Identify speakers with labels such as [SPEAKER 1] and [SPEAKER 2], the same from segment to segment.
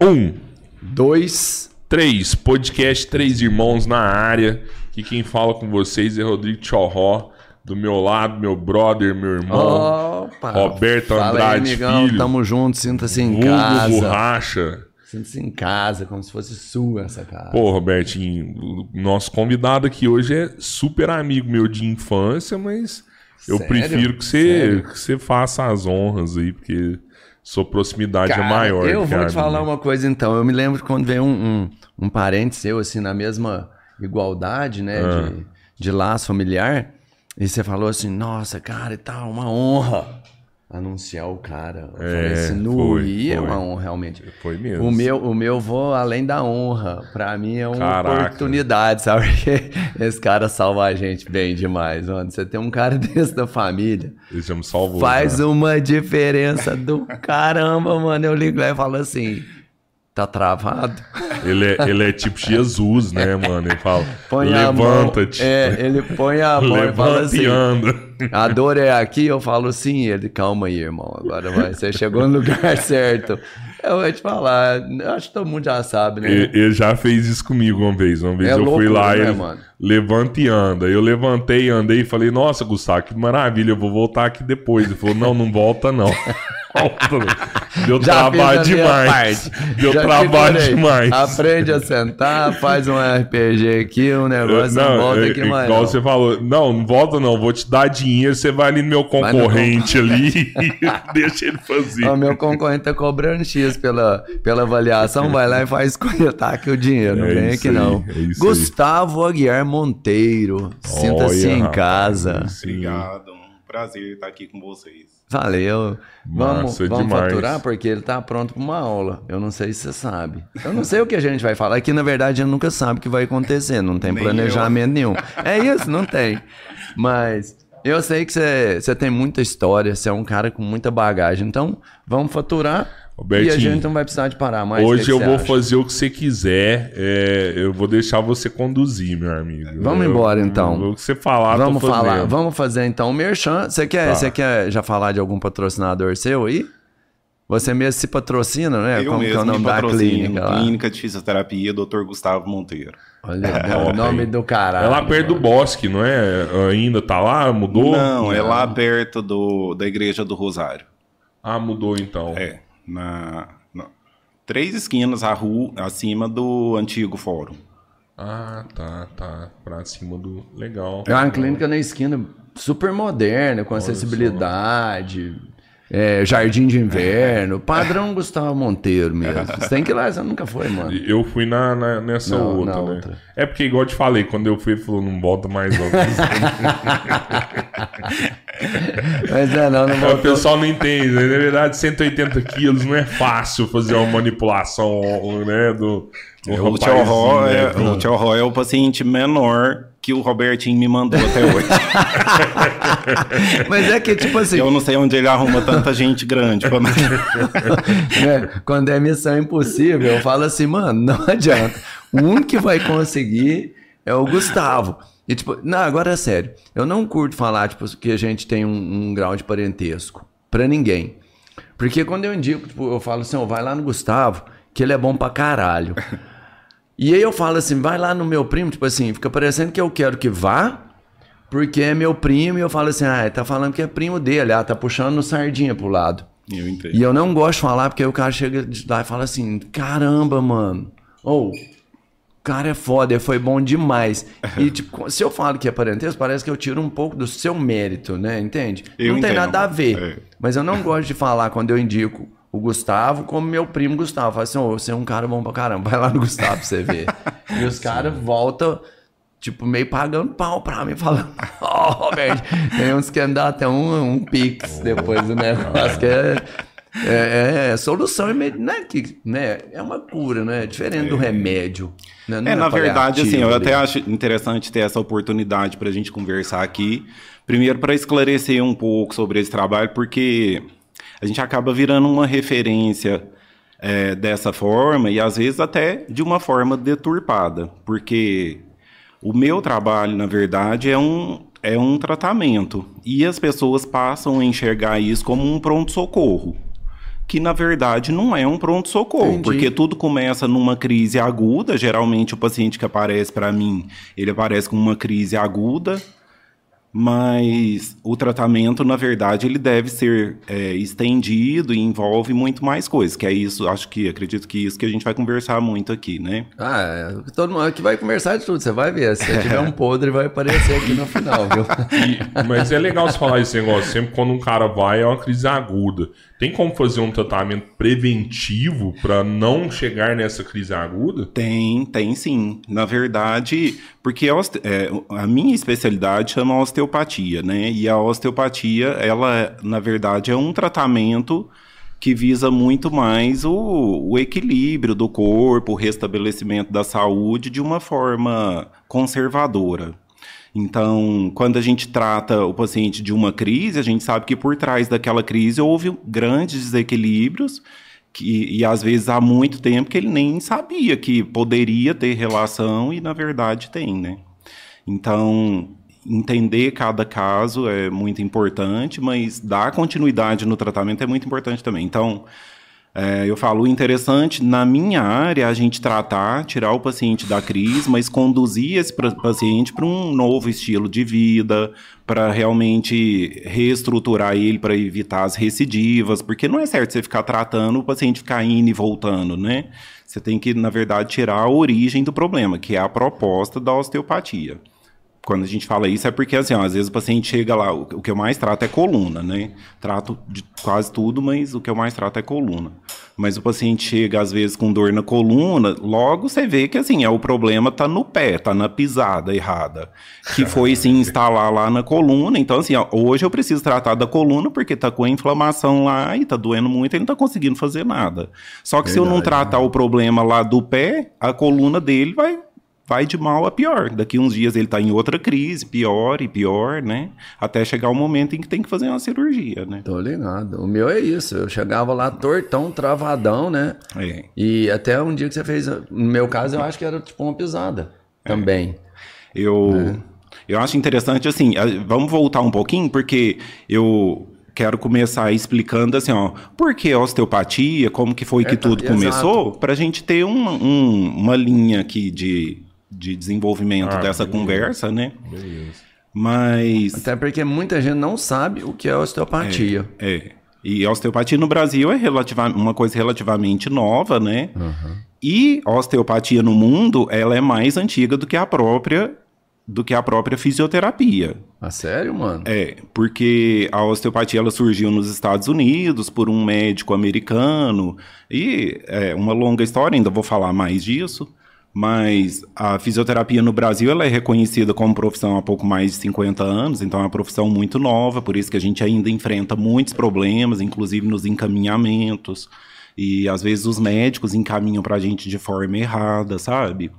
[SPEAKER 1] Um,
[SPEAKER 2] Dois.
[SPEAKER 1] três, podcast Três Irmãos na área. Que quem fala com vocês é Rodrigo Tchorró. Do meu lado, meu brother, meu irmão.
[SPEAKER 2] Opa.
[SPEAKER 1] Roberto
[SPEAKER 2] Fala aí,
[SPEAKER 1] Andrade
[SPEAKER 2] amigão.
[SPEAKER 1] Filho.
[SPEAKER 2] Tamo junto, sinta-se em casa.
[SPEAKER 1] Borracha.
[SPEAKER 2] Sinta-se em casa, como se fosse sua essa casa.
[SPEAKER 1] Pô, Robertinho, nosso convidado aqui hoje é super amigo meu de infância, mas eu
[SPEAKER 2] Sério?
[SPEAKER 1] prefiro que você,
[SPEAKER 2] Sério?
[SPEAKER 1] que você faça as honras aí, porque sua proximidade
[SPEAKER 2] Cara,
[SPEAKER 1] é maior.
[SPEAKER 2] Eu vou te falar uma coisa então. Eu me lembro quando veio um, um, um parente seu, assim, na mesma igualdade, né?
[SPEAKER 1] Ah.
[SPEAKER 2] De, de laço familiar. E você falou assim: nossa, cara, e tal, uma honra anunciar o cara. Eu
[SPEAKER 1] É,
[SPEAKER 2] falei assim: no
[SPEAKER 1] foi,
[SPEAKER 2] e é
[SPEAKER 1] foi.
[SPEAKER 2] uma honra, realmente.
[SPEAKER 1] Foi mesmo.
[SPEAKER 2] O meu, o meu vou além da honra. Pra mim é uma
[SPEAKER 1] Caraca.
[SPEAKER 2] oportunidade, sabe? Porque esse cara salva a gente bem demais, mano. Você tem um cara desse da família.
[SPEAKER 1] Ele já me salvou.
[SPEAKER 2] Faz
[SPEAKER 1] já.
[SPEAKER 2] uma diferença do caramba, mano. Eu ligo lá e falo assim: tá travado?
[SPEAKER 1] Ele, é, ele é tipo Jesus, né, mano? Ele fala:
[SPEAKER 2] Põe a mão.
[SPEAKER 1] levanta-te.
[SPEAKER 2] É, ele põe a mão e fala assim:
[SPEAKER 1] anda.
[SPEAKER 2] A dor é aqui. Eu falo sim. Ele, calma aí, irmão. Agora vai. Você chegou no lugar certo. Eu vou te falar, eu acho que todo mundo já sabe, né?
[SPEAKER 1] Ele, já fez isso comigo uma vez. Uma vez
[SPEAKER 2] É
[SPEAKER 1] eu fui lá e
[SPEAKER 2] né,
[SPEAKER 1] ele
[SPEAKER 2] mano?
[SPEAKER 1] Levanta e anda. Eu levantei, andei e falei, nossa, Gustavo, que maravilha, eu vou voltar aqui depois. Ele falou, não, não volta não. Não. Deu trabalho demais. Deu
[SPEAKER 2] Já
[SPEAKER 1] trabalho demais.
[SPEAKER 2] Aprende a sentar, faz um RPG aqui, um negócio, não, volta
[SPEAKER 1] é-
[SPEAKER 2] aqui
[SPEAKER 1] é
[SPEAKER 2] mais.
[SPEAKER 1] igual
[SPEAKER 2] não.
[SPEAKER 1] você falou, não, não volta não, vou te dar dinheiro, você vai ali no meu
[SPEAKER 2] no
[SPEAKER 1] concorrente ali e deixa ele fazer.
[SPEAKER 2] O meu concorrente tá cobrando X pela, pela avaliação, vai lá e faz escolhetar aqui o dinheiro, não
[SPEAKER 1] É
[SPEAKER 2] vem aqui
[SPEAKER 1] aí,
[SPEAKER 2] não.
[SPEAKER 1] é aí.
[SPEAKER 2] Gustavo Aguiar Monteiro, sinta-se em casa.
[SPEAKER 3] Obrigado, um prazer estar aqui com vocês.
[SPEAKER 2] Valeu. Vamos,
[SPEAKER 1] Massa
[SPEAKER 2] vamos
[SPEAKER 1] demais.
[SPEAKER 2] faturar porque ele tá pronto para uma aula. Eu não sei se você sabe. Eu não sei o que a gente vai falar. Aqui, na verdade, a gente nunca sabe o que vai acontecer. Não tem
[SPEAKER 3] Nem
[SPEAKER 2] planejamento nenhum. É isso, não tem. Mas eu sei que você, você tem muita história, você é um cara com muita bagagem. Então, vamos faturar. E a gente não vai precisar de parar mais.
[SPEAKER 1] Hoje
[SPEAKER 2] que
[SPEAKER 1] eu
[SPEAKER 2] que
[SPEAKER 1] vou
[SPEAKER 2] acha?
[SPEAKER 1] fazer o que você quiser. é, eu vou deixar você conduzir, meu amigo.
[SPEAKER 2] Vamos
[SPEAKER 1] Eu-
[SPEAKER 2] embora, então.
[SPEAKER 1] O que você falar,
[SPEAKER 2] Vamos falar, vamos fazer então o merchan. Você quer,
[SPEAKER 1] Tá.
[SPEAKER 2] você quer já falar de algum patrocinador seu aí? Você mesmo se patrocina, né?
[SPEAKER 3] Eu
[SPEAKER 2] Como que é o
[SPEAKER 3] mesmo
[SPEAKER 2] nome
[SPEAKER 3] me
[SPEAKER 2] da
[SPEAKER 3] patrocino,
[SPEAKER 2] clínica lá?
[SPEAKER 3] Clínica de Fisioterapia, Dr. Gustavo Monteiro.
[SPEAKER 2] Olha, é o nome do caralho.
[SPEAKER 1] É lá perto do bosque, não é? Ainda tá lá? Mudou?
[SPEAKER 3] Não, é lá perto do, da Igreja do Rosário.
[SPEAKER 1] Ah, mudou então.
[SPEAKER 3] É, na, na- três esquinas a rua acima do antigo fórum.
[SPEAKER 1] Ah, tá, tá. Pra cima do. Legal.
[SPEAKER 2] É uma clínica na esquina super moderna, com acessibilidade, é, jardim de inverno, padrão Gustavo Monteiro mesmo. Você tem que ir lá, você nunca foi, mano.
[SPEAKER 1] Eu fui na, na- nessa
[SPEAKER 2] Não,
[SPEAKER 1] outra,
[SPEAKER 2] na
[SPEAKER 1] né?
[SPEAKER 2] outra.
[SPEAKER 1] É porque, igual eu te falei, quando eu fui, ele falou, não volta mais não.
[SPEAKER 2] Mas é, não, não
[SPEAKER 1] É, o pessoal não entende. né? Na verdade, 180 quilos não é fácil fazer uma manipulação, né? Do, do
[SPEAKER 3] o Tio Ró
[SPEAKER 1] rapazinho,
[SPEAKER 3] é,
[SPEAKER 1] né,
[SPEAKER 3] o Ró é o paciente menor que o Robertinho me mandou até hoje.
[SPEAKER 2] Mas é que, tipo assim,
[SPEAKER 3] Eu não sei onde ele arruma tanta gente grande. pra-
[SPEAKER 2] né, quando é missão impossível, eu falo assim, mano, não adianta. O único que vai conseguir é o Gustavo. E tipo, não, agora é sério. Eu não curto falar, tipo, que a gente tem um, um grau de parentesco. Pra ninguém. Porque quando eu indico, tipo, eu falo assim, ó, vai lá no Gustavo, que ele é bom pra caralho. E aí eu falo assim, vai lá no meu primo, tipo assim, fica parecendo que eu quero que vá, porque é meu primo, e eu falo assim, ah, tá falando que é primo dele, ah, tá puxando sardinha pro lado.
[SPEAKER 3] Eu entendo.
[SPEAKER 2] E eu não gosto de falar, porque aí o cara chega de lá e fala assim: caramba, mano. Ou, o cara é foda, foi bom demais. E, tipo, se eu falo que é parentesco, parece que eu tiro um pouco do seu mérito, né? Entende?
[SPEAKER 3] Eu
[SPEAKER 2] não tem
[SPEAKER 3] entendo.
[SPEAKER 2] nada a ver.
[SPEAKER 3] É.
[SPEAKER 2] Mas eu não gosto de falar quando eu indico o Gustavo como meu primo Gustavo. Eu falo assim: ô, você é um cara bom pra caramba, vai lá no Gustavo pra você ver. e os caras voltam. Tipo, meio pagando pau pra mim, falando, ó, Roberto, tem uns que dá até um, um pix depois do negócio, que é, é, é solução imediata, né, que, né, é uma cura, né, diferente do remédio. Né, não
[SPEAKER 3] É, na verdade, assim, eu até acho interessante ter essa oportunidade para a gente conversar aqui. Primeiro, para esclarecer um pouco sobre esse trabalho, porque a gente acaba virando uma referência é, dessa forma e às vezes até de uma forma deturpada, porque o meu trabalho, na verdade, é um, é um tratamento e as pessoas passam a enxergar isso como um pronto-socorro que na verdade não é um pronto-socorro, porque tudo começa numa crise aguda. Geralmente o paciente que aparece para mim, ele aparece com uma crise aguda, mas o tratamento, na verdade, ele deve ser é, estendido e envolve muito mais coisas, que é isso, acho que, acredito que isso que a gente vai conversar muito aqui, né?
[SPEAKER 2] Ah, é, todo mundo aqui vai conversar de tudo, você vai ver, se tiver um podre vai aparecer aqui no final, viu?
[SPEAKER 1] E, mas é legal você falar esse negócio, sempre quando um cara vai é uma crise aguda. Tem como fazer um tratamento preventivo para não chegar nessa crise aguda?
[SPEAKER 3] Tem, tem sim. Na verdade, porque a, é, a minha especialidade chama osteopatia, né? E a osteopatia, ela, na verdade, é um tratamento que visa muito mais o, o, equilíbrio do corpo, o restabelecimento da saúde de uma forma conservadora. Então, quando a gente trata o paciente de uma crise, a gente sabe que por trás daquela crise houve grandes desequilíbrios que, e às vezes há muito tempo que ele nem sabia que poderia ter relação e na verdade tem, né? Então, entender cada caso é muito importante, mas dar continuidade no tratamento é muito importante também. Então, é, eu falo, interessante na minha área a gente tratar, tirar o paciente da crise, mas conduzir esse paciente para um novo estilo de vida, para realmente reestruturar ele para evitar as recidivas, porque não é certo você ficar tratando o paciente ficar indo e voltando, né? Você tem que, na verdade, tirar a origem do problema, que é a proposta da osteopatia quando a gente fala isso é porque, assim, ó, às vezes o paciente chega lá, o, que eu mais trato é coluna, né? Trato de quase tudo, mas o que eu mais trato é coluna. Mas o paciente chega, às vezes, com dor na coluna, logo você vê que, assim, é, o problema tá no pé, tá na pisada errada, que foi se instalar lá na coluna. Então, assim, ó, hoje eu preciso tratar da coluna porque tá com a inflamação lá e tá doendo muito, ele não tá conseguindo fazer nada. Só que Verdade, se eu não tratar né? o problema lá do pé, a coluna dele vai vai de mal a pior. Daqui uns dias ele está em outra crise, pior e pior, né? Até chegar o momento em que tem que fazer uma cirurgia, né?
[SPEAKER 2] Tô ligado. O meu é isso. Eu chegava lá tortão, travadão, né?
[SPEAKER 3] É.
[SPEAKER 2] E até um dia que você fez, no meu caso, eu acho que era tipo uma pisada é. também.
[SPEAKER 3] Eu, é. eu acho interessante, assim, vamos voltar um pouquinho, porque eu quero começar explicando assim, ó, por que osteopatia, como que foi que é, tudo começou, para a gente ter um, um, uma linha aqui de, de desenvolvimento ah, dessa beleza. conversa, né? Beleza. Mas.
[SPEAKER 2] Até porque muita gente não sabe o que é osteopatia.
[SPEAKER 3] É. é. E a osteopatia no Brasil é relativa, uma coisa relativamente nova, né? Uhum. E a osteopatia no mundo, ela é mais antiga do que a própria do que a própria fisioterapia.
[SPEAKER 2] Ah, sério, mano?
[SPEAKER 3] É, porque a osteopatia ela surgiu nos Estados Unidos por um médico americano e é uma longa história, ainda vou falar mais disso. Mas a fisioterapia no Brasil ela é reconhecida como profissão há pouco mais de 50 anos, então é uma profissão muito nova, por isso que a gente ainda enfrenta muitos problemas, inclusive nos encaminhamentos. E às vezes os médicos encaminham para a gente de forma errada, sabe?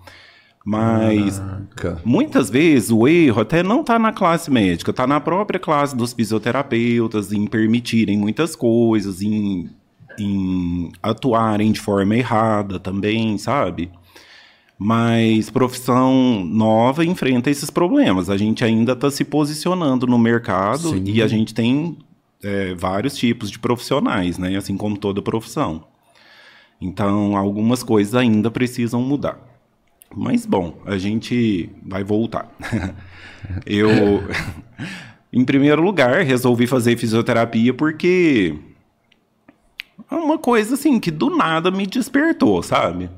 [SPEAKER 3] Mas Caraca. muitas vezes o erro até não está na classe médica, está na própria classe dos fisioterapeutas em permitirem muitas coisas, em, em atuarem de forma errada também, sabe? Mas profissão nova enfrenta esses problemas. A gente ainda está se posicionando no mercado Sim. e a gente tem é, vários tipos de profissionais, né? Assim como toda profissão. Então, algumas coisas ainda precisam mudar. Mas bom, a gente vai voltar. Eu, em primeiro lugar, resolvi fazer fisioterapia porque é uma coisa assim que do nada me despertou, sabe?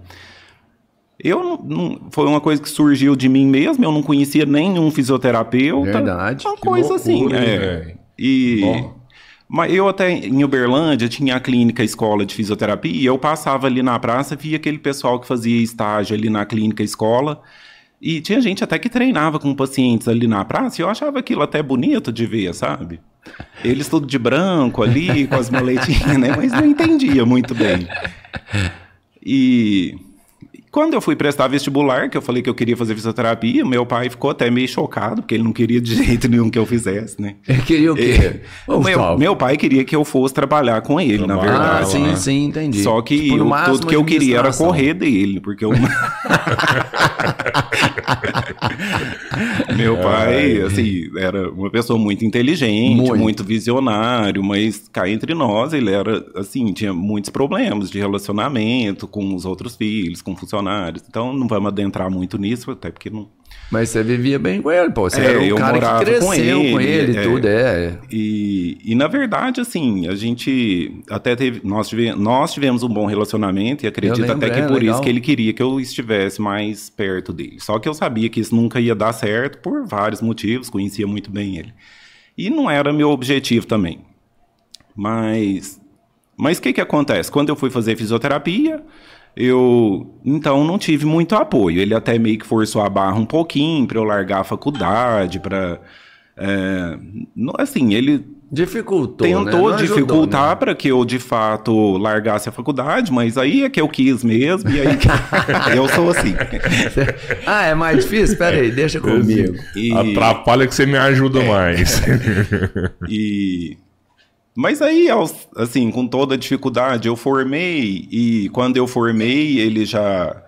[SPEAKER 3] Eu não, não, foi uma coisa que surgiu de mim mesmo, eu não conhecia nenhum fisioterapeuta.
[SPEAKER 2] Verdade.
[SPEAKER 3] Uma coisa assim, loucura, assim, é. E Bom. mas eu até em Uberlândia tinha a clínica escola de fisioterapia, e eu passava ali na praça, via aquele pessoal que fazia estágio ali na clínica escola. E tinha gente até que treinava com pacientes ali na praça, e eu achava aquilo até bonito de ver, sabe? Eles tudo de branco ali, com as maletinhas, né? Mas não entendia muito bem. E Quando eu fui prestar vestibular, que eu falei que eu queria fazer fisioterapia, meu pai ficou até meio chocado, porque ele não queria de jeito nenhum que eu fizesse, né?
[SPEAKER 2] Ele queria o quê? Ô,
[SPEAKER 3] Meu, meu pai queria que eu fosse trabalhar com ele, na
[SPEAKER 1] Ah,
[SPEAKER 3] verdade.
[SPEAKER 2] Ah, sim,
[SPEAKER 3] né?
[SPEAKER 2] sim, entendi.
[SPEAKER 3] Só que
[SPEAKER 2] Tipo,
[SPEAKER 3] eu-
[SPEAKER 2] máximo,
[SPEAKER 3] tudo que eu queria era correr dele, porque eu... Meu pai, assim, era uma pessoa muito inteligente,
[SPEAKER 2] Muito.
[SPEAKER 3] muito. visionário, mas cá entre nós, ele era, assim, tinha muitos problemas de relacionamento com os outros filhos, com funcionários. Então, não vamos adentrar muito nisso, até porque não...
[SPEAKER 2] Mas você vivia bem com ele, pô. Você
[SPEAKER 3] É,
[SPEAKER 2] era um
[SPEAKER 3] eu
[SPEAKER 2] cara que cresceu
[SPEAKER 3] com
[SPEAKER 2] com ele,
[SPEAKER 3] ele, é.
[SPEAKER 2] tudo, é.
[SPEAKER 3] E, e na verdade, assim, a gente até teve. Nós, tive, nós tivemos um bom relacionamento e acredito
[SPEAKER 2] lembro,
[SPEAKER 3] até que
[SPEAKER 2] é,
[SPEAKER 3] por
[SPEAKER 2] legal.
[SPEAKER 3] isso que ele queria que eu estivesse mais perto dele. Só que eu sabia que isso nunca ia dar certo por vários motivos, conhecia muito bem ele. E não era meu objetivo também. Mas. Mas o que, que acontece? Quando eu fui fazer fisioterapia, eu então não tive muito apoio. Ele até meio que forçou a barra um pouquinho para eu largar a faculdade, para. assim, ele
[SPEAKER 2] Dificultou, né?
[SPEAKER 3] tentou
[SPEAKER 2] Não ajudou,
[SPEAKER 3] dificultar
[SPEAKER 2] né?
[SPEAKER 3] para que eu de fato largasse a faculdade, mas aí é que eu quis mesmo, e aí que- eu sou assim.
[SPEAKER 2] ah, é mais difícil? Pera aí, deixa comigo.
[SPEAKER 3] E,
[SPEAKER 1] Atrapalha que você me ajuda mais.
[SPEAKER 3] e- Mas aí, assim, com toda a dificuldade, eu formei, e quando eu formei, ele já.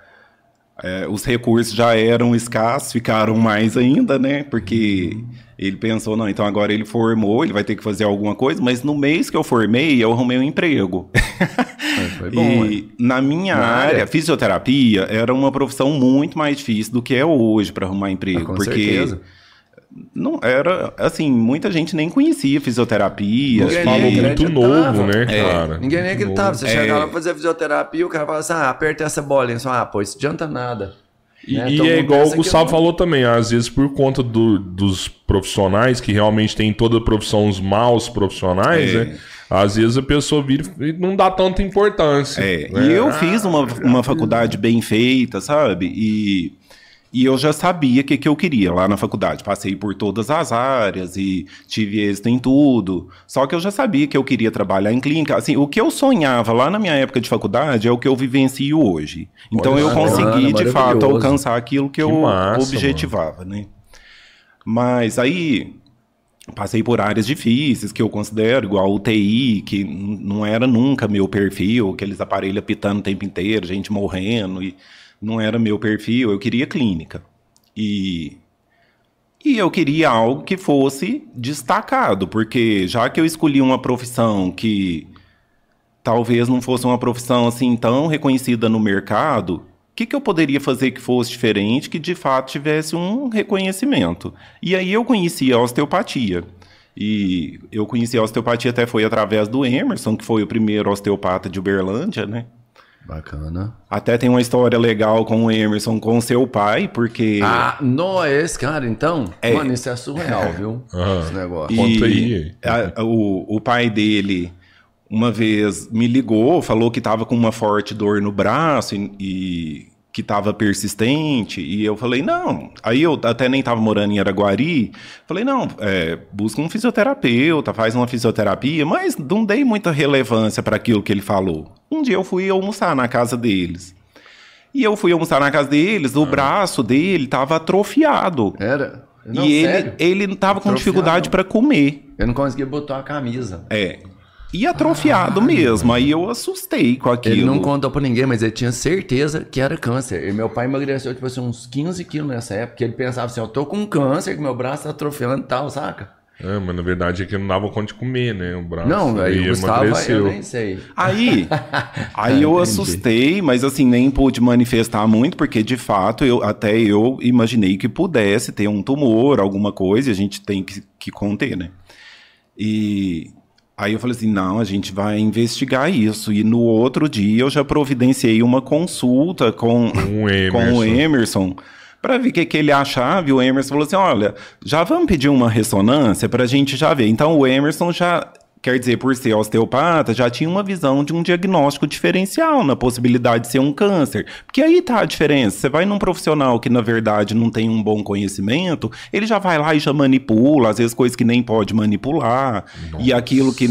[SPEAKER 3] é, os recursos já eram escassos, ficaram mais ainda, né? Porque ele pensou, não, então agora ele formou, ele vai ter que fazer alguma coisa, mas no mês que eu formei, eu arrumei um emprego.
[SPEAKER 2] Foi bom,
[SPEAKER 3] e na minha
[SPEAKER 2] Na
[SPEAKER 3] área,
[SPEAKER 2] área?
[SPEAKER 3] fisioterapia era uma profissão muito mais difícil do que é hoje para arrumar emprego.
[SPEAKER 2] Ah, com
[SPEAKER 3] porque
[SPEAKER 2] certeza.
[SPEAKER 3] Não era assim, muita gente nem conhecia fisioterapia.
[SPEAKER 2] Ninguém
[SPEAKER 1] Falou
[SPEAKER 2] nem
[SPEAKER 1] muito
[SPEAKER 2] acreditava.
[SPEAKER 1] novo, né,
[SPEAKER 3] É.
[SPEAKER 1] cara?
[SPEAKER 2] Ninguém nem acreditava. Você
[SPEAKER 3] É.
[SPEAKER 2] chegava pra fazer fisioterapia, o cara falava assim: ah, aperta essa bolinha. Só, ah, pô, isso adianta nada.
[SPEAKER 1] E,
[SPEAKER 2] Né?
[SPEAKER 1] e
[SPEAKER 2] Todo
[SPEAKER 1] é igual o
[SPEAKER 2] que
[SPEAKER 1] Gustavo
[SPEAKER 2] não.
[SPEAKER 1] falou também, às vezes por conta do- dos profissionais, que realmente tem toda a profissão os maus profissionais,
[SPEAKER 3] É.
[SPEAKER 1] né? Às vezes a pessoa vira e não dá tanta importância.
[SPEAKER 3] É,
[SPEAKER 1] né?
[SPEAKER 3] e eu fiz uma, uma faculdade bem feita, sabe? E, e eu já sabia o que, que eu queria lá na faculdade. Passei por todas as áreas e tive êxito em tudo. Só que eu já sabia que eu queria trabalhar em clínica. Assim, o que eu sonhava lá na minha época de faculdade é o que eu vivencio hoje. Então
[SPEAKER 2] Olha
[SPEAKER 3] eu consegui, de fato, alcançar aquilo que, eu
[SPEAKER 1] massa,
[SPEAKER 3] objetivava, né? Mas aí passei por áreas difíceis que eu considero, igual UTI, que não era nunca meu perfil, aqueles aparelhos apitando o tempo inteiro, gente morrendo, e não era meu perfil, eu queria clínica. E, e eu queria algo que fosse destacado, porque já que eu escolhi uma profissão que talvez não fosse uma profissão assim tão reconhecida no mercado, o que, que eu poderia fazer que fosse diferente, que de fato tivesse um reconhecimento? E aí eu conheci a osteopatia. E eu conheci a osteopatia até foi através do Emerson, que foi o primeiro osteopata de Uberlândia, né?
[SPEAKER 2] Bacana.
[SPEAKER 3] Até tem uma história legal com o Emerson, com o seu pai, porque...
[SPEAKER 2] Ah, não, é esse cara, então?
[SPEAKER 3] É.
[SPEAKER 2] Mano, isso é surreal, viu?
[SPEAKER 1] Aham.
[SPEAKER 2] Esse negócio.
[SPEAKER 3] E
[SPEAKER 1] Conta aí.
[SPEAKER 3] a- o, o pai dele, uma vez, me ligou, falou que estava com uma forte dor no braço e, e que estava persistente. E eu falei, não. Aí eu até nem estava morando em Araguari. Falei, não, é, busca um fisioterapeuta, faz uma fisioterapia. Mas não dei muita relevância para aquilo que ele falou. Um dia eu fui almoçar na casa deles. E eu fui almoçar na casa deles, o braço dele estava atrofiado.
[SPEAKER 2] Era? Não,
[SPEAKER 3] e ele,
[SPEAKER 2] sério?
[SPEAKER 3] ele tava com
[SPEAKER 2] Atrofiado?
[SPEAKER 3] dificuldade para comer.
[SPEAKER 2] Eu não conseguia botar a camisa.
[SPEAKER 3] É. E atrofiado mesmo. Aí eu assustei com aquilo.
[SPEAKER 2] Ele não contou pra ninguém, mas ele tinha certeza que era câncer. E meu pai emagreceu, tipo assim, uns 15 quilos nessa época. Ele pensava assim, eu tô com câncer, que meu braço tá atrofiando e tal, saca?
[SPEAKER 1] É, mas na verdade é que não dava conta de comer, né? O braço.
[SPEAKER 2] não, aí o Gustavo, eu
[SPEAKER 1] emagreceu.
[SPEAKER 2] nem sei.
[SPEAKER 3] Aí, aí eu assustei, mas assim, nem pude manifestar muito, porque de fato eu até eu imaginei que pudesse ter um tumor, alguma coisa, e a gente tem que, que conter, né? E aí eu falei assim: não, a gente vai investigar isso. E no outro dia eu já providenciei uma consulta com,
[SPEAKER 1] Com o
[SPEAKER 3] com o
[SPEAKER 1] Emerson.
[SPEAKER 3] Emerson. Para ver o que, que ele achava, e o Emerson falou assim: olha, já vamos pedir uma ressonância para a gente já ver. Então o Emerson já. Quer dizer, por ser osteopata, já tinha uma visão de um diagnóstico diferencial na possibilidade de ser um câncer. Porque aí tá a diferença. Você vai num profissional que, na verdade, não tem um bom conhecimento, ele já vai lá e já manipula, às vezes coisas que nem pode manipular. Nossa. E aquilo que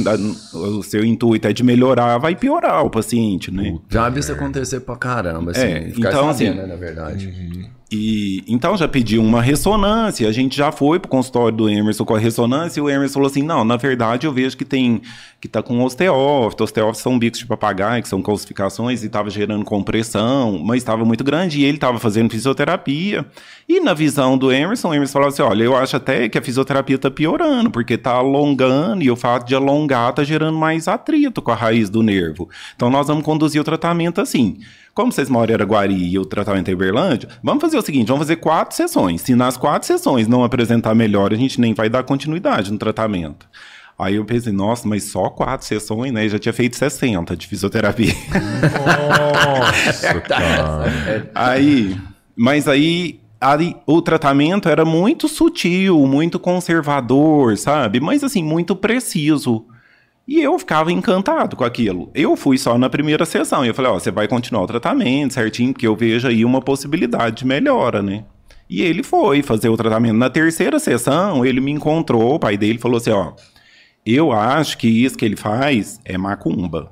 [SPEAKER 3] o seu intuito é de melhorar, vai piorar o paciente, né?
[SPEAKER 2] Já vi isso acontecer pra caramba, assim.
[SPEAKER 3] É, então, assim,
[SPEAKER 2] né, na verdade. Uhum.
[SPEAKER 3] E então já pediu uma ressonância, a gente já foi pro consultório do Emerson com a ressonância e o Emerson falou assim: "Não, na verdade eu vejo que tem que tá com osteófito, osteófitos são bicos de papagaio, que são calcificações e estava gerando compressão, mas estava muito grande e ele estava fazendo fisioterapia. E na visão do Emerson, o Emerson falou assim: "Olha, eu acho até que a fisioterapia tá piorando, porque tá alongando e o fato de alongar tá gerando mais atrito com a raiz do nervo. Então nós vamos conduzir o tratamento assim. Como vocês moram em Araguari e o tratamento é em Uberlândia, vamos fazer o seguinte: vamos fazer quatro sessões. Se nas quatro sessões não apresentar melhor, a gente nem vai dar continuidade no tratamento. Aí eu pensei, nossa, mas só quatro sessões, né? Eu já tinha feito 60 de fisioterapia. Nossa, cara. Aí, mas aí, aí o tratamento era muito sutil, muito conservador, sabe? Mas assim, muito preciso. E eu ficava encantado com aquilo. Eu fui só na primeira sessão e eu falei, ó, você vai continuar o tratamento certinho, porque eu vejo aí uma possibilidade de melhora, né? E ele foi fazer o tratamento. Na terceira sessão, ele me encontrou, o pai dele falou assim, ó, eu acho que isso que ele faz é macumba.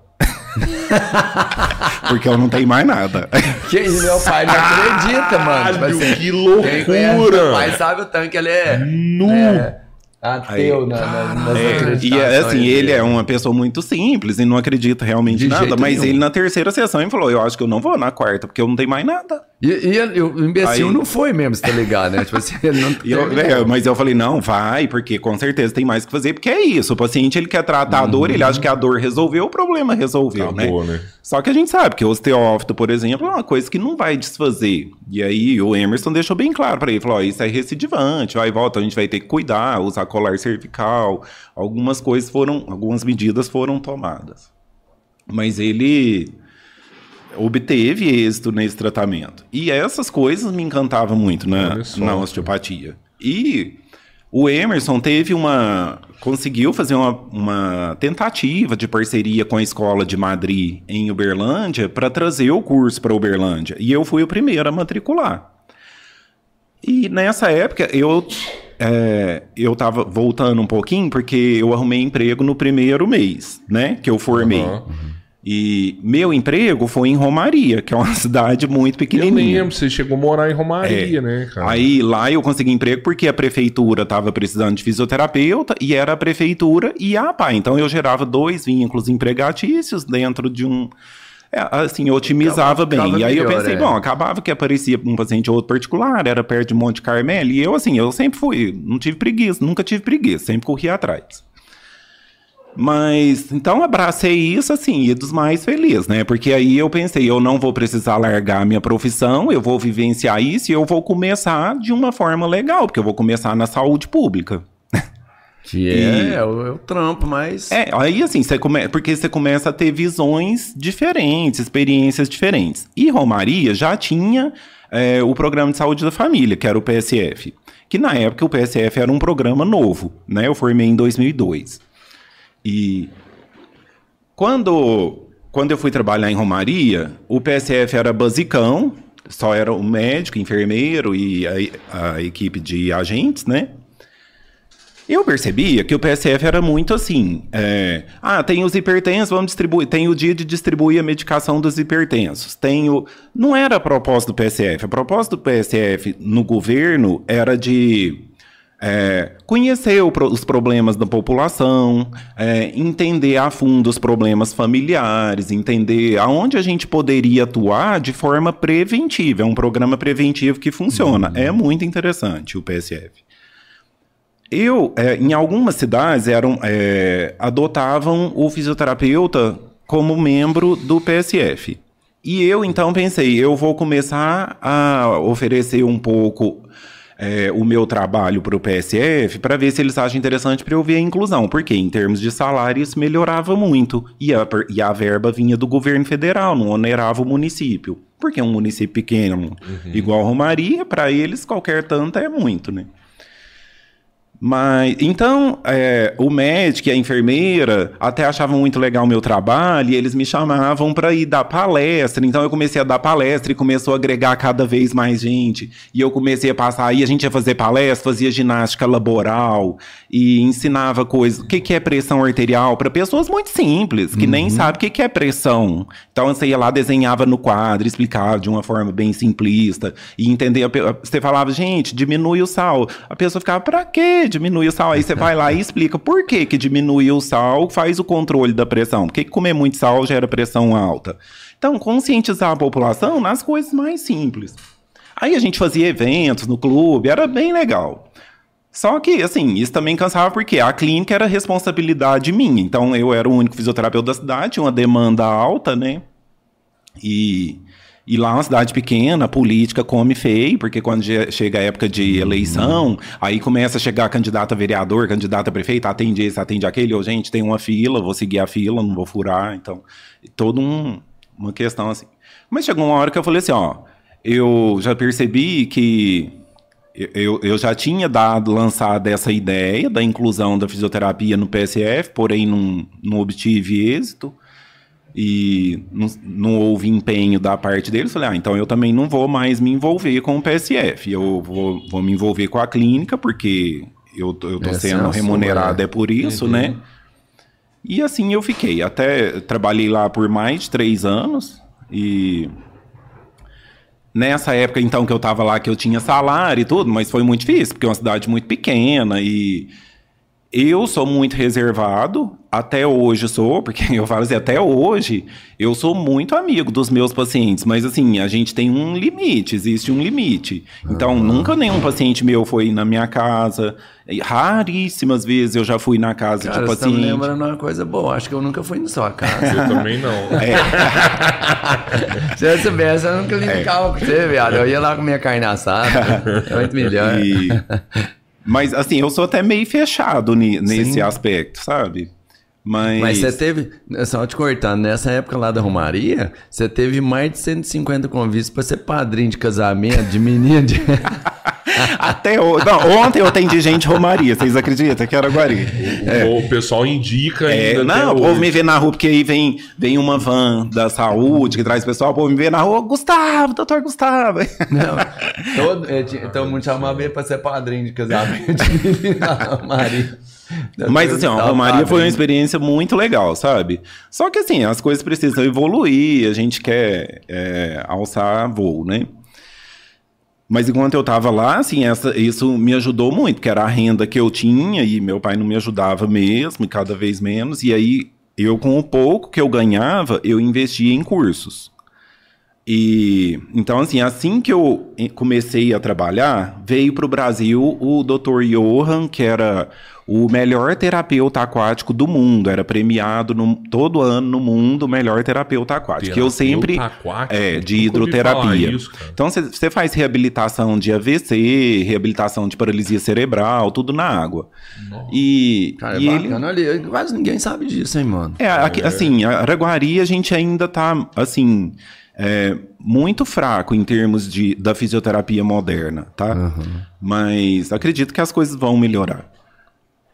[SPEAKER 3] Porque eu não tenho mais nada.
[SPEAKER 2] Que meu pai não acredita, mano. Tipo
[SPEAKER 1] assim, que loucura!
[SPEAKER 2] meu pai sabe o tanque, ele é.
[SPEAKER 1] Nu!
[SPEAKER 2] É, ateu na, na, nas
[SPEAKER 3] é, E é, assim, ele é uma pessoa muito simples e não acredita realmente em nada. Mas nenhum. ele na terceira sessão ele falou: Eu acho que eu não vou na quarta, porque eu não tenho mais nada.
[SPEAKER 2] E, e o imbecil aí, não foi mesmo, você tá ligado, né? Tipo assim, ele não
[SPEAKER 3] eu, é, Mas eu falei, não, vai, porque com certeza tem mais que fazer, porque é isso. O paciente ele quer tratar uhum. a dor, ele acha que a dor resolveu, o problema resolveu, Acabou, né? né? Só que a gente sabe que o osteófito, por exemplo, é uma coisa que não vai desfazer. E aí o Emerson deixou bem claro para ele, falou, oh, isso é recidivante, vai e volta, a gente vai ter que cuidar, usar colar cervical, algumas coisas foram, algumas medidas foram tomadas. Mas ele obteve êxito nesse tratamento. E essas coisas me encantavam muito na, na osteopatia. E o Emerson teve uma. conseguiu fazer uma, uma tentativa de parceria com a escola de Madrid em Uberlândia para trazer o curso para Uberlândia. E eu fui o primeiro a matricular. E nessa época eu. É, eu tava voltando um pouquinho porque eu arrumei emprego no primeiro mês, né? Que eu formei. Uhum. E meu emprego foi em Romaria, que é uma cidade muito pequenininha.
[SPEAKER 1] Eu lembro, você chegou a morar em Romaria, é. né,
[SPEAKER 3] cara? Aí lá eu consegui emprego porque a prefeitura estava precisando de fisioterapeuta e era a prefeitura e a APA. Então eu gerava dois vínculos empregatícios dentro de um. É, assim, otimizava bem. e aí melhor, eu pensei, é. bom, acabava que aparecia um paciente ou outro particular, era perto de Monte Carmelo, e eu, assim, eu sempre fui, não tive preguiça, nunca tive preguiça, sempre corri atrás. Mas então abracei isso assim, e dos mais felizes, né? Porque aí eu pensei, eu não vou precisar largar a minha profissão, eu vou vivenciar isso e eu vou começar de uma forma legal, porque eu vou começar na saúde pública.
[SPEAKER 2] Que é, é, o, é, o, trampo, mas.
[SPEAKER 3] É, aí assim, você come, porque você começa a ter visões diferentes, experiências diferentes. E Romaria já tinha é, o programa de saúde da família, que era o PSF. Que na época o PSF era um programa novo, né? Eu formei em 2002. E quando, quando eu fui trabalhar em Romaria, o PSF era basicão, só era o médico, enfermeiro e a, a equipe de agentes, né? Eu percebia que o PSF era muito assim. É, ah, tem os hipertensos, vamos distribuir. Tem o dia de distribuir a medicação dos hipertensos. Tem o... Não era a proposta do PSF. A proposta do PSF no governo era de é, conhecer os problemas da população, é, entender a fundo os problemas familiares, entender aonde a gente poderia atuar de forma preventiva. É um programa preventivo que funciona. Uhum. É muito interessante o PSF. Eu, é, em algumas cidades, eram, é, adotavam o fisioterapeuta como membro do PSF. E eu então pensei, eu vou começar a oferecer um pouco é, o meu trabalho para o PSF para ver se eles acham interessante para eu ver a inclusão, porque em termos de salários melhorava muito e a, e a verba vinha do governo federal, não onerava o município. Porque é um município pequeno, uhum. igual Romaria, para eles qualquer tanto é muito, né? Mas então é, o médico e a enfermeira até achavam muito legal o meu trabalho e eles me chamavam para ir dar palestra. Então eu comecei a dar palestra e começou a agregar cada vez mais gente. E eu comecei a passar aí a gente ia fazer palestra, fazia ginástica laboral e ensinava coisas. O que, que é pressão arterial para pessoas muito simples que uhum. nem sabem o que, que é pressão. Então você ia lá desenhava no quadro, explicava de uma forma bem simplista e entendia. Você falava gente diminui o sal. A pessoa ficava para quê? Diminui o sal. Aí você vai lá e explica por que, que diminui o sal, faz o controle da pressão. Por que, comer muito sal gera pressão alta? Então, conscientizar a população nas coisas mais simples. Aí a gente fazia eventos no clube, era bem legal. Só que, assim, isso também cansava porque a clínica era responsabilidade minha. Então, eu era o único fisioterapeuta da cidade, uma demanda alta, né? E e lá é uma cidade pequena, a política come feio, porque quando chega a época de eleição, aí começa a chegar candidato a vereador, candidato a prefeito, atende esse, atende aquele, ou gente, tem uma fila, vou seguir a fila, não vou furar, então, toda um, uma questão assim. Mas chegou uma hora que eu falei assim, ó, eu já percebi que eu, eu já tinha dado, lançado essa ideia da inclusão da fisioterapia no PSF, porém não, não obtive êxito e não, não, houve empenho da parte deles, falei, ah, então eu também não vou mais me envolver com o PSF, eu vou, vou me envolver com a clínica, porque eu, eu tô sendo é remunerado sua, é. é por isso, né? uhum. né? E assim eu fiquei, até trabalhei lá por mais de três anos, e nessa época então que eu tava lá, que eu tinha salário e tudo, mas foi muito difícil, porque é uma cidade muito pequena e eu sou muito reservado, até hoje sou, porque eu falo assim, até hoje eu sou muito amigo dos meus pacientes, mas assim, a gente tem um limite, existe um limite. Então, uhum. nunca nenhum paciente meu foi na minha casa. Raríssimas vezes eu já fui na casa
[SPEAKER 2] Cara,
[SPEAKER 3] de paciente. Você tá
[SPEAKER 2] me lembrando uma coisa boa, acho que eu nunca fui na sua casa.
[SPEAKER 1] Eu também não.
[SPEAKER 2] É. Se eu soubesse, eu nunca limpava é. com você, viado. Eu ia lá com minha carne assada, muito melhor. E...
[SPEAKER 3] Mas, assim, eu sou até meio fechado nesse Sim. aspecto, sabe? Mas...
[SPEAKER 2] Mas você teve, só te cortando, nessa época lá da Romaria, você teve mais de 150 convites para ser padrinho de casamento, de menino. De...
[SPEAKER 3] Até hoje. Não, ontem eu atendi gente Romaria, vocês acreditam que era Guari?
[SPEAKER 1] É. O pessoal indica
[SPEAKER 3] é, ainda. Não, o povo me vê na rua, porque aí vem, vem uma van da saúde que traz o pessoal, o povo me vê na rua, Gustavo, doutor Gustavo.
[SPEAKER 2] Não, todo, todo mundo chamava ele para ser padrinho de casamento de Romaria.
[SPEAKER 3] Mas assim, ó, a Romaria foi uma experiência muito legal, sabe? Só que assim, as coisas precisam evoluir, a gente quer é, alçar voo, né? Mas enquanto eu tava lá, assim, essa, isso me ajudou muito, porque era a renda que eu tinha e meu pai não me ajudava mesmo, e cada vez menos. E aí, eu com o pouco que eu ganhava, eu investia em cursos. E então, assim, assim que eu comecei a trabalhar, veio para o Brasil o Dr. Johan, que era o melhor terapeuta aquático do mundo. Era premiado no, todo ano no mundo o melhor terapeuta aquático. Terapeuta eu sempre. Aquático? É, de hidroterapia. Isso, então você faz reabilitação de AVC, reabilitação de paralisia cerebral, tudo na água.
[SPEAKER 2] Nossa. E. Cara, e é bacana. Ele... Quase ninguém sabe disso, hein, mano?
[SPEAKER 3] É, aqui, é. assim, a Araguari a gente ainda tá, assim. É, muito fraco em termos de, da fisioterapia moderna, tá? Uhum. Mas acredito que as coisas vão melhorar.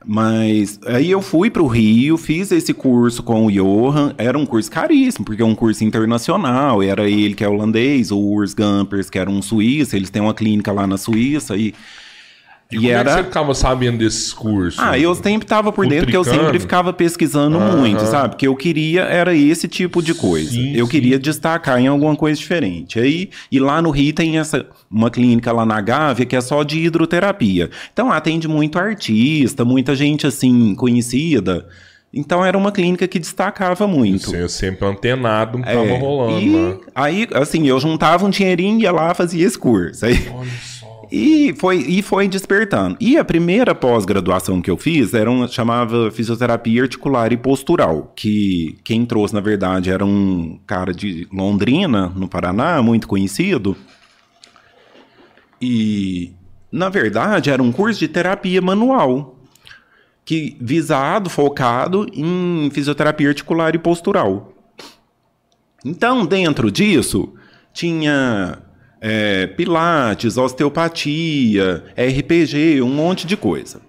[SPEAKER 3] Mas aí eu fui para o Rio, fiz esse curso com o Johan. Era um curso caríssimo, porque é um curso internacional. Era ele que é holandês, o Urs Gampers, que era um suíço. Eles têm uma clínica lá na Suíça. E
[SPEAKER 1] e, e como era... é que você ficava sabendo desses cursos?
[SPEAKER 3] Ah, eu sempre estava por dentro, porque eu sempre ficava pesquisando muito, sabe? Porque eu queria, era esse tipo de coisa. Sim, eu sim. queria destacar em alguma coisa diferente. Aí, e lá no Rio tem essa, uma clínica lá na Gávea que é só de hidroterapia. Então atende muito artista, muita gente assim, conhecida. Então era uma clínica que destacava muito.
[SPEAKER 1] Você sempre antenado, é, tava rolando.
[SPEAKER 3] E, né? Aí, assim, eu juntava um dinheirinho, ia lá, fazia esse curso. Aí, Olha e foi, e foi despertando. E a primeira pós-graduação que eu fiz era uma, chamava fisioterapia articular e postural, que quem trouxe, na verdade, era um cara de Londrina, no Paraná, muito conhecido. E, na verdade, era um curso de terapia manual, que visado, focado em fisioterapia articular e postural. Então, dentro disso, tinha é, pilates, osteopatia, RPG, um monte de coisa.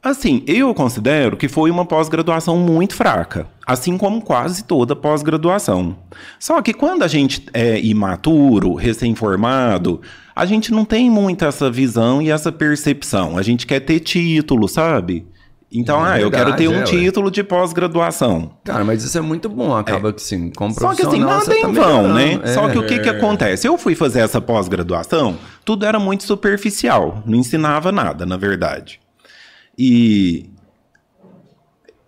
[SPEAKER 3] Assim, eu considero que foi uma pós-graduação muito fraca, assim como quase toda pós-graduação. Só que quando a gente é imaturo, recém-formado, a gente não tem muito essa visão e essa percepção. A gente quer ter título, sabe? Então,
[SPEAKER 2] É
[SPEAKER 3] ah, eu quero ter um
[SPEAKER 2] é,
[SPEAKER 3] título de pós-graduação.
[SPEAKER 2] Cara, mas isso é muito bom. Acaba que sim, como
[SPEAKER 3] Só que assim, nada
[SPEAKER 2] tá
[SPEAKER 3] em vão, né?
[SPEAKER 2] melhorando.
[SPEAKER 3] Só
[SPEAKER 2] É.
[SPEAKER 3] que o que que acontece? Eu fui fazer essa pós-graduação, tudo era muito superficial, não ensinava nada, na verdade. E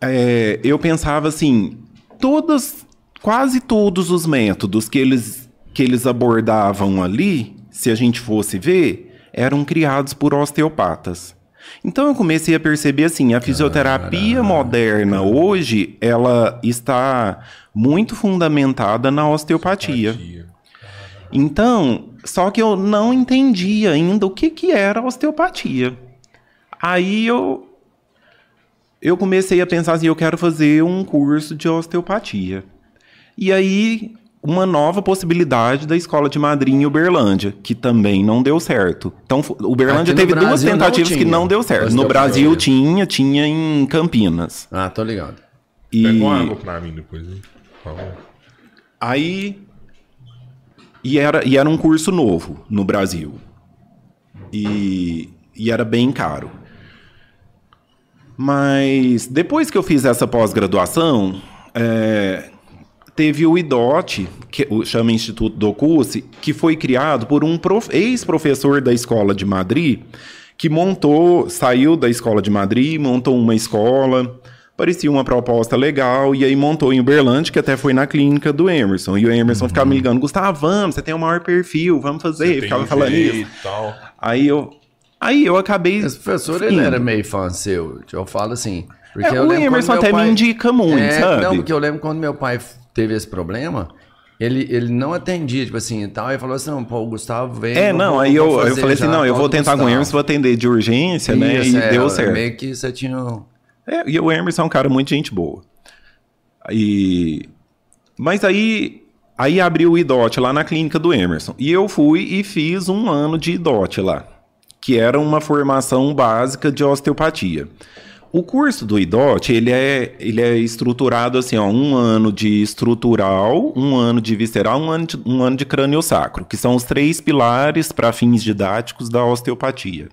[SPEAKER 3] é, eu pensava assim, todas, quase todos os métodos que eles, que eles abordavam ali, se a gente fosse ver, eram criados por osteopatas. Então eu comecei a perceber assim, a fisioterapia moderna hoje, ela está muito fundamentada na osteopatia.
[SPEAKER 1] Tia.
[SPEAKER 3] Então, só que eu não entendia ainda o que, que era osteopatia. Aí eu, eu comecei a pensar assim, eu quero fazer um curso de osteopatia. E aí, uma nova possibilidade da Escola de Madrid em Uberlândia, que também não deu certo. Então, Uberlândia
[SPEAKER 2] no
[SPEAKER 3] teve duas
[SPEAKER 2] Brasil não
[SPEAKER 3] tentativas que
[SPEAKER 2] tinha
[SPEAKER 3] não deu certo. No
[SPEAKER 2] osteopatia.
[SPEAKER 3] Brasil tinha, tinha em Campinas.
[SPEAKER 2] Ah, tô ligado.
[SPEAKER 3] E...
[SPEAKER 1] Pega uma água pra mim depois, hein? Por favor.
[SPEAKER 3] Aí. E era, e era um curso novo no Brasil. E, e era bem caro. Mas depois que eu fiz essa pós-graduação, é, teve o IDOT, que o- chama Instituto do Curse, que foi criado por um prof- ex-professor da Escola de Madrid, que montou, saiu da Escola de Madrid, montou uma escola, parecia uma proposta legal, e aí montou em Uberlândia, que até foi na clínica do Emerson. E o Emerson ficava me ligando, Gustavo, vamos, você tem o maior perfil, vamos fazer.
[SPEAKER 1] Tem
[SPEAKER 3] ficava falando isso.
[SPEAKER 1] tal.
[SPEAKER 3] Aí eu, aí eu acabei...
[SPEAKER 2] Esse professor, ele era meio fã seu. Eu falo assim. Porque
[SPEAKER 3] É,
[SPEAKER 2] eu
[SPEAKER 3] o Emerson até me
[SPEAKER 2] pai-
[SPEAKER 3] indica muito,
[SPEAKER 2] É,
[SPEAKER 3] sabe?
[SPEAKER 2] Não, porque eu lembro quando meu pai teve esse problema, ele, ele não atendia, tipo assim, e tal. Ele falou assim, não, pô, o Gustavo vem...
[SPEAKER 3] É, não, aí eu, eu falei assim, não, eu vou tentar com o. Emerson, vou atender de urgência, né?
[SPEAKER 2] Isso,
[SPEAKER 3] E
[SPEAKER 2] é,
[SPEAKER 3] deu certo.
[SPEAKER 2] Meio que você tinha...
[SPEAKER 3] É, e o Emerson é um cara muito gente boa. E... Mas aí, aí abriu o IDOT lá na clínica do Emerson. E eu fui e fiz um ano de IDOT lá, que era uma formação básica de osteopatia. O curso do IDOT, ele é, ele é estruturado assim, ó, um ano de estrutural, um ano de visceral, um ano de, um ano de crânio sacro, que são os três pilares para fins didáticos da osteopatia.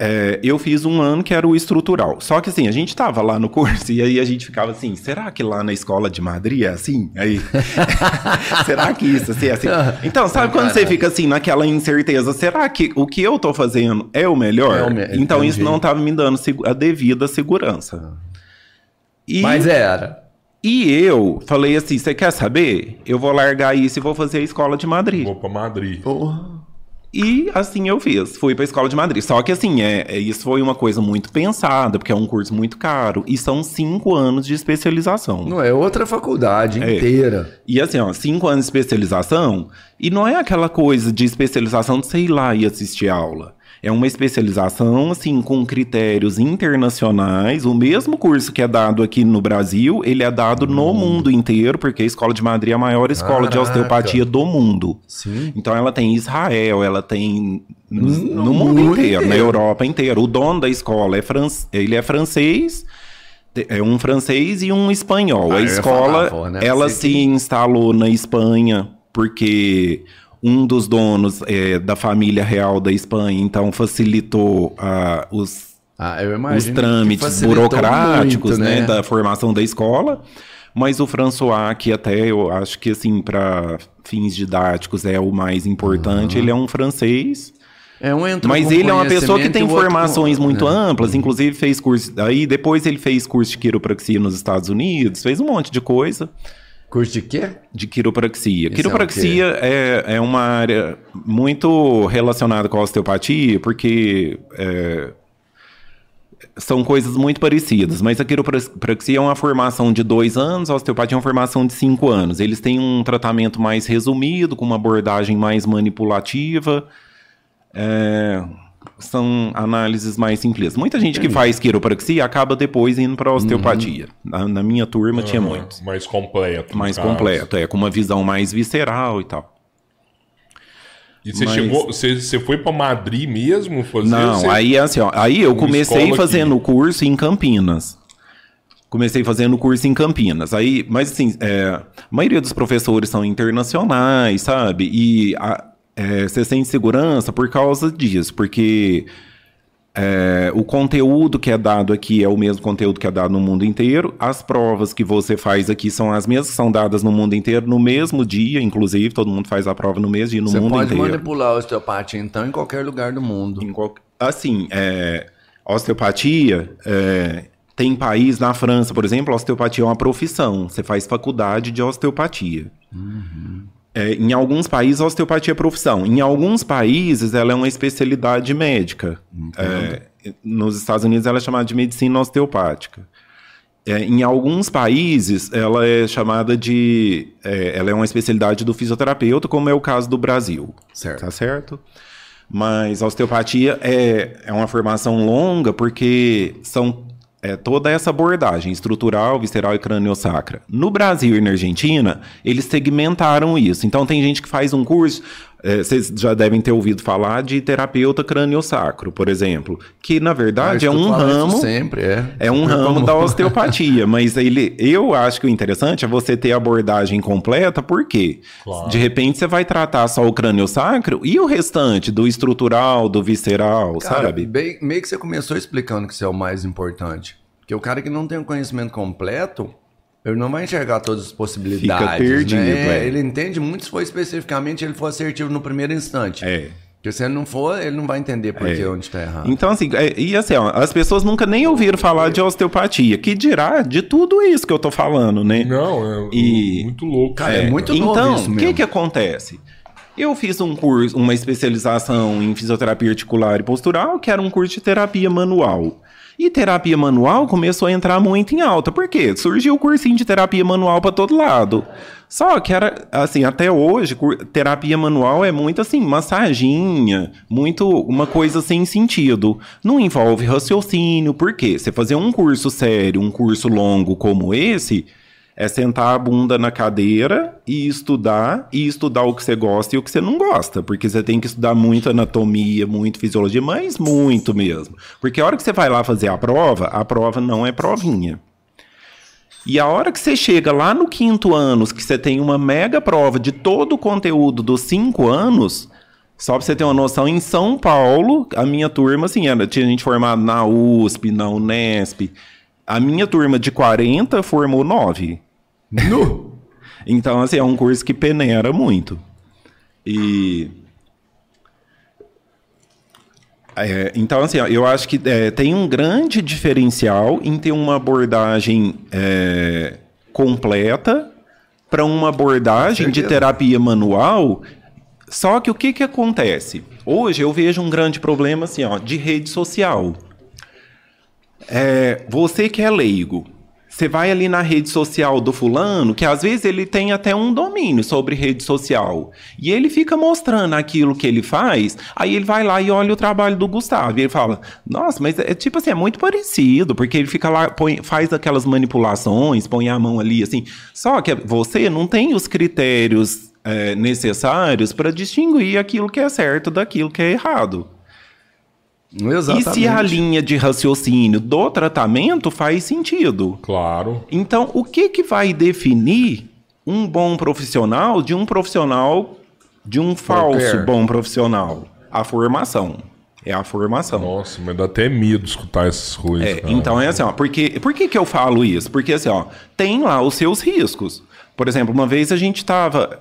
[SPEAKER 3] É, eu fiz um ano que era o estrutural. Só que assim, a gente tava lá no curso e aí a gente ficava assim, será que lá na escola de Madrid é assim? Aí, será que isso assim, é assim? Então, sabe quando você fica assim naquela incerteza, será que o que eu tô fazendo é o melhor?
[SPEAKER 2] É o me-
[SPEAKER 3] então isso
[SPEAKER 2] entendi.
[SPEAKER 3] não tava me dando a devida segurança. E,
[SPEAKER 2] Mas era.
[SPEAKER 3] e eu falei assim, você quer saber? Eu vou largar isso e vou fazer a escola de Madrid.
[SPEAKER 1] Vou pra Madrid.
[SPEAKER 2] Porra.
[SPEAKER 3] E assim eu fiz, fui para a escola de Madrid. Só que assim, é, é- isso foi uma coisa muito pensada, porque é um curso muito caro e são cinco anos de especialização.
[SPEAKER 2] Não, é outra faculdade
[SPEAKER 3] É.
[SPEAKER 2] inteira.
[SPEAKER 3] E assim, ó, cinco anos de especialização, e não é aquela coisa de especialização de sei lá e assistir aula. É uma especialização, assim, com critérios internacionais. O mesmo curso que é dado aqui no Brasil, ele é dado no mundo inteiro, porque a Escola de Madrid é a maior escola de
[SPEAKER 2] Caraca.
[SPEAKER 3] osteopatia do mundo.
[SPEAKER 2] Sim.
[SPEAKER 3] Então ela tem em Israel, ela tem no,
[SPEAKER 2] No
[SPEAKER 3] no mundo
[SPEAKER 2] mundo
[SPEAKER 3] inteiro, na
[SPEAKER 2] inteiro.
[SPEAKER 3] Europa inteira. O dono da escola é fran... ele é francês, é um francês e um espanhol.
[SPEAKER 2] Ah,
[SPEAKER 3] a escola,
[SPEAKER 2] falar, pô, né?
[SPEAKER 3] ela
[SPEAKER 2] Você
[SPEAKER 3] se instalou na Espanha porque um dos donos é, da família real da Espanha, então facilitou ah, os
[SPEAKER 2] Ah,
[SPEAKER 3] os trâmites burocráticos,
[SPEAKER 2] muito,
[SPEAKER 3] né, da formação da escola. Mas o François, que até eu acho que assim para fins didáticos é o mais importante, ele é um francês.
[SPEAKER 2] É um
[SPEAKER 3] Mas ele é uma pessoa que tem
[SPEAKER 2] outro com-
[SPEAKER 3] formações muito
[SPEAKER 2] É.
[SPEAKER 3] amplas, inclusive fez curso. Aí depois ele fez curso de quiropraxia nos Estados Unidos, fez um monte de coisa
[SPEAKER 2] Curso de quê?
[SPEAKER 3] de quiropraxia.
[SPEAKER 2] Isso
[SPEAKER 3] quiropraxia é, é, uma área muito relacionada com a osteopatia, porque é, são coisas muito parecidas, mas a quiropraxia é uma formação de dois anos, a osteopatia é uma formação de cinco anos. Eles têm um tratamento mais resumido, com uma abordagem mais manipulativa. É, são análises mais simples. Muita gente que faz quiropraxia acaba depois indo para osteopatia. Na, na minha turma tinha
[SPEAKER 1] Aham,
[SPEAKER 3] muitos
[SPEAKER 1] Mais completo.
[SPEAKER 3] mais
[SPEAKER 1] caso.
[SPEAKER 3] completo, é, com uma visão mais visceral e tal.
[SPEAKER 1] E você
[SPEAKER 3] Mas-
[SPEAKER 1] chegou, você, você foi pra Madrid mesmo fazer?
[SPEAKER 3] Não,
[SPEAKER 1] você...
[SPEAKER 3] aí assim, ó, aí eu comecei fazendo o curso em Campinas. Comecei fazendo o curso em Campinas. Aí, mas assim, é, a maioria dos professores são internacionais, sabe? E a, é, você sente segurança por causa disso, porque é, o conteúdo que é dado aqui é o mesmo conteúdo que é dado no mundo inteiro. As provas que você faz aqui são as mesmas que são dadas no mundo inteiro no mesmo dia, inclusive, todo mundo faz a prova no mesmo dia no
[SPEAKER 2] Você
[SPEAKER 3] mundo
[SPEAKER 2] pode
[SPEAKER 3] inteiro.
[SPEAKER 2] manipular a osteopatia, então, em qualquer lugar do mundo.
[SPEAKER 3] Qual- Assim, é, osteopatia, é, tem país, na França, por exemplo, a osteopatia é uma profissão. Você faz faculdade de osteopatia. É, em alguns países, a osteopatia é profissão. Em alguns países, ela é uma especialidade médica. É, nos Estados Unidos, ela é chamada de medicina osteopática. É, em alguns países, ela é chamada de. é, ela é uma especialidade do fisioterapeuta, como é o caso do Brasil.
[SPEAKER 2] Certo.
[SPEAKER 3] Tá certo? Mas a osteopatia é, é uma formação longa porque são é, toda essa abordagem estrutural, visceral e craniosacra. No Brasil e na Argentina, eles segmentaram isso. Então tem gente que faz um curso, é, vocês já devem ter ouvido falar de terapeuta craniosacro, por exemplo, que na verdade é
[SPEAKER 2] Eu
[SPEAKER 3] um ramo
[SPEAKER 2] Sempre, é.
[SPEAKER 3] é um ramo da osteopatia, mas ele, eu acho que o interessante é você ter a abordagem completa, por quê?
[SPEAKER 1] Claro.
[SPEAKER 3] De repente você vai tratar só o crânio sacro e o restante do estrutural, do visceral,
[SPEAKER 2] Cara,
[SPEAKER 3] sabe?
[SPEAKER 2] bem- meio que você começou explicando que isso é o mais importante. Porque o cara que não tem o conhecimento completo, ele não vai enxergar todas as possibilidades.
[SPEAKER 3] Fica perdido,
[SPEAKER 2] né?
[SPEAKER 3] é.
[SPEAKER 2] Ele entende muito se for especificamente ele for assertivo no primeiro instante.
[SPEAKER 3] É.
[SPEAKER 2] Porque se ele não for, ele não vai entender por que onde está errado.
[SPEAKER 3] Então, assim, é, e assim, ó, as pessoas nunca nem ouviram falar de osteopatia, que dirá de tudo isso que eu tô falando, né?
[SPEAKER 1] Não, é
[SPEAKER 3] E-
[SPEAKER 1] muito louco.
[SPEAKER 2] Cara, é muito novo
[SPEAKER 3] Então, o que que acontece? Eu fiz um curso, uma especialização em fisioterapia articular e postural, que era um curso de terapia manual. E terapia manual começou a entrar muito em alta. Por quê? Surgiu o cursinho de terapia manual para todo lado. Só que era, assim, até hoje, terapia manual é muito assim, massaginha, muito uma coisa sem sentido. Não envolve raciocínio, por quê? Você fazer um curso sério, um curso longo como esse, é sentar a bunda na cadeira e estudar, e estudar o que você gosta e o que você não gosta. Porque você tem que estudar muito anatomia, muito fisiologia, mas muito mesmo. Porque a hora que você vai lá fazer a prova, a prova não é provinha. E a hora que você chega lá no quinto ano, que você tem uma mega prova de todo o conteúdo dos cinco anos, só pra você ter uma noção, em São Paulo, a minha turma, assim, era, tinha gente formada na USP, na Unesp. A minha turma de 40 formou 9. Então, assim, é um curso que peneira muito. E. É, então, assim, eu acho que é, tem um grande diferencial em ter uma abordagem é, completa para uma abordagem de terapia manual. Só que o que, que acontece? Hoje eu vejo um grande problema assim, ó, de rede social. É, você que é leigo, você vai ali na rede social do fulano, que às vezes ele tem até um domínio sobre rede social, e ele fica mostrando aquilo que ele faz, aí ele vai lá e olha o trabalho do Gustavo, e ele fala, nossa, mas é tipo assim, é muito parecido, porque ele fica lá, põe- faz aquelas manipulações, põe a mão ali, assim, só que você não tem os critérios é, necessários para distinguir aquilo que é certo daquilo que é errado.
[SPEAKER 2] Exatamente.
[SPEAKER 3] E se a linha de raciocínio do tratamento faz sentido?
[SPEAKER 1] Claro.
[SPEAKER 3] Então, o que, que vai definir um bom profissional de um profissional de um falso
[SPEAKER 2] Qualquer.
[SPEAKER 3] bom profissional? A formação. É a formação.
[SPEAKER 1] Nossa, mas dá até medo escutar essas coisas.
[SPEAKER 3] É, então é assim, ó, porque, por que, que eu falo isso? Porque assim, ó, tem lá os seus riscos. Por exemplo, uma vez a gente tava.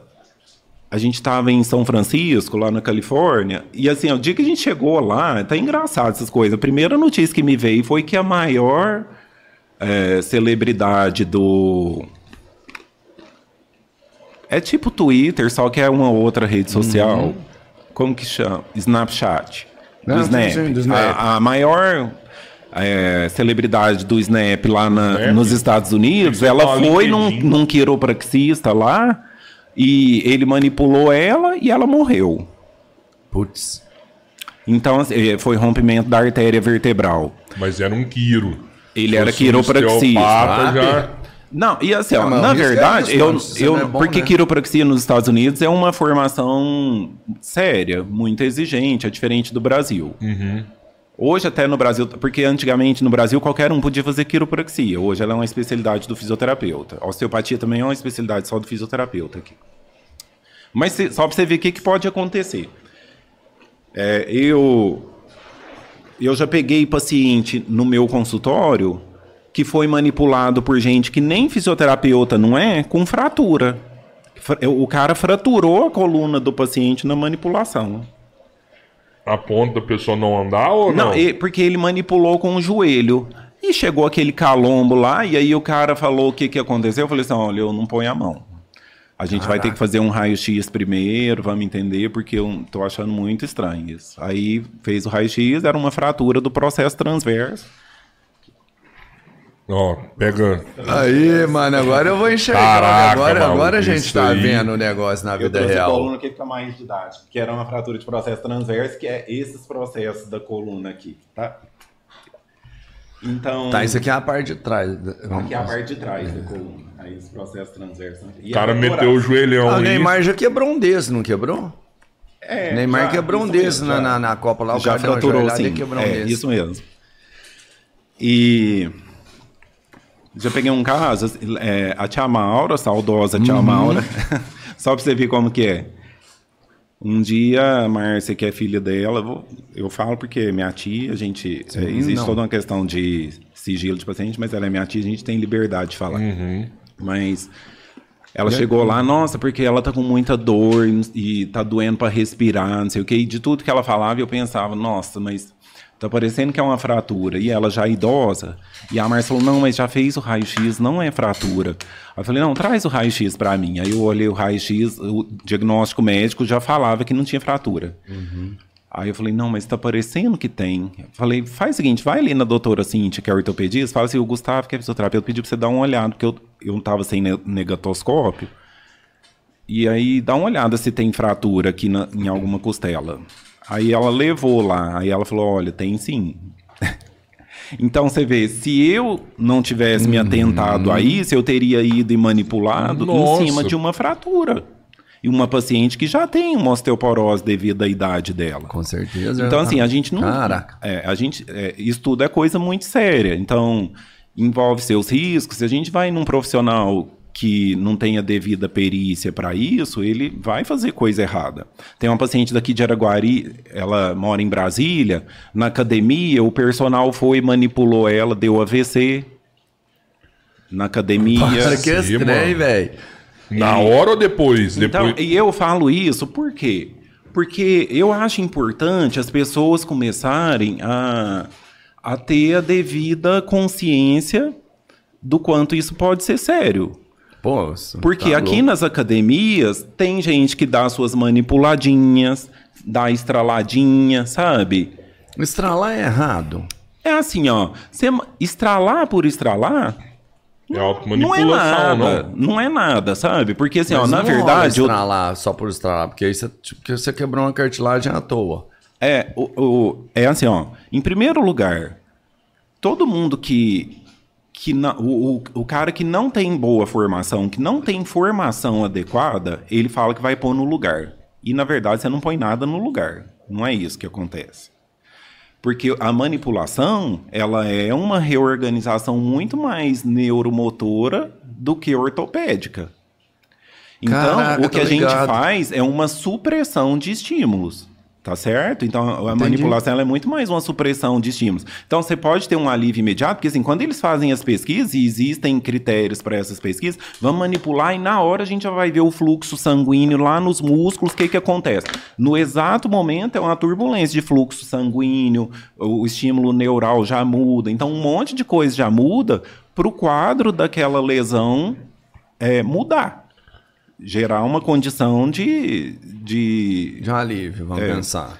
[SPEAKER 3] A gente tava em São Francisco, lá na Califórnia, e assim, o dia que a gente chegou lá, tá engraçado essas coisas. A primeira notícia que me veio foi que a maior é, celebridade do. É tipo Twitter, só que é uma outra rede social. Como que chama? Snapchat. Do
[SPEAKER 2] Não,
[SPEAKER 3] Snap.
[SPEAKER 2] sim, do Snap.
[SPEAKER 3] A, a maior é, celebridade do Snap lá na-
[SPEAKER 1] Snap?
[SPEAKER 3] nos Estados Unidos, ela foi num, num quiropraxista lá e ele manipulou ela e ela morreu.
[SPEAKER 2] Putz.
[SPEAKER 3] Então, assim, eh, foi rompimento da artéria vertebral.
[SPEAKER 1] Mas era um quiro.
[SPEAKER 3] Ele
[SPEAKER 1] Se
[SPEAKER 3] era
[SPEAKER 1] fosse um
[SPEAKER 3] quiropraxista.
[SPEAKER 1] já...
[SPEAKER 3] Não, e assim, ó,
[SPEAKER 2] Ah, mas
[SPEAKER 3] na
[SPEAKER 2] é
[SPEAKER 3] verdade,
[SPEAKER 2] isso,
[SPEAKER 3] eu, eu,
[SPEAKER 2] é bom,
[SPEAKER 3] porque
[SPEAKER 2] né?
[SPEAKER 3] quiropraxia nos Estados Unidos é uma formação séria, muito exigente, é diferente do Brasil. Hoje até no Brasil, porque antigamente no Brasil qualquer um podia fazer quiropraxia. Hoje ela é uma especialidade do fisioterapeuta. A osteopatia também é uma especialidade só do fisioterapeuta aqui. Mas se- só para você ver o que, que pode acontecer. É, eu eu já peguei paciente no meu consultório que foi manipulado por gente que nem fisioterapeuta não é, com fratura. Fra- O cara fraturou a coluna do paciente na manipulação.
[SPEAKER 1] A ponto da pessoa não andar ou não?
[SPEAKER 3] Não, porque ele manipulou com o joelho. E chegou aquele calombo lá, e aí o cara falou o que, que aconteceu. Eu falei assim: olha, eu não ponho a mão. A gente vai ter que fazer um raio-x primeiro, vamos entender, porque eu tô achando muito estranho isso. Aí fez o raio-x, era uma fratura do processo transverso.
[SPEAKER 1] Ó, pega.
[SPEAKER 2] Aí, mano, agora eu vou enxergar.
[SPEAKER 1] Caraca,
[SPEAKER 2] agora,
[SPEAKER 1] maluco,
[SPEAKER 2] agora a gente tá
[SPEAKER 1] aí.
[SPEAKER 2] vendo o negócio na vida real.
[SPEAKER 3] coluna que fica mais didático, que era uma fratura de processo transverso, que é esses processos da coluna aqui, tá? Então.
[SPEAKER 2] Tá, isso aqui é a parte de trás.
[SPEAKER 3] Aqui é a parte de trás da coluna. Aí esse processo transverso. E
[SPEAKER 1] O cara meteu o joelhão
[SPEAKER 2] Ah, o. Neymar já quebrou um desse, não quebrou?
[SPEAKER 3] É,
[SPEAKER 2] Neymar
[SPEAKER 3] já,
[SPEAKER 2] quebrou um desse na, na, na Copa lá, o
[SPEAKER 3] já
[SPEAKER 2] cara deu uma
[SPEAKER 3] fraturou, sim.
[SPEAKER 2] e quebrou um
[SPEAKER 3] é,
[SPEAKER 2] desse.
[SPEAKER 3] isso mesmo. E já peguei um caso, é, a tia Maura, saudosa
[SPEAKER 2] Uhum.
[SPEAKER 3] tia Maura, só pra você ver como que é. Um dia, a Márcia, que é filha dela, eu vou- eu falo porque minha tia, a gente. é, existe
[SPEAKER 2] não.
[SPEAKER 3] toda uma questão de sigilo de paciente, mas ela é minha tia, a gente tem liberdade de falar. Mas ela chegou lá, nossa, porque ela tá com muita dor e tá doendo pra respirar, não sei o quê. E de tudo que ela falava, eu pensava, nossa, mas tá parecendo que é uma fratura. E ela já é idosa. E a Márcia falou, não, mas já fez o raio-x, não é fratura. Aí eu falei, não, traz o raio-x pra mim. Aí eu olhei o raio-x, o diagnóstico médico já falava que não tinha fratura. Aí eu falei, não, mas tá parecendo que tem. Eu falei, faz o seguinte, vai ali na doutora Cintia, que é ortopedista, fala assim, o Gustavo, que é fisioterapeuta, pediu pra você dar uma olhada, porque eu, eu não tava sem ne- negatoscópio. E aí dá uma olhada se tem fratura aqui na- em alguma costela. Aí ela levou lá, aí ela falou, olha, tem sim. Então você vê, se eu não tivesse me atentado a isso, eu teria ido e manipulado
[SPEAKER 1] Nossa.
[SPEAKER 3] em cima de uma fratura. E uma paciente que já tem uma osteoporose devido à idade dela.
[SPEAKER 2] Com certeza.
[SPEAKER 3] Então, assim, a gente não.
[SPEAKER 2] Caraca.
[SPEAKER 3] É, a gente, é, isso tudo é coisa muito séria. Então, envolve seus riscos. Se a gente vai num profissional que não tenha devida perícia para isso, ele vai fazer coisa errada. Tem uma paciente daqui de Araguari, ela mora em Brasília, na academia, o personal foi, manipulou ela, deu AVC. Na academia.
[SPEAKER 2] Cara, que estranho, velho.
[SPEAKER 1] Na hora ou depois?
[SPEAKER 3] Então,
[SPEAKER 1] depois...
[SPEAKER 3] e eu falo isso por quê? Porque eu acho importante as pessoas começarem a, a ter a devida consciência do quanto isso pode ser sério.
[SPEAKER 2] Pô,
[SPEAKER 3] Porque
[SPEAKER 2] tá
[SPEAKER 3] aqui
[SPEAKER 2] louco.
[SPEAKER 3] nas academias tem gente que dá suas manipuladinhas, dá estraladinha, sabe?
[SPEAKER 2] Estralar é errado.
[SPEAKER 3] É assim, ó. Você estralar por estralar
[SPEAKER 1] É
[SPEAKER 3] não é nada.
[SPEAKER 1] não.
[SPEAKER 3] Não é nada, sabe? Porque assim, ó,
[SPEAKER 2] Mas
[SPEAKER 3] na
[SPEAKER 2] não rola
[SPEAKER 3] verdade. eu-
[SPEAKER 2] estralar só por estralar, porque aí você, tipo, você quebrou uma cartilagem à toa.
[SPEAKER 3] É, o, o- é assim, ó. Em primeiro lugar, todo mundo que. Que na- o, o, cara que não tem boa formação, que não tem formação adequada, ele fala que vai pôr no lugar. E na verdade você não põe nada no lugar. Não é isso que acontece. Porque a manipulação, ela é uma reorganização muito mais neuromotora do que ortopédica. Então,
[SPEAKER 2] Caraca,
[SPEAKER 3] o que a gente
[SPEAKER 2] ligado.
[SPEAKER 3] faz é uma supressão de estímulos. Tá certo? Então, a manipulação ela é muito mais uma supressão de estímulos. Então, você pode ter um alívio imediato, porque assim, quando eles fazem as pesquisas, e existem critérios para essas pesquisas, vamos manipular e na hora a gente já vai ver o fluxo sanguíneo lá nos músculos, o que que acontece? No exato momento é uma turbulência de fluxo sanguíneo, o estímulo neural já muda, então um monte de coisa já muda para o quadro daquela lesão é, mudar. Gerar uma condição de, de
[SPEAKER 2] De um alívio, vamos
[SPEAKER 3] É.
[SPEAKER 2] pensar.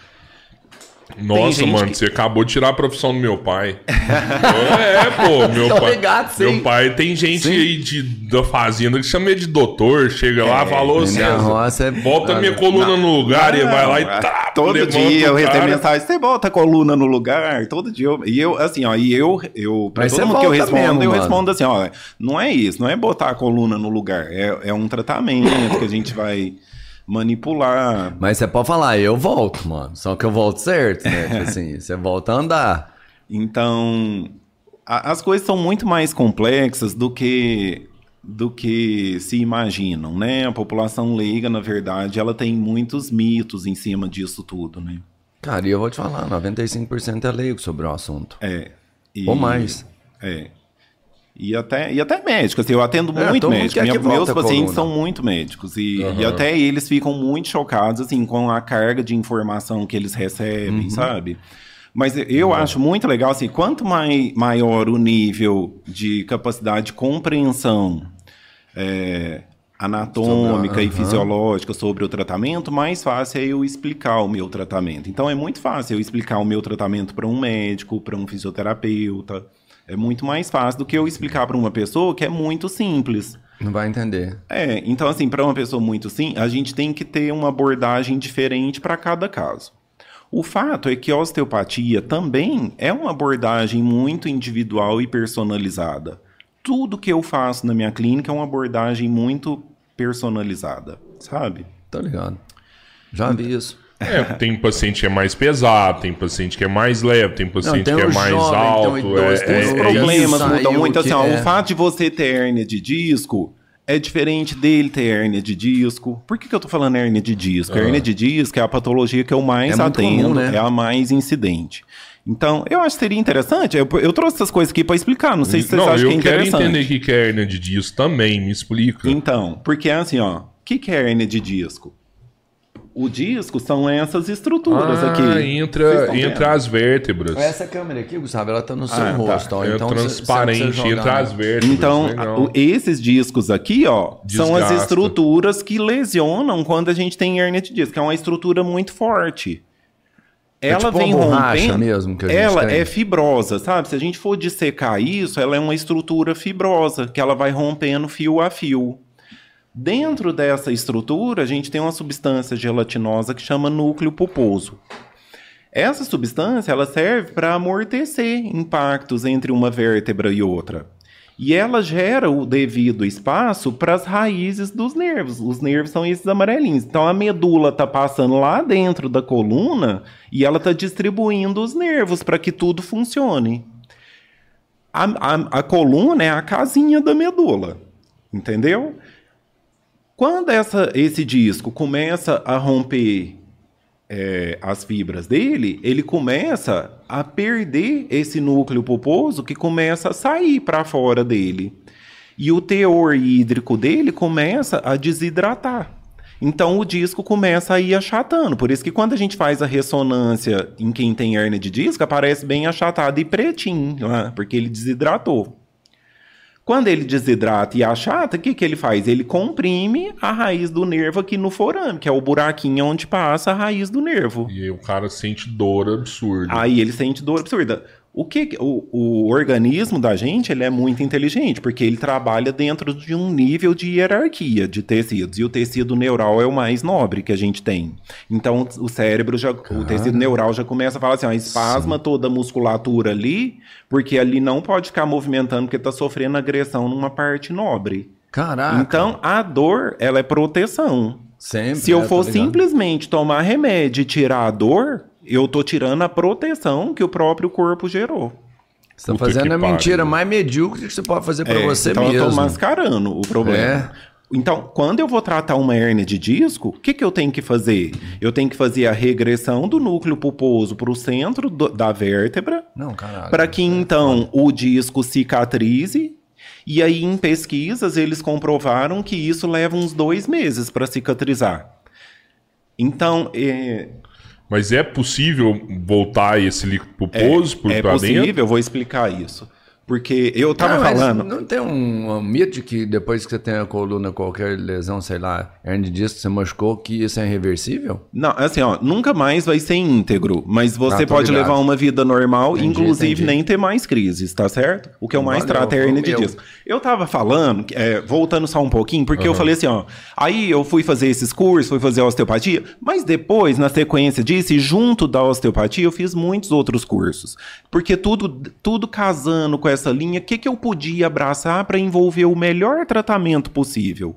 [SPEAKER 1] Nossa, mano,
[SPEAKER 3] que-
[SPEAKER 1] você acabou de tirar a profissão do meu pai. é, pô, meu
[SPEAKER 2] Tô
[SPEAKER 1] pai.
[SPEAKER 2] ligado, sim.
[SPEAKER 1] Meu pai tem gente aí de, da fazenda que chama ele de doutor, chega lá, falou assim,
[SPEAKER 2] minha roça é-
[SPEAKER 1] volta minha coluna no lugar e vai lá e
[SPEAKER 3] Não,
[SPEAKER 1] tá.
[SPEAKER 3] Todo dia eu recebo mensagem, você bota a coluna no lugar, todo dia. Eu, e eu, assim, ó, e eu, eu pra
[SPEAKER 2] Mas
[SPEAKER 3] todo mundo que eu
[SPEAKER 2] volta
[SPEAKER 3] respondo,
[SPEAKER 2] mesmo,
[SPEAKER 3] eu
[SPEAKER 2] mano.
[SPEAKER 3] respondo assim, ó, não é isso, não é botar a coluna no lugar, é, é um tratamento que a gente vai manipular.
[SPEAKER 2] Mas você pode falar, eu volto, mano. Só que eu volto certo, né? Tipo assim, você volta a andar.
[SPEAKER 3] Então, a- as coisas são muito mais complexas do que do que se imaginam, né? A população leiga, na verdade, ela tem muitos mitos em cima disso tudo, né?
[SPEAKER 2] Cara, e eu vou te falar, 95% é leigo sobre o assunto.
[SPEAKER 3] É. E-
[SPEAKER 2] Ou mais.
[SPEAKER 3] É. E até, e até médicos, assim, eu atendo
[SPEAKER 2] É,
[SPEAKER 3] muito
[SPEAKER 2] todo mundo
[SPEAKER 3] médico.
[SPEAKER 2] quer
[SPEAKER 3] Minha- meus pacientes são muito médicos. E, e até eles ficam muito chocados, assim, com a carga de informação que eles recebem,
[SPEAKER 2] Uhum.
[SPEAKER 3] sabe? Mas eu acho muito legal, assim, quanto mai, maior o nível de capacidade de compreensão é, anatômica
[SPEAKER 2] Sobre
[SPEAKER 3] e fisiológica sobre o tratamento, mais fácil é eu explicar o meu tratamento. Então é muito fácil eu explicar o meu tratamento para um médico, para um fisioterapeuta. É muito mais fácil do que eu explicar para uma pessoa que é muito simples.
[SPEAKER 2] Não vai entender.
[SPEAKER 3] É, então assim, para uma pessoa muito sim, a gente tem que ter uma abordagem diferente para cada caso. O fato é que a osteopatia também é uma abordagem muito individual e personalizada. Tudo que eu faço na minha clínica é uma abordagem muito personalizada, sabe?
[SPEAKER 2] Tô ligado. Já vi isso.
[SPEAKER 1] É, tem paciente que é mais pesado, tem paciente que é mais leve, tem paciente
[SPEAKER 2] tem
[SPEAKER 1] que é
[SPEAKER 2] o
[SPEAKER 1] mais
[SPEAKER 2] jovem, tem o
[SPEAKER 1] alto.
[SPEAKER 2] idoso,
[SPEAKER 1] é,
[SPEAKER 2] tem
[SPEAKER 1] é, é
[SPEAKER 3] problemas
[SPEAKER 2] isso.
[SPEAKER 3] mudam muito assim, ó,
[SPEAKER 2] é.
[SPEAKER 3] o fato de você ter hérnia de disco é diferente dele ter hérnia de disco. Por que, que eu tô falando hérnia de disco? A hérnia de disco é a patologia que eu mais
[SPEAKER 2] É
[SPEAKER 3] atendo,
[SPEAKER 2] comum, né?
[SPEAKER 3] é a mais incidente. Então, eu acho que seria interessante. Eu, eu trouxe essas coisas aqui para explicar. Não sei se vocês
[SPEAKER 1] Não,
[SPEAKER 3] acham
[SPEAKER 1] eu
[SPEAKER 3] que é
[SPEAKER 1] quero
[SPEAKER 3] interessante.
[SPEAKER 1] entender o que que é hernia de disco também, me explica.
[SPEAKER 3] Então, porque é assim, ó. O que, que é hérnia de disco? O disco são essas estruturas
[SPEAKER 1] ah,
[SPEAKER 3] aqui.
[SPEAKER 1] Entra, entra as vértebras.
[SPEAKER 2] Essa câmera aqui, Gustavo, ela tá no seu
[SPEAKER 3] Ah, tá.
[SPEAKER 2] rosto. ó.
[SPEAKER 1] é
[SPEAKER 2] então,
[SPEAKER 1] transparente,
[SPEAKER 2] você jogar-
[SPEAKER 1] entra as vértebras.
[SPEAKER 3] Então,
[SPEAKER 1] legal.
[SPEAKER 3] esses discos aqui, ó, são as
[SPEAKER 1] Desgasta.
[SPEAKER 3] estruturas que lesionam quando a gente tem hérnia de disco, que é uma estrutura muito forte.
[SPEAKER 2] É
[SPEAKER 3] Ela
[SPEAKER 2] tipo
[SPEAKER 3] vem rompendo.
[SPEAKER 2] mesmo que a gente
[SPEAKER 3] ela
[SPEAKER 2] tem.
[SPEAKER 3] é fibrosa, sabe? Se a gente for dissecar isso, ela é uma estrutura fibrosa, que ela vai rompendo fio a fio. Dentro dessa estrutura, a gente tem uma substância gelatinosa que chama núcleo pulposo. Essa substância ela serve para amortecer impactos entre uma vértebra e outra. E ela gera o devido espaço para as raízes dos nervos. Os nervos são esses amarelinhos. Então a medula está passando lá dentro da coluna e ela está distribuindo os nervos para que tudo funcione. A, a- a coluna é a casinha da medula. Entendeu? Quando essa, esse disco começa a romper é, as fibras dele, ele começa a perder esse núcleo pulposo que começa a sair para fora dele. E o teor hídrico dele começa a desidratar. Então o disco começa a ir achatando. Por isso que quando a gente faz a ressonância em quem tem hernia de disco, aparece bem achatado e pretinho, né? porque ele desidratou. Quando ele desidrata e achata, o que, que ele faz? Ele comprime a raiz do nervo aqui no forame, que é o buraquinho onde passa a raiz do nervo.
[SPEAKER 1] E aí o cara sente dor absurda.
[SPEAKER 3] Aí ele sente dor absurda. O que o, o organismo da gente ele é muito inteligente porque ele trabalha dentro de um nível de hierarquia de tecidos e o tecido neural é o mais nobre que a gente tem. Então o cérebro já, o tecido neural já começa a falar assim, ó, espasma toda a musculatura ali porque ali não pode ficar movimentando porque está sofrendo agressão numa parte nobre.
[SPEAKER 2] Caraca.
[SPEAKER 3] Então a dor ela é proteção.
[SPEAKER 2] sempre.
[SPEAKER 3] Se eu
[SPEAKER 2] né,
[SPEAKER 3] for
[SPEAKER 2] tá
[SPEAKER 3] simplesmente tomar remédio e tirar a dor, eu tô tirando a proteção que o próprio corpo gerou.
[SPEAKER 2] Você tá fazendo a mentira
[SPEAKER 1] pariu.
[SPEAKER 2] mais medíocre que você pode fazer pra
[SPEAKER 3] É,
[SPEAKER 2] você
[SPEAKER 3] então eu
[SPEAKER 2] mesmo.
[SPEAKER 3] tô mascarando o problema.
[SPEAKER 2] É.
[SPEAKER 3] Então, quando eu vou tratar uma hérnia de disco, o que, que eu tenho que fazer? Eu tenho que fazer a regressão do núcleo pulposo para o centro do- da vértebra,
[SPEAKER 2] Não, caralho.
[SPEAKER 3] para que então o disco cicatrize. E aí, em pesquisas, eles comprovaram que isso leva uns dois meses para cicatrizar. Então, é,
[SPEAKER 1] Mas é possível voltar esse líquido pulposo por
[SPEAKER 3] é
[SPEAKER 1] pra
[SPEAKER 3] possível,
[SPEAKER 1] dentro?
[SPEAKER 3] eu vou explicar isso. Porque eu tava
[SPEAKER 2] Não,
[SPEAKER 3] falando.
[SPEAKER 2] Não tem um, um mito de que depois que você tem a coluna, qualquer lesão, sei lá, hernia de disco, você machucou, que isso é irreversível?
[SPEAKER 3] Não, assim, ó, nunca mais vai ser íntegro, mas você
[SPEAKER 2] Ah,
[SPEAKER 3] pode
[SPEAKER 2] ligado.
[SPEAKER 3] levar uma vida normal,
[SPEAKER 2] Entendi,
[SPEAKER 3] inclusive
[SPEAKER 2] entendi.
[SPEAKER 3] nem ter mais crises, tá certo? O que eu mais
[SPEAKER 2] Valeu,
[SPEAKER 3] trato é hernia de disco. Eu tava falando, é, voltando só um pouquinho, porque eu falei assim, ó, aí eu fui fazer esses cursos, fui fazer osteopatia, mas depois, na sequência disso, e junto da osteopatia, eu fiz muitos outros cursos. Porque tudo, tudo casando com essa linha, o que, que eu podia abraçar para envolver o melhor tratamento possível?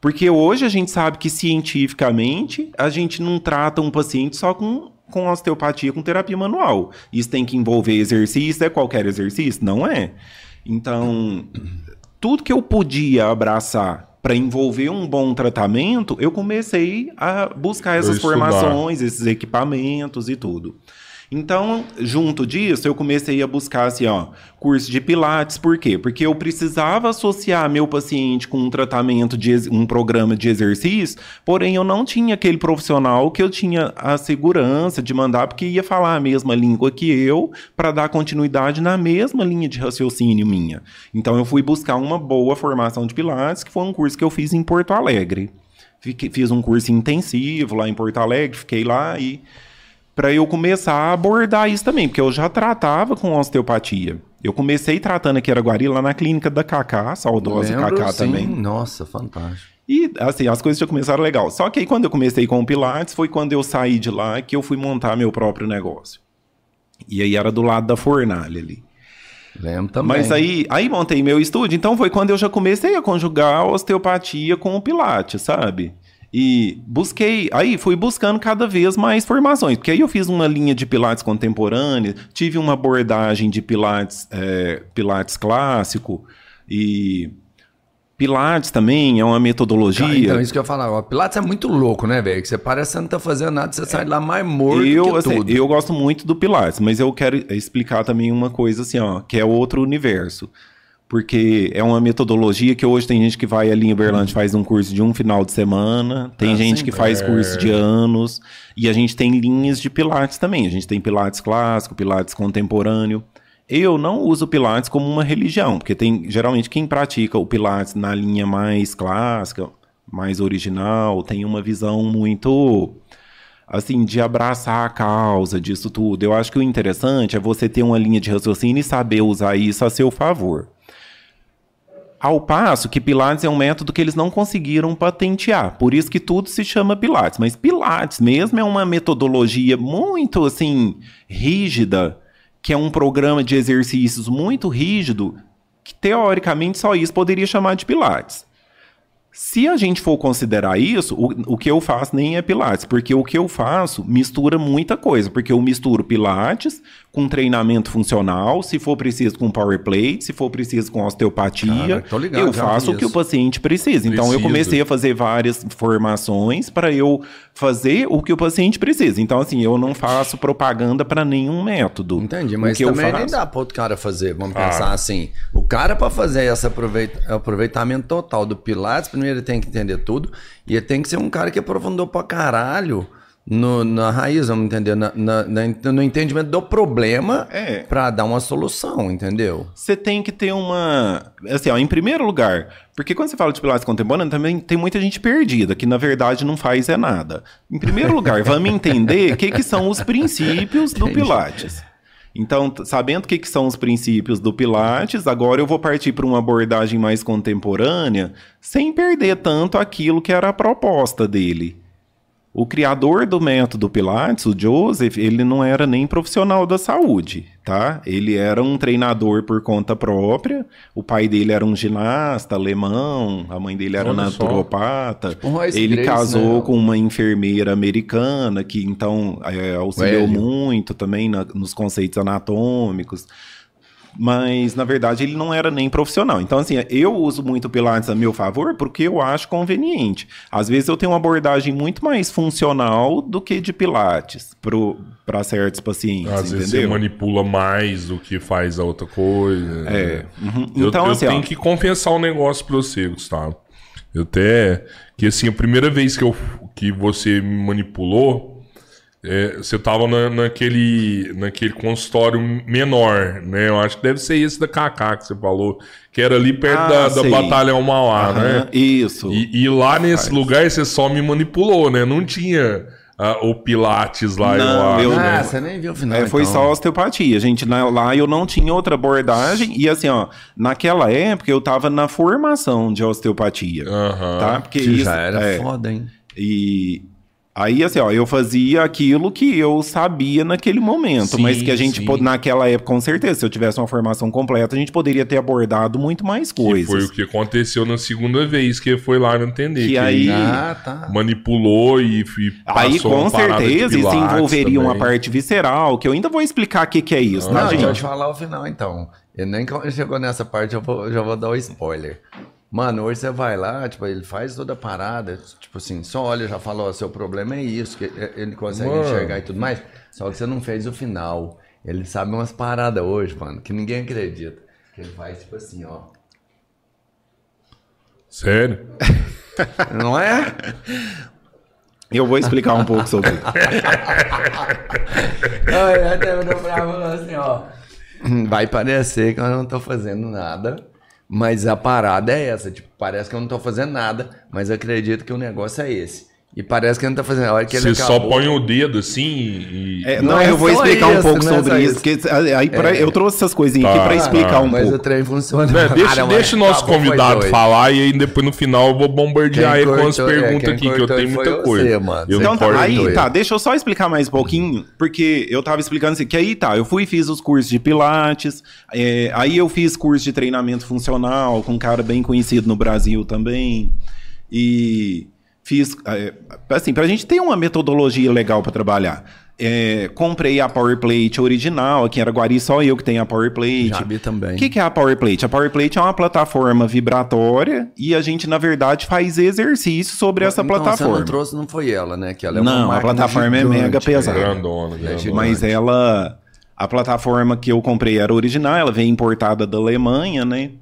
[SPEAKER 3] Porque hoje a gente sabe que cientificamente a gente não trata um paciente só com, com osteopatia, com terapia manual. Isso tem que envolver exercício, é qualquer exercício? Não é. Então, tudo que eu podia abraçar para envolver um bom tratamento, eu comecei a buscar essas formações, esses equipamentos e tudo. Então, junto disso, eu comecei a buscar assim, ó, curso de pilates, por quê? Porque eu precisava associar meu paciente com um tratamento de um programa de exercício, porém eu não tinha aquele profissional que eu tinha a segurança de mandar porque ia falar a mesma língua que eu para dar continuidade na mesma linha de raciocínio minha. Então eu fui buscar uma boa formação de pilates, que foi um curso que eu fiz em Porto Alegre. Fiquei- fiz um curso intensivo lá em Porto Alegre, fiquei lá e para eu começar a abordar isso também, porque eu já tratava com osteopatia. Eu comecei tratando aqui em Araguari, lá na clínica da Cacá, saudosa
[SPEAKER 2] Lembro,
[SPEAKER 3] Cacá
[SPEAKER 2] sim.
[SPEAKER 3] também.
[SPEAKER 2] Nossa, fantástico.
[SPEAKER 3] E, assim, as coisas já começaram legal. Só que aí, quando eu comecei com o Pilates, foi quando eu saí de lá que eu fui montar meu próprio negócio. E aí era do lado da fornalha ali.
[SPEAKER 2] Lembro também.
[SPEAKER 3] Mas aí, aí montei meu estúdio, então foi quando eu já comecei a conjugar a osteopatia com o Pilates, sabe? E busquei, aí fui buscando cada vez mais formações, porque aí eu fiz uma linha de Pilates contemporânea, tive uma abordagem de Pilates, é, Pilates clássico, e Pilates também é uma metodologia.
[SPEAKER 2] Cara, então, isso que eu ia falar. O Pilates é muito louco, né, velho? Você parece que você não tá fazendo nada, você sai lá mais morto
[SPEAKER 3] eu,
[SPEAKER 2] que
[SPEAKER 3] assim,
[SPEAKER 2] tudo.
[SPEAKER 3] eu gosto muito do Pilates, mas eu quero explicar também uma coisa assim, ó, que é outro universo. Porque é uma metodologia que hoje tem gente que vai ali em Uberlândia e faz um curso de um final de semana, tem
[SPEAKER 2] Ah,
[SPEAKER 3] gente
[SPEAKER 2] sim,
[SPEAKER 3] que faz curso de anos, e a gente tem linhas de Pilates também. A gente tem Pilates clássico, Pilates contemporâneo. Eu não uso Pilates como uma religião, porque tem geralmente quem pratica o Pilates na linha mais clássica, mais original, tem uma visão muito assim, de abraçar a causa disso tudo. Eu acho que o interessante é você ter uma linha de raciocínio e saber usar isso a seu favor. Ao passo que Pilates é um método que eles não conseguiram patentear, por isso que tudo se chama Pilates. Mas Pilates mesmo é uma metodologia muito assim rígida, que é um programa de exercícios muito rígido, que teoricamente só isso poderia chamar de Pilates. Se a gente for considerar isso, o, o que eu faço nem é Pilates, porque o que eu faço mistura muita coisa, porque eu misturo Pilates com treinamento funcional, se for preciso com power plate, se for preciso com osteopatia,
[SPEAKER 2] Cara, ligado,
[SPEAKER 3] eu faço o que o paciente precisa. Então eu
[SPEAKER 1] Precisa.
[SPEAKER 3] comecei a fazer várias formações para eu fazer o que o paciente precisa. Então assim, eu não faço propaganda para nenhum método.
[SPEAKER 2] Entendi,
[SPEAKER 3] O
[SPEAKER 2] mas
[SPEAKER 3] eu
[SPEAKER 2] também nem
[SPEAKER 3] faço-
[SPEAKER 2] dá pro outro cara fazer. Vamos
[SPEAKER 1] Ah.
[SPEAKER 2] pensar assim. O cara, pra fazer esse aproveita- aproveitamento total do Pilates, primeiro ele tem que entender tudo. E ele tem que ser um cara que aprofundou pra caralho no- na raiz, vamos entender, na- na- na- no entendimento do problema
[SPEAKER 3] É.
[SPEAKER 2] pra dar uma solução, entendeu?
[SPEAKER 3] Você tem que ter uma. Assim, ó, em primeiro lugar, porque quando você fala de Pilates contemporâneo, também tem muita gente perdida, que na verdade não faz é nada. Em primeiro lugar, vamos entender o que, que são os princípios do Pilates. Então, sabendo o que, que são os princípios do Pilates, agora eu vou partir para uma abordagem mais contemporânea, sem perder tanto aquilo que era a proposta dele. O criador do método Pilates, o Joseph, ele não era nem profissional da saúde, tá? Ele era um treinador por conta própria. O pai dele era um ginasta alemão, a mãe dele era
[SPEAKER 1] Olha
[SPEAKER 3] naturopata.
[SPEAKER 2] um Royce
[SPEAKER 3] ele
[SPEAKER 2] Grace,
[SPEAKER 3] casou
[SPEAKER 2] né?
[SPEAKER 3] com uma enfermeira americana que então é, auxiliou muito também na- nos conceitos anatômicos. Mas, na verdade, ele não era nem profissional. Então, assim, eu uso muito o Pilates a meu favor porque eu acho conveniente. Às vezes eu tenho uma abordagem muito mais funcional do que de Pilates para certos pacientes,
[SPEAKER 1] Às vezes você
[SPEAKER 3] entendeu?
[SPEAKER 1] manipula mais do que faz a outra coisa.
[SPEAKER 3] É. uhum.
[SPEAKER 1] Eu,
[SPEAKER 3] Então,
[SPEAKER 1] eu
[SPEAKER 3] assim,
[SPEAKER 1] tenho
[SPEAKER 3] ó,
[SPEAKER 1] que confessar um negócio pra você, Gustavo. Eu até. Que assim, a primeira vez que, eu, que você me manipulou, é, você tava na, naquele, naquele consultório menor, né? Eu acho que deve ser esse da Kaká que você falou, que era ali perto
[SPEAKER 3] Ah,
[SPEAKER 1] da, da
[SPEAKER 3] sei.
[SPEAKER 1] Batalhão Mauá,
[SPEAKER 3] Aham,
[SPEAKER 1] né?
[SPEAKER 3] Isso.
[SPEAKER 1] E, e lá nesse lugar você só me manipulou, né? Não tinha ah, o Pilates lá,
[SPEAKER 3] Não,
[SPEAKER 1] eu acho. né?
[SPEAKER 2] Ah, você nem viu o final.
[SPEAKER 3] É, foi
[SPEAKER 2] então.
[SPEAKER 3] só osteopatia. Gente, na- lá eu não tinha outra abordagem. E assim, ó, naquela época eu tava na formação de osteopatia.
[SPEAKER 1] Aham.
[SPEAKER 3] Tá? Porque
[SPEAKER 2] Que
[SPEAKER 3] isso,
[SPEAKER 2] já era
[SPEAKER 3] é,
[SPEAKER 2] foda, hein?
[SPEAKER 3] E aí, assim, ó, eu fazia aquilo que eu sabia naquele momento,
[SPEAKER 1] Sim,
[SPEAKER 3] mas que a gente, pod- naquela época, com certeza, se eu tivesse uma formação completa, a gente poderia ter abordado muito mais
[SPEAKER 1] Que
[SPEAKER 3] coisas.
[SPEAKER 1] foi o que aconteceu na segunda vez que foi lá não entender.
[SPEAKER 3] Que
[SPEAKER 1] Que,
[SPEAKER 3] aí-
[SPEAKER 1] ele
[SPEAKER 2] Ah, tá.
[SPEAKER 1] manipulou e, e
[SPEAKER 3] Aí,
[SPEAKER 1] passou
[SPEAKER 3] com
[SPEAKER 1] uma
[SPEAKER 3] certeza, isso envolveria uma
[SPEAKER 1] também.
[SPEAKER 3] parte visceral, que eu ainda vou explicar o que, que é isso,
[SPEAKER 2] Não,
[SPEAKER 3] tá,
[SPEAKER 2] deixa eu
[SPEAKER 3] gente?
[SPEAKER 2] te falar o final então. E nem chegou nessa parte eu vou, já vou dar o spoiler. Mano, hoje você vai lá, tipo, ele faz toda a parada, tipo assim, só olha, já falou, ó, seu problema é isso, que ele consegue
[SPEAKER 1] Mano.
[SPEAKER 2] enxergar e tudo mais. Só que você não fez o final. Ele sabe umas paradas hoje, mano, que ninguém acredita. Que ele faz tipo assim, ó.
[SPEAKER 1] Sério?
[SPEAKER 2] Não é?
[SPEAKER 3] Eu vou explicar um pouco sobre isso.
[SPEAKER 2] Ai, até eu tô bravo assim, ó. Vai parecer que eu não tô fazendo nada, mas a parada é essa. Tipo, parece que eu não tô fazendo nada, mas acredito que o negócio é esse. E parece que eu não tô fazendo. A hora que ele
[SPEAKER 1] Você só põe o dedo assim e.
[SPEAKER 3] É,
[SPEAKER 2] Não
[SPEAKER 3] não,
[SPEAKER 2] é
[SPEAKER 3] eu vou explicar um
[SPEAKER 2] isso,
[SPEAKER 3] pouco
[SPEAKER 2] não é
[SPEAKER 3] sobre
[SPEAKER 2] só
[SPEAKER 3] isso,
[SPEAKER 2] isso.
[SPEAKER 3] porque aí pra-
[SPEAKER 2] É.
[SPEAKER 3] eu trouxe essas coisinhas
[SPEAKER 1] Tá,
[SPEAKER 3] aqui pra explicar um
[SPEAKER 2] mas
[SPEAKER 3] pouco.
[SPEAKER 2] o trem funciona.
[SPEAKER 1] Né, deixa
[SPEAKER 2] Cara,
[SPEAKER 1] deixa o
[SPEAKER 2] mas
[SPEAKER 1] nosso
[SPEAKER 2] acabou, foi
[SPEAKER 1] convidado falar e aí depois no final eu vou bombardear
[SPEAKER 2] Quem
[SPEAKER 1] ele com as
[SPEAKER 2] é,
[SPEAKER 1] perguntas aqui, que eu tenho muita
[SPEAKER 2] você,
[SPEAKER 1] coisa.
[SPEAKER 2] mano.
[SPEAKER 1] Eu
[SPEAKER 2] Você
[SPEAKER 1] não
[SPEAKER 3] Então tá, aí tá, deixa eu só explicar mais um pouquinho, porque eu tava explicando assim, que aí tá, eu fui e fiz os cursos de Pilates, é, aí eu fiz curso de treinamento funcional com um cara bem conhecido no Brasil também, e fiz, é, assim, pra gente ter uma metodologia legal pra trabalhar. É, comprei a Power Plate original, aqui em Araguari só eu que tenho a Power Plate.
[SPEAKER 2] Já vi também.
[SPEAKER 3] O que, que é a Power Plate? A Power Plate é uma plataforma vibratória e a gente, na verdade, faz exercício sobre essa
[SPEAKER 2] Então,
[SPEAKER 3] plataforma.
[SPEAKER 2] Você não trouxe, não foi ela, né? Que ela é uma
[SPEAKER 3] Não, a plataforma é
[SPEAKER 2] gigante,
[SPEAKER 3] mega pesada.
[SPEAKER 2] velho.
[SPEAKER 1] Grandona, grandona.
[SPEAKER 3] Mas ela. A plataforma que eu comprei era original, ela veio importada da Alemanha, né?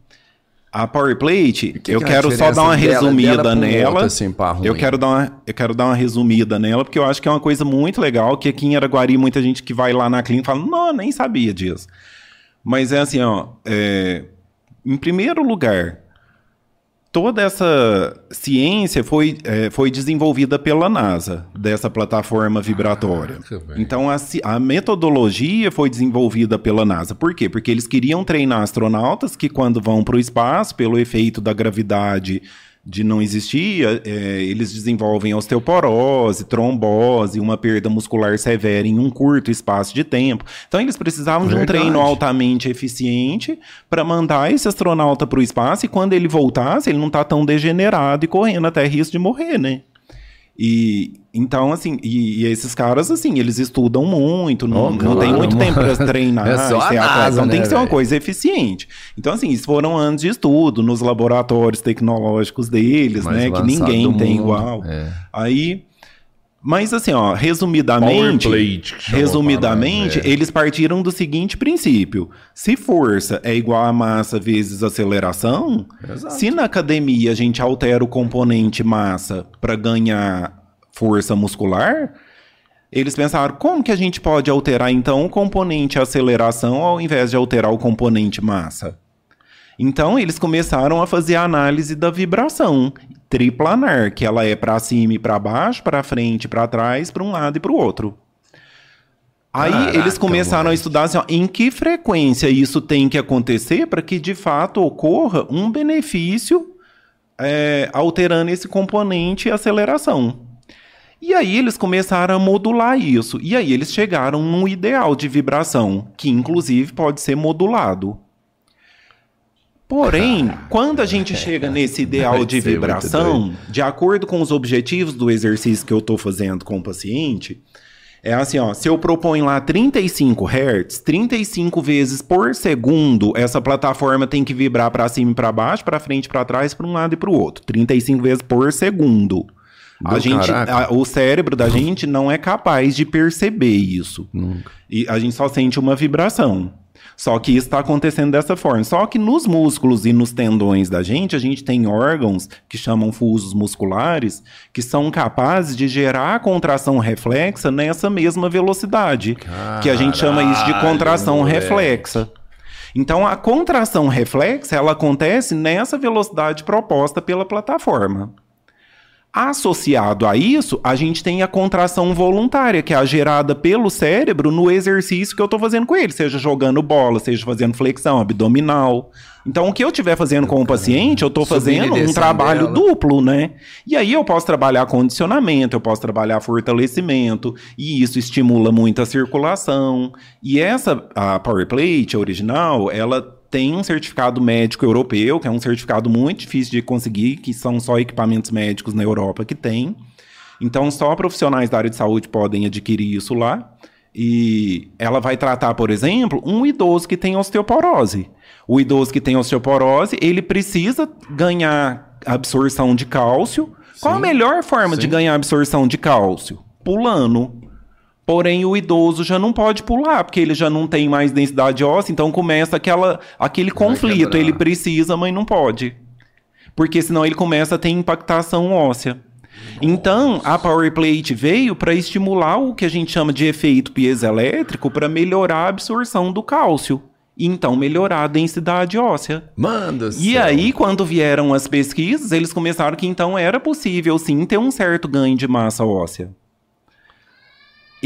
[SPEAKER 3] A Power Plate,
[SPEAKER 2] que
[SPEAKER 3] eu
[SPEAKER 2] que é
[SPEAKER 3] quero só
[SPEAKER 2] diferença
[SPEAKER 3] dar uma
[SPEAKER 2] dela-
[SPEAKER 3] resumida
[SPEAKER 2] dela
[SPEAKER 3] nela.
[SPEAKER 2] assim,
[SPEAKER 3] eu quero dar uma, eu quero dar uma resumida nela, porque eu acho que é uma coisa muito legal, que aqui em Araguari muita gente que vai lá na clínica fala, não, nem sabia disso. Mas é assim, ó, é, em primeiro lugar, toda essa ciência foi, é, foi desenvolvida pela NASA, dessa plataforma vibratória.
[SPEAKER 1] Velho.
[SPEAKER 3] então, a, a metodologia foi desenvolvida pela NASA. Por quê? Porque eles queriam treinar astronautas que, quando vão para o espaço, pelo efeito da gravidade de não existir, é, eles desenvolvem osteoporose, trombose, uma perda muscular severa em um curto espaço de tempo. Então, eles precisavam de um
[SPEAKER 2] Verdade.
[SPEAKER 3] treino altamente eficiente para mandar esse astronauta para o espaço e quando ele voltasse, ele não tá tão degenerado e correndo até risco de morrer, né? E então, assim, e, e esses caras, assim, eles estudam muito, não,
[SPEAKER 2] Oh,
[SPEAKER 3] não
[SPEAKER 2] claro,
[SPEAKER 3] tem muito
[SPEAKER 2] mano.
[SPEAKER 3] tempo para treinar,
[SPEAKER 2] É só
[SPEAKER 3] ser
[SPEAKER 2] NASA,
[SPEAKER 3] então tem
[SPEAKER 2] né,
[SPEAKER 3] que ser uma coisa eficiente. Então, assim, isso foram anos de estudo nos laboratórios tecnológicos deles,
[SPEAKER 2] Mais
[SPEAKER 3] né? Que ninguém tem
[SPEAKER 2] mundo.
[SPEAKER 3] igual.
[SPEAKER 2] É.
[SPEAKER 3] Aí. Mas assim, ó, resumidamente. Resumidamente,
[SPEAKER 2] a parada, é.
[SPEAKER 3] eles partiram do seguinte princípio: se força é igual a massa vezes aceleração,
[SPEAKER 2] Exato.
[SPEAKER 3] se na academia a gente altera o componente massa para ganhar força muscular, eles pensaram como que a gente pode alterar então o componente aceleração ao invés de alterar o componente massa? Então eles começaram a fazer a análise da vibração triplanar, que ela é para cima e para baixo, para frente e para trás, para um lado e para o outro. Aí
[SPEAKER 2] Caraca,
[SPEAKER 3] eles começaram a estudar assim, ó, em que frequência isso tem que acontecer para que de fato ocorra um benefício é, alterando esse componente aceleração. E aí eles começaram a modular isso. E aí eles chegaram num ideal de vibração, que inclusive pode ser modulado. Porém, quando a gente chega nesse ideal de vibração, de acordo com os objetivos do exercício que eu estou fazendo com o paciente, é assim, ó, se eu proponho lá 35 Hz, 35 vezes por segundo, essa plataforma tem que vibrar para cima e para baixo, para frente, para trás, para um lado e para o outro. 35 vezes por segundo. A gente, a- o cérebro da gente não é capaz de perceber isso.
[SPEAKER 2] Nunca.
[SPEAKER 3] E a gente só sente uma vibração. Só que isso está acontecendo dessa forma. Só que nos músculos e nos tendões da gente, a gente tem órgãos que chamam fusos musculares, que são capazes de gerar contração reflexa nessa mesma velocidade. que a gente chama isso de contração
[SPEAKER 2] moleque.
[SPEAKER 3] reflexa. Então, a contração reflexa, ela acontece nessa velocidade proposta pela plataforma. Associado a isso, a gente tem a contração voluntária, que é a gerada pelo cérebro no exercício que eu estou fazendo com ele, seja jogando bola, seja fazendo flexão abdominal. Então, o que eu estiver fazendo com o paciente, eu estou fazendo um trabalho
[SPEAKER 2] dela.
[SPEAKER 3] duplo, né? E aí eu posso trabalhar condicionamento, eu posso trabalhar fortalecimento, e isso estimula muito a circulação. E essa, a Power Plate original, ela tem um certificado médico europeu, que é um certificado muito difícil de conseguir, que são só equipamentos médicos na Europa que tem. Então, só profissionais da área de saúde podem adquirir isso lá. E ela vai tratar, por exemplo, um idoso que tem osteoporose. O idoso que tem osteoporose, ele precisa ganhar absorção de cálcio. Qual a
[SPEAKER 2] Sim,
[SPEAKER 3] melhor forma de
[SPEAKER 2] sim.
[SPEAKER 3] ganhar absorção de cálcio? Pulando. Porém, o idoso já não pode pular, porque ele já não tem mais densidade óssea, então começa aquela, aquele conflito.
[SPEAKER 2] quebrar.
[SPEAKER 3] Ele precisa, mas não pode. Porque senão ele começa a ter impactação óssea. Então, a Power Plate veio para estimular o que a gente chama de efeito piezoelétrico para melhorar a absorção do cálcio. E então melhorar a densidade óssea.
[SPEAKER 2] Manda
[SPEAKER 3] E aí, quando vieram as pesquisas, eles começaram que então era possível sim ter um certo ganho de massa óssea.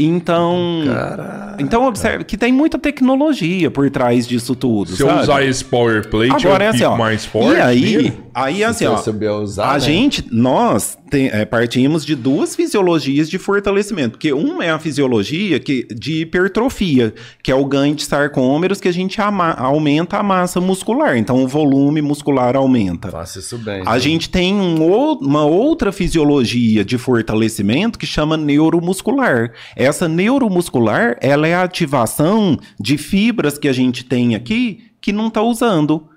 [SPEAKER 3] Então,
[SPEAKER 2] Caralho.
[SPEAKER 3] então observe que tem muita tecnologia por trás disso tudo.
[SPEAKER 1] Se eu
[SPEAKER 3] sabe?
[SPEAKER 1] usar esse power plate,
[SPEAKER 3] Agora é
[SPEAKER 1] eu
[SPEAKER 3] assim,
[SPEAKER 1] fico
[SPEAKER 3] ó.
[SPEAKER 1] mais forte.
[SPEAKER 3] e aí, aí assim,
[SPEAKER 2] eu
[SPEAKER 3] ó,
[SPEAKER 2] souber usar,
[SPEAKER 3] a
[SPEAKER 2] né?
[SPEAKER 3] gente, nós tem- é, partimos de duas fisiologias de fortalecimento, porque uma é a fisiologia que, de hipertrofia, que é o ganho de sarcômeros que a gente ama- aumenta a massa muscular, então o volume muscular aumenta.
[SPEAKER 2] Faça isso bem.
[SPEAKER 3] A gente tem um uma outra fisiologia de fortalecimento que chama neuromuscular. Essa neuromuscular, ela é a ativação de fibras que a gente tem aqui que não está usando.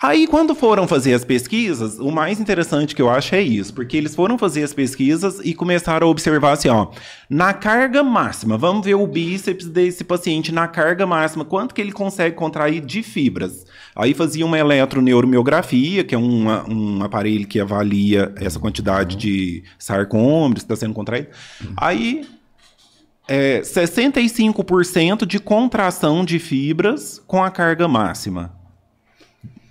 [SPEAKER 3] Aí, quando foram fazer as pesquisas, o mais interessante que eu acho é isso, porque eles foram fazer as pesquisas e começaram a observar assim, ó, na carga máxima, vamos ver o bíceps desse paciente na carga máxima, quanto que ele consegue contrair de fibras. Aí fazia uma eletroneuromiografia, que é uma- um aparelho que avalia essa quantidade de sarcômeros que está sendo contraído. Aí é, 65% de contração de fibras com a carga máxima.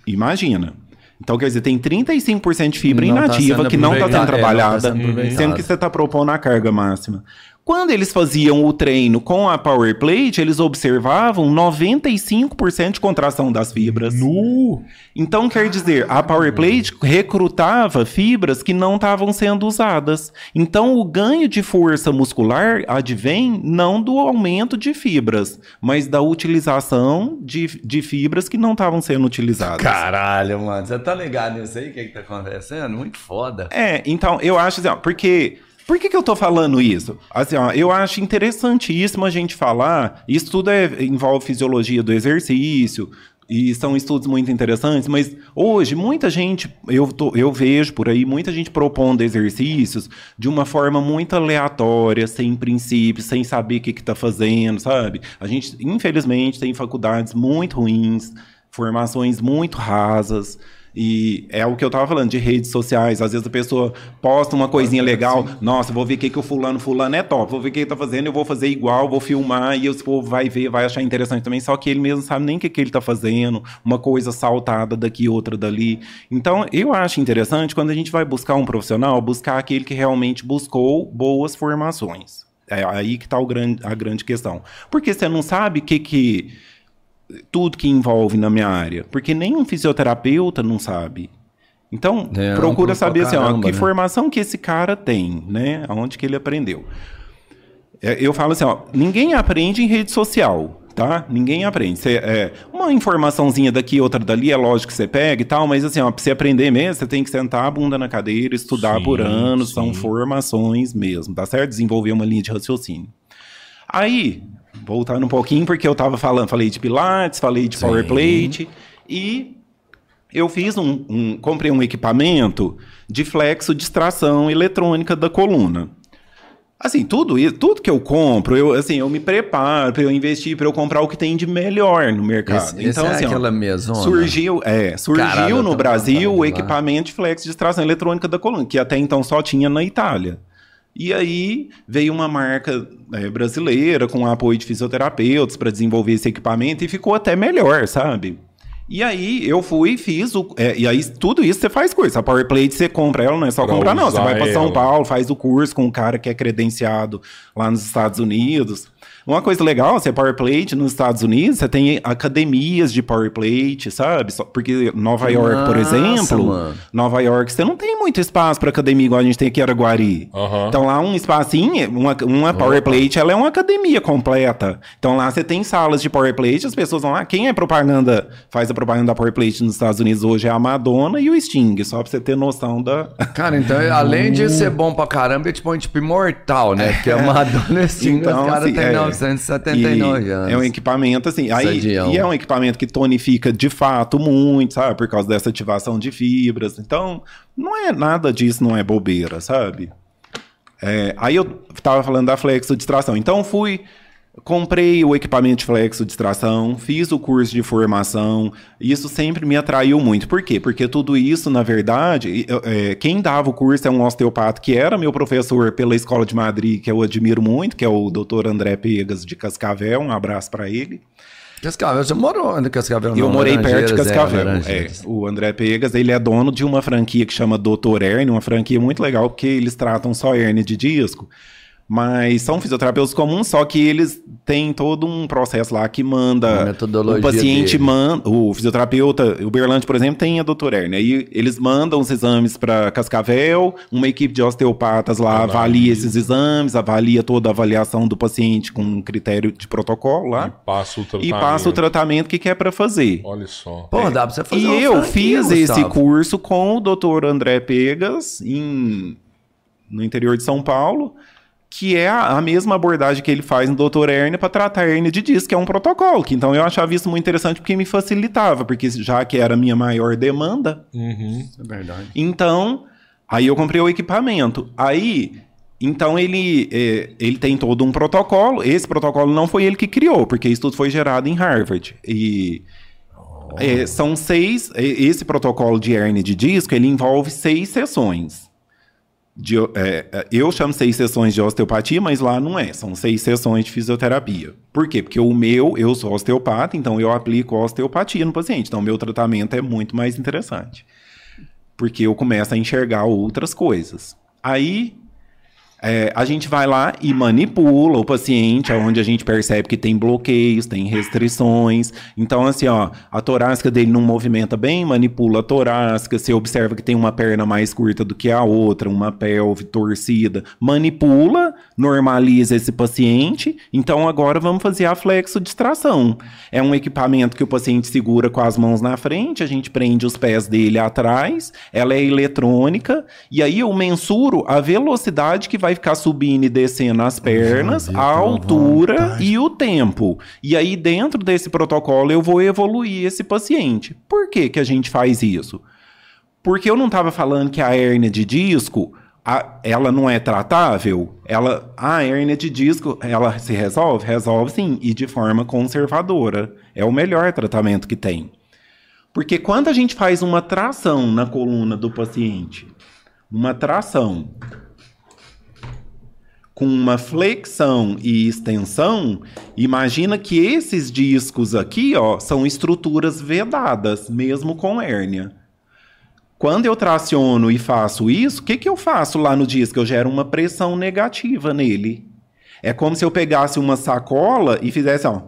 [SPEAKER 3] Imagina. Então, quer dizer, tem 35% de fibra
[SPEAKER 2] Não tá
[SPEAKER 3] inativa
[SPEAKER 2] sendo
[SPEAKER 3] que não está sendo
[SPEAKER 2] aproveitado, é, não tá
[SPEAKER 3] trabalhada,
[SPEAKER 2] sendo
[SPEAKER 3] sendo que você está propondo a carga máxima. Quando eles faziam o treino com a Power Plate, eles observavam 95% de contração das fibras.
[SPEAKER 1] Nu!
[SPEAKER 3] Então, quer dizer, a Power Plate recrutava fibras que não estavam sendo usadas. Então, o ganho de força muscular advém não do aumento de fibras, mas da utilização de, de fibras que não estavam sendo utilizadas.
[SPEAKER 2] Caralho, mano. Você tá ligado nisso aí? O que que tá acontecendo? Muito foda.
[SPEAKER 3] É, então, eu acho assim, ó, porque. Por que, que eu tô falando isso? Assim, ó, eu acho interessantíssimo a gente falar. Isso tudo é- envolve fisiologia do exercício. E são estudos muito interessantes, mas hoje muita gente, eu, tô- eu vejo por aí, muita gente propondo exercícios de uma forma muito aleatória, sem princípios, sem saber o que está fazendo, sabe? A gente, infelizmente, tem faculdades muito ruins, formações muito rasas. E é o que eu tava falando de redes sociais. Às vezes a pessoa posta uma coisinha legal. Nossa, vou ver o que, que o fulano, fulano é top. Vou ver o que ele tá fazendo, eu vou fazer igual, vou filmar. E o povo vai ver, vai achar interessante também. Só que ele mesmo sabe nem o que, que ele tá fazendo. Uma coisa saltada daqui, outra dali. Então, eu acho interessante quando a gente vai buscar um profissional, buscar aquele que realmente buscou boas formações. É aí que tá o grande, a grande questão. Porque você não sabe o que que tudo que envolve na minha área, porque nenhum fisioterapeuta não sabe. Então,
[SPEAKER 2] É,
[SPEAKER 3] procura saber assim, ó, que
[SPEAKER 2] né?
[SPEAKER 3] formação que esse cara tem, né? Aonde que ele aprendeu. É, eu falo assim, ó, ninguém aprende em rede social, tá? Ninguém aprende. Você, é, uma informaçãozinha daqui, outra dali, é lógico que você pega e tal, mas assim, ó, pra você aprender mesmo, você tem que sentar a bunda na cadeira, estudar
[SPEAKER 1] Sim,
[SPEAKER 3] por anos, são
[SPEAKER 1] sim.
[SPEAKER 3] formações mesmo, tá certo? Desenvolver uma linha de raciocínio. Aí, voltando um pouquinho, porque eu tava falando, falei de Pilates, falei de Power. Plate, e eu fiz um, um- comprei um equipamento de flexo distração eletrônica da coluna. Assim, tudo isso, tudo que eu compro, eu, assim, eu me preparo para eu investir, para eu comprar o que tem de melhor no mercado.
[SPEAKER 2] Esse,
[SPEAKER 3] então,
[SPEAKER 2] esse é
[SPEAKER 3] assim,
[SPEAKER 2] aquela mesona.
[SPEAKER 3] surgiu, é, surgiu
[SPEAKER 2] Caralho,
[SPEAKER 3] no Brasil o
[SPEAKER 2] de
[SPEAKER 3] equipamento de flex de extração eletrônica da coluna, que até então só tinha na Itália. E aí veio uma marca é, brasileira com apoio de fisioterapeutas para desenvolver esse equipamento e ficou até melhor, sabe? E aí eu fui e fiz o. é, e aí tudo isso você faz curso. A Power Plate você compra ela, não é só
[SPEAKER 1] Pra
[SPEAKER 3] comprar, não. Você vai para São. Paulo, faz o curso com um cara que é credenciado lá nos Estados Unidos. Uma coisa legal, você é Power Plate nos Estados Unidos, você tem academias de Power Plate, sabe? Porque Nova
[SPEAKER 2] Que
[SPEAKER 3] York, por exemplo,
[SPEAKER 2] mano.
[SPEAKER 3] Nova York, você não tem muito espaço para academia igual a gente tem aqui em Araguari. Então lá um espacinho, uma, uma Power Plate, ela é uma academia completa. Então lá você tem salas de Power Plate, as pessoas vão lá, quem é propaganda, faz a propaganda da Power Plate nos Estados Unidos hoje é a Madonna e o Sting, só pra você ter noção da...
[SPEAKER 2] Cara, então, além de ser bom pra caramba, é tipo, um tipo imortal, né? Porque a Madonna assim,
[SPEAKER 3] Então,
[SPEAKER 2] os caras
[SPEAKER 3] assim,
[SPEAKER 2] têm
[SPEAKER 3] é.
[SPEAKER 2] 979
[SPEAKER 3] E
[SPEAKER 2] anos.
[SPEAKER 3] É um equipamento, assim. Aí,
[SPEAKER 2] Sadião.
[SPEAKER 3] e é um equipamento que tonifica de fato muito, sabe? Por causa dessa ativação de fibras. Então, não é nada disso, não é bobeira, sabe? É, aí eu tava falando da flexo distração. Então, fui. Comprei o equipamento de flexo distração, fiz o curso de formação. Isso sempre me atraiu muito. Por quê? Porque tudo isso, na verdade, eu- é, quem dava o curso é um osteopata que era meu professor pela Escola de Madrid, que eu admiro muito, que é o Dr. André Pegas de Cascavel. Um abraço para ele.
[SPEAKER 2] Cascavel, você morou no Cascavel?
[SPEAKER 3] Eu
[SPEAKER 2] não,
[SPEAKER 3] morei perto de
[SPEAKER 2] é,
[SPEAKER 3] Cascavel. É,
[SPEAKER 2] Laranjeiras.
[SPEAKER 3] o André Pegas, ele é dono de uma franquia que chama Doutor Hernia, uma franquia muito legal, porque eles tratam só hernia de disco. Mas são fisioterapeutas comuns, só que eles têm todo um processo lá que
[SPEAKER 2] Uma
[SPEAKER 3] manda.
[SPEAKER 2] metodologia
[SPEAKER 3] O paciente
[SPEAKER 2] dele.
[SPEAKER 3] manda. O fisioterapeuta, o Berlante, por exemplo, tem a doutor Hernia. Aí eles mandam os exames para Cascavel, uma equipe de osteopatas lá
[SPEAKER 1] Analisa.
[SPEAKER 3] avalia esses exames, avalia toda a avaliação do paciente com um critério de protocolo lá.
[SPEAKER 1] E passa o
[SPEAKER 3] E
[SPEAKER 1] tratamento.
[SPEAKER 3] passa o tratamento que quer para fazer.
[SPEAKER 1] Olha só.
[SPEAKER 2] Pô, dá pra você fazer
[SPEAKER 3] E eu fiz esse
[SPEAKER 2] Gustavo.
[SPEAKER 3] curso com o Dr. André Pegas em, no interior de São Paulo, que é a, a mesma abordagem que ele faz no Dr. Hernia para tratar a hernia de disco, que é um protocolo. Que, então eu achava isso muito interessante porque me facilitava, porque já que era a minha maior demanda,
[SPEAKER 1] Uhum.
[SPEAKER 2] É verdade.
[SPEAKER 3] então, aí eu comprei o equipamento. Aí, então ele, é, ele tem todo um protocolo. Esse protocolo não foi ele que criou, porque isso tudo foi gerado em Harvard. E é, são seis. é, Esse protocolo de hernia de disco ele envolve seis sessões. De, é, é, eu chamo seis sessões de osteopatia, mas lá não é. São seis sessões de fisioterapia. Por quê? Porque o meu, eu sou osteopata, então eu aplico osteopatia no paciente. Então, o meu tratamento é muito mais interessante porque eu começo a enxergar outras coisas. Aí é, a gente vai lá e manipula o paciente, onde a gente percebe que tem bloqueios, tem restrições. Então, assim, ó, a torácica dele não movimenta bem, manipula a torácica. Você observa que tem uma perna mais curta do que a outra, uma pelve torcida. Manipula, normaliza esse paciente. Então, agora vamos fazer a flexodistração. É um equipamento que o paciente segura com as mãos na frente, a gente prende os pés dele atrás, ela é eletrônica, e aí eu mensuro a velocidade que vai ficar subindo e descendo as pernas, a altura e o tempo. E aí, dentro desse protocolo, eu vou evoluir esse paciente. Por que, que a gente faz isso? Porque eu não estava falando que a hérnia de disco, a- ela não é tratável? Ela, a hérnia de disco, ela se resolve? Resolve sim, e de forma conservadora. É o melhor tratamento que tem. Porque quando a gente faz uma tração na coluna do paciente, uma tração com uma flexão e extensão, imagina que esses discos aqui, ó, são estruturas vedadas, mesmo com hérnia. Quando eu traciono e faço isso, o que, que eu faço lá no disco? Eu gero uma pressão negativa nele. É como se eu pegasse uma sacola e fizesse, ó.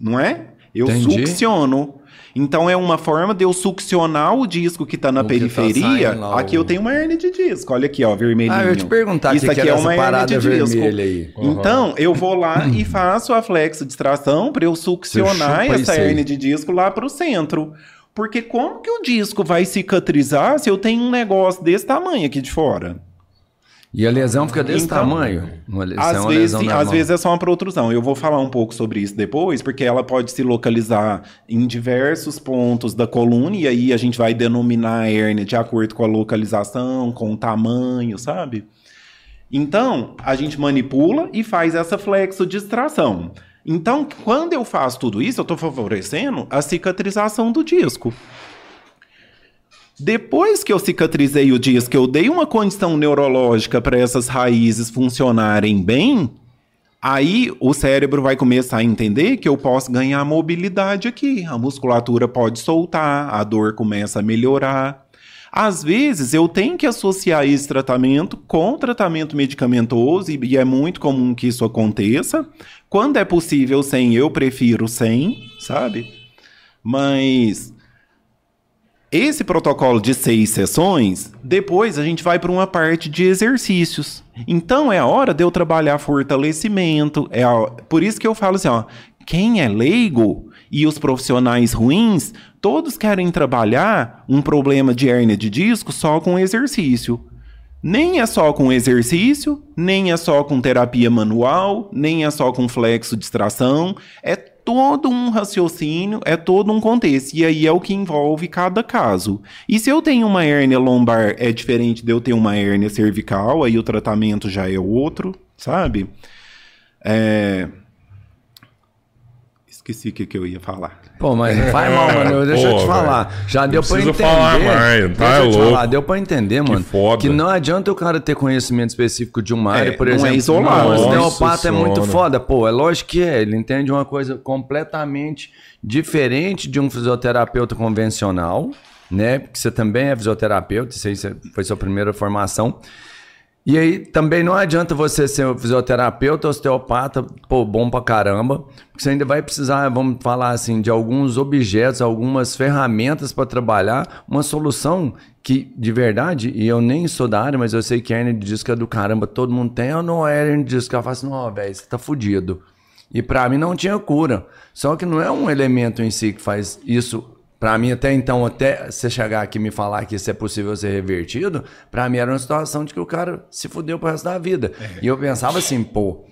[SPEAKER 3] Não é? Eu
[SPEAKER 2] Entendi.
[SPEAKER 3] succiono. Então é uma forma de eu succionar o disco que está na
[SPEAKER 2] O tá
[SPEAKER 3] periferia.
[SPEAKER 2] lá,
[SPEAKER 3] aqui
[SPEAKER 2] o-
[SPEAKER 3] eu tenho uma hernia de disco. Olha aqui, ó, vermelhinho.
[SPEAKER 2] Ah, eu te perguntar
[SPEAKER 3] Isso
[SPEAKER 2] que
[SPEAKER 3] aqui
[SPEAKER 2] que
[SPEAKER 3] é uma hernia de disco.
[SPEAKER 2] aí.
[SPEAKER 1] Uhum.
[SPEAKER 3] Então, eu vou lá e faço a flexodistração para eu succionar essa hernia de disco lá para o centro. Porque como que o disco vai cicatrizar se eu tenho um negócio desse tamanho aqui de fora?
[SPEAKER 2] E a lesão fica desse
[SPEAKER 3] Então,
[SPEAKER 2] tamanho? Uma lesão,
[SPEAKER 3] Às
[SPEAKER 2] uma
[SPEAKER 3] vezes,
[SPEAKER 2] lesão normal.
[SPEAKER 3] às vezes é só uma protrusão. Eu vou falar um pouco sobre isso depois, porque ela pode se localizar em diversos pontos da coluna, e aí a gente vai denominar a hérnia de acordo com a localização, com o tamanho, sabe? Então, a gente manipula e faz essa flexodistração. Então, quando eu faço tudo isso, eu estou favorecendo a cicatrização do disco. Depois que eu cicatrizei o disco, eu dei uma condição neurológica para essas raízes funcionarem bem, aí o cérebro vai começar a entender que eu posso ganhar mobilidade aqui. A musculatura pode soltar, a dor começa a melhorar. Às vezes eu tenho que associar esse tratamento com tratamento medicamentoso, e é muito comum que isso aconteça. Quando é possível sem, eu prefiro sem, sabe? Mas esse protocolo de seis sessões, depois a gente vai para uma parte de exercícios. Então é a hora de eu trabalhar fortalecimento. É a... Por isso que eu falo assim, ó, quem é leigo e os profissionais ruins, todos querem trabalhar um problema de hérnia de disco só com exercício. Nem é só com exercício, nem é só com terapia manual, nem é só com flexo distração, é todo um raciocínio, é todo um contexto. E aí é o que envolve cada caso. E se eu tenho uma hérnia lombar, é diferente de eu ter uma hérnia cervical, aí o tratamento já é outro, sabe? É... Esqueci o que, que eu ia falar.
[SPEAKER 2] Pô, mas não faz mal, mano. Deixa Pô, eu te falar. Véio. Já deu pra entender. Falar mais, tá Deixa eu te falar. Deu pra entender, mano. Que, foda. que não adianta o cara ter conhecimento específico de uma área, é, por exemplo. Não é
[SPEAKER 3] isolado.
[SPEAKER 2] o osteopata é muito foda. Pô, é lógico que é. Ele entende uma coisa completamente diferente de um fisioterapeuta convencional, né? Porque você também é fisioterapeuta, isso aí foi sua primeira formação. E aí também não adianta você ser fisioterapeuta, osteopata, pô, bom pra caramba, porque você ainda vai precisar, vamos falar assim, de alguns objetos, algumas ferramentas para trabalhar, uma solução que, de verdade, e eu nem sou da área, mas eu sei que a hernia de disco é do caramba, todo mundo tem, ou não é hernia de disco? Ela fala assim, não, velho, você tá fudido. E para mim não tinha cura. Só que não é um elemento em si que faz isso para mim, até então, até você chegar aqui e me falar que isso é possível ser revertido, para mim era uma situação de que o cara se fudeu pro resto da vida. É. E eu pensava assim, pô,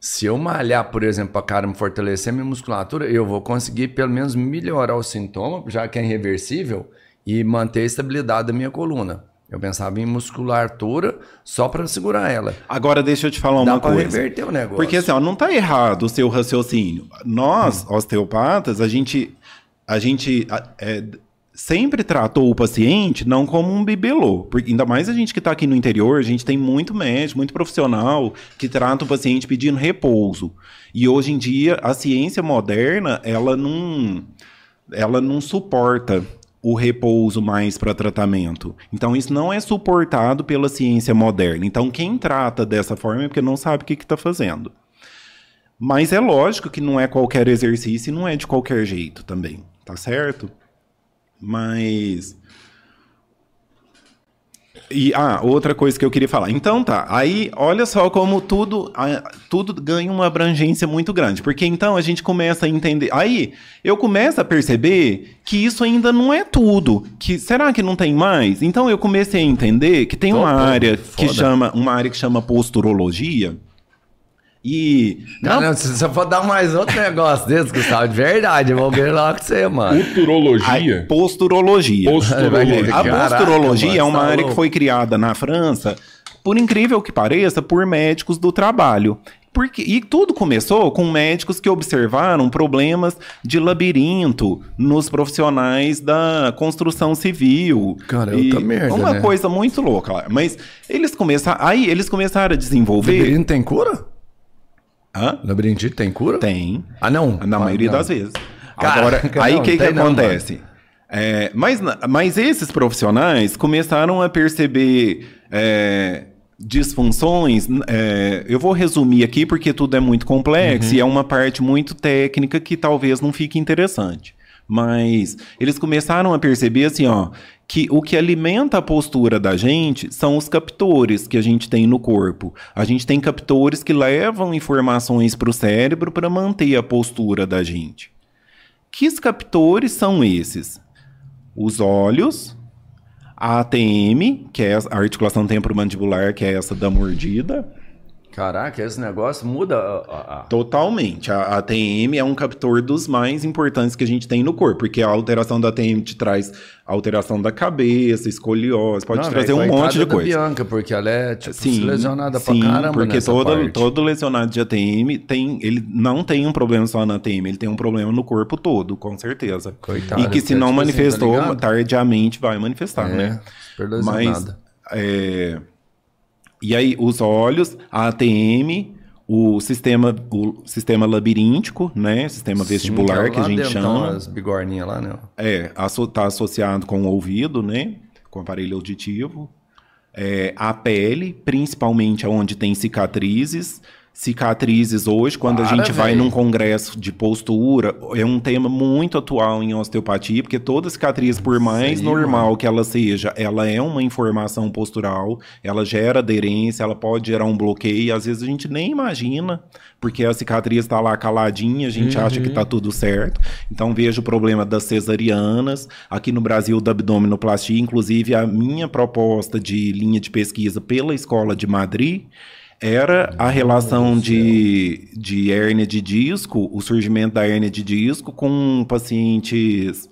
[SPEAKER 2] se eu malhar, por exemplo, para cara me fortalecer minha musculatura, eu vou conseguir pelo menos melhorar o sintoma, já que é irreversível, e manter a estabilidade da minha coluna. Eu pensava em musculatura só para segurar ela.
[SPEAKER 3] Agora deixa eu te falar uma
[SPEAKER 2] Dá
[SPEAKER 3] coisa.
[SPEAKER 2] reverter o negócio.
[SPEAKER 3] Porque assim, ó, não tá errado o seu raciocínio. Nós, hum. osteopatas, a gente a gente é, sempre tratou o paciente não como um bibelô. Porque ainda mais a gente que está aqui no interior, a gente tem muito médico, muito profissional que trata o paciente pedindo repouso. E hoje em dia, a ciência moderna, ela não, ela não suporta o repouso mais para tratamento. Então, isso não é suportado pela ciência moderna. Então, quem trata dessa forma é porque não sabe o que está fazendo. Mas é lógico que não é qualquer exercício e não é de qualquer jeito também tá certo? Mas. E, ah, outra coisa que eu queria falar. Então tá, aí olha só como tudo, tudo ganha uma abrangência muito grande. Porque então a gente começa a entender. Aí eu começo a perceber que isso ainda não é tudo. Que será que não tem mais? Então eu comecei a entender que tem uma área que chama uma área que chama posturologia e.
[SPEAKER 2] Não, não, se você for dar mais outro negócio desse, Gustavo, de verdade, eu vou ver lá com você, mano.
[SPEAKER 3] Futurologia? posturologia.
[SPEAKER 1] Posturologia.
[SPEAKER 3] A posturologia é uma tá área que foi criada na França, por incrível que pareça, por médicos do trabalho. Porque, e tudo começou com médicos que observaram problemas de labirinto nos profissionais da construção civil.
[SPEAKER 2] Cara, e merda,
[SPEAKER 3] Uma
[SPEAKER 2] né?
[SPEAKER 3] coisa muito louca. Mas eles começaram. Aí eles começaram a desenvolver.
[SPEAKER 2] Labirinto tem cura?
[SPEAKER 3] Hã?
[SPEAKER 2] Labirintite tem cura?
[SPEAKER 3] Tem.
[SPEAKER 2] Ah, não?
[SPEAKER 3] Na
[SPEAKER 2] ah,
[SPEAKER 3] maioria
[SPEAKER 2] não.
[SPEAKER 3] das vezes. Agora, aí o que, que acontece? É, mas, mas esses profissionais começaram a perceber é, disfunções. É, eu vou resumir aqui porque tudo é muito complexo uhum. e é uma parte muito técnica que talvez não fique interessante. Mas eles começaram a perceber assim, ó, que o que alimenta a postura da gente são os captores que a gente tem no corpo. A gente tem captores que levam informações para o cérebro para manter a postura da gente. Que captores são esses? Os olhos, a ATM, que é a articulação temporomandibular, que é essa da mordida,
[SPEAKER 2] Caraca, esse negócio muda a, a...
[SPEAKER 3] Totalmente. A, a TM é um captor dos mais importantes que a gente tem no corpo, porque a alteração da TM te traz alteração da cabeça, escoliose, pode
[SPEAKER 2] Não,
[SPEAKER 3] te trazer
[SPEAKER 2] velho,
[SPEAKER 3] um monte de coisa.
[SPEAKER 2] Bianca, porque ela é, tipo,
[SPEAKER 3] Sim,
[SPEAKER 2] lesionada
[SPEAKER 3] sim,
[SPEAKER 2] pra caramba
[SPEAKER 3] porque todo,
[SPEAKER 2] parte.
[SPEAKER 3] todo lesionado de ATM tem, ele não tem um problema só na ATM, ele tem um problema no corpo todo, com certeza.
[SPEAKER 2] Coitado,
[SPEAKER 3] e que se não
[SPEAKER 2] tipo assim, tá
[SPEAKER 3] manifestou,
[SPEAKER 2] ligado?
[SPEAKER 3] tardiamente vai manifestar,
[SPEAKER 2] É,
[SPEAKER 3] né? Mas, é, e aí, os olhos, a ATM, o sistema, o sistema labiríntico, né? Sistema vestibular,
[SPEAKER 2] Sim,
[SPEAKER 3] que a gente chama.
[SPEAKER 2] As bigorninhas lá, né?
[SPEAKER 3] É, está associado com o ouvido, né? Com o aparelho auditivo. É, a pele, principalmente onde tem cicatrizes. Cicatrizes hoje, quando a
[SPEAKER 2] Para,
[SPEAKER 3] gente vai
[SPEAKER 2] véi.
[SPEAKER 3] num congresso de postura, é um tema muito atual em osteopatia, porque toda cicatriz, por mais
[SPEAKER 2] aí,
[SPEAKER 3] normal que ela seja, ela é uma informação postural, ela gera aderência, ela pode gerar um bloqueio, às vezes a gente nem imagina, porque a cicatriz está lá caladinha, a gente acha que está tudo certo. Então vejo o problema das cesarianas, aqui no Brasil da abdominoplastia, inclusive a minha proposta de linha de pesquisa pela Escola de Madrid era a relação de, de hérnia de disco, o surgimento da hérnia de disco com pacientes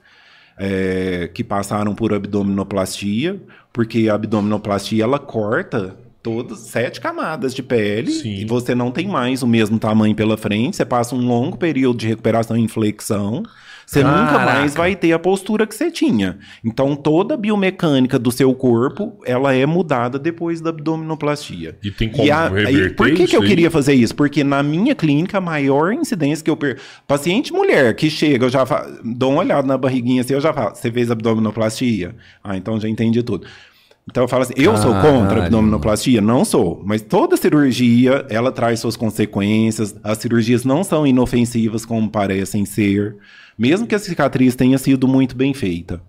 [SPEAKER 3] é, que passaram por abdominoplastia, porque a abdominoplastia ela corta todas sete camadas de pele
[SPEAKER 1] Sim.
[SPEAKER 3] e você não tem mais o mesmo tamanho pela frente, você passa um longo período de recuperação e inflexão. Você nunca
[SPEAKER 2] Caraca.
[SPEAKER 3] mais vai ter a postura que você tinha. Então, toda a biomecânica do seu corpo, ela é mudada depois da abdominoplastia.
[SPEAKER 1] E tem como
[SPEAKER 3] E a-
[SPEAKER 1] reverter
[SPEAKER 3] por que, que eu queria fazer isso? Porque na minha clínica, a maior incidência que eu perco. Paciente mulher que chega, eu já fa... dou uma olhada na barriguinha assim, eu já falo, você fez abdominoplastia? Ah, então já entendi tudo. Então eu falo assim, eu sou contra a abdominoplastia? Não sou. Mas toda cirurgia, ela traz suas consequências. As cirurgias não são inofensivas como parecem ser. Mesmo que a cicatriz tenha sido muito bem feita.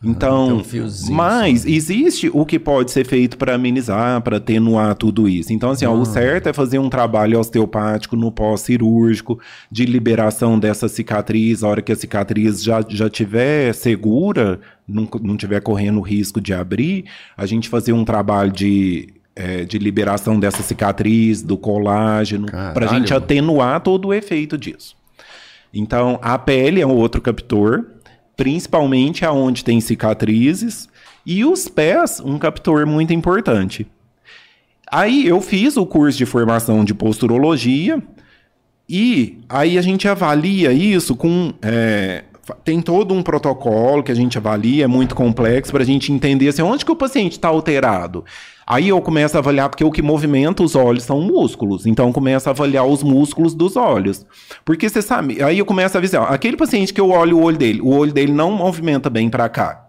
[SPEAKER 2] tem
[SPEAKER 3] Então,
[SPEAKER 2] um fiozinho
[SPEAKER 3] mas existe o que pode ser feito para amenizar, para atenuar tudo isso. Então, assim, ó,
[SPEAKER 2] Ah.
[SPEAKER 3] o certo é fazer um trabalho osteopático no pós-cirúrgico, de liberação dessa cicatriz, a hora que a cicatriz já, já tiver segura, não, não tiver correndo risco de abrir, a gente fazer um trabalho de, é, de liberação dessa cicatriz, do colágeno, para a gente atenuar todo o efeito disso. Então, a pele é um outro captor, principalmente aonde tem cicatrizes, e os pés, um captor muito importante. Aí eu fiz o curso de formação de posturologia, e aí a gente avalia isso com. é, tem todo um protocolo que a gente avalia, é muito complexo, para a gente entender assim, onde que o paciente está alterado. Aí eu começo a avaliar, porque o que movimenta os olhos são músculos. Então eu começo a avaliar os músculos dos olhos. Porque você sabe, aí eu começo a avisar, aquele paciente que eu olho o olho dele, o olho dele não movimenta bem para cá.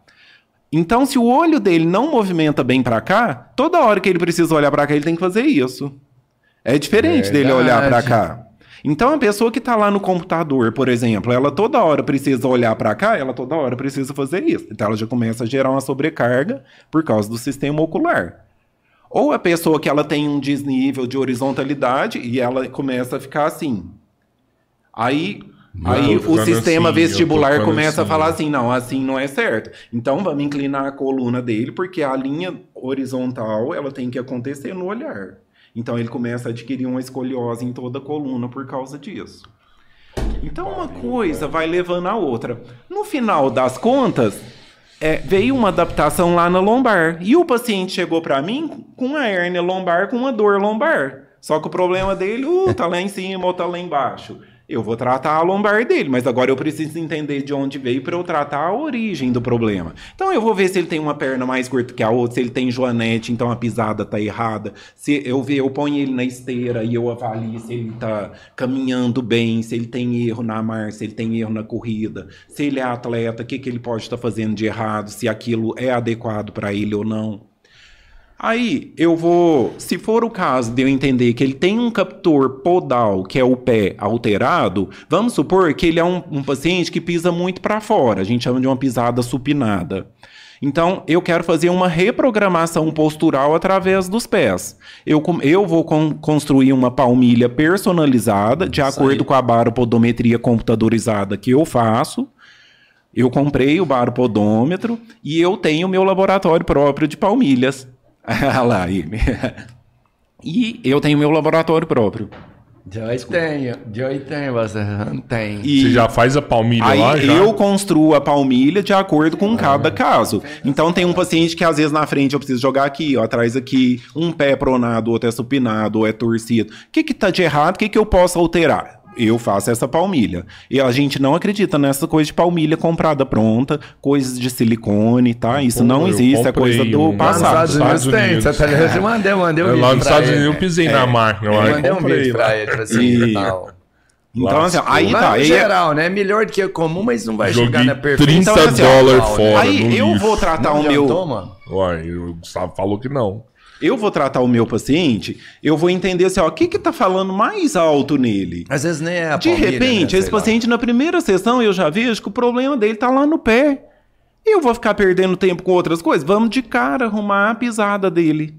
[SPEAKER 3] Então, se o olho dele não movimenta bem para cá, toda hora que ele precisa olhar para cá, ele tem que fazer isso. É diferente dele olhar para
[SPEAKER 2] Verdade.
[SPEAKER 3] cá. Então, a pessoa que está lá no computador, por exemplo, ela toda hora precisa olhar para cá, ela toda hora precisa fazer isso. Então, ela já começa a gerar uma sobrecarga por causa do sistema ocular. Ou a pessoa que ela tem um desnível de horizontalidade e ela começa a ficar assim. Aí,
[SPEAKER 1] Não,
[SPEAKER 3] aí o sistema
[SPEAKER 1] assim,
[SPEAKER 3] vestibular começa a
[SPEAKER 1] assim.
[SPEAKER 3] falar assim, não, assim não é certo. Então vamos inclinar a coluna dele, porque a linha horizontal ela tem que acontecer no olhar. Então ele começa a adquirir uma escoliose em toda a coluna por causa disso. Então uma coisa vai levando a outra. No final das contas, é, veio uma adaptação lá na lombar. E o paciente chegou para mim com uma hérnia lombar, com uma dor lombar. Só que o problema dele, uh, tá lá em cima ou tá lá embaixo. Eu vou tratar a lombar dele, mas agora eu preciso entender de onde veio para eu tratar a origem do problema. Então eu vou ver se ele tem uma perna mais curta que a outra, se ele tem joanete, então a pisada tá errada. Se eu ver, eu ponho ele na esteira e eu avalio se ele tá caminhando bem, se ele tem erro na marcha, se ele tem erro na corrida, se ele é atleta, o que, que ele pode estar fazendo de errado, se aquilo é adequado para ele ou não. Aí eu vou, se for o caso de eu entender que ele tem um captor podal, que é o pé alterado, vamos supor que ele é um, um paciente que pisa muito para fora, a gente chama de uma pisada supinada. Então, eu quero fazer uma reprogramação postural através dos pés. Eu, eu vou con- construir uma palmilha personalizada, de acordo
[SPEAKER 2] aí.
[SPEAKER 3] com a baropodometria computadorizada que eu faço. Eu comprei o baropodômetro e eu tenho o meu laboratório próprio de palmilhas. Olha lá ele. E eu tenho meu laboratório próprio.
[SPEAKER 2] Joy tem, Joy tem, você não tem.
[SPEAKER 3] E
[SPEAKER 1] Você já faz a palmilha
[SPEAKER 3] aí
[SPEAKER 1] lá? Já?
[SPEAKER 3] eu construo a palmilha de acordo com cada caso. Então tem um paciente que às vezes na frente eu preciso jogar aqui, ó, atrás aqui, um pé é pronado, outro é supinado, ou é torcido. O que que tá de errado? O que que eu posso alterar? Eu faço essa palmilha. E a gente não acredita nessa coisa de palmilha comprada pronta, coisas de silicone, tá? Isso
[SPEAKER 1] Pô,
[SPEAKER 3] não
[SPEAKER 1] eu
[SPEAKER 3] existe, é coisa do
[SPEAKER 1] um-
[SPEAKER 2] Lá nos
[SPEAKER 3] passado.
[SPEAKER 2] Estados Unidos tem,
[SPEAKER 1] Unidos.
[SPEAKER 2] você tá ligado? Eu mandei, eu mandei um
[SPEAKER 1] É, lá nos
[SPEAKER 2] pra
[SPEAKER 1] Estados
[SPEAKER 2] ele.
[SPEAKER 1] Unidos eu pisei na máquina lá
[SPEAKER 2] Eu
[SPEAKER 1] e
[SPEAKER 2] mandei um vídeo pra ele, tipo assim, tal.
[SPEAKER 3] Então, assim, aí tá.
[SPEAKER 2] no
[SPEAKER 3] aí é-
[SPEAKER 2] geral, né? Melhor do que comum, mas não vai chegar
[SPEAKER 1] Joguei
[SPEAKER 2] na
[SPEAKER 1] 30
[SPEAKER 2] perfeição.
[SPEAKER 3] Então, assim,
[SPEAKER 1] dólares
[SPEAKER 2] Aí
[SPEAKER 1] fora no
[SPEAKER 3] Aí eu
[SPEAKER 1] lixo.
[SPEAKER 3] vou tratar
[SPEAKER 2] Não
[SPEAKER 3] o meu.
[SPEAKER 2] mano?
[SPEAKER 1] Uai, o Gustavo falou que não.
[SPEAKER 3] Eu vou tratar o meu paciente, eu vou entender assim, ó, o que que tá falando mais alto nele?
[SPEAKER 2] Às vezes nem é a
[SPEAKER 3] De
[SPEAKER 2] palmilha,
[SPEAKER 3] repente,
[SPEAKER 2] né?
[SPEAKER 3] esse
[SPEAKER 2] lá.
[SPEAKER 3] paciente na primeira sessão eu já vejo que o problema dele tá lá no pé. E eu vou ficar perdendo tempo com outras coisas? Vamos de cara arrumar a pisada dele.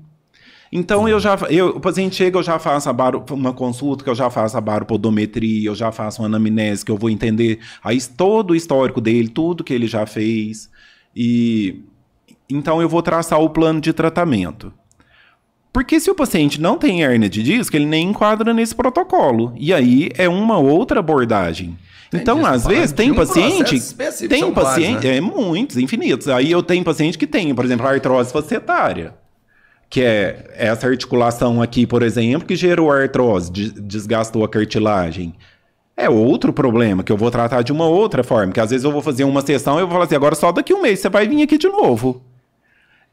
[SPEAKER 3] Então eu já, eu, o paciente chega, eu já faço baro, uma consulta, que eu já faço a baropodometria, eu já faço uma anamnese, que eu vou entender aí todo o histórico dele, tudo que ele já fez. E então eu vou traçar o plano de tratamento. Porque se o paciente não tem hérnia de disco, ele nem enquadra nesse protocolo. E aí é uma outra abordagem. então,
[SPEAKER 2] Entendi.
[SPEAKER 3] às vezes, tem
[SPEAKER 2] um
[SPEAKER 3] paciente. Tem
[SPEAKER 2] são vários,
[SPEAKER 3] paciente.
[SPEAKER 2] né?
[SPEAKER 3] É muitos, infinitos. Aí eu tenho paciente que tem, por exemplo, artrose facetária. Que é essa articulação aqui, por exemplo, que gerou artrose, de- desgastou a cartilagem. É outro problema que eu vou tratar de uma outra forma. Que às vezes eu vou fazer uma sessão e eu vou falar assim, agora só daqui um mês você vai vir aqui de novo.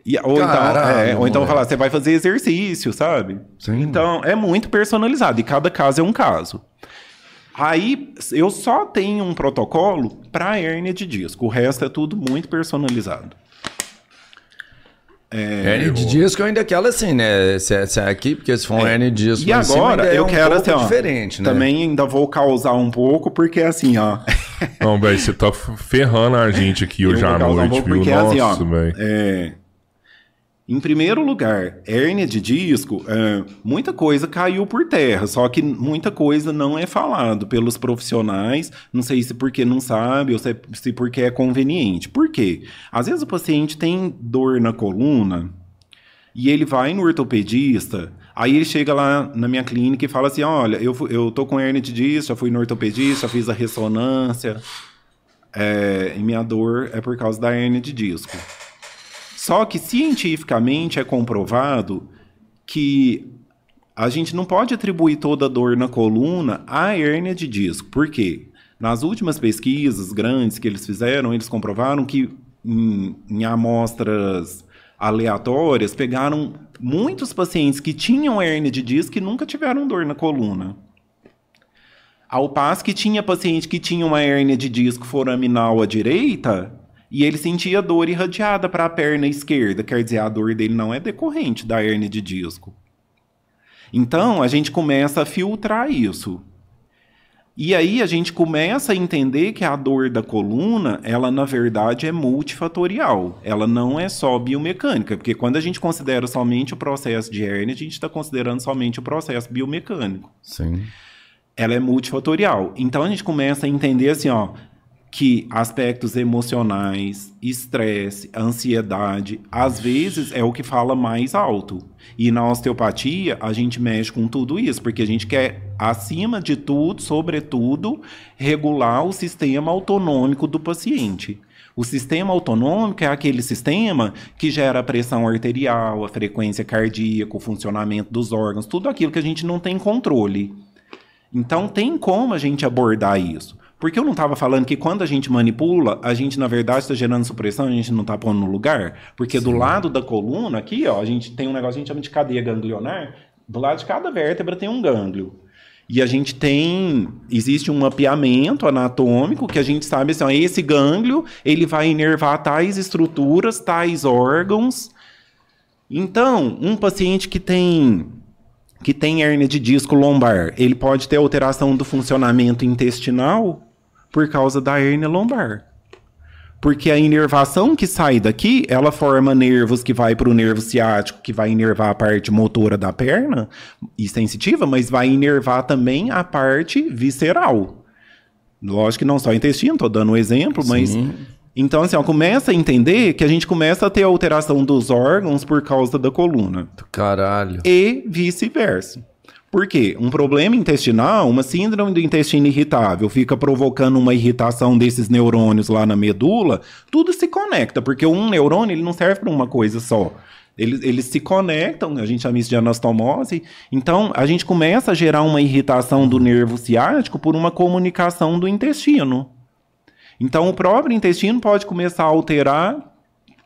[SPEAKER 3] E- ou, então, é, ou então falar, você vai fazer exercício, sabe?
[SPEAKER 2] Sim.
[SPEAKER 3] Então, é muito personalizado e cada caso é um caso. Aí, eu só tenho um protocolo para hérnia de disco. O resto é tudo muito personalizado.
[SPEAKER 2] Hernia de disco ainda aquela assim, né? Se é, se é aqui, porque se for um hernia de disco
[SPEAKER 3] E
[SPEAKER 2] cima,
[SPEAKER 3] agora,
[SPEAKER 2] ainda é
[SPEAKER 3] eu
[SPEAKER 2] um
[SPEAKER 3] quero assim, ó,
[SPEAKER 2] diferente, né?
[SPEAKER 3] Também ainda vou causar um pouco, porque assim, ó.
[SPEAKER 1] Não, velho, você tá ferrando a gente aqui hoje à
[SPEAKER 3] causar um
[SPEAKER 1] noite,
[SPEAKER 3] pouco,
[SPEAKER 1] viu?
[SPEAKER 3] porque assim, ó,
[SPEAKER 1] Nossa, velho.
[SPEAKER 3] é, em primeiro lugar, hérnia de disco, é, muita coisa caiu por terra, só que muita coisa não é falado pelos profissionais, não sei se porque não sabe ou se, se porque é conveniente. Por quê? Às vezes o paciente tem dor na coluna e ele vai no ortopedista, aí ele chega lá na minha clínica e fala assim, olha, eu, eu tô com hérnia de disco, já fui no ortopedista, fiz a ressonância, é, e minha dor é por causa da hérnia de disco. Só que cientificamente é comprovado que a gente não pode atribuir toda a dor na coluna à hérnia de disco. Por quê? Nas últimas pesquisas grandes que eles fizeram, eles comprovaram que em, em amostras aleatórias pegaram muitos pacientes que tinham hérnia de disco e nunca tiveram dor na coluna. Ao passo que tinha paciente que tinha uma hérnia de disco foraminal à direita e ele sentia dor irradiada para a perna esquerda, quer dizer, a dor dele não é decorrente da hérnia de disco. Então, a gente começa a filtrar isso. E aí a gente começa a entender que a dor da coluna, ela na verdade é multifatorial. Ela não é só biomecânica, porque quando a gente considera somente o processo de hérnia, a gente está considerando somente o processo biomecânico
[SPEAKER 2] Sim.
[SPEAKER 3] ela é multifatorial. Então a gente começa a entender assim, ó, que aspectos emocionais, estresse, ansiedade, às vezes é o que fala mais alto. E na osteopatia, a gente mexe com tudo isso, porque a gente quer, acima de tudo, sobretudo, regular o sistema autonômico do paciente. O sistema autonômico é aquele sistema que gera a pressão arterial, a frequência cardíaca, o funcionamento dos órgãos, tudo aquilo que a gente não tem controle. Então tem como a gente abordar isso. Porque eu não estava falando que quando a gente manipula, a gente na verdade está gerando supressão, a gente não está pondo no lugar. Porque do lado da coluna, aqui, ó, a gente tem um negócio que a gente chama de cadeia ganglionar. Do lado de cada vértebra tem um gânglio. E a gente tem. Existe um mapeamento anatômico que a gente sabe assim, ó, esse gânglio ele vai inervar tais estruturas, tais órgãos. Então, um paciente que tem que tem hérnia de disco lombar, ele pode ter alteração do funcionamento intestinal por causa da hérnia lombar. Porque a inervação que sai daqui, ela forma nervos que vai para o nervo ciático, que vai inervar a parte motora da perna e sensitiva, mas vai inervar também a parte visceral. Lógico que não só intestino, estou dando um exemplo, mas
[SPEAKER 2] Sim.
[SPEAKER 3] Então, assim, ó, começa a entender que a gente começa a ter alteração dos órgãos por causa da coluna.
[SPEAKER 2] Caralho.
[SPEAKER 3] E vice-versa. Por quê? Um problema intestinal, uma síndrome do intestino irritável, fica provocando uma irritação desses neurônios lá na medula, tudo se conecta, porque um neurônio ele não serve para uma coisa só. Eles, eles se conectam, a gente chama isso de anastomose. Então, a gente começa a gerar uma irritação do nervo ciático por uma comunicação do intestino. Então, o próprio intestino pode começar a alterar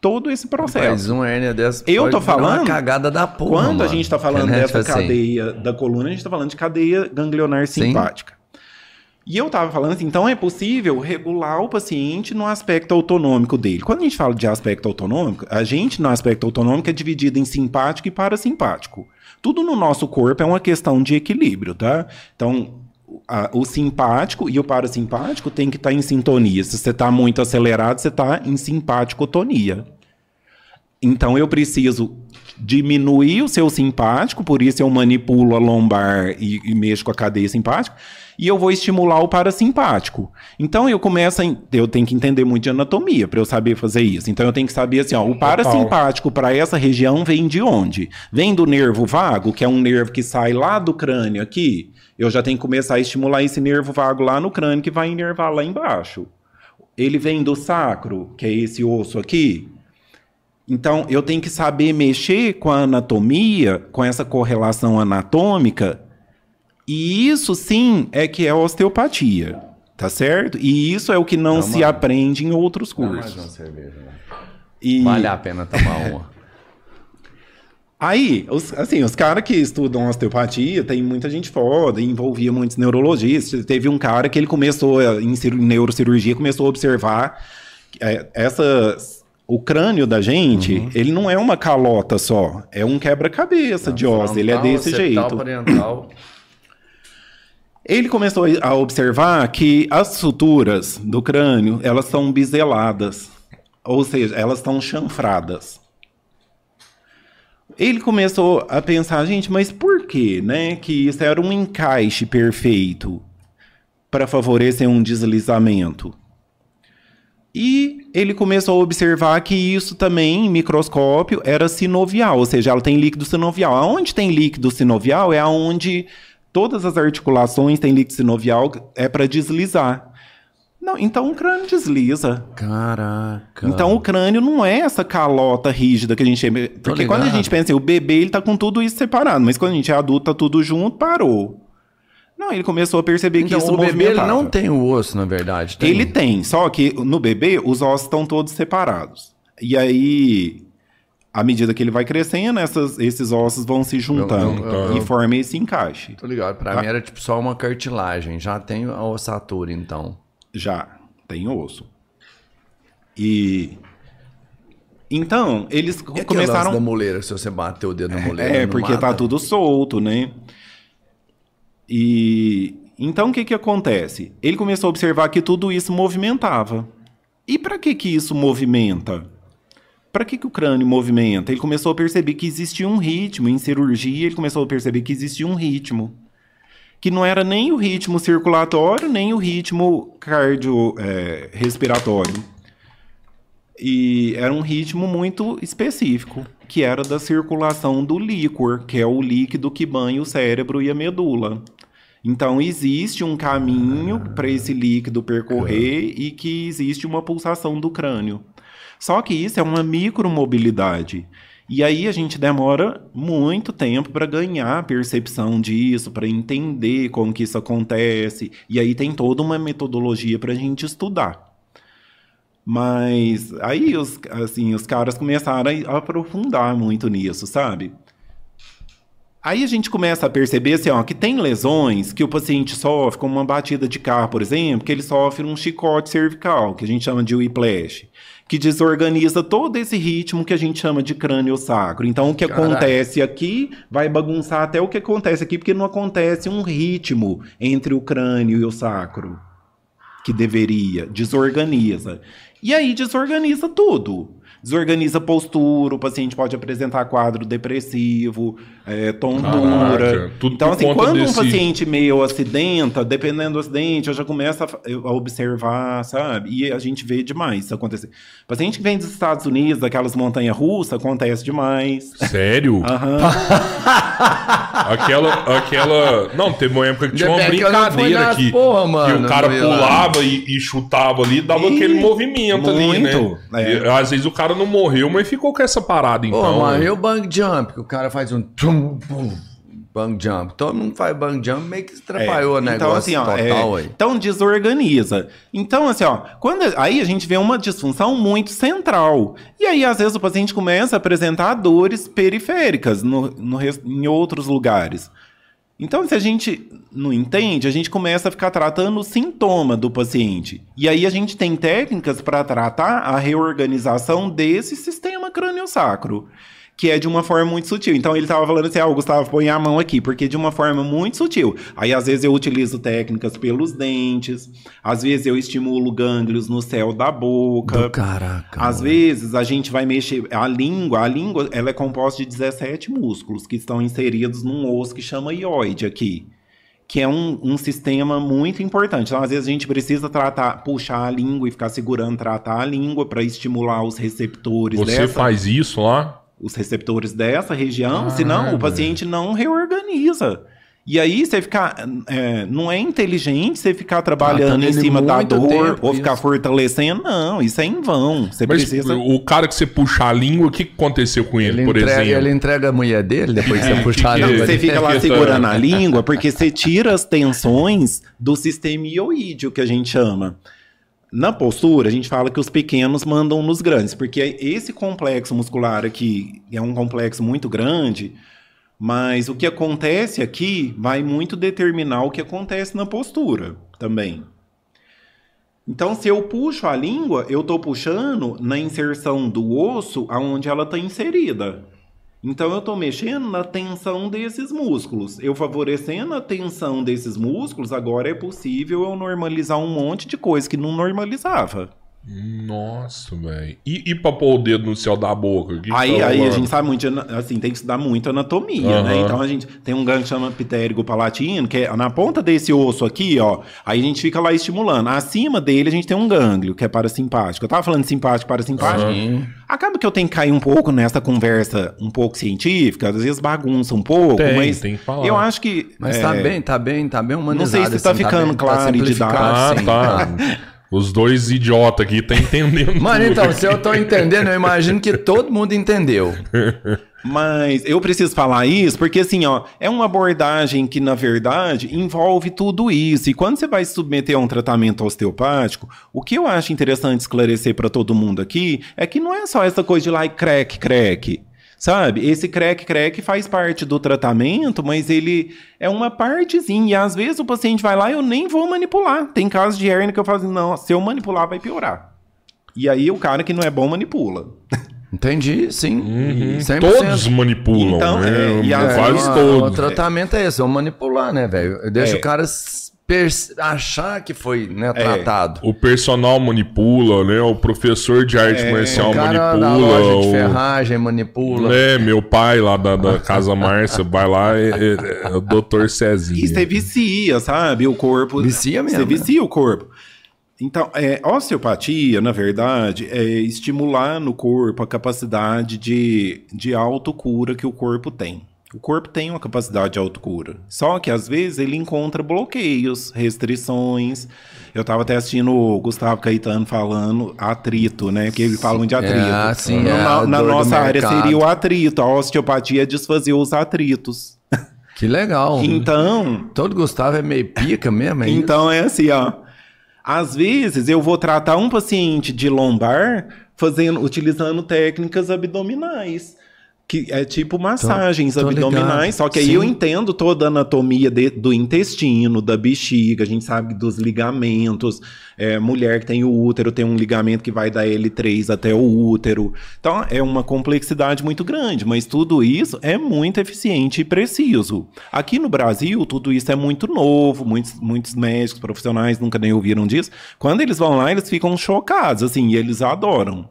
[SPEAKER 3] todo esse processo.
[SPEAKER 2] Mas uma hérnia dessa
[SPEAKER 3] Eu tô falando-
[SPEAKER 2] uma cagada da porra,
[SPEAKER 3] Quando a
[SPEAKER 2] mano.
[SPEAKER 3] gente está falando
[SPEAKER 2] É,
[SPEAKER 3] dessa
[SPEAKER 2] tipo assim,
[SPEAKER 3] cadeia da coluna, a gente está falando de cadeia ganglionar
[SPEAKER 2] Sim.
[SPEAKER 3] simpática. E eu estava falando assim, então é possível regular o paciente no aspecto autonômico dele. Quando a gente fala de aspecto autonômico, a gente no aspecto autonômico é dividido em simpático e parasimpático. Tudo no nosso corpo é uma questão de equilíbrio, tá? Então, a- o simpático e o parasimpático tem que estar em sintonia. Se você está muito acelerado, você está em simpaticotonia. Então eu preciso diminuir o seu simpático, por isso eu manipulo a lombar e, e mexo com a cadeia simpática, e eu vou estimular o parasimpático. Então eu começo a, eu tenho que entender muito de anatomia para eu saber fazer isso. Então eu tenho que saber assim, ó, o parasimpático para essa região vem de onde? Vem do nervo vago, que é um nervo que sai lá do crânio aqui. Eu já tenho que começar a estimular esse nervo vago lá no crânio que vai inervar lá embaixo. Ele vem do sacro, que é esse osso aqui. Então, eu tenho que saber mexer com a anatomia, com essa correlação anatômica, e isso sim é que é osteopatia, tá certo? E isso é o que não,
[SPEAKER 2] Não,
[SPEAKER 3] se
[SPEAKER 2] mano.
[SPEAKER 3] aprende em outros
[SPEAKER 2] Dá mais
[SPEAKER 3] cursos.
[SPEAKER 2] uma cerveja, né?
[SPEAKER 3] E
[SPEAKER 2] Vale a pena tomar uma.
[SPEAKER 3] aí, os, assim, os caras que estudam osteopatia, tem muita gente foda, envolvia muitos neurologistas. Teve um cara que ele começou, em cir- neurocirurgia, começou a observar é, essas... O crânio da gente, ele não é uma calota só, é um quebra-cabeça de ossos, ele é desse jeito. Ele começou a observar que as suturas do crânio, elas são biseladas, ou seja, elas estão chanfradas. Ele começou a pensar, gente, mas por que, né, que isso era um encaixe perfeito para favorecer um deslizamento? E ele começou a observar que isso também, em microscópio, era sinovial, ou seja, ela tem líquido sinovial. Aonde tem líquido sinovial é aonde todas as articulações têm líquido sinovial, é para deslizar. Não, então o crânio desliza.
[SPEAKER 2] Caraca.
[SPEAKER 3] Então o crânio não é essa calota rígida que a gente chama. Porque quando a gente pensa assim, o bebê ele tá com tudo isso separado, mas quando a gente é adulto, tá tudo junto, parou. Não, ele começou a perceber que
[SPEAKER 2] então,
[SPEAKER 3] isso
[SPEAKER 2] o bebê ele não tem o osso, na verdade. Tem?
[SPEAKER 3] Ele tem, só que no bebê os ossos estão todos separados. E aí, à medida que ele vai crescendo, essas- esses ossos vão se juntando
[SPEAKER 2] eu- eu-
[SPEAKER 3] e formam esse encaixe.
[SPEAKER 2] Tô ligado. Pra
[SPEAKER 3] Tá.
[SPEAKER 2] mim era tipo só uma cartilagem. Já tem a ossatura, então.
[SPEAKER 3] Já tem osso. E então eles
[SPEAKER 2] E
[SPEAKER 3] começaram
[SPEAKER 2] da moleira, se você bater o dedo na moleira.
[SPEAKER 3] É, porque
[SPEAKER 2] mata?
[SPEAKER 3] tá tudo solto, né? E então o que que acontece? Ele começou a observar que tudo isso movimentava. E para que que isso movimenta? Para que que o crânio movimenta? Ele começou a perceber que existia um ritmo em cirurgia, ele começou a perceber que existia um ritmo que não era nem o ritmo circulatório, nem o ritmo cardio é, respiratório. E era um ritmo muito específico, que era da circulação do líquor, que é o líquido que banha o cérebro e a medula. Então existe um caminho para esse líquido percorrer e que existe uma pulsação do crânio. Só que isso é uma micromobilidade. E aí a gente demora muito tempo para ganhar a percepção disso, para entender como que isso acontece. E aí tem toda uma metodologia para a gente estudar. Mas aí os, assim, os caras começaram a aprofundar muito nisso, sabe? Aí a gente começa a perceber assim, ó, que tem lesões que o paciente sofre, como uma batida de carro, por exemplo, que ele sofre um chicote cervical, que a gente chama de whiplash, que desorganiza todo esse ritmo que a gente chama de crânio sacro. Então o que
[SPEAKER 2] Caralho.
[SPEAKER 3] acontece aqui vai bagunçar até o que acontece aqui, porque não acontece um ritmo entre o crânio e o sacro que deveria, desorganiza. E aí desorganiza tudo. desorganiza postura, o paciente pode apresentar quadro depressivo, é, tontura. Então, assim, quando
[SPEAKER 1] desse-
[SPEAKER 3] um paciente meio acidenta, dependendo do acidente, eu já começo a, a observar, sabe? E a gente vê demais isso acontecer. Paciente que vem dos Estados Unidos, daquelas montanhas russas, acontece demais.
[SPEAKER 1] Sério?
[SPEAKER 3] Aham.
[SPEAKER 1] Aquela, aquela. Não, teve uma época que tinha uma brincadeira que,
[SPEAKER 2] porra, mano,
[SPEAKER 1] que o cara pulava e, e chutava ali, dava
[SPEAKER 3] Ih,
[SPEAKER 1] aquele movimento ali, né?
[SPEAKER 3] muito, é.
[SPEAKER 1] E, às vezes o cara não morreu, mas ficou com essa parada,
[SPEAKER 2] Pô,
[SPEAKER 1] então.
[SPEAKER 2] mano,
[SPEAKER 1] né?
[SPEAKER 2] e o bang jump? Que o cara faz um tum, pum, bang jump. Todo mundo faz bang jump, meio que atrapalhou o
[SPEAKER 3] então,
[SPEAKER 2] negócio
[SPEAKER 3] assim, ó,
[SPEAKER 2] total
[SPEAKER 3] é,
[SPEAKER 2] aí.
[SPEAKER 3] Então desorganiza. Então, assim, ó, quando, aí a gente vê uma disfunção muito central. E aí, às vezes, o paciente começa a apresentar dores periféricas no, no em outros lugares. Então, se a gente não entende, a gente começa a ficar tratando o sintoma do paciente. E aí a gente tem técnicas para tratar a reorganização desse sistema crânio-sacro, que é de uma forma muito sutil. Então ele estava falando assim: ah, o Gustavo, põe a mão aqui, porque de uma forma muito sutil. Aí às vezes eu utilizo técnicas pelos dentes, às vezes eu estimulo gânglios no céu da boca.
[SPEAKER 2] Do caraca.
[SPEAKER 3] Às
[SPEAKER 2] mano.
[SPEAKER 3] vezes a gente vai mexer a língua, a língua ela é composta de 17 músculos que estão inseridos num osso que chama ióide aqui, que é um, um sistema muito importante. Então às vezes a gente precisa tratar, puxar a língua e ficar segurando, tratar a língua para estimular os receptores
[SPEAKER 1] Você
[SPEAKER 3] dessa,
[SPEAKER 1] faz isso lá?
[SPEAKER 3] Os receptores dessa região,
[SPEAKER 1] Ah,
[SPEAKER 3] senão
[SPEAKER 1] velho.
[SPEAKER 3] o paciente não reorganiza. E aí você ficar. é, não é inteligente você ficar trabalhando
[SPEAKER 2] Tratando
[SPEAKER 3] em cima da dor
[SPEAKER 2] tempo,
[SPEAKER 3] ou ficar
[SPEAKER 2] isso.
[SPEAKER 3] fortalecendo. Não, isso é em vão. Você
[SPEAKER 1] Mas
[SPEAKER 3] precisa.
[SPEAKER 1] o cara que você puxa a língua, o que que aconteceu com ele,
[SPEAKER 2] Ele
[SPEAKER 1] por
[SPEAKER 2] entrega,
[SPEAKER 1] exemplo?
[SPEAKER 2] ele entrega a mulher dele depois de
[SPEAKER 1] É,
[SPEAKER 2] você puxar a
[SPEAKER 1] que-
[SPEAKER 3] Não,
[SPEAKER 1] que-
[SPEAKER 2] língua
[SPEAKER 3] você fica lá
[SPEAKER 1] que-
[SPEAKER 3] segurando a língua porque você tira as tensões do sistema ioídeo, que a gente chama. Na postura, a gente fala que os pequenos mandam nos grandes, porque esse complexo muscular aqui é um complexo muito grande, mas o que acontece aqui vai muito determinar o que acontece na postura também. Então, se eu puxo a língua, eu estou puxando na inserção do osso aonde ela está inserida. Então eu estou mexendo na tensão desses músculos. Eu favorecendo a tensão desses músculos, agora é possível eu normalizar um monte de coisa que não normalizava.
[SPEAKER 1] Nossa, velho. E, e pra pôr o dedo no céu da boca? O que
[SPEAKER 3] Aí,
[SPEAKER 1] tá
[SPEAKER 3] aí a gente sabe muito, assim, tem que estudar muito anatomia,
[SPEAKER 1] Aham.
[SPEAKER 3] né? Então a gente tem um gânglio que chama pitérigo palatino, que é na ponta desse osso aqui, ó. Aí a gente fica lá estimulando. Acima dele a gente tem um gânglio, que é parasimpático. Eu tava falando simpático, parasimpático.
[SPEAKER 2] Sim.
[SPEAKER 3] Acaba que eu tenho que cair um pouco nessa conversa um pouco científica, às vezes bagunça um pouco,
[SPEAKER 1] Tem,
[SPEAKER 3] mas
[SPEAKER 1] tem que falar.
[SPEAKER 3] eu acho que.
[SPEAKER 2] Mas
[SPEAKER 3] é,
[SPEAKER 2] tá bem, tá bem, tá bem humanizado.
[SPEAKER 3] Não sei se tá
[SPEAKER 2] assim,
[SPEAKER 3] ficando
[SPEAKER 2] bem-
[SPEAKER 3] claro e
[SPEAKER 2] simplificado,
[SPEAKER 1] Ah, tá. Os dois idiotas aqui tá entendendo.
[SPEAKER 2] Mano, então, se eu tô entendendo, eu imagino que todo mundo entendeu.
[SPEAKER 3] Mas eu preciso falar isso porque, assim, ó, é uma abordagem que, na verdade, envolve tudo isso. E quando você vai se submeter a um tratamento osteopático, o que eu acho interessante esclarecer para todo mundo aqui é que não é só essa coisa de lá e crack, crack. Sabe? Esse crack, crack faz parte do tratamento, mas ele é uma partezinha. E às vezes o paciente vai lá e eu nem vou manipular. Tem casos de hernia que eu falo assim, não, se eu manipular vai piorar. E aí o cara que não é bom manipula.
[SPEAKER 2] Entendi, sim.
[SPEAKER 1] Uhum.
[SPEAKER 2] 100%.
[SPEAKER 1] Todos manipulam,
[SPEAKER 3] Então,
[SPEAKER 1] né?
[SPEAKER 3] é, e
[SPEAKER 2] o-
[SPEAKER 1] todos.
[SPEAKER 2] O tratamento é esse, vamos manipular, né, velho? Deixa
[SPEAKER 3] É.
[SPEAKER 2] o cara achar que foi né, tratado.
[SPEAKER 1] O personal manipula, né? O professor de arte marcial
[SPEAKER 2] O cara da
[SPEAKER 1] manipula.
[SPEAKER 2] loja de
[SPEAKER 1] o-
[SPEAKER 2] ferragem manipula.
[SPEAKER 1] É, meu pai lá da, da Casa Márcia vai lá, é, é- é o Dr. Cezinho.
[SPEAKER 3] E você vicia, sabe? O corpo.
[SPEAKER 2] Vicia mesmo,
[SPEAKER 3] Você
[SPEAKER 2] né?
[SPEAKER 3] vicia o corpo. Então, é, osteopatia, na verdade, é estimular no corpo a capacidade de, de autocura que o corpo tem. O corpo tem uma capacidade de autocura. Só que, às vezes, ele encontra bloqueios, restrições. Eu estava até assistindo o Gustavo Caetano falando atrito, né? Que eles falam de atrito.
[SPEAKER 2] Ah, sim,
[SPEAKER 3] na,
[SPEAKER 2] é,
[SPEAKER 3] na- na nossa área seria o atrito. A osteopatia é desfazer os atritos.
[SPEAKER 2] Que legal.
[SPEAKER 3] Então,
[SPEAKER 2] Todo Gustavo é meio pica mesmo, é isso?
[SPEAKER 3] então é assim, ó. Às vezes eu vou tratar um paciente de lombar fazendo, utilizando técnicas abdominais. Que é tipo massagens
[SPEAKER 2] tô
[SPEAKER 3] abdominais,
[SPEAKER 2] ligado.
[SPEAKER 3] só que aí
[SPEAKER 2] Sim.
[SPEAKER 3] eu entendo toda a anatomia de- do intestino, da bexiga, a gente sabe dos ligamentos. É, mulher que tem o útero tem um ligamento que vai da L3 até o útero. Então é uma complexidade muito grande, mas tudo isso é muito eficiente e preciso. Aqui no Brasil, tudo isso é muito novo, muitos, muitos médicos profissionais nunca nem ouviram disso. Quando eles vão lá, eles ficam chocados, assim, e eles adoram.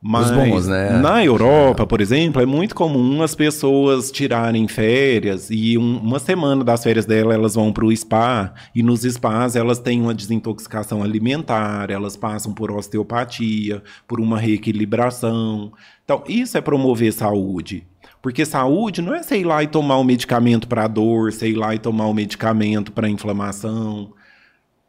[SPEAKER 3] Mas
[SPEAKER 2] bons, né?
[SPEAKER 3] na Europa, por exemplo, é muito comum as pessoas tirarem férias e um- uma semana das férias dela elas vão para o spa e nos spas elas têm uma desintoxicação alimentar, elas passam por osteopatia, por uma reequilibração. Então, isso é promover saúde. Porque saúde não é sei lá e tomar um medicamento para dor, sei lá e tomar um medicamento para inflamação.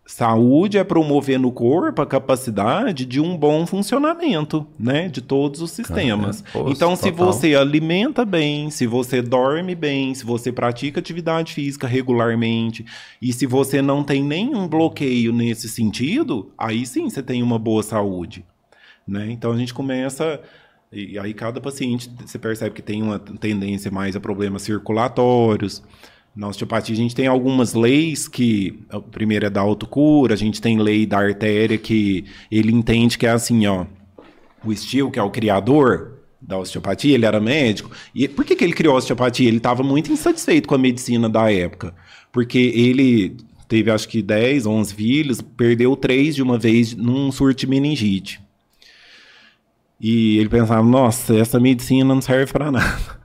[SPEAKER 3] Saúde é promover no corpo a capacidade de um bom funcionamento, né, de todos os sistemas.
[SPEAKER 2] Pô,
[SPEAKER 3] então, se
[SPEAKER 2] total.
[SPEAKER 3] você alimenta bem, se você dorme bem, se você pratica atividade física regularmente e se você não tem nenhum bloqueio nesse sentido, aí sim você tem uma boa saúde, né? Então a gente começa e aí cada paciente você percebe que tem uma tendência mais a problemas circulatórios. Na osteopatia a gente tem algumas leis que a primeira é da autocura, a gente tem lei da artéria que ele entende que é assim, ó, o Steele, que é o criador da osteopatia, ele era médico. E por que, que ele criou a osteopatia? Ele estava muito insatisfeito com a medicina da época. Porque ele teve acho que 10, 11 filhos, perdeu três de uma vez num surto de meningite. E ele pensava, nossa, essa medicina não serve para nada.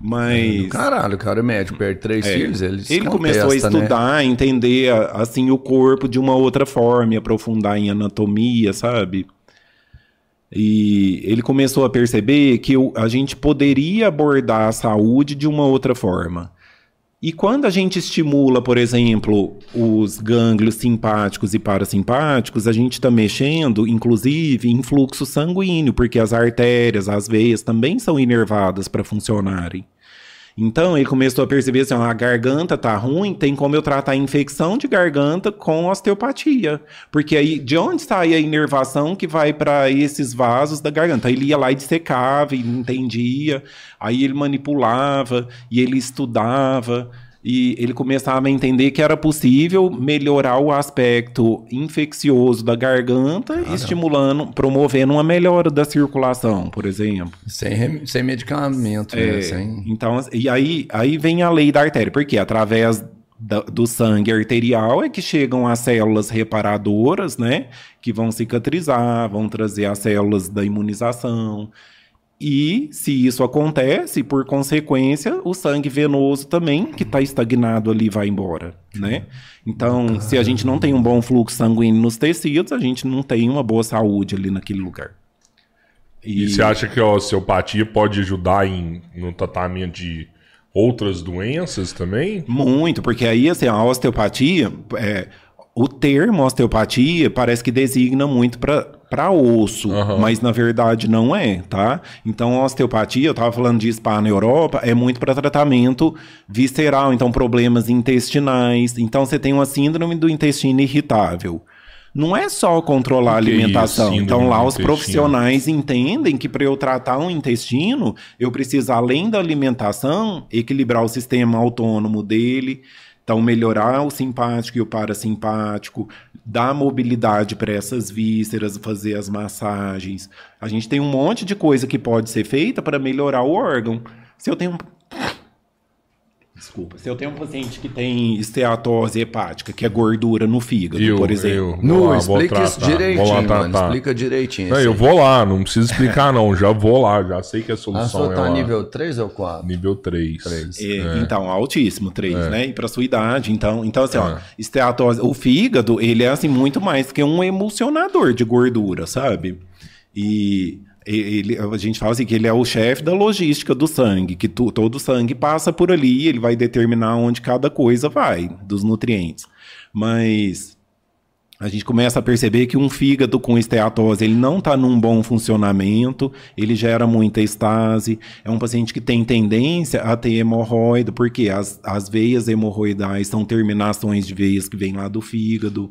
[SPEAKER 3] Mas
[SPEAKER 2] Caralho, o cara é médico, perde três
[SPEAKER 3] é,
[SPEAKER 2] filhos, ele
[SPEAKER 3] ele começou a
[SPEAKER 2] né?
[SPEAKER 3] estudar, a entender assim o corpo de uma outra forma, e aprofundar em anatomia, sabe? E ele começou a perceber que a gente poderia abordar a saúde de uma outra forma. E quando a gente estimula, por exemplo, os gânglios simpáticos e parasimpáticos, a gente está mexendo, inclusive, em fluxo sanguíneo, porque as artérias, as veias também são inervadas para funcionarem. Então ele começou a perceber assim, a garganta tá ruim, tem como eu tratar a infecção de garganta com osteopatia. Porque aí, de onde sai a inervação que vai para esses vasos da garganta? Ele ia lá e dissecava, e entendia, aí ele manipulava, e ele estudava, e ele começava a entender que era possível melhorar o aspecto infeccioso da garganta, estimulando, promovendo uma melhora da circulação, por exemplo.
[SPEAKER 2] Sem, sem medicamento, né?
[SPEAKER 3] É,
[SPEAKER 2] Sem...
[SPEAKER 3] Então, e aí, aí vem a lei da artéria, porque através da- do sangue arterial é que chegam as células reparadoras, né? Que vão cicatrizar, vão trazer as células da imunização. E se isso acontece, por consequência, o sangue venoso também, que está estagnado ali, vai embora, né? Então, se a gente não tem um bom fluxo sanguíneo nos tecidos, a gente não tem uma boa saúde ali naquele lugar.
[SPEAKER 1] E você acha que a osteopatia pode ajudar em, no tratamento de outras doenças também?
[SPEAKER 3] Muito, porque aí assim, a osteopatia, é, o termo osteopatia parece que designa muito para osso,
[SPEAKER 1] Aham.
[SPEAKER 3] mas na verdade não é, tá? Então a osteopatia, eu tava falando de spa na Europa, é muito para tratamento visceral, então problemas intestinais. Então você tem uma síndrome do intestino irritável. Não é só controlar a
[SPEAKER 1] é isso,
[SPEAKER 3] alimentação. então lá os profissionais entendem que para eu tratar um intestino, eu preciso, além da alimentação, equilibrar o sistema autônomo dele. Então, melhorar o simpático e o parasimpático, dar mobilidade para essas vísceras, fazer as massagens. A gente tem um monte de coisa que pode ser feita para melhorar o órgão. Se eu tenho Desculpa. Se eu tenho um paciente que tem esteatose hepática, que é gordura no fígado,
[SPEAKER 1] Eu,
[SPEAKER 3] por exemplo.
[SPEAKER 1] eu lá, vou
[SPEAKER 2] explica isso
[SPEAKER 1] vou lá
[SPEAKER 2] direitinho, mano.
[SPEAKER 1] tratar.
[SPEAKER 2] Explica direitinho.
[SPEAKER 1] Não,
[SPEAKER 2] isso
[SPEAKER 1] eu
[SPEAKER 2] aí.
[SPEAKER 1] vou lá, não precisa explicar não, já vou lá, já sei que a
[SPEAKER 2] A
[SPEAKER 1] solução
[SPEAKER 2] sua
[SPEAKER 1] é
[SPEAKER 2] tá
[SPEAKER 1] lá.
[SPEAKER 2] nível 3 ou 4?
[SPEAKER 1] nível 3.
[SPEAKER 3] É, Então, altíssimo, 3, né? E para sua idade. Então, então assim, ó,
[SPEAKER 1] É.
[SPEAKER 3] esteatose, o fígado, ele é assim muito mais que um emulsionador de gordura, sabe? E ele, a gente fala assim que ele é o chefe da logística do sangue, que tu- todo o sangue passa por ali, e ele vai determinar onde cada coisa vai, dos nutrientes. Mas a gente começa a perceber que um fígado com esteatose ele não está num bom funcionamento, ele gera muita estase. É um paciente que tem tendência a ter hemorroida, porque as, as veias hemorroidais são terminações de veias que vêm lá do fígado.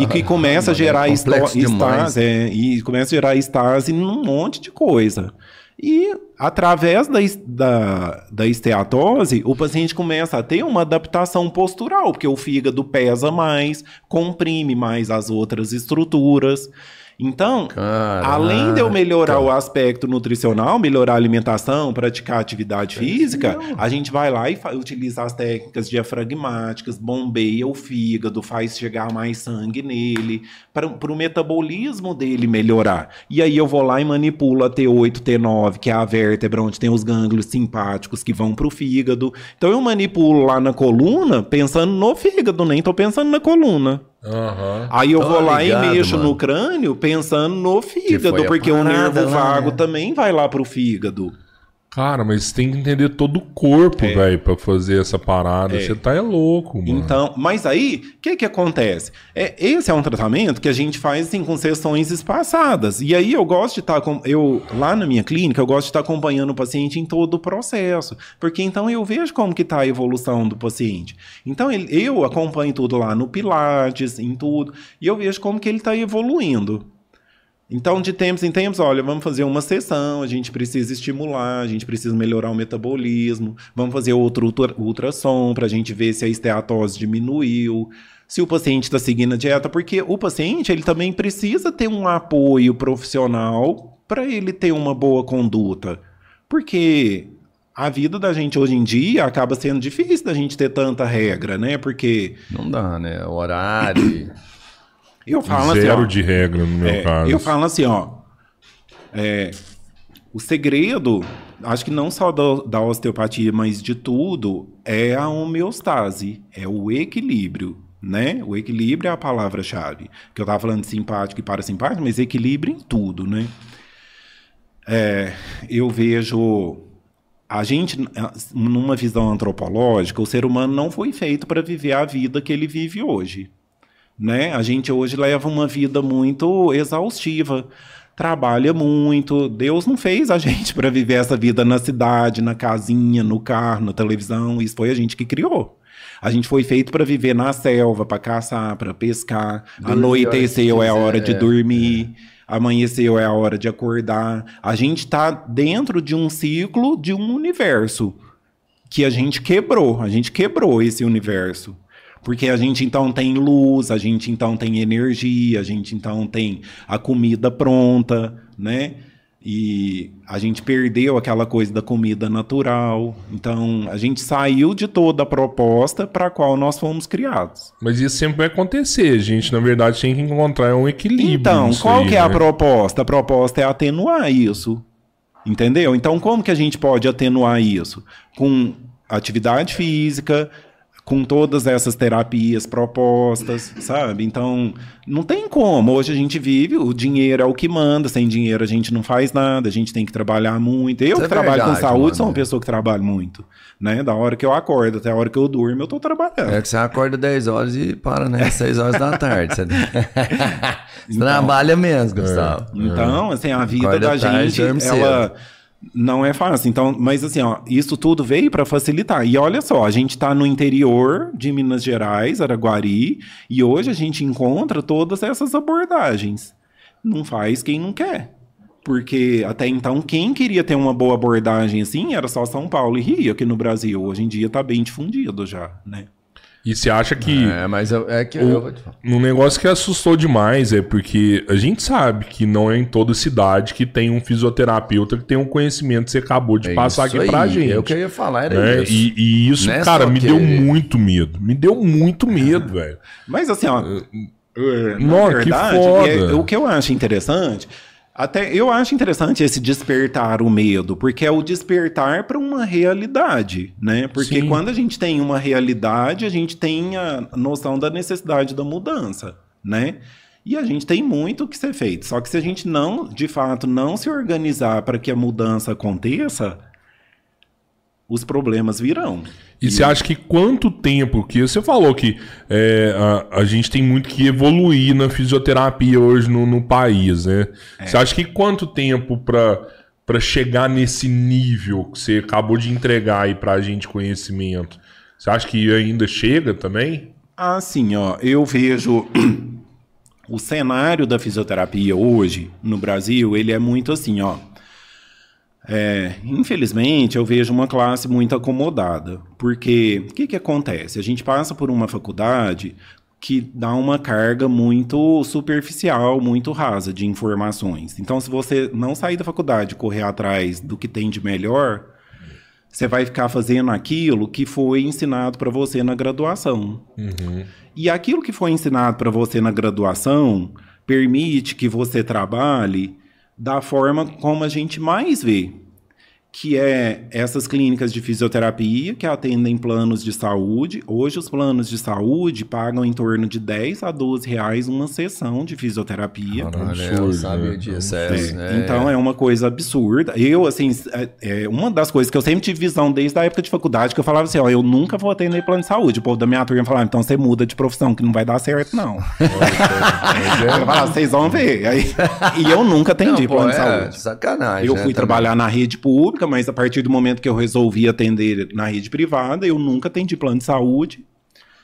[SPEAKER 3] e que começa a
[SPEAKER 2] é
[SPEAKER 3] gerar
[SPEAKER 2] demais.
[SPEAKER 3] estase, é, e começa a gerar estase num monte de coisa. E através da, da, da esteatose, o paciente começa a ter uma adaptação postural, porque o fígado pesa mais, comprime mais as outras estruturas. Então,
[SPEAKER 2] Caraca.
[SPEAKER 3] além de eu melhorar o aspecto nutricional, melhorar a alimentação, praticar atividade física, a gente vai lá e utiliza as técnicas diafragmáticas, bombeia o fígado, faz chegar mais sangue nele, para o metabolismo dele melhorar. E aí eu vou lá e manipulo a T8, T9, que é a vértebra onde tem os gânglios simpáticos que vão para o fígado. Então eu manipulo lá na coluna, pensando no fígado, nem tô pensando na coluna.
[SPEAKER 1] Aham.
[SPEAKER 3] Aí eu
[SPEAKER 2] Tô
[SPEAKER 3] vou lá
[SPEAKER 2] ligado,
[SPEAKER 3] e mexo
[SPEAKER 2] mano.
[SPEAKER 3] no crânio pensando no fígado, porque o nervo
[SPEAKER 2] lá,
[SPEAKER 3] vago
[SPEAKER 2] né?
[SPEAKER 3] também vai lá pro fígado.
[SPEAKER 1] Cara, mas você tem que entender todo o corpo, velho, pra fazer essa parada.
[SPEAKER 3] É.
[SPEAKER 1] Você tá é louco, mano.
[SPEAKER 3] Então, mas aí, o que que acontece? É, esse é um tratamento que a gente faz assim, com sessões espaçadas. E aí eu gosto de estar com eu lá na minha clínica, eu gosto de estar acompanhando o paciente em todo o processo, porque então eu vejo como que tá a evolução do paciente. Então ele- eu acompanho tudo lá no pilates, em tudo, e eu vejo como que ele está evoluindo. Então, de tempos em tempos, olha, vamos fazer uma sessão, a gente precisa estimular, a gente precisa melhorar o metabolismo, vamos fazer outro ultra- ultrassom para a gente ver se a esteatose diminuiu, se o paciente está seguindo a dieta, porque o paciente ele também precisa ter um apoio profissional para ele ter uma boa conduta. Porque a vida da gente hoje em dia acaba sendo difícil da gente ter tanta regra, né? Porque
[SPEAKER 2] Não dá, né? Horário.
[SPEAKER 3] eu falo assim,
[SPEAKER 1] Zero
[SPEAKER 3] ó,
[SPEAKER 1] de regra no meu
[SPEAKER 3] É,
[SPEAKER 1] caso.
[SPEAKER 3] Eu falo assim, ó. é, o segredo, acho que não só da, da osteopatia, mas de tudo, é a homeostase, é o equilíbrio. Né? O equilíbrio é a palavra-chave. Que eu tava falando de simpático e parasimpático, mas equilíbrio em tudo, né? É, eu vejo a gente, numa visão antropológica, o ser humano não foi feito para viver a vida que ele vive hoje né? A gente hoje leva uma vida muito exaustiva, trabalha muito. Deus não fez a gente para viver essa vida na cidade, na casinha, no carro, na televisão. Isso foi a gente que criou. A gente foi feito para viver na selva, para caçar, para pescar.
[SPEAKER 2] Dormir
[SPEAKER 3] Anoiteceu é a hora de
[SPEAKER 2] é.
[SPEAKER 3] dormir. Amanheceu é a hora de acordar. A gente está dentro de um ciclo, de um universo que a gente quebrou. A gente quebrou esse universo. Porque a gente então tem luz, a gente então tem energia, a gente então tem a comida pronta, né? E a gente perdeu aquela coisa da comida natural. Então a gente saiu de toda a proposta para a qual nós fomos criados.
[SPEAKER 1] Mas isso sempre vai acontecer. A gente, na verdade, tem que encontrar um equilíbrio.
[SPEAKER 3] Então, qual
[SPEAKER 1] aí,
[SPEAKER 3] que é a
[SPEAKER 1] né?
[SPEAKER 3] proposta? A proposta é atenuar isso. Entendeu? Então, como que a gente pode atenuar isso? Com atividade física, com todas essas terapias propostas, sabe? Então, não tem como. Hoje a gente vive, o dinheiro é o que manda, sem dinheiro a gente não faz nada, a gente tem que trabalhar muito. Eu
[SPEAKER 2] Isso
[SPEAKER 3] que
[SPEAKER 2] é
[SPEAKER 3] trabalho com
[SPEAKER 2] verdade,
[SPEAKER 3] saúde
[SPEAKER 2] mano.
[SPEAKER 3] sou uma pessoa que trabalha muito, né? Da hora que eu acordo até a hora que eu durmo, eu tô trabalhando.
[SPEAKER 2] É que você acorda 10 horas e para, né? 6 horas da tarde. Você, você trabalha mesmo, Gustavo.
[SPEAKER 3] Então, assim, a vida
[SPEAKER 2] Acorda
[SPEAKER 3] da
[SPEAKER 2] tarde,
[SPEAKER 3] gente, ela não é fácil. Então, mas assim, ó, isso tudo veio para facilitar. E olha só, a gente está no interior de Minas Gerais, Araguari, e hoje a gente encontra todas essas abordagens. Não faz quem não quer. Porque até então, quem queria ter uma boa abordagem assim era só São Paulo e Rio aqui no Brasil. Hoje em dia está bem difundido já, né?
[SPEAKER 1] E você acha que
[SPEAKER 2] É, mas eu- é que
[SPEAKER 1] o-
[SPEAKER 2] eu vou te falar.
[SPEAKER 1] um negócio que assustou demais é porque a gente sabe que não é em toda cidade que tem um fisioterapeuta que tem um conhecimento que você acabou de
[SPEAKER 2] É
[SPEAKER 1] passar aqui pra
[SPEAKER 2] aí.
[SPEAKER 1] gente.
[SPEAKER 2] Eu que ia falar era
[SPEAKER 1] né?
[SPEAKER 2] isso.
[SPEAKER 1] E, e isso,
[SPEAKER 2] é
[SPEAKER 1] cara, me deu
[SPEAKER 2] querer.
[SPEAKER 1] muito medo. Me deu muito medo, velho.
[SPEAKER 3] Mas assim, ó. é, na
[SPEAKER 1] que
[SPEAKER 3] verdade,
[SPEAKER 1] foda.
[SPEAKER 3] é- o que eu acho interessante, até eu acho interessante esse despertar o medo, porque é o despertar para uma realidade, né? Porque
[SPEAKER 1] Sim.
[SPEAKER 3] quando a gente tem uma realidade, a gente tem a noção da necessidade da mudança, né? E a gente tem muito o que ser feito. Só que se a gente não, de fato, não se organizar para que a mudança aconteça, os problemas virão.
[SPEAKER 1] E você acha que quanto tempo, que você falou que é, a, a gente tem muito que evoluir na fisioterapia hoje no, no país, né?
[SPEAKER 3] É.
[SPEAKER 1] Você acha que quanto tempo pra chegar nesse nível que você acabou de entregar aí pra gente conhecimento? Você acha que ainda chega também?
[SPEAKER 3] Assim, ó, eu vejo o cenário da fisioterapia hoje no Brasil, ele é muito assim, ó. É, infelizmente, eu vejo uma classe muito acomodada, porque o que, que acontece? A gente passa por uma faculdade que dá uma carga muito superficial, muito rasa de informações. Então, se você não sair da faculdade e correr atrás do que tem de melhor, você vai ficar fazendo aquilo que foi ensinado para você na graduação.
[SPEAKER 1] Uhum.
[SPEAKER 3] E aquilo que foi ensinado para você na graduação permite que você trabalhe da forma como a gente mais vê, que é essas clínicas de fisioterapia que atendem planos de saúde. Hoje os planos de saúde pagam em torno de 10 a 12 reais uma sessão de fisioterapia.
[SPEAKER 2] Caralho,
[SPEAKER 1] absurdo,
[SPEAKER 2] sabia
[SPEAKER 1] né?
[SPEAKER 2] disso.
[SPEAKER 3] É,
[SPEAKER 2] É, é.
[SPEAKER 3] Então é uma coisa absurda. Eu, assim, é, é uma das coisas que eu sempre tive visão desde a época de faculdade, que eu falava assim, ó, eu nunca vou atender plano de saúde. O povo da minha turma falava, então você muda de profissão, que não vai dar certo, não. eu falava, vocês vão ver. Aí, e eu nunca atendi
[SPEAKER 2] Não, pô,
[SPEAKER 3] plano de
[SPEAKER 2] é
[SPEAKER 3] saúde.
[SPEAKER 2] sacanagem.
[SPEAKER 3] Eu
[SPEAKER 2] né,
[SPEAKER 3] fui
[SPEAKER 2] também.
[SPEAKER 3] trabalhar na rede pública, mas a partir do momento que eu resolvi atender na rede privada, eu nunca atendi plano de saúde.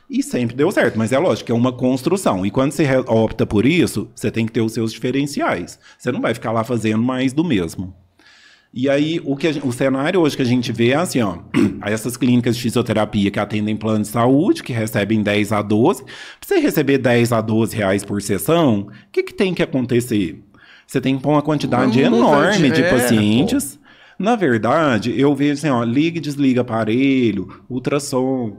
[SPEAKER 3] E sempre deu certo, mas é lógico é uma construção. E quando você opta por isso, você tem que ter os seus diferenciais. Você não vai ficar lá fazendo mais do mesmo. E aí, o, que o cenário hoje que a gente vê é assim, ó. Essas clínicas de fisioterapia que atendem plano de saúde, que recebem 10 a 12. Para você receber 10 a 12 reais por sessão, o que, que tem que acontecer? Você tem que pôr uma quantidade enorme de
[SPEAKER 2] é,
[SPEAKER 3] pacientes. Na verdade, eu vejo assim, ó, liga e desliga aparelho, ultrassom.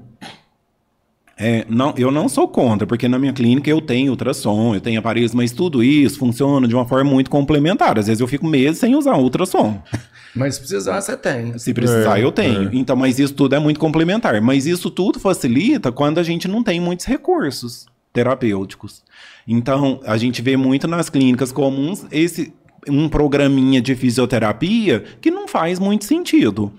[SPEAKER 3] É, não, eu não sou contra, porque na minha clínica eu tenho ultrassom, eu tenho aparelhos, mas tudo isso funciona de uma forma muito complementar. Às vezes eu fico meses sem usar ultrassom.
[SPEAKER 2] Mas se precisar, você tem.
[SPEAKER 3] Se precisar,
[SPEAKER 1] É,
[SPEAKER 3] eu tenho. Então, mas isso tudo é muito complementar. Mas isso tudo facilita quando a gente não tem muitos recursos terapêuticos. Então, a gente vê muito nas clínicas comuns esse um programinha de fisioterapia que não faz muito sentido.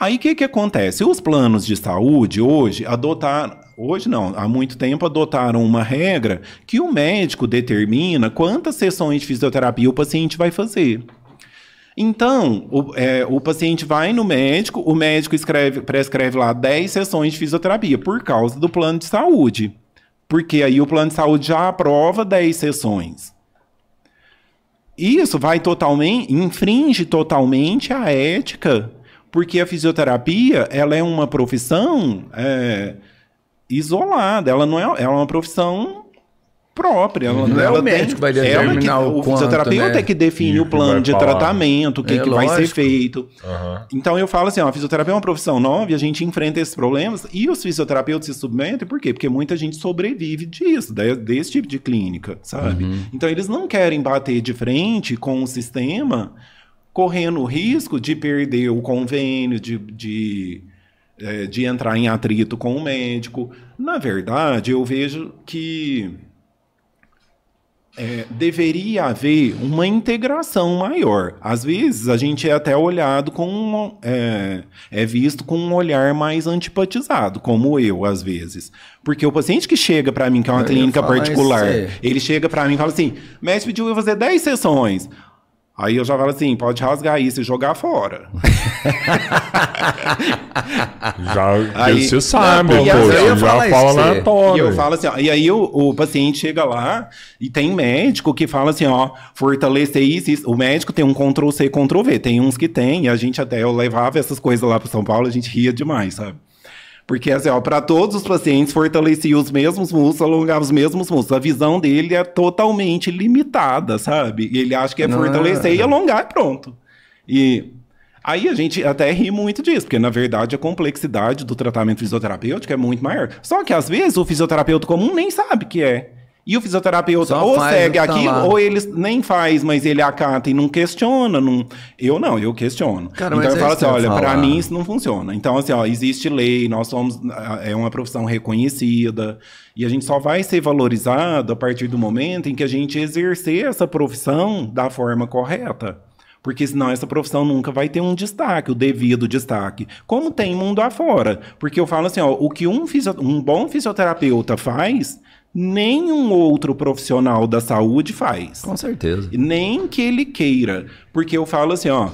[SPEAKER 3] Aí o que, que acontece? Os planos de saúde hoje adotaram, hoje não, há muito tempo adotaram uma regra que o médico determina quantas sessões de fisioterapia o paciente vai fazer. Então, o, é, o paciente vai no médico, o médico escreve, prescreve lá 10 sessões de fisioterapia por causa do plano de saúde. Porque aí o plano de saúde já aprova 10 sessões. Isso vai totalmente, infringe totalmente a ética, porque a fisioterapia ela é uma profissão é, isolada, ela não é, ela é uma profissão própria. Ela,
[SPEAKER 2] Não é
[SPEAKER 3] ela
[SPEAKER 2] o médico que vai determinar o
[SPEAKER 3] o
[SPEAKER 2] quanto,
[SPEAKER 3] fisioterapeuta
[SPEAKER 2] né?
[SPEAKER 3] é que define
[SPEAKER 1] E
[SPEAKER 3] o
[SPEAKER 1] que
[SPEAKER 3] plano de
[SPEAKER 1] falar.
[SPEAKER 3] tratamento, o que,
[SPEAKER 2] É,
[SPEAKER 3] que vai ser feito.
[SPEAKER 1] Aham.
[SPEAKER 3] Então eu falo assim, ó, a fisioterapia é uma profissão nova e a gente enfrenta esses problemas e os fisioterapeutas se submetem, por quê? Porque muita gente sobrevive disso, de- desse tipo de clínica, sabe? Então eles não querem bater de frente com o sistema, correndo o risco de perder o convênio, de, de, eh, de entrar em atrito com o médico. Na verdade, eu vejo que é, deveria haver uma integração maior. Às vezes a gente é até olhado com um, é, é visto com um olhar mais antipatizado, como eu às vezes, porque o paciente que chega para mim que é uma
[SPEAKER 2] Eu
[SPEAKER 3] clínica particular,
[SPEAKER 2] aí.
[SPEAKER 3] ele chega para mim e fala assim: "Mestre pediu eu fazer 10 sessões". Aí eu já falo assim, pode rasgar isso e jogar fora.
[SPEAKER 1] Já
[SPEAKER 3] Aí-
[SPEAKER 1] você sabe,
[SPEAKER 3] Não, pô,
[SPEAKER 1] você já fala na tora.
[SPEAKER 3] E eu falo assim, ó, e aí o, o paciente chega lá e tem médico que fala assim, ó, fortalecer isso, isso. O médico tem um Ctrl C, Ctrl V. Tem uns que tem, e a gente até, eu levava essas coisas lá para São Paulo, a gente ria demais, sabe? Porque assim, ó, para todos os pacientes fortalecia os mesmos músculos, alongava os mesmos músculos. A visão dele é totalmente limitada, sabe? Ele acha que é
[SPEAKER 2] Não,
[SPEAKER 3] fortalecer
[SPEAKER 2] é.
[SPEAKER 3] e alongar e pronto. E Aí a gente até ri muito disso, porque na verdade a complexidade do tratamento fisioterapêutico é muito maior. Só que às vezes o fisioterapeuta comum nem sabe que é. E o fisioterapeuta
[SPEAKER 2] Só
[SPEAKER 3] ou segue
[SPEAKER 2] tá
[SPEAKER 3] aquilo, ou ele nem faz, mas ele acata e não questiona. Não... Eu não, eu questiono.
[SPEAKER 2] Cara,
[SPEAKER 3] então eu
[SPEAKER 2] é
[SPEAKER 3] falo assim: olha,
[SPEAKER 2] falar.
[SPEAKER 3] mim isso não funciona. Então, assim, ó, existe lei, nós somos. É uma profissão reconhecida. E a gente só vai ser valorizado a partir do momento em que a gente exercer essa profissão da forma correta. Porque senão essa profissão nunca vai ter um destaque, o devido destaque. Como tem mundo afora. Porque eu falo assim, ó, o que um, um bom fisioterapeuta faz, nenhum outro profissional da saúde faz.
[SPEAKER 2] Com certeza.
[SPEAKER 3] Nem que ele queira. Porque eu falo assim, ó,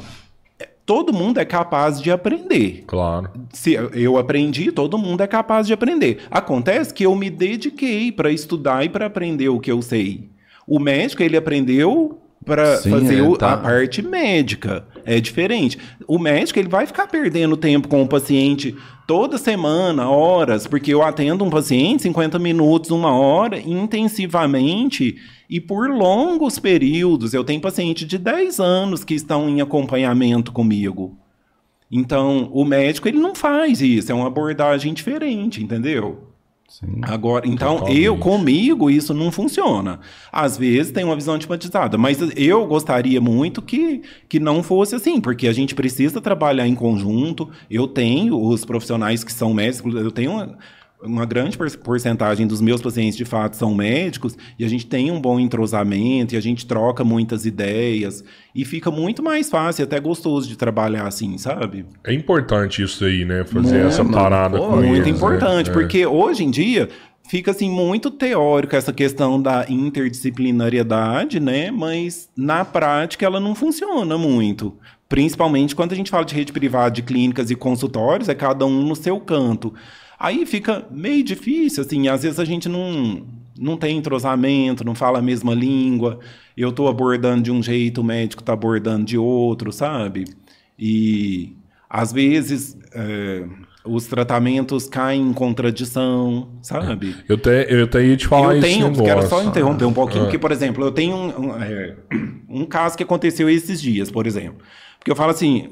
[SPEAKER 3] todo mundo é capaz de aprender.
[SPEAKER 1] Claro.
[SPEAKER 3] Se eu aprendi, todo mundo é capaz de aprender. Acontece que eu me dediquei para estudar e para aprender o que eu sei. O médico, ele aprendeu para fazer
[SPEAKER 2] é, tá.
[SPEAKER 3] a parte médica. É diferente. O médico ele vai ficar perdendo tempo com o paciente toda semana, horas, porque eu atendo um paciente 50 minutos, uma hora, intensivamente e por longos períodos. Eu tenho paciente de 10 anos que estão em acompanhamento comigo. Então, o médico ele não faz isso, é uma abordagem diferente, entendeu? Sim, Agora, então, totalmente. eu comigo isso não funciona. Às vezes tem uma visão antimatizada, mas eu gostaria muito que, que não fosse assim, porque a gente precisa trabalhar em conjunto. Eu tenho os profissionais que são médicos, eu tenho uma, grande porcentagem dos meus pacientes de fato são médicos e a gente tem um bom entrosamento e a gente troca muitas ideias e fica muito mais fácil, até gostoso de trabalhar assim, sabe?
[SPEAKER 1] É importante isso aí, né? Fazer muito, essa parada
[SPEAKER 3] pô, com Muito eles, né? importante, né? porque hoje em dia fica assim muito teórico essa questão da interdisciplinariedade, né? Mas na prática ela não funciona muito. Principalmente quando a gente fala de rede privada de clínicas e consultórios, é cada um no seu canto. Aí fica meio difícil, assim, às vezes a gente não, não tem entrosamento, não fala a mesma língua, eu estou abordando de um jeito, o médico está abordando de outro, sabe? E às vezes é, os tratamentos caem em contradição, sabe?
[SPEAKER 1] Eu até, eu até ia te falar
[SPEAKER 3] eu tenho, isso. Quero só interromper um pouquinho, ah. que, por exemplo, eu tenho um, um, é, um caso que aconteceu esses dias, por exemplo. Porque eu falo assim,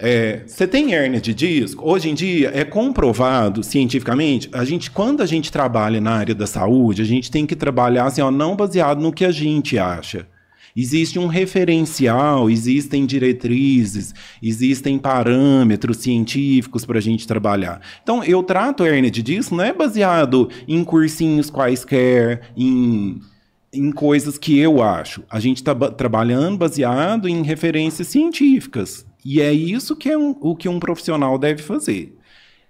[SPEAKER 3] é, você tem hérnia de disco? Hoje em dia é comprovado cientificamente. A gente, quando a gente trabalha na área da saúde, a gente tem que trabalhar assim, ó, não baseado no que a gente acha. Existe um referencial, existem diretrizes, existem parâmetros científicos para a gente trabalhar. Então, eu trato hérnia de disco não é baseado em cursinhos quaisquer, em, em coisas que eu acho. A gente está trabalhando baseado em referências científicas. E é isso que é um, o que um profissional deve fazer.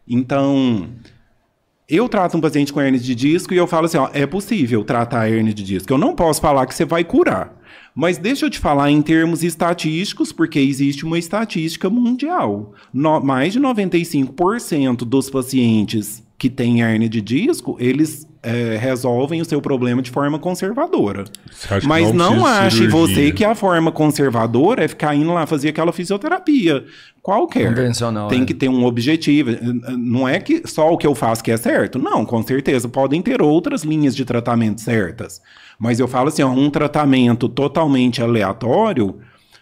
[SPEAKER 3] Então, eu trato um paciente com hernia de disco e eu falo assim, ó, é possível tratar a hernia de disco. Eu não posso falar que você vai curar. Mas deixa eu te falar em termos estatísticos, porque existe uma estatística mundial. No, mais de 95% dos pacientes que têm hernia de disco, eles é, resolvem o seu problema de forma conservadora. Mas não, não ache você que a forma conservadora é ficar indo lá fazer aquela fisioterapia qualquer.
[SPEAKER 2] Convencional.
[SPEAKER 3] Tem é. que ter um objetivo. Não é que só o que eu faço que é certo. Não, com certeza. Podem ter outras linhas de tratamento certas. Mas eu falo assim, ó, um tratamento totalmente aleatório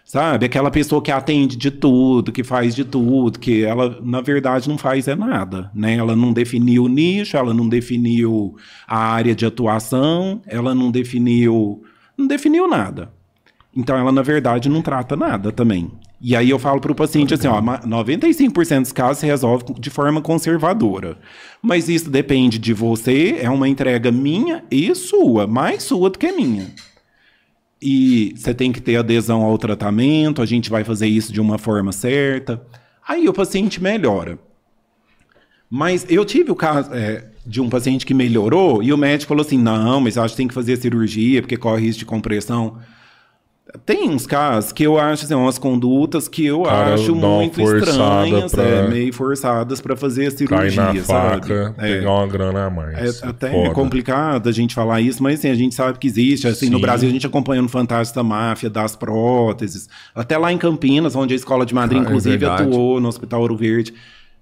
[SPEAKER 3] Sabe? Aquela pessoa que atende de tudo, que faz de tudo, que ela, na verdade, não faz é nada, né? Ela não definiu o nicho, ela não definiu a área de atuação, ela não definiu... Não definiu nada. Então, ela, na verdade, não trata nada também. E aí eu falo para o paciente assim, ó, 95% dos casos se resolve de forma conservadora. Mas isso depende de você, é uma entrega minha e sua, mais sua do que minha e você tem que ter adesão ao tratamento, a gente vai fazer isso de uma forma certa. Aí o paciente melhora. Mas eu tive o caso é, de um paciente que melhorou e o médico falou assim: não, mas acho que tem que fazer cirurgia porque corre risco de compressão. Tem uns casos que eu acho, assim, umas condutas que eu Cara, acho muito estranhas, pra... é, meio forçadas para fazer a cirurgia, Cair na sabe? Faca,
[SPEAKER 1] é, pegar uma grana a mais.
[SPEAKER 3] É até é complicado a gente falar isso, mas assim, a gente sabe que existe. Assim, Sim. no Brasil a gente acompanha no Fantástico da Máfia, das próteses. Até lá em Campinas, onde a Escola de Madrid, ah, é inclusive, atuou no Hospital Ouro Verde.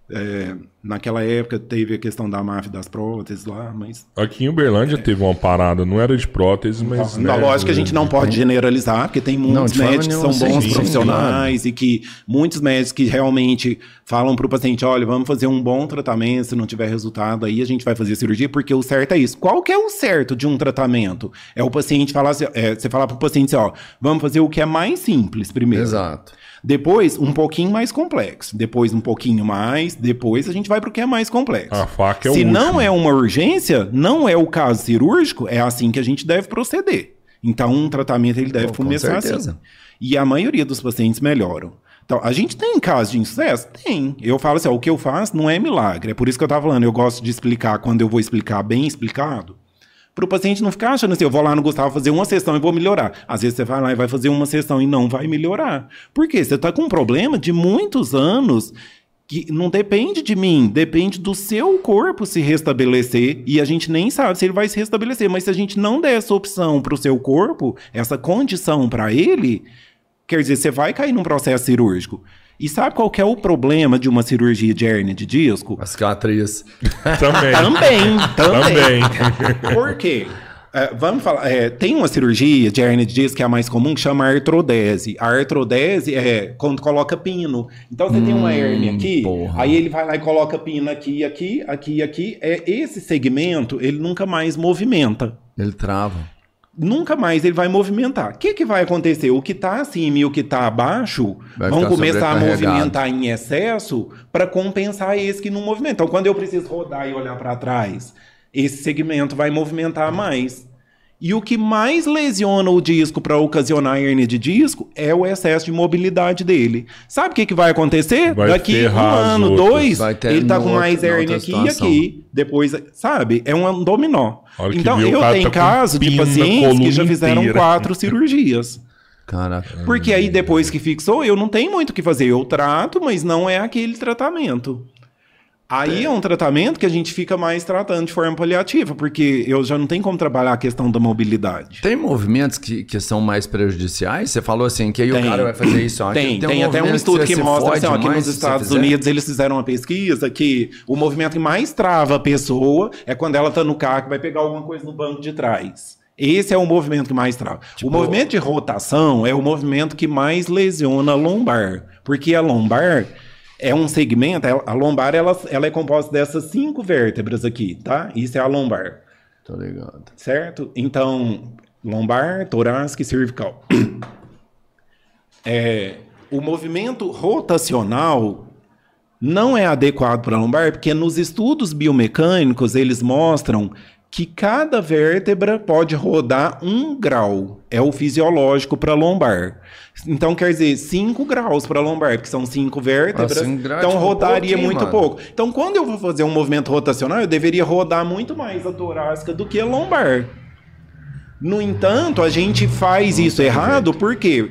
[SPEAKER 3] É, naquela época teve a questão da máfia das próteses lá, mas.
[SPEAKER 1] Aqui em Uberlândia é. teve uma parada, não era de próteses, mas.
[SPEAKER 3] Na né, lógica, a gente não pode generalizar, porque tem muitos não, médicos que são bons sim, profissionais sim, e que muitos médicos que realmente falam para o paciente: olha, vamos fazer um bom tratamento, se não tiver resultado, aí a gente vai fazer cirurgia, porque o certo é isso. Qual que é o certo de um tratamento? É o paciente falar assim, é, você falar para o paciente assim, ó, vamos fazer o que é mais simples primeiro.
[SPEAKER 2] Exato.
[SPEAKER 3] Depois, um pouquinho mais complexo. Depois, um pouquinho mais. Depois, a gente vai para o que é mais complexo.
[SPEAKER 1] A faca é
[SPEAKER 3] Se
[SPEAKER 1] o
[SPEAKER 3] não é uma urgência, não é o caso cirúrgico, é assim que a gente deve proceder. Então, um tratamento ele deve oh, começar assim. E a maioria dos pacientes melhoram. Então, a gente tem casos de insucesso? Tem. Eu falo assim, ó, o que eu faço não é milagre. É por isso que eu estava falando, eu gosto de explicar quando eu vou explicar bem explicado para o paciente não ficar achando assim, eu vou lá no Gustavo fazer uma sessão e vou melhorar. Às vezes você vai lá e vai fazer uma sessão e não vai melhorar. Por quê? Você está com um problema de muitos anos que não depende de mim, depende do seu corpo se restabelecer e a gente nem sabe se ele vai se restabelecer, mas se a gente não der essa opção para o seu corpo, essa condição para ele, Quer dizer, você vai cair num processo cirúrgico. E sabe qual que é o problema de uma cirurgia de hernia de disco?
[SPEAKER 2] A cicatriz.
[SPEAKER 1] Também.
[SPEAKER 3] Também, também.
[SPEAKER 1] Também.
[SPEAKER 3] Por quê? É, vamos falar, é, tem uma cirurgia de hernia de disco que é a mais comum, que chama artrodese. A artrodese é quando coloca pino. Então você tem uma hernia aqui,
[SPEAKER 2] porra.
[SPEAKER 3] aí ele vai lá e coloca pino aqui, aqui, aqui, aqui. É, esse segmento, ele nunca mais movimenta.
[SPEAKER 2] Ele trava.
[SPEAKER 3] Nunca mais ele vai movimentar. O que, que vai acontecer? O que está acima e o que está abaixo
[SPEAKER 2] Vai
[SPEAKER 3] vão começar a movimentar em excesso para compensar esse que não movimenta. Então, quando eu preciso rodar e olhar para trás, esse segmento vai movimentar mais. E o que mais lesiona o disco para ocasionar hernia de disco é o excesso de mobilidade dele. Sabe o que, que vai acontecer?
[SPEAKER 1] Vai
[SPEAKER 3] Daqui um ano,
[SPEAKER 1] outras.
[SPEAKER 3] dois,
[SPEAKER 2] Vai ter
[SPEAKER 3] ele tá com mais hernia aqui e aqui. Depois, sabe? É um dominó.
[SPEAKER 1] A hora que
[SPEAKER 3] Então, eu tenho
[SPEAKER 1] tá
[SPEAKER 3] caso de pacientes que já fizeram
[SPEAKER 1] inteira.
[SPEAKER 3] quatro cirurgias.
[SPEAKER 2] Caraca.
[SPEAKER 3] Porque aí depois que fixou, eu não tenho muito o que fazer. Eu trato, mas não é aquele tratamento. Aí é. um tratamento que a gente fica mais tratando de forma paliativa, porque eu já não tenho como trabalhar a questão da mobilidade.
[SPEAKER 2] Tem movimentos que, que são mais prejudiciais? Você falou assim, que aí o
[SPEAKER 3] Tem.
[SPEAKER 2] cara vai fazer isso. ó,
[SPEAKER 3] Tem,
[SPEAKER 2] aqui
[SPEAKER 3] tem, até um estudo que
[SPEAKER 2] se
[SPEAKER 3] mostra assim, ó, que nos Estados. Unidos eles fizeram uma pesquisa que o movimento que mais trava a pessoa é quando ela tá no carro que vai pegar alguma coisa no banco de trás. Esse é o movimento que mais trava.
[SPEAKER 2] Tipo
[SPEAKER 3] o movimento de rotação é o movimento que mais lesiona a lombar, porque a lombar é um segmento, a lombar ela, ela é composta dessas cinco vértebras aqui, tá? Isso é a lombar,
[SPEAKER 2] Tô ligado.
[SPEAKER 3] certo? Então, lombar, torácica e cervical. É, o movimento rotacional não é adequado para a lombar, porque nos estudos biomecânicos eles mostram que cada vértebra pode rodar um grau. É o fisiológico para lombar. Então quer dizer 5 graus para lombar, porque são cinco vértebras.
[SPEAKER 2] Ah, cinco
[SPEAKER 3] então
[SPEAKER 2] tipo,
[SPEAKER 3] rodaria
[SPEAKER 2] pouquinho,
[SPEAKER 3] muito
[SPEAKER 2] mano.
[SPEAKER 3] pouco. Então quando eu vou fazer um movimento rotacional, eu deveria rodar muito mais a torácica do que a lombar. No entanto, a gente faz isso errado porque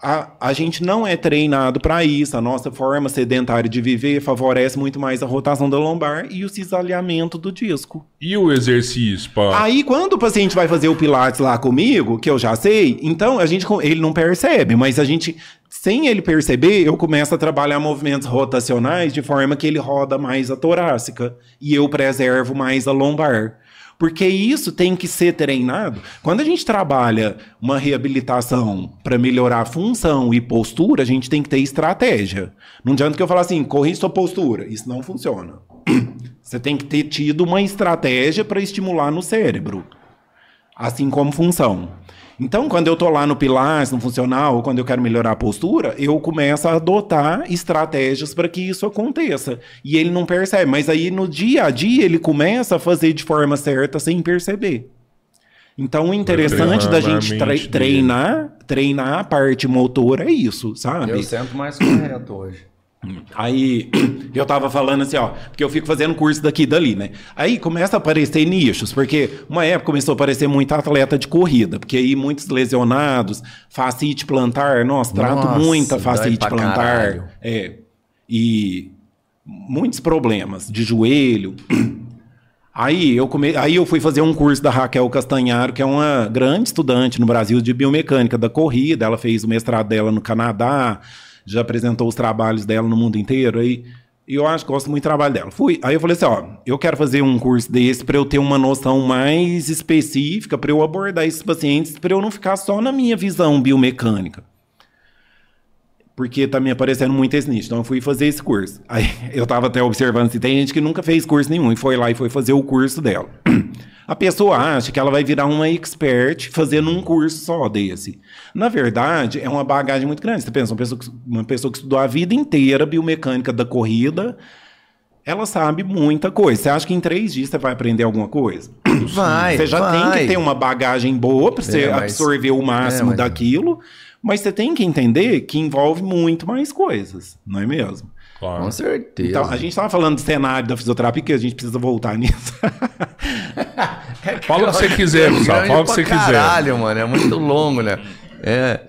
[SPEAKER 3] a, a gente não é treinado para isso. A nossa forma sedentária de viver favorece muito mais a rotação da lombar e o cisalhamento do disco.
[SPEAKER 1] E o exercício, pá?
[SPEAKER 3] Aí, quando o paciente vai fazer o Pilates lá comigo, que eu já sei, então a gente ele não percebe, mas a gente, sem ele perceber, eu começo a trabalhar movimentos rotacionais de forma que ele roda mais a torácica e eu preservo mais a lombar. Porque isso tem que ser treinado. Quando a gente trabalha uma reabilitação para melhorar a função e postura, a gente tem que ter estratégia. Não adianta que eu falar assim, corrija sua postura. Isso não funciona. Você tem que ter tido uma estratégia para estimular no cérebro, assim como função. Então, quando eu tô lá no Pilates, no funcional, ou quando eu quero melhorar a postura, eu começo a adotar estratégias para que isso aconteça. E ele não percebe, mas aí no dia a dia ele começa a fazer de forma certa sem perceber. Então, o interessante da gente tre- treinar, treinar a parte motora é isso, sabe?
[SPEAKER 2] Eu sento mais correto hoje.
[SPEAKER 3] Aí eu tava falando assim, ó, porque eu fico fazendo curso daqui e dali, né? Aí começa a aparecer nichos, porque uma época começou a aparecer muito atleta de corrida, porque aí muitos lesionados, facite plantar, nossa, trato
[SPEAKER 2] Nossa,
[SPEAKER 3] muita facite plantar.
[SPEAKER 2] caralho.
[SPEAKER 3] É. E muitos problemas de joelho. Aí eu, come... aí eu fui fazer um curso da Raquel Castanharo, que é uma grande estudante no Brasil de biomecânica da corrida. Ela fez o mestrado dela no Canadá, já apresentou os trabalhos dela no mundo inteiro. Aí, e eu acho que gosto muito do trabalho dela. Fui, aí eu falei assim: ó, eu quero fazer um curso desse para eu ter uma noção mais específica, para eu abordar esses pacientes, para eu não ficar só na minha visão biomecânica porque tá me aparecendo muito esse nicho. Então eu fui fazer esse curso. Aí eu tava até observando se tem gente que nunca fez curso nenhum e foi lá e foi fazer o curso dela. A pessoa acha que ela vai virar uma expert fazendo um curso só desse. Na verdade, é uma bagagem muito grande. Você pensa, uma pessoa que, uma pessoa que estudou a vida inteira biomecânica da corrida, ela sabe muita coisa. Você acha que em três dias você vai aprender alguma coisa?
[SPEAKER 2] Vai,
[SPEAKER 3] Você já
[SPEAKER 2] vai.
[SPEAKER 3] tem que ter uma bagagem boa para você
[SPEAKER 2] É, mas-
[SPEAKER 3] absorver o máximo
[SPEAKER 2] É, mas-
[SPEAKER 3] daquilo, mas você tem que entender que envolve muito mais coisas, não é mesmo?
[SPEAKER 1] Claro.
[SPEAKER 2] Com certeza.
[SPEAKER 3] Então, a gente estava falando do cenário da fisioterapia, que a gente precisa voltar nisso.
[SPEAKER 1] Fala o que você quiser, Gustavo.
[SPEAKER 2] Grande
[SPEAKER 1] Fala o que você quiser.
[SPEAKER 2] Caralho, mano. É muito longo, né? É.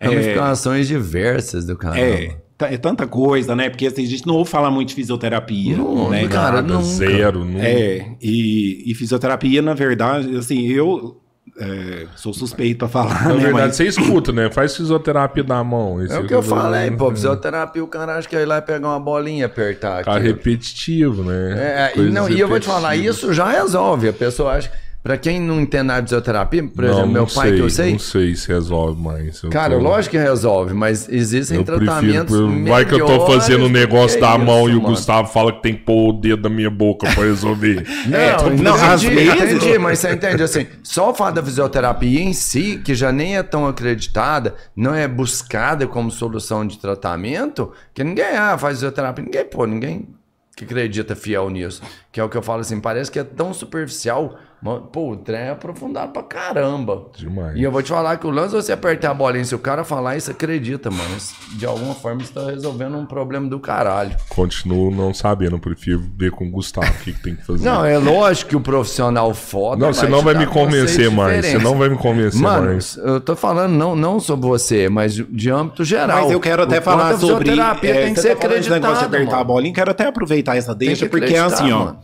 [SPEAKER 2] Ramificações diversas do canal.
[SPEAKER 3] é, tá- é tanta coisa, né? Porque assim, a gente não ouve falar muito de fisioterapia,
[SPEAKER 2] Não,
[SPEAKER 3] né?
[SPEAKER 2] cara,
[SPEAKER 1] Nada,
[SPEAKER 2] nunca.
[SPEAKER 1] zero. Não...
[SPEAKER 3] É, e, e fisioterapia, na verdade, assim, eu é, sou suspeito pra falar,
[SPEAKER 1] Na
[SPEAKER 3] né?
[SPEAKER 1] verdade,
[SPEAKER 3] Mas
[SPEAKER 1] você escuta, né? Faz fisioterapia da mão. Esse
[SPEAKER 2] É o que eu falei, pô. Fisioterapia, o cara acha que é ir lá pegar uma bolinha e apertar aqui.
[SPEAKER 1] Ficar repetitivo, né?
[SPEAKER 2] É, e, não, e eu vou te falar, isso já resolve. A pessoa acha. Pra quem não entende nada de fisioterapia, por exemplo, meu pai
[SPEAKER 1] sei,
[SPEAKER 2] que eu sei.
[SPEAKER 1] Não sei se resolve mais. Eu
[SPEAKER 2] Cara,
[SPEAKER 1] tô-
[SPEAKER 2] lógico que resolve, mas existem
[SPEAKER 1] Eu prefiro.
[SPEAKER 2] tratamentos.
[SPEAKER 1] Vai que eu tô fazendo um negócio da
[SPEAKER 2] isso,
[SPEAKER 1] mão e o
[SPEAKER 2] mano.
[SPEAKER 1] Gustavo fala que tem que pôr o dedo da minha boca pra resolver.
[SPEAKER 2] Não,
[SPEAKER 3] É,
[SPEAKER 2] entendi,
[SPEAKER 3] não, às vezes-
[SPEAKER 2] entendi, mas você entende assim, só o fato da fisioterapia em si, que já nem é tão acreditada, não é buscada como solução de tratamento, que ninguém ah, faz fisioterapia, ninguém, pô, ninguém que acredita fiel nisso. Que é o que eu falo assim, parece que é tão superficial, mas, pô, o trem é aprofundado pra caramba.
[SPEAKER 1] Demais.
[SPEAKER 2] E eu vou te falar que o lance é você apertar a bolinha, se o cara falar isso, acredita, mano. Isso, De alguma forma você tá resolvendo um problema do caralho.
[SPEAKER 1] Continuo não sabendo, prefiro ver com o Gustavo o que, que tem que fazer.
[SPEAKER 2] Não, é lógico que o profissional foda.
[SPEAKER 1] Não, você não vai me convencer mais. Você não vai me convencer
[SPEAKER 2] Mano,
[SPEAKER 1] mais.
[SPEAKER 2] eu tô falando não, não sobre você, mas de, âmbito geral.
[SPEAKER 3] Mas eu quero até
[SPEAKER 2] O
[SPEAKER 3] falar
[SPEAKER 2] quanto a
[SPEAKER 3] sobre.
[SPEAKER 2] fisioterapia
[SPEAKER 3] é,
[SPEAKER 2] tem que
[SPEAKER 3] você
[SPEAKER 2] ser
[SPEAKER 3] tá de
[SPEAKER 2] acreditada,
[SPEAKER 3] apertar a
[SPEAKER 2] mano.
[SPEAKER 3] bolinha, quero até aproveitar essa deixa,
[SPEAKER 2] que
[SPEAKER 3] porque é assim, ó.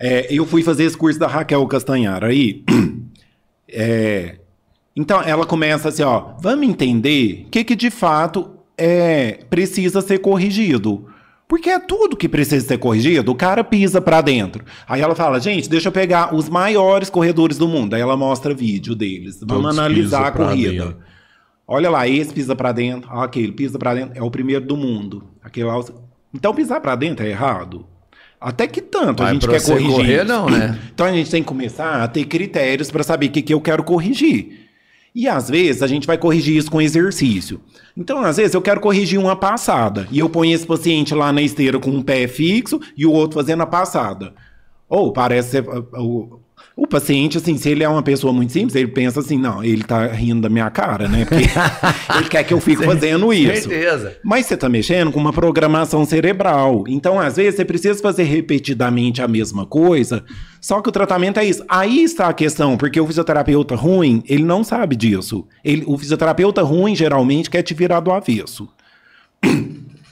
[SPEAKER 3] É, eu fui fazer esse curso da Raquel Castanhara aí. é, então ela começa assim, ó. Vamos entender o que, que de fato é, precisa ser corrigido. Porque é tudo que precisa ser corrigido, o cara pisa pra dentro. Aí ela fala, gente, deixa eu pegar os maiores corredores do mundo. Aí ela mostra vídeo deles. Vamos
[SPEAKER 1] Todos
[SPEAKER 3] analisar
[SPEAKER 1] pisam
[SPEAKER 3] a corrida.
[SPEAKER 1] dentro.
[SPEAKER 3] Olha lá, esse pisa pra dentro, aquele pisa pra dentro, é o primeiro do mundo. Aquele lá, então pisar pra dentro é errado. Até que tanto a gente quer corrigir?
[SPEAKER 2] correr, não, né?
[SPEAKER 3] Então a gente tem que começar a ter critérios para saber o que, que eu quero corrigir. E às vezes a gente vai corrigir isso com exercício. Então, às vezes, eu quero corrigir uma passada. E eu ponho esse paciente lá na esteira com um pé fixo e o outro fazendo a passada. Ou parece ser. uh, O, paciente, assim, se ele é uma pessoa muito simples, ele pensa assim: não, ele tá rindo da minha cara, né? Porque ele quer que eu fique fazendo isso.
[SPEAKER 2] Certeza.
[SPEAKER 3] Mas você está mexendo com uma programação cerebral. Então, às vezes, você precisa fazer repetidamente a mesma coisa, só que o tratamento é isso. Aí está a questão, porque o fisioterapeuta ruim, ele não sabe disso. Ele, o fisioterapeuta ruim, geralmente, quer te virar do avesso.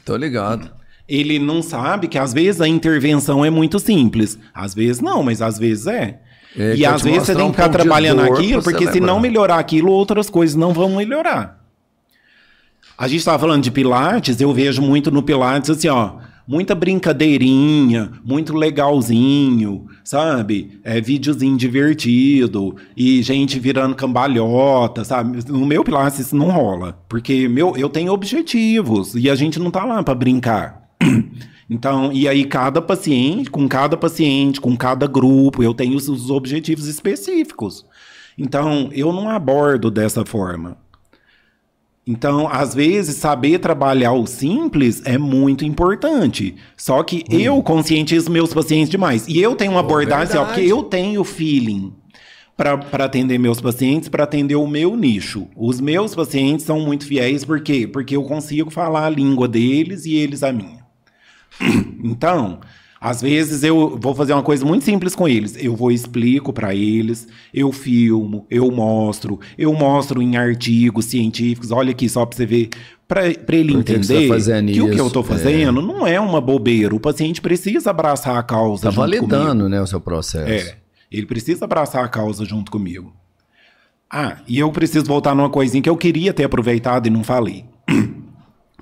[SPEAKER 2] Tô ligado.
[SPEAKER 3] Ele não sabe que, às vezes, a intervenção é muito simples. Às vezes, não, mas às vezes é.
[SPEAKER 2] É,
[SPEAKER 3] e às vezes você tem
[SPEAKER 2] um
[SPEAKER 3] que ficar
[SPEAKER 2] de
[SPEAKER 3] trabalhando aquilo, porque se não melhorar aquilo, outras coisas não vão melhorar. A gente estava falando de Pilates, eu vejo muito no Pilates assim, ó, muita brincadeirinha, muito legalzinho, sabe? É videozinho divertido e gente virando cambalhota, sabe? No meu Pilates isso não rola, porque meu, eu tenho objetivos e a gente não tá lá para brincar. Então, e aí cada paciente, com cada paciente, com cada grupo, eu tenho os, os objetivos específicos. Então, eu não abordo dessa forma. Então, às vezes, saber trabalhar o simples é muito importante. Só que eu conscientizo meus pacientes demais. E eu tenho uma abordagem, assim, ó, porque eu tenho feeling para atender meus pacientes, para atender o meu nicho. Os meus pacientes são muito fiéis, por quê? Porque eu consigo falar a língua deles e eles a minha. Então, às vezes eu vou fazer uma coisa muito simples com eles. Eu vou explico para eles, eu filmo, eu mostro, eu mostro em artigos científicos. Olha aqui só para você ver, para ele
[SPEAKER 2] Por que que você
[SPEAKER 3] entender
[SPEAKER 2] tá fazendo
[SPEAKER 3] que o que eu estou fazendo não é uma bobeira. O paciente precisa abraçar a causa.
[SPEAKER 2] Tá
[SPEAKER 3] junto comigo.
[SPEAKER 2] validando, né, o seu processo.
[SPEAKER 3] É. Ele precisa abraçar a causa junto comigo. Ah, e eu preciso voltar numa coisinha que eu queria ter aproveitado e não falei.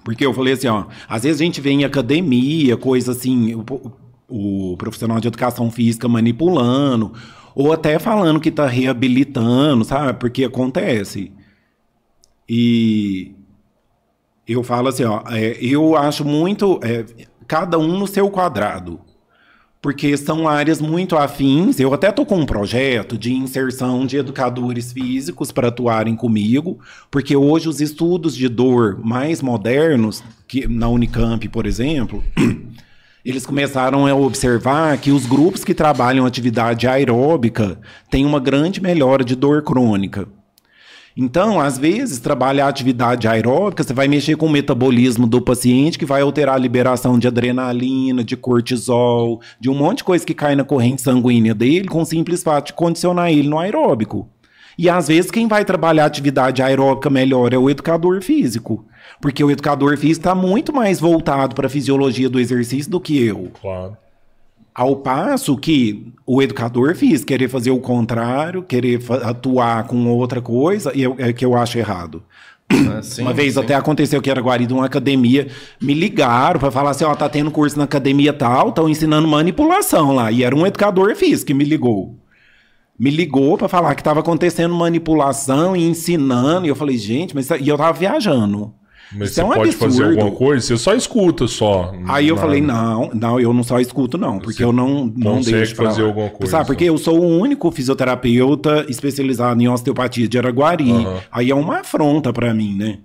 [SPEAKER 3] Porque eu falei assim, ó, às vezes a gente vê em academia, coisa assim, o, o profissional de educação física manipulando, ou até falando que tá reabilitando, sabe? Porque acontece. E eu falo assim, ó, é, eu acho muito é, cada um no seu quadrado. Porque são áreas muito afins. Eu até tô com um projeto de inserção de educadores físicos para atuarem comigo, porque hoje os estudos de dor mais modernos, que na Unicamp, por exemplo, eles começaram a observar que os grupos que trabalham atividade aeróbica têm uma grande melhora de dor crônica. Então, às vezes, trabalhar atividade aeróbica, você vai mexer com o metabolismo do paciente, que vai alterar a liberação de adrenalina, de cortisol, de um monte de coisa que cai na corrente sanguínea dele, com o simples fato de condicionar ele no aeróbico. E às vezes quem vai trabalhar atividade aeróbica melhor é o educador físico. Porque o educador físico está muito mais voltado para a fisiologia do exercício do que eu.
[SPEAKER 1] Claro.
[SPEAKER 3] Ao passo que o educador físico querer fazer o contrário, querer atuar com outra coisa, e eu- é que eu acho errado.
[SPEAKER 2] Assim,
[SPEAKER 3] uma vez
[SPEAKER 2] sim.
[SPEAKER 3] até aconteceu que era guarida uma academia, me ligaram para falar assim, ó, tá tendo curso na academia tal, estão ensinando manipulação lá. E era um educador físico que me ligou. Me ligou para falar que estava acontecendo manipulação e ensinando. E eu falei, gente, mas e eu tava viajando.
[SPEAKER 1] Mas
[SPEAKER 3] Isso
[SPEAKER 1] você
[SPEAKER 3] é um
[SPEAKER 1] pode
[SPEAKER 3] absurdo.
[SPEAKER 1] fazer alguma coisa? Você só escuta só.
[SPEAKER 3] Aí eu
[SPEAKER 1] Não-
[SPEAKER 3] falei, não, não, eu não só escuto, não, porque
[SPEAKER 1] Você
[SPEAKER 3] eu não, não
[SPEAKER 1] consegue
[SPEAKER 3] deixo
[SPEAKER 1] fazer
[SPEAKER 3] lá.
[SPEAKER 1] alguma coisa,
[SPEAKER 3] Sabe, porque eu sou o único fisioterapeuta especializado em osteopatia de Araguari.
[SPEAKER 1] Aham.
[SPEAKER 3] Aí é uma afronta pra mim, né?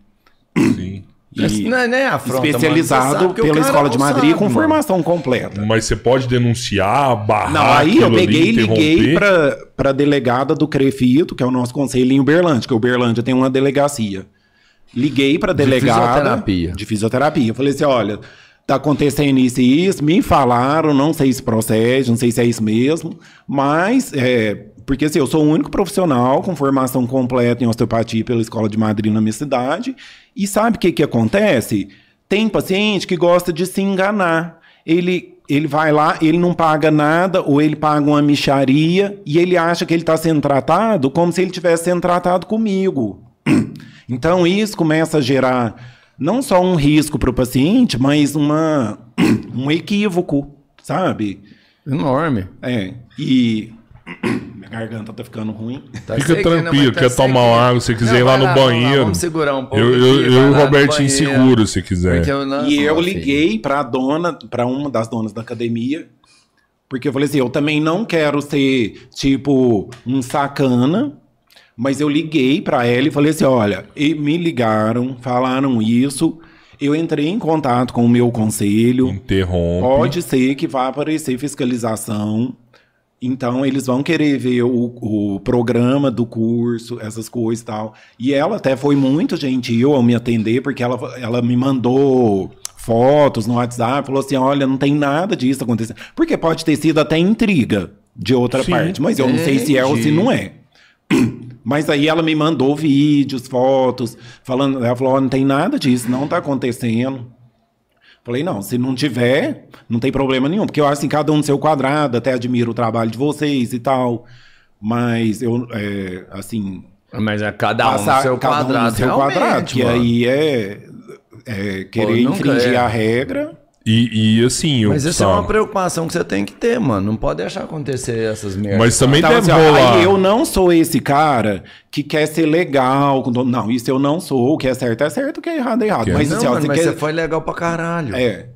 [SPEAKER 1] Sim.
[SPEAKER 3] E
[SPEAKER 2] Não é nem afronta, mano. Você
[SPEAKER 3] especializado pela Escola de
[SPEAKER 2] não
[SPEAKER 3] Madrid
[SPEAKER 2] sabe,
[SPEAKER 3] com
[SPEAKER 2] mano.
[SPEAKER 3] formação completa.
[SPEAKER 1] Mas você pode denunciar, barrar
[SPEAKER 3] Não, aí eu peguei e liguei pra, pra delegada do CREFITO, que é o nosso conselho em Uberlândia, que Uberlândia tem uma delegacia. Liguei pra delegada
[SPEAKER 2] fisioterapia.
[SPEAKER 3] de fisioterapia. Eu falei assim, olha, tá acontecendo isso e isso, me falaram, não sei se procede, não sei se é isso mesmo, mas é, porque assim, eu sou o único profissional com formação completa em osteopatia pela Escola de Madrid na minha cidade, e sabe o que que acontece? Tem paciente que gosta de se enganar. Ele ele vai lá, ele não paga nada, ou ele paga uma micharia, e ele acha que ele está sendo tratado como se ele estivesse sendo tratado comigo. Então isso começa a gerar não só um risco para o paciente, mas uma, um equívoco, sabe?
[SPEAKER 2] Enorme.
[SPEAKER 3] É. E minha garganta tá ficando ruim.
[SPEAKER 2] Tá
[SPEAKER 1] Fica
[SPEAKER 2] sequinho, né,
[SPEAKER 1] tranquilo,
[SPEAKER 2] tá
[SPEAKER 1] quer tomar uma água, se quiser
[SPEAKER 2] Não,
[SPEAKER 1] ir lá no
[SPEAKER 2] lá,
[SPEAKER 1] banheiro.
[SPEAKER 2] Vamos segurar um pouco.
[SPEAKER 1] Eu, eu, eu e o Robertinho seguro, se quiser.
[SPEAKER 2] Eu não,
[SPEAKER 3] E eu liguei para a dona, para uma das donas da academia, porque eu falei assim, eu também não quero ser tipo um sacana, mas eu liguei para ela e falei assim, olha, e me ligaram, falaram isso, eu entrei em contato com o meu conselho,
[SPEAKER 1] Interrompe.
[SPEAKER 3] pode ser que vá aparecer fiscalização. Então, eles vão querer ver o, o programa do curso, essas coisas e tal. E ela até foi muito gentil ao me atender, porque ela, ela me mandou fotos no WhatsApp, falou assim: olha, não tem nada disso acontecendo. Porque pode ter sido até intriga de outra
[SPEAKER 1] Sim.
[SPEAKER 3] parte, mas eu não sei se é ou se não é. Mas aí ela me mandou vídeos, fotos, falando, ela falou, "Ó, não tem nada disso, não tá acontecendo. Falei, não, se não tiver, não tem problema nenhum, porque eu acho assim, cada um no seu quadrado, até admiro o trabalho de vocês e tal. Mas eu, é, assim,
[SPEAKER 2] Mas é cada um
[SPEAKER 3] passar
[SPEAKER 2] no seu
[SPEAKER 3] cada um
[SPEAKER 2] quadrado.
[SPEAKER 3] no seu quadrado, que aí é, é querer
[SPEAKER 2] nunca
[SPEAKER 3] infringir
[SPEAKER 2] é.
[SPEAKER 3] a regra.
[SPEAKER 1] E, e assim, eu
[SPEAKER 2] Mas isso é uma preocupação que você tem que ter, mano. Não pode deixar acontecer essas merdas.
[SPEAKER 1] Mas também
[SPEAKER 3] Então,
[SPEAKER 1] deve
[SPEAKER 3] assim,
[SPEAKER 1] rolar.
[SPEAKER 3] aí eu não sou esse cara que quer ser legal. com todo- Não, isso eu não sou. O que é certo é certo, o que é errado é errado.
[SPEAKER 1] Que é?
[SPEAKER 3] Mas,
[SPEAKER 2] não,
[SPEAKER 3] assim,
[SPEAKER 2] mano,
[SPEAKER 3] você
[SPEAKER 2] mas
[SPEAKER 3] quer...
[SPEAKER 2] você foi legal pra caralho.
[SPEAKER 3] É.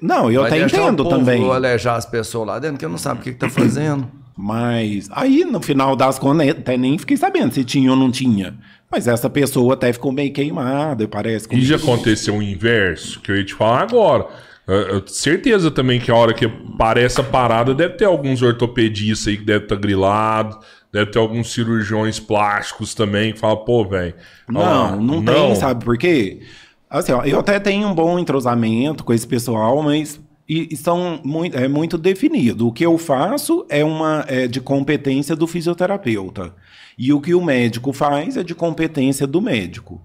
[SPEAKER 3] Não, eu
[SPEAKER 2] Vai
[SPEAKER 3] até entendo
[SPEAKER 2] o povo
[SPEAKER 3] também.
[SPEAKER 2] alejar as pessoas lá dentro que não sabe o que, que tá fazendo.
[SPEAKER 3] Mas aí, no final das contas, até nem fiquei sabendo se tinha ou não tinha. Mas essa pessoa até ficou meio queimada, parece.
[SPEAKER 1] E já aconteceu o inverso, que eu ia te falar agora. Eu, certeza também que a hora que aparece a parada, deve ter alguns ortopedistas aí que deve estar grilado, deve ter alguns cirurgiões plásticos também que falam, pô, velho.
[SPEAKER 3] Não, não, tem, sabe por quê? Assim, ó, eu até tenho um bom entrosamento com esse pessoal, mas e, e são muito, é muito definido. O que eu faço é uma é de competência do fisioterapeuta. E o que o médico faz é de competência do médico.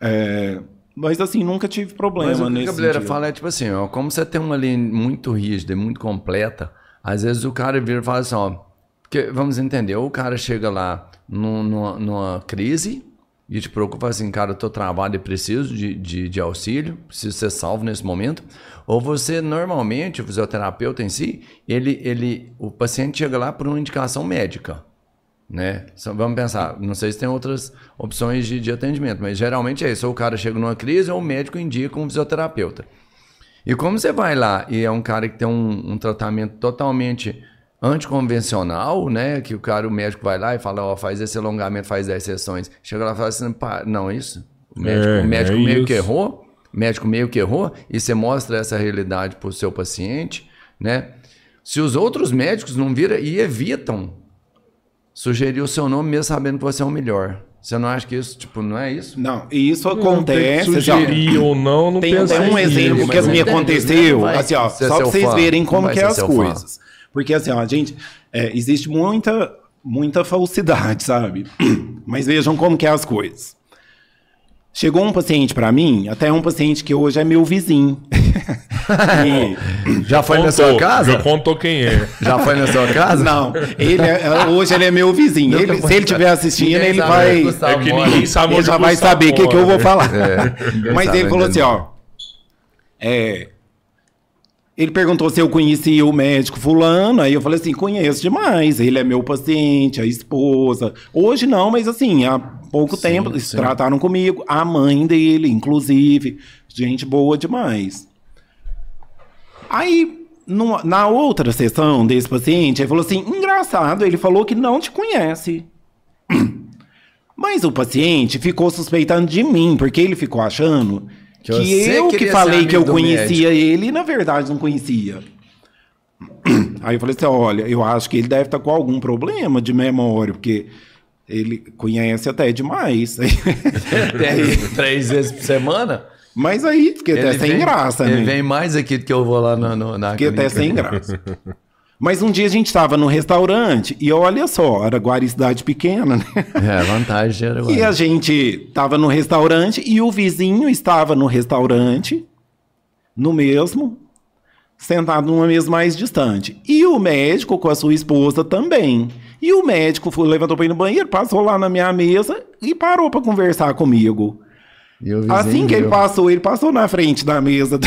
[SPEAKER 3] É, mas assim, nunca tive problema
[SPEAKER 2] Mas o que a
[SPEAKER 3] sentido.
[SPEAKER 2] fala é tipo assim, ó, como você tem uma linha muito rígida e muito completa, às vezes o cara vira e fala assim, ó, porque, vamos entender, ou o cara chega lá num- numa, numa crise e te preocupa assim, cara, eu tô travado e preciso de, de, de auxílio, preciso ser salvo nesse momento, ou você, normalmente, o fisioterapeuta em si, ele, ele, o paciente chega lá por uma indicação médica, né? Só Vamos pensar, não sei se tem outras opções de, de atendimento, mas geralmente é isso. Ou o cara chega numa crise ou o médico indica um fisioterapeuta. E como você vai lá e é um cara que tem um, um tratamento totalmente anticonvencional, né? Que o cara, o médico vai lá e fala, ó, faz esse alongamento, faz 10 sessões. Chega lá e fala assim, pá, não, isso. O médico,
[SPEAKER 1] É,
[SPEAKER 2] o médico
[SPEAKER 1] é
[SPEAKER 2] meio que
[SPEAKER 1] isso.
[SPEAKER 2] errou, o médico meio que errou, e você mostra essa realidade para o seu paciente, né? Se os outros médicos não viram e evitam sugerir o seu nome mesmo sabendo que você é o melhor. Você não acha que isso, tipo, não é isso?
[SPEAKER 3] Não, e isso
[SPEAKER 1] Não, tem que
[SPEAKER 3] acontece. assim,
[SPEAKER 1] sugerir ou não, não
[SPEAKER 3] Tem
[SPEAKER 1] pensa
[SPEAKER 3] até um exemplo que me
[SPEAKER 2] tem,
[SPEAKER 3] aconteceu,
[SPEAKER 2] vai
[SPEAKER 3] assim, ó,
[SPEAKER 2] ser
[SPEAKER 3] só pra vocês
[SPEAKER 2] fã,
[SPEAKER 3] verem como que é as
[SPEAKER 2] seu fã.
[SPEAKER 3] coisas. Porque assim, ó, gente, é, existe muita, muita falsidade, sabe? Mas vejam como que é as coisas. Chegou um paciente pra mim, até um paciente que hoje é meu vizinho. E-
[SPEAKER 2] Já foi na
[SPEAKER 1] Contou,
[SPEAKER 2] sua casa?
[SPEAKER 1] Já contou quem é.
[SPEAKER 2] Já foi na sua casa?
[SPEAKER 3] Não, ele é- hoje ele é meu vizinho. Ele- se ele estiver assistindo,
[SPEAKER 2] Ninguém
[SPEAKER 3] ele vai.
[SPEAKER 1] É que ninguém sabe
[SPEAKER 3] Ele já vai saber o que, que eu vou falar.
[SPEAKER 2] ninguém
[SPEAKER 3] Mas
[SPEAKER 2] sabe
[SPEAKER 3] ele falou
[SPEAKER 2] onde
[SPEAKER 3] assim, ó. É, ele perguntou se eu conhecia o médico fulano, aí eu falei assim, conheço demais, ele é meu paciente, a esposa. Hoje não, mas assim, há pouco tempo eles trataram comigo, a mãe dele, inclusive, gente boa demais. Aí, numa- na outra sessão desse paciente, ele falou assim, engraçado, ele falou que não te conhece. Mas o paciente ficou suspeitando de mim, porque ele ficou achando
[SPEAKER 2] Que
[SPEAKER 3] que, eu que falei que eu conhecia ele e na verdade não conhecia. Aí eu falei assim: olha, eu acho que ele deve estar com algum problema de memória, porque ele conhece até demais.
[SPEAKER 2] Tem três vezes por semana?
[SPEAKER 3] Mas aí fiquei até sem
[SPEAKER 2] vem,
[SPEAKER 3] graça,
[SPEAKER 2] Ele
[SPEAKER 3] né?
[SPEAKER 2] vem mais aqui do que eu vou lá no, no, na
[SPEAKER 3] Fiquei até sem graça. Mas um dia a gente estava no restaurante e olha só, Araguari cidade pequena, né?
[SPEAKER 2] É, vantagem era
[SPEAKER 3] E a gente estava no restaurante e o vizinho estava no restaurante, no mesmo, sentado numa mesa mais distante. E o médico com a sua esposa também. E o médico foi, levantou para ir no banheiro, passou lá na minha mesa e parou para conversar comigo. Assim que ele passou, ele passou na frente da mesa.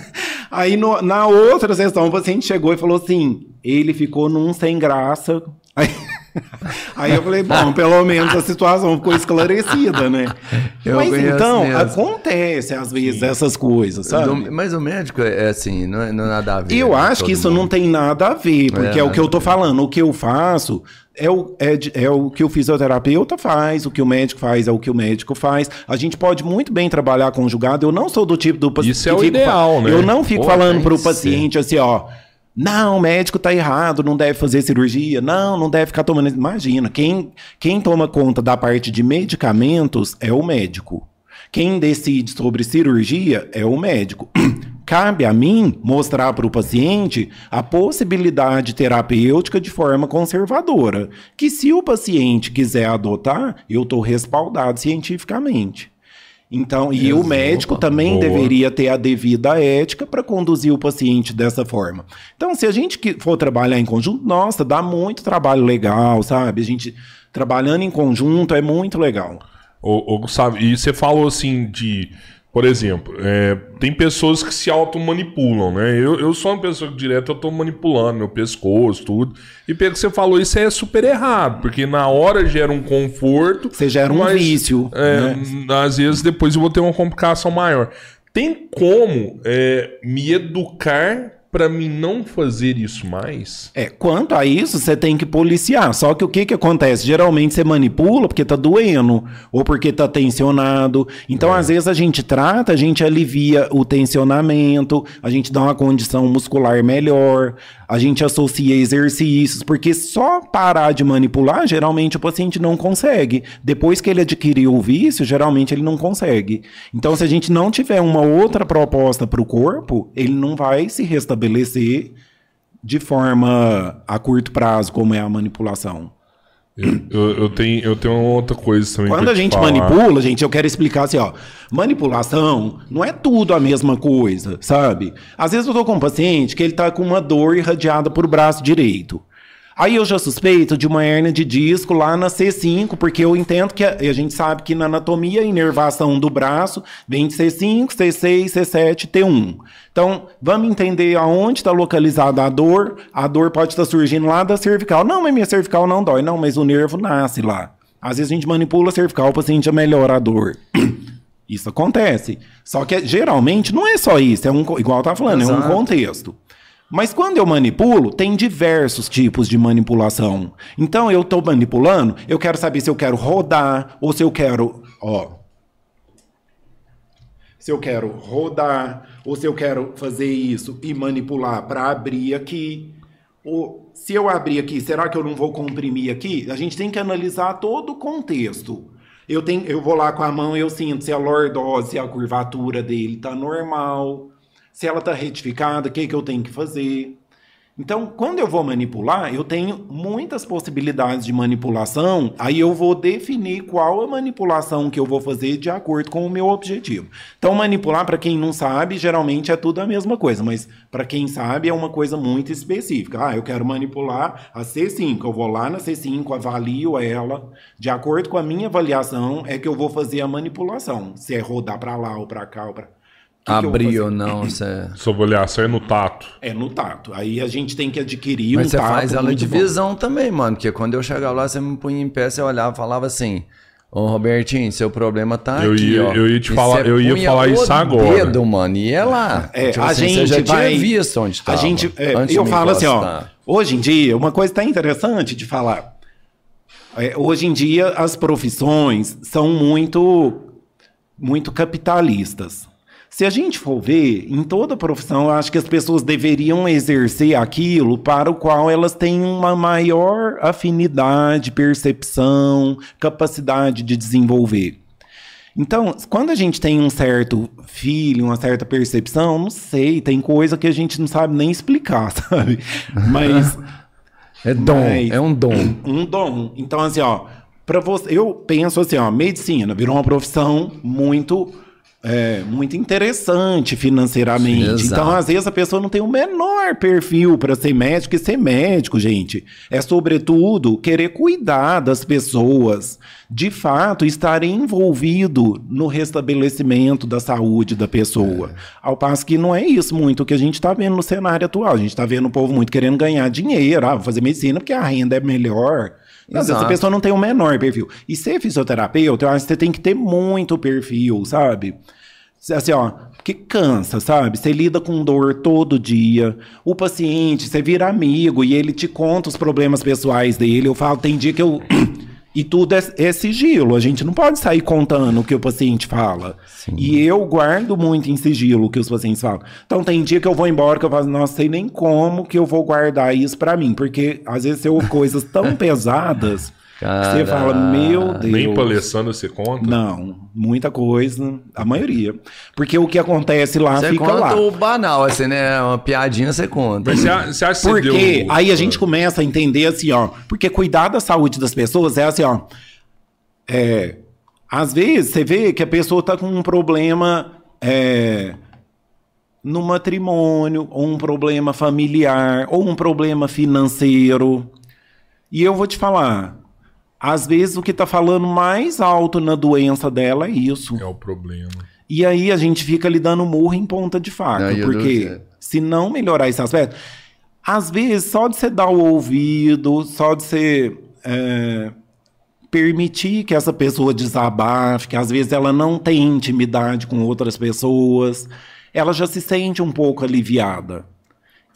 [SPEAKER 3] Aí no- na outra sessão, o paciente chegou e falou assim: ele ficou num sem graça. Aí, aí eu falei, bom, pelo menos a situação ficou esclarecida, né?
[SPEAKER 2] Eu
[SPEAKER 3] Mas então,
[SPEAKER 2] mesmo.
[SPEAKER 3] acontece às vezes essas coisas, sabe?
[SPEAKER 2] Do- mas o médico é assim, não é, não é nada a ver.
[SPEAKER 3] Eu acho que isso
[SPEAKER 2] mundo.
[SPEAKER 3] não tem nada a ver, porque
[SPEAKER 2] É,
[SPEAKER 3] é, o que eu tô falando. O que eu faço é o, é, é o que o fisioterapeuta faz, o que o médico faz é o que o médico faz. A gente pode muito bem trabalhar conjugado. Eu não sou do tipo do paciente.
[SPEAKER 1] Isso é o ideal, né?
[SPEAKER 3] Eu não fico
[SPEAKER 2] Pô,
[SPEAKER 3] falando pro
[SPEAKER 2] que
[SPEAKER 3] paciente assim, ó. Não, o médico tá errado, não deve fazer cirurgia. Não, não deve ficar tomando. Imagina, quem, quem toma conta da parte de medicamentos é o médico. Quem decide sobre cirurgia é o médico. Cabe a mim mostrar para o paciente a possibilidade terapêutica de forma conservadora, que se o paciente quiser adotar, eu estou respaldado cientificamente. Então, e o médico também
[SPEAKER 1] Boa.
[SPEAKER 3] deveria ter a devida ética para conduzir o paciente dessa forma. Então, se a gente for trabalhar em conjunto, nossa, dá muito trabalho legal, sabe? A gente trabalhando em conjunto é muito legal.
[SPEAKER 1] Ô, ô, Gustavo, e você falou assim de. Por exemplo, é, tem pessoas que se automanipulam, né? Eu, eu sou uma pessoa que direto eu tô manipulando meu pescoço, tudo. E pelo que você falou, isso é super errado, porque na hora gera um conforto.
[SPEAKER 3] Você gera um
[SPEAKER 1] mas,
[SPEAKER 3] vício,
[SPEAKER 1] é, Às vezes depois eu vou ter uma complicação maior. Tem como é, me educar pra mim não fazer isso mais?
[SPEAKER 3] É, quanto a isso, você tem que policiar. Só que o que que acontece? Geralmente você manipula porque tá doendo ou porque tá tensionado. Então, às vezes a gente trata, a gente alivia o tensionamento, a gente dá uma condição muscular melhor, a gente associa exercícios, porque só parar de manipular, geralmente o paciente não consegue. Depois que ele adquiriu o vício, geralmente ele não consegue. Então, se a gente não tiver uma outra proposta para o corpo, ele não vai se restabelecer de forma a curto prazo, como é a manipulação.
[SPEAKER 1] Eu, eu, tenho, eu tenho uma outra coisa também.
[SPEAKER 3] Quando a
[SPEAKER 1] te
[SPEAKER 3] gente
[SPEAKER 1] falar.
[SPEAKER 3] manipula, gente, eu quero explicar assim, ó. Manipulação não é tudo a mesma coisa, sabe? Às vezes eu tô com um paciente que ele tá com uma dor irradiada por braço direito. Aí eu já suspeito de uma hernia de disco lá na C5, porque eu entendo que a, a gente sabe que na anatomia a inervação do braço vem de C5, C6, C7, T1. Então, vamos entender aonde está localizada a dor. A dor pode estar surgindo lá da cervical. Não, mas minha cervical não dói. Não, mas o nervo nasce lá. Às vezes a gente manipula a cervical, o paciente já melhora a dor. Isso acontece. Só que geralmente não é só isso, é um, igual eu tava falando, é um
[SPEAKER 2] Exato.
[SPEAKER 3] contexto. Mas quando eu manipulo, tem diversos tipos de manipulação. Então eu tô manipulando, eu quero saber se eu quero rodar ou se eu quero, ó, se eu quero rodar ou se eu quero fazer isso e manipular para abrir aqui. Ou se eu abrir aqui, será que eu não vou comprimir aqui? A gente tem que analisar todo o contexto. Eu, tenho, eu vou lá com a mão e eu sinto se a lordose, se a curvatura dele tá normal, se ela tá retificada, o que, que eu tenho que fazer. Então, quando eu vou manipular, eu tenho muitas possibilidades de manipulação, aí eu vou definir qual a manipulação que eu vou fazer de acordo com o meu objetivo. Então, manipular, para quem não sabe, geralmente é tudo a mesma coisa, mas para quem sabe é uma coisa muito específica. Ah, eu quero manipular a C5, eu vou lá na C5, avalio ela, de acordo com a minha avaliação, é que eu vou fazer a manipulação, se é rodar para lá ou para cá ou para que
[SPEAKER 2] Abrir ou não, você...
[SPEAKER 1] Sob olhação é no tato.
[SPEAKER 3] É no tato. Aí a gente tem que adquirir
[SPEAKER 2] Mas
[SPEAKER 3] um
[SPEAKER 2] você
[SPEAKER 3] tato
[SPEAKER 2] faz ela de
[SPEAKER 3] bom.
[SPEAKER 2] visão também, mano. Porque quando eu chegava lá, você me punha em pé, você olhava e falava assim... Ô, Robertinho, seu problema tá
[SPEAKER 1] Eu
[SPEAKER 2] aqui,
[SPEAKER 1] ia-
[SPEAKER 2] ó.
[SPEAKER 1] eu ia te
[SPEAKER 2] E
[SPEAKER 1] falar-
[SPEAKER 2] você
[SPEAKER 1] eu ia falar
[SPEAKER 2] o
[SPEAKER 1] isso agora.
[SPEAKER 2] dedo, mano, e ia lá.
[SPEAKER 3] É,
[SPEAKER 2] Tipo
[SPEAKER 3] a
[SPEAKER 2] assim,
[SPEAKER 3] gente
[SPEAKER 2] você já
[SPEAKER 3] vai...
[SPEAKER 2] tinha visto onde
[SPEAKER 3] A
[SPEAKER 2] tava.
[SPEAKER 3] gente, é, eu falo assim, ó. Hoje em dia, uma coisa tá interessante de falar. É, hoje em dia, as profissões são muito, muito capitalistas. Se a gente for ver, em toda profissão, eu acho que as pessoas deveriam exercer aquilo para o qual elas têm uma maior afinidade, percepção, capacidade de desenvolver. Então, quando a gente tem um certo feeling, uma certa percepção, não sei, tem coisa que a gente não sabe nem explicar, sabe? Mas
[SPEAKER 2] É dom,
[SPEAKER 3] Mas-
[SPEAKER 2] é um dom.
[SPEAKER 3] um dom. Então, assim, ó, para você, eu penso assim, ó, medicina virou uma profissão muito é, muito interessante financeiramente.
[SPEAKER 2] Sim,
[SPEAKER 3] então, às vezes a pessoa não tem o menor perfil para ser médico e ser médico, gente. É sobretudo querer cuidar das pessoas, de fato, estar envolvido no restabelecimento da saúde da pessoa. Ao passo que não é isso muito o que a gente está vendo no cenário atual. A gente está vendo o povo muito querendo ganhar dinheiro, ah, fazer medicina porque a renda é melhor. Às vezes a pessoa não tem o menor perfil. E ser fisioterapeuta, eu acho que você tem que ter muito perfil, sabe? Assim, ó, que cansa, sabe? Você lida com dor todo dia. O paciente, você vira amigo e ele te conta os problemas pessoais dele. Eu falo, tem dia que eu. E tudo é, é sigilo. A gente não pode sair contando o que o paciente fala. E eu guardo muito em sigilo o que os pacientes falam. Então tem dia que eu vou embora que eu falo, nossa, sei nem como que eu vou guardar isso pra mim. Porque às vezes eu coisas tão pesadas você fala, meu Deus.
[SPEAKER 1] Nem palestrando você conta.
[SPEAKER 3] Não, muita coisa, a maioria. Porque o que acontece lá
[SPEAKER 2] Você
[SPEAKER 3] fica
[SPEAKER 2] conta
[SPEAKER 3] lá.
[SPEAKER 2] o banal, assim, né? Uma piadinha você conta.
[SPEAKER 1] Mas você, você acha que você
[SPEAKER 3] Porque
[SPEAKER 1] deu...
[SPEAKER 3] aí a gente começa a entender assim, ó. Porque cuidar da saúde das pessoas é assim, ó. É, às vezes você vê que a pessoa tá com um problema é, no matrimônio, ou um problema familiar, ou um problema financeiro. E eu vou te falar, às vezes o que tá falando mais alto na doença dela é isso.
[SPEAKER 1] É o problema.
[SPEAKER 3] E aí a gente fica ali dando murro em ponta de faca.
[SPEAKER 2] Eu
[SPEAKER 3] porque se não melhorar esse aspecto, às vezes só de você dar o ouvido, só de você é, permitir que essa pessoa desabafe, que às vezes ela não tem intimidade com outras pessoas, ela já se sente um pouco aliviada.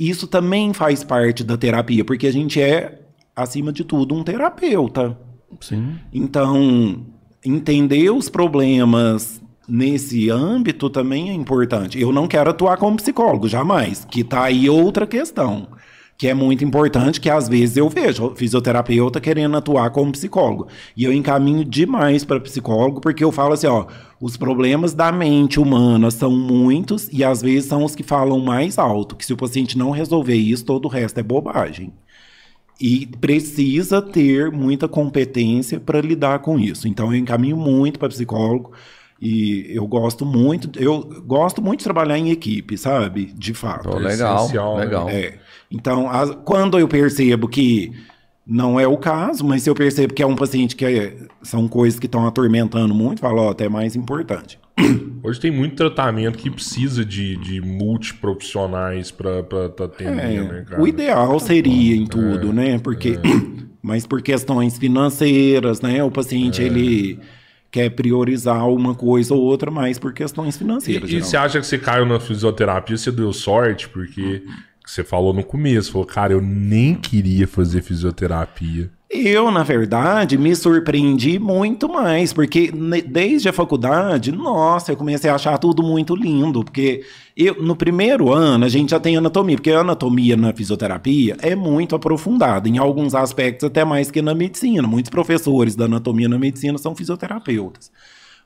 [SPEAKER 3] Isso também faz parte da terapia, porque a gente é, acima de tudo, um terapeuta.
[SPEAKER 2] Sim.
[SPEAKER 3] Então, entender os problemas nesse âmbito também é importante. Eu não quero atuar como psicólogo, jamais. Que tá aí outra questão. Que é muito importante, que às vezes eu vejo fisioterapeuta querendo atuar como psicólogo. E eu encaminho demais para psicólogo, porque eu falo assim, ó, os problemas da mente humana são muitos e às vezes são os que falam mais alto. Que se o paciente não resolver isso, todo o resto é bobagem. E precisa ter muita competência para lidar com isso. Então eu encaminho muito para psicólogo e eu gosto muito, eu gosto muito de trabalhar em equipe, sabe? De fato.
[SPEAKER 2] Pô, legal,
[SPEAKER 1] né?
[SPEAKER 2] legal.
[SPEAKER 3] É. Então, as- quando eu percebo que não é o caso, mas se eu percebo que é um paciente que é- são coisas que estão atormentando muito, falo, ó, até mais importante.
[SPEAKER 1] Hoje tem muito tratamento que precisa de, de multiprofissionais pra estar tá atendendo, né,
[SPEAKER 3] É,
[SPEAKER 1] cara?
[SPEAKER 3] o ideal seria em tudo, né? Porque, mas por questões financeiras, né? O paciente ele quer priorizar uma coisa ou outra, mas por questões financeiras.
[SPEAKER 1] E, e você acha que você caiu na fisioterapia, você deu sorte, porque você falou no começo, falou, cara, eu nem queria fazer fisioterapia.
[SPEAKER 3] Eu, na verdade, me surpreendi muito mais, porque desde a faculdade, nossa, eu comecei a achar tudo muito lindo, porque eu, no primeiro ano a gente já tem anatomia, porque a anatomia na fisioterapia é muito aprofundada, em alguns aspectos até mais que na medicina. Muitos professores da anatomia na medicina são fisioterapeutas.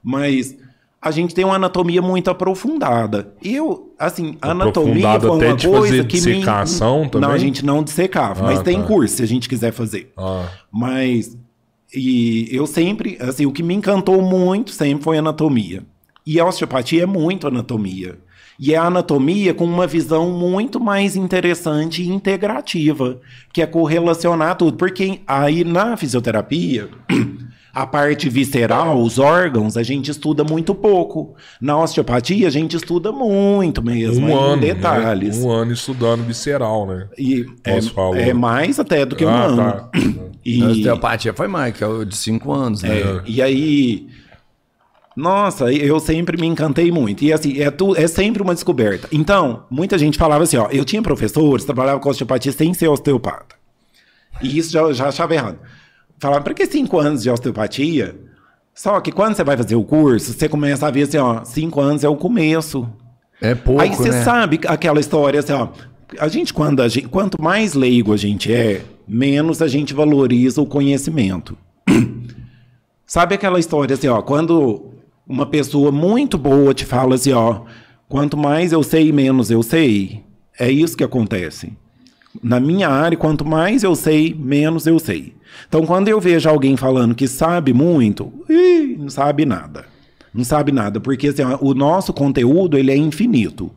[SPEAKER 3] Mas a gente tem uma anatomia muito aprofundada. Eu, assim, a anatomia foi
[SPEAKER 1] até
[SPEAKER 3] uma
[SPEAKER 1] de
[SPEAKER 3] coisa
[SPEAKER 1] fazer
[SPEAKER 3] que
[SPEAKER 1] dissecação
[SPEAKER 3] me...
[SPEAKER 1] também?
[SPEAKER 3] Não, a gente não dissecava,
[SPEAKER 1] Ah,
[SPEAKER 3] mas tem
[SPEAKER 1] tá.
[SPEAKER 3] curso se a gente quiser fazer.
[SPEAKER 1] Ah,
[SPEAKER 3] Mas e eu sempre, assim, o que me encantou muito sempre foi anatomia. E a osteopatia é muito anatomia. E é a anatomia com uma visão muito mais interessante e integrativa, que é correlacionar tudo. Porque aí na fisioterapia, a parte visceral, os órgãos, a gente estuda muito pouco. Na osteopatia, a gente estuda muito mesmo,
[SPEAKER 1] um
[SPEAKER 3] em
[SPEAKER 1] ano.
[SPEAKER 3] detalhes.
[SPEAKER 1] Né? Um ano estudando visceral, né?
[SPEAKER 3] E é, é mais até do que um
[SPEAKER 1] ah,
[SPEAKER 3] ano.
[SPEAKER 1] tá.
[SPEAKER 3] E-
[SPEAKER 2] A osteopatia foi mais, que é o de 5 anos, né?
[SPEAKER 3] É, e aí. Nossa, eu sempre me encantei muito. E assim, é, tu, é sempre uma descoberta. Então, muita gente falava assim: ó, eu tinha professores, trabalhava com osteopatia sem ser osteopata. E isso já, já achava errado. Falava, pra que cinco anos de osteopatia? Só que quando você vai fazer o curso, você começa a ver assim: ó, cinco anos é o começo.
[SPEAKER 2] É pouco,
[SPEAKER 3] Aí você
[SPEAKER 2] né?
[SPEAKER 3] sabe aquela história assim, ó. A gente, quando a gente, quanto mais leigo a gente é, menos a gente valoriza o conhecimento. Sabe aquela história assim, ó, quando uma pessoa muito boa te fala assim, ó, quanto mais eu sei, menos eu sei. É isso que acontece. Na minha área, quanto mais eu sei, menos eu sei. Então, quando eu vejo alguém falando que sabe muito, ih, não sabe nada. Não sabe nada, porque assim, o nosso conteúdo ele é infinito.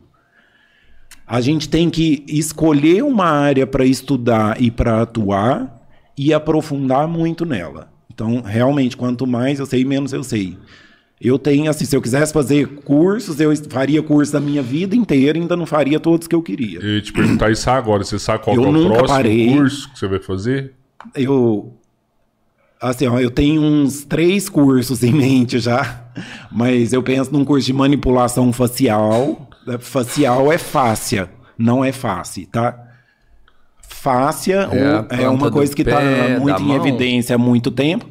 [SPEAKER 3] A gente tem que escolher uma área para estudar e para atuar e aprofundar muito nela. Então, realmente, quanto mais eu sei, menos eu sei. Eu tenho, assim, se eu quisesse fazer cursos, eu faria curso da minha vida inteira e ainda não faria todos que eu queria.
[SPEAKER 1] Eu ia te perguntar isso agora. Você sabe qual
[SPEAKER 3] Eu
[SPEAKER 1] é o
[SPEAKER 3] nunca
[SPEAKER 1] próximo
[SPEAKER 3] parei.
[SPEAKER 1] curso que você vai fazer?
[SPEAKER 3] Eu. Assim, ó, eu tenho uns três cursos em mente já, mas eu penso num curso de manipulação facial. Facial é fáscia, não é face, tá? Fáscia
[SPEAKER 2] É
[SPEAKER 3] é, uma coisa que está muito em
[SPEAKER 2] mão.
[SPEAKER 3] evidência há muito tempo.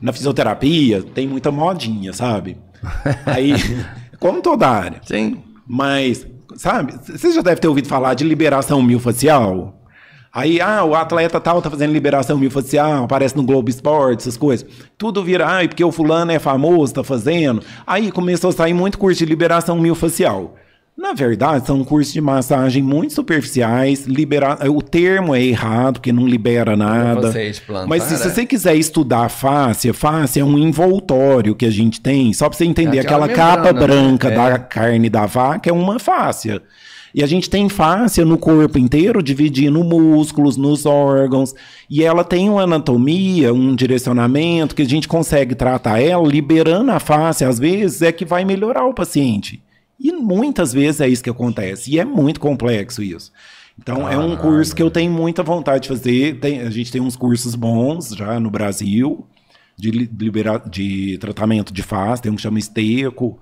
[SPEAKER 3] Na fisioterapia tem muita modinha, sabe? Aí, como toda área.
[SPEAKER 2] Sim.
[SPEAKER 3] Mas, sabe, você já deve ter ouvido falar de liberação miofascial. Aí, ah, o atleta tal tá fazendo liberação miofascial, aparece no Globo Esporte, essas coisas. Tudo vira, ai, porque o fulano é famoso, tá fazendo. Aí começou a sair muito curso de liberação miofascial. Na verdade, são cursos de massagem muito superficiais. Libera... O termo é errado, porque não libera nada.
[SPEAKER 2] você implantar,
[SPEAKER 3] Mas se,
[SPEAKER 2] é.
[SPEAKER 3] se você quiser estudar fáscia, fáscia é um envoltório que a gente tem, só para você entender.
[SPEAKER 2] É aquela
[SPEAKER 3] aquela, capa
[SPEAKER 2] membrana, né?
[SPEAKER 3] branca
[SPEAKER 2] É.
[SPEAKER 3] da carne da vaca é uma fáscia. E a gente tem fáscia no corpo inteiro, dividindo músculos, nos órgãos. E ela tem uma anatomia, um direcionamento que a gente consegue tratar ela, liberando a fáscia, às vezes, é que vai melhorar o paciente. E muitas vezes é isso que acontece. E é muito complexo isso. Então, é um curso que eu tenho muita vontade de fazer. Tem- a gente tem uns cursos bons já no Brasil de, li- libera- de tratamento de face, tem um que chama esteco.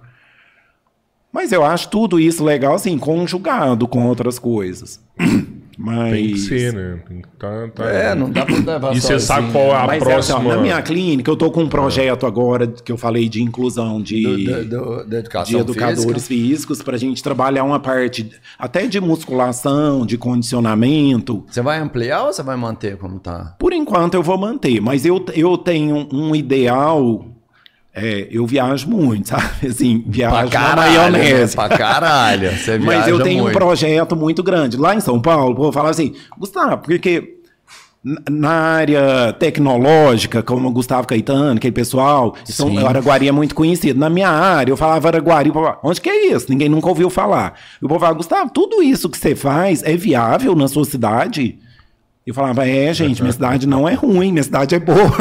[SPEAKER 3] Mas eu acho tudo isso legal, assim, conjugado com outras coisas. Mas.
[SPEAKER 1] Tem que ser, né? Tem que tá, tá-
[SPEAKER 2] É, não dá pra levar
[SPEAKER 1] E você
[SPEAKER 2] sozinho.
[SPEAKER 1] sabe qual é a
[SPEAKER 3] Mas é assim, ó,
[SPEAKER 1] próxima...
[SPEAKER 3] na minha clínica, eu tô com um projeto agora que eu falei de inclusão de,
[SPEAKER 2] Do, do, do- educação
[SPEAKER 3] de educadores
[SPEAKER 2] física.
[SPEAKER 3] físicos para a gente trabalhar uma parte até de musculação, de condicionamento.
[SPEAKER 2] Você vai ampliar ou você vai manter como tá?
[SPEAKER 3] Por enquanto eu vou manter, mas eu, eu tenho um ideal. É, eu viajo muito, sabe? Assim, viajo na
[SPEAKER 2] né?
[SPEAKER 3] maionese.
[SPEAKER 2] Pra caralho. Você
[SPEAKER 3] Mas eu
[SPEAKER 2] viaja
[SPEAKER 3] tenho
[SPEAKER 2] muito.
[SPEAKER 3] um projeto muito grande. Lá em São Paulo, o povo fala assim, Gustavo, porque na área tecnológica, como o Gustavo Caetano, aquele pessoal, São. Araguari é muito conhecido. Na minha área, eu falava Araguari, o povo falava, onde que é isso? Ninguém nunca ouviu falar. E o povo falava, Gustavo, tudo isso que você faz é viável na sua cidade? Eu falava, é, gente, minha cidade não é ruim, minha cidade é boa.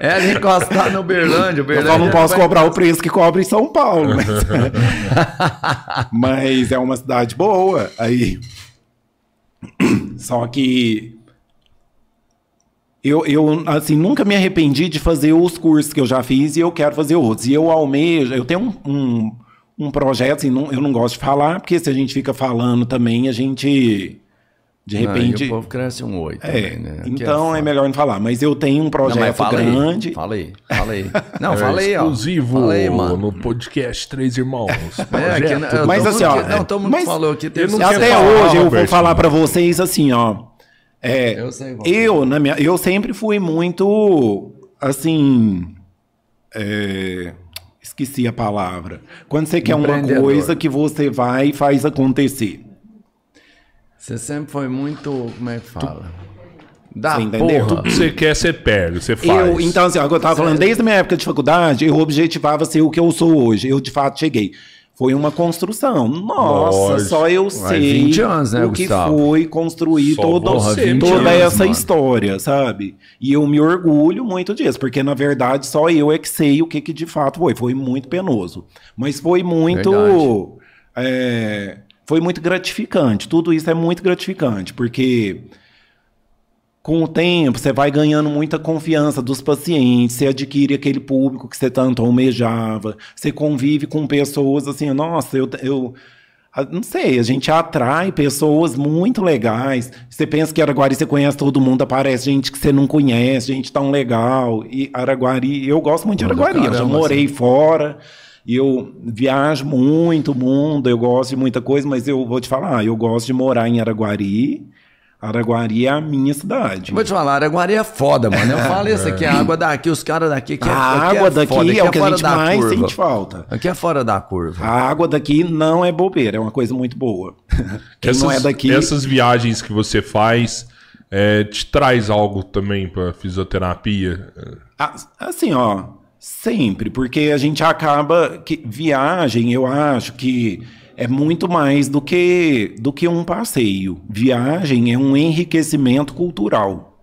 [SPEAKER 2] É ali encostar no Uberlândia.
[SPEAKER 3] Eu
[SPEAKER 2] Uberlândia
[SPEAKER 3] só não posso
[SPEAKER 2] vai-
[SPEAKER 3] cobrar o preço que cobra em São Paulo, mas, mas é uma cidade boa. Aí, só que eu, eu assim nunca me arrependi de fazer os cursos que eu já fiz e eu quero fazer outros. E eu almejo, eu tenho um, um, um projeto, assim, não- eu não gosto de falar porque se a gente fica falando também a gente de
[SPEAKER 2] Não,
[SPEAKER 3] repente
[SPEAKER 2] e o povo cresce um oi
[SPEAKER 3] é,
[SPEAKER 2] também, né? Que
[SPEAKER 3] então é,
[SPEAKER 2] foda.
[SPEAKER 3] melhor não falar. Mas eu tenho um
[SPEAKER 2] Não,
[SPEAKER 3] projeto
[SPEAKER 2] mas fala
[SPEAKER 3] grande.
[SPEAKER 2] Aí, fala aí, fala aí. Não,
[SPEAKER 1] É
[SPEAKER 2] fala aí, ó.
[SPEAKER 1] exclusivo
[SPEAKER 2] Fala aí, mano.
[SPEAKER 1] no podcast Três Irmãos.
[SPEAKER 2] É,
[SPEAKER 1] Projeto.
[SPEAKER 2] né,
[SPEAKER 3] Mas
[SPEAKER 2] todo
[SPEAKER 3] assim,
[SPEAKER 2] mundo
[SPEAKER 3] ó,
[SPEAKER 2] que- Não, todo mundo
[SPEAKER 3] mas
[SPEAKER 2] falou aqui. Teve
[SPEAKER 1] não
[SPEAKER 3] Até
[SPEAKER 1] falar,
[SPEAKER 3] hoje eu vou
[SPEAKER 1] Roberto.
[SPEAKER 3] falar pra vocês assim, ó. É,
[SPEAKER 2] Eu sei,
[SPEAKER 3] eu, na minha, eu sempre fui muito, assim, é, Esqueci a palavra. Quando você quer uma coisa que você vai e faz acontecer.
[SPEAKER 2] Você sempre foi muito. Como é que fala? Da
[SPEAKER 3] Você entendeu?
[SPEAKER 2] porra.
[SPEAKER 1] Tudo que você quer, você pega, você faz.
[SPEAKER 3] Eu, então, assim, agora eu tava falando, desde a minha época de faculdade, eu objetivava ser o que eu sou hoje. Eu, de fato, cheguei. Foi uma construção. Nossa,
[SPEAKER 1] Lógico.
[SPEAKER 3] só eu sei
[SPEAKER 2] 20 anos, né,
[SPEAKER 3] o que
[SPEAKER 2] Gustavo?
[SPEAKER 3] foi construir todo,
[SPEAKER 1] você,
[SPEAKER 3] toda
[SPEAKER 2] 20 anos,
[SPEAKER 3] essa
[SPEAKER 2] mano.
[SPEAKER 3] história, sabe? E eu me orgulho muito disso, porque, na verdade, só eu é que sei o que, que de fato foi. Foi muito penoso. Mas foi muito... É, foi muito gratificante. Tudo isso é muito gratificante, porque com o tempo, você vai ganhando muita confiança dos pacientes, você adquire aquele público que você tanto almejava, você convive com pessoas assim, nossa, eu, eu não sei, a gente atrai pessoas muito legais. Você pensa que Araguari você conhece todo mundo, aparece gente que você não conhece, gente tão legal. E Araguari, eu gosto muito de Araguari, eu já morei
[SPEAKER 2] assim.
[SPEAKER 3] fora. E eu viajo muito o mundo, eu gosto de muita coisa, mas eu vou te falar, eu gosto de morar em Araguari. Araguari é a minha cidade.
[SPEAKER 2] Vou te falar, Araguari é foda, mano. Eu falo isso aqui, a água daqui, os caras daqui que é,
[SPEAKER 3] a
[SPEAKER 2] aqui é
[SPEAKER 3] água daqui
[SPEAKER 2] foda, aqui
[SPEAKER 3] é o que a gente mais
[SPEAKER 2] curva.
[SPEAKER 3] sente falta.
[SPEAKER 2] Aqui é fora da curva.
[SPEAKER 3] A água daqui não é bobeira, é uma coisa muito boa. Quem
[SPEAKER 1] essas,
[SPEAKER 3] não é daqui.
[SPEAKER 1] essas viagens que você faz é, te traz algo também pra fisioterapia?
[SPEAKER 3] Ah, Assim, ó, sempre, porque a gente acaba que viagem, eu acho que é muito mais do que do que um passeio. Viagem é um enriquecimento cultural.